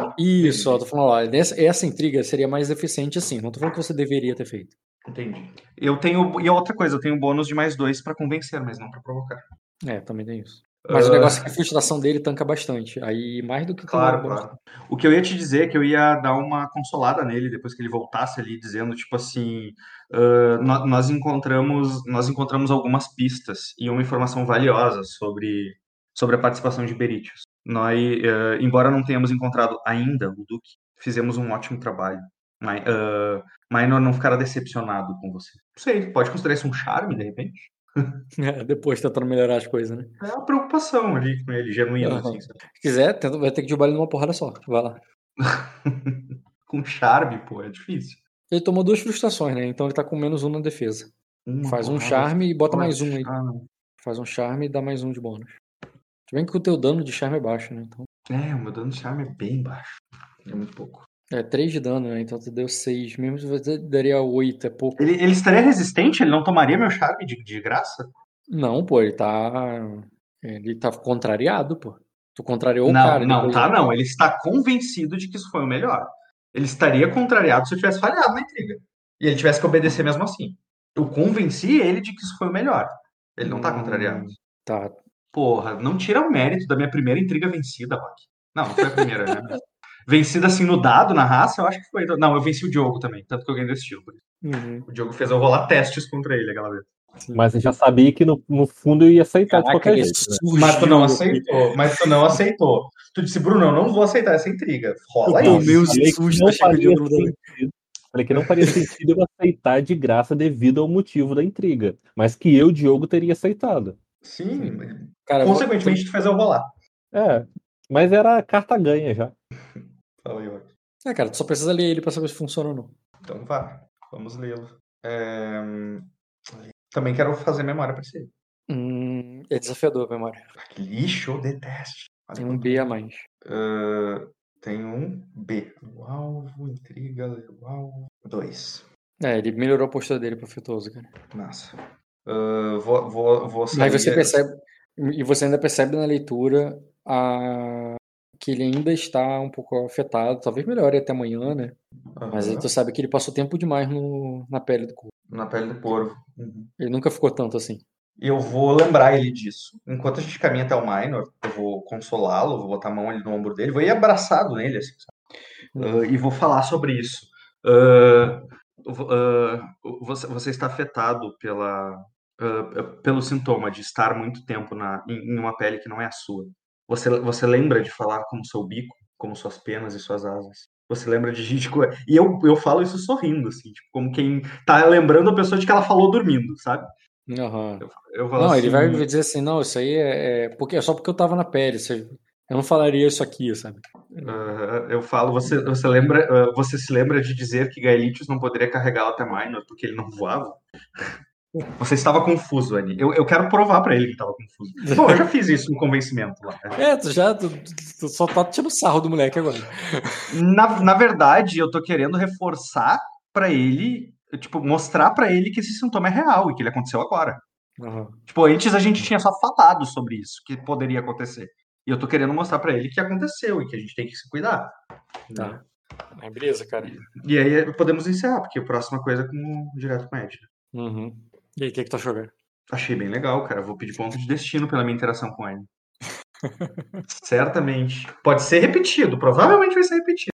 intriga. Isso, ó, tô falando, ó, essa, essa intriga seria mais eficiente assim. Não tô falando que você deveria ter feito. Entendi. Eu tenho. E outra coisa, eu tenho bônus de mais dois pra convencer, mas não pra provocar. É, também tem isso. Mas o Ah. negócio é que a frustração dele tanca bastante. Aí, mais do que Claro, claro. O que eu ia te dizer é que eu ia dar uma consolada nele depois que ele voltasse ali, dizendo, tipo assim, ah, nó- nós encontramos, nós encontramos algumas pistas e uma informação valiosa sobre, sobre a participação de Beritius. Nós, ah, embora não tenhamos encontrado ainda o Duque, fizemos um ótimo trabalho. Mas, uh, Minor não ficará decepcionado com você. Não sei, pode considerar isso um charme, de repente? É, depois tentando melhorar as coisas, né? É uma preocupação ali com ele, genuína, Aham. assim? Se quiser, tenta, vai ter que derrubar ele numa porrada só. Vai lá. com charme, pô, é difícil. Ele tomou duas frustrações, né? Então ele tá com menos um na defesa. Faz um charme e bota mais um aí. Ah. Faz um charme e dá mais um de bônus. Se bem que o teu dano de charme é baixo, né? Então, É, o meu dano de charme é bem baixo. É muito pouco. é 3 de dano, né? Então tu deu 6. Mesmo se você daria 8, é pouco. Ele, ele estaria resistente? Ele não tomaria meu charme de, de graça? Não, pô, ele tá. Ele tá contrariado, pô. Tu contrariou o não, cara. não, tá não. Ele está convencido de que isso foi o melhor. Ele estaria contrariado se eu tivesse falhado na intriga. E ele tivesse que obedecer mesmo assim. Eu convenci ele de que isso foi o melhor. Ele não tá Hum, contrariado. Tá. Porra, não tira o mérito da minha primeira intriga vencida, Rock. Não, não foi a primeira, né? Vencida assim no dado, na raça, eu acho que foi. Não, eu venci o Diogo também, tanto que eu ganhei do estilo. Uhum. O Diogo fez eu rolar testes contra ele aquela vez. Mas eu já sabia que no, no fundo eu ia aceitar de Caraca, qualquer ele jeito. né? Mas tu não aceitou. Mas tu não aceitou. Tu disse, Bruno, eu não vou aceitar essa intriga. Rola Eu isso. que susto, não faria sentido. Falei que não faria sentido eu aceitar de graça devido ao motivo da intriga. Mas que eu, Diogo, teria aceitado. Sim. Cara, vou- Consequentemente, tu fez eu rolar. É. Mas era carta ganha já. Fala aí, Rock. É, cara, tu só precisa ler ele pra saber se funciona ou não. Então vá. Vamos lê-lo. É, Também quero fazer memória pra você. Hum, é desafiador a memória. Que lixo, eu detesto. Tem um B a mais. Ah, tem um B. O alvo, intriga, o alvo. Dois. É, ele melhorou a postura dele pro afetuoso, cara. Massa. Ah, vou, vou, vou Mas você sair- percebe. E você ainda percebe na leitura a... que ele ainda está um pouco afetado. Talvez melhore até amanhã, né? Mas aí tu sabe que ele passou tempo demais no... na pele do corpo. Na pele do corvo. Uhum. Ele nunca ficou tanto assim. Eu vou lembrar ele disso. Enquanto a gente caminha até o Minor, eu vou consolá-lo, vou botar a mão ali no ombro dele, vou ir abraçado nele, assim, sabe? Ah, e vou falar sobre isso. Vo- ah, você, você está afetado pela, ah, pelo sintoma de estar muito tempo na, em, em uma pele que não é a sua. Você, você lembra de falar como seu bico, como suas penas e suas asas. Você lembra de gente. E eu, eu falo isso sorrindo, assim, tipo, como quem tá lembrando a pessoa de que ela falou dormindo, sabe? Aham. Eu falo Não, ele vai assim, dizer assim, não, isso aí é, é porque é só porque eu tava na pele. você- Eu não falaria isso aqui, sabe? Ah, eu falo, você, você lembra, ah, você se lembra de dizer que Gaelitius não poderia carregá-lo até Minor porque ele não voava? Você estava confuso, Annie. Eu, eu quero provar pra ele que estava confuso. Bom, eu já fiz isso no convencimento lá. É, tu já tu, tu só tá tirando sarro do moleque agora. Na, na verdade, eu tô querendo reforçar pra ele, tipo, mostrar pra ele que esse sintoma é real e que ele aconteceu agora. Aham. Tipo, antes a gente tinha só falado sobre isso, que poderia acontecer. E eu tô querendo mostrar pra ele que aconteceu e que a gente tem que se cuidar. Tá. Mas beleza, cara. E aí podemos encerrar, porque a próxima coisa é com, direto com a Ed. Uhum. E aí, o que que tu achou, cara? Achei bem legal, cara. Vou pedir ponto de destino pela minha interação com ele. Certamente. Pode ser repetido, provavelmente vai ser repetido.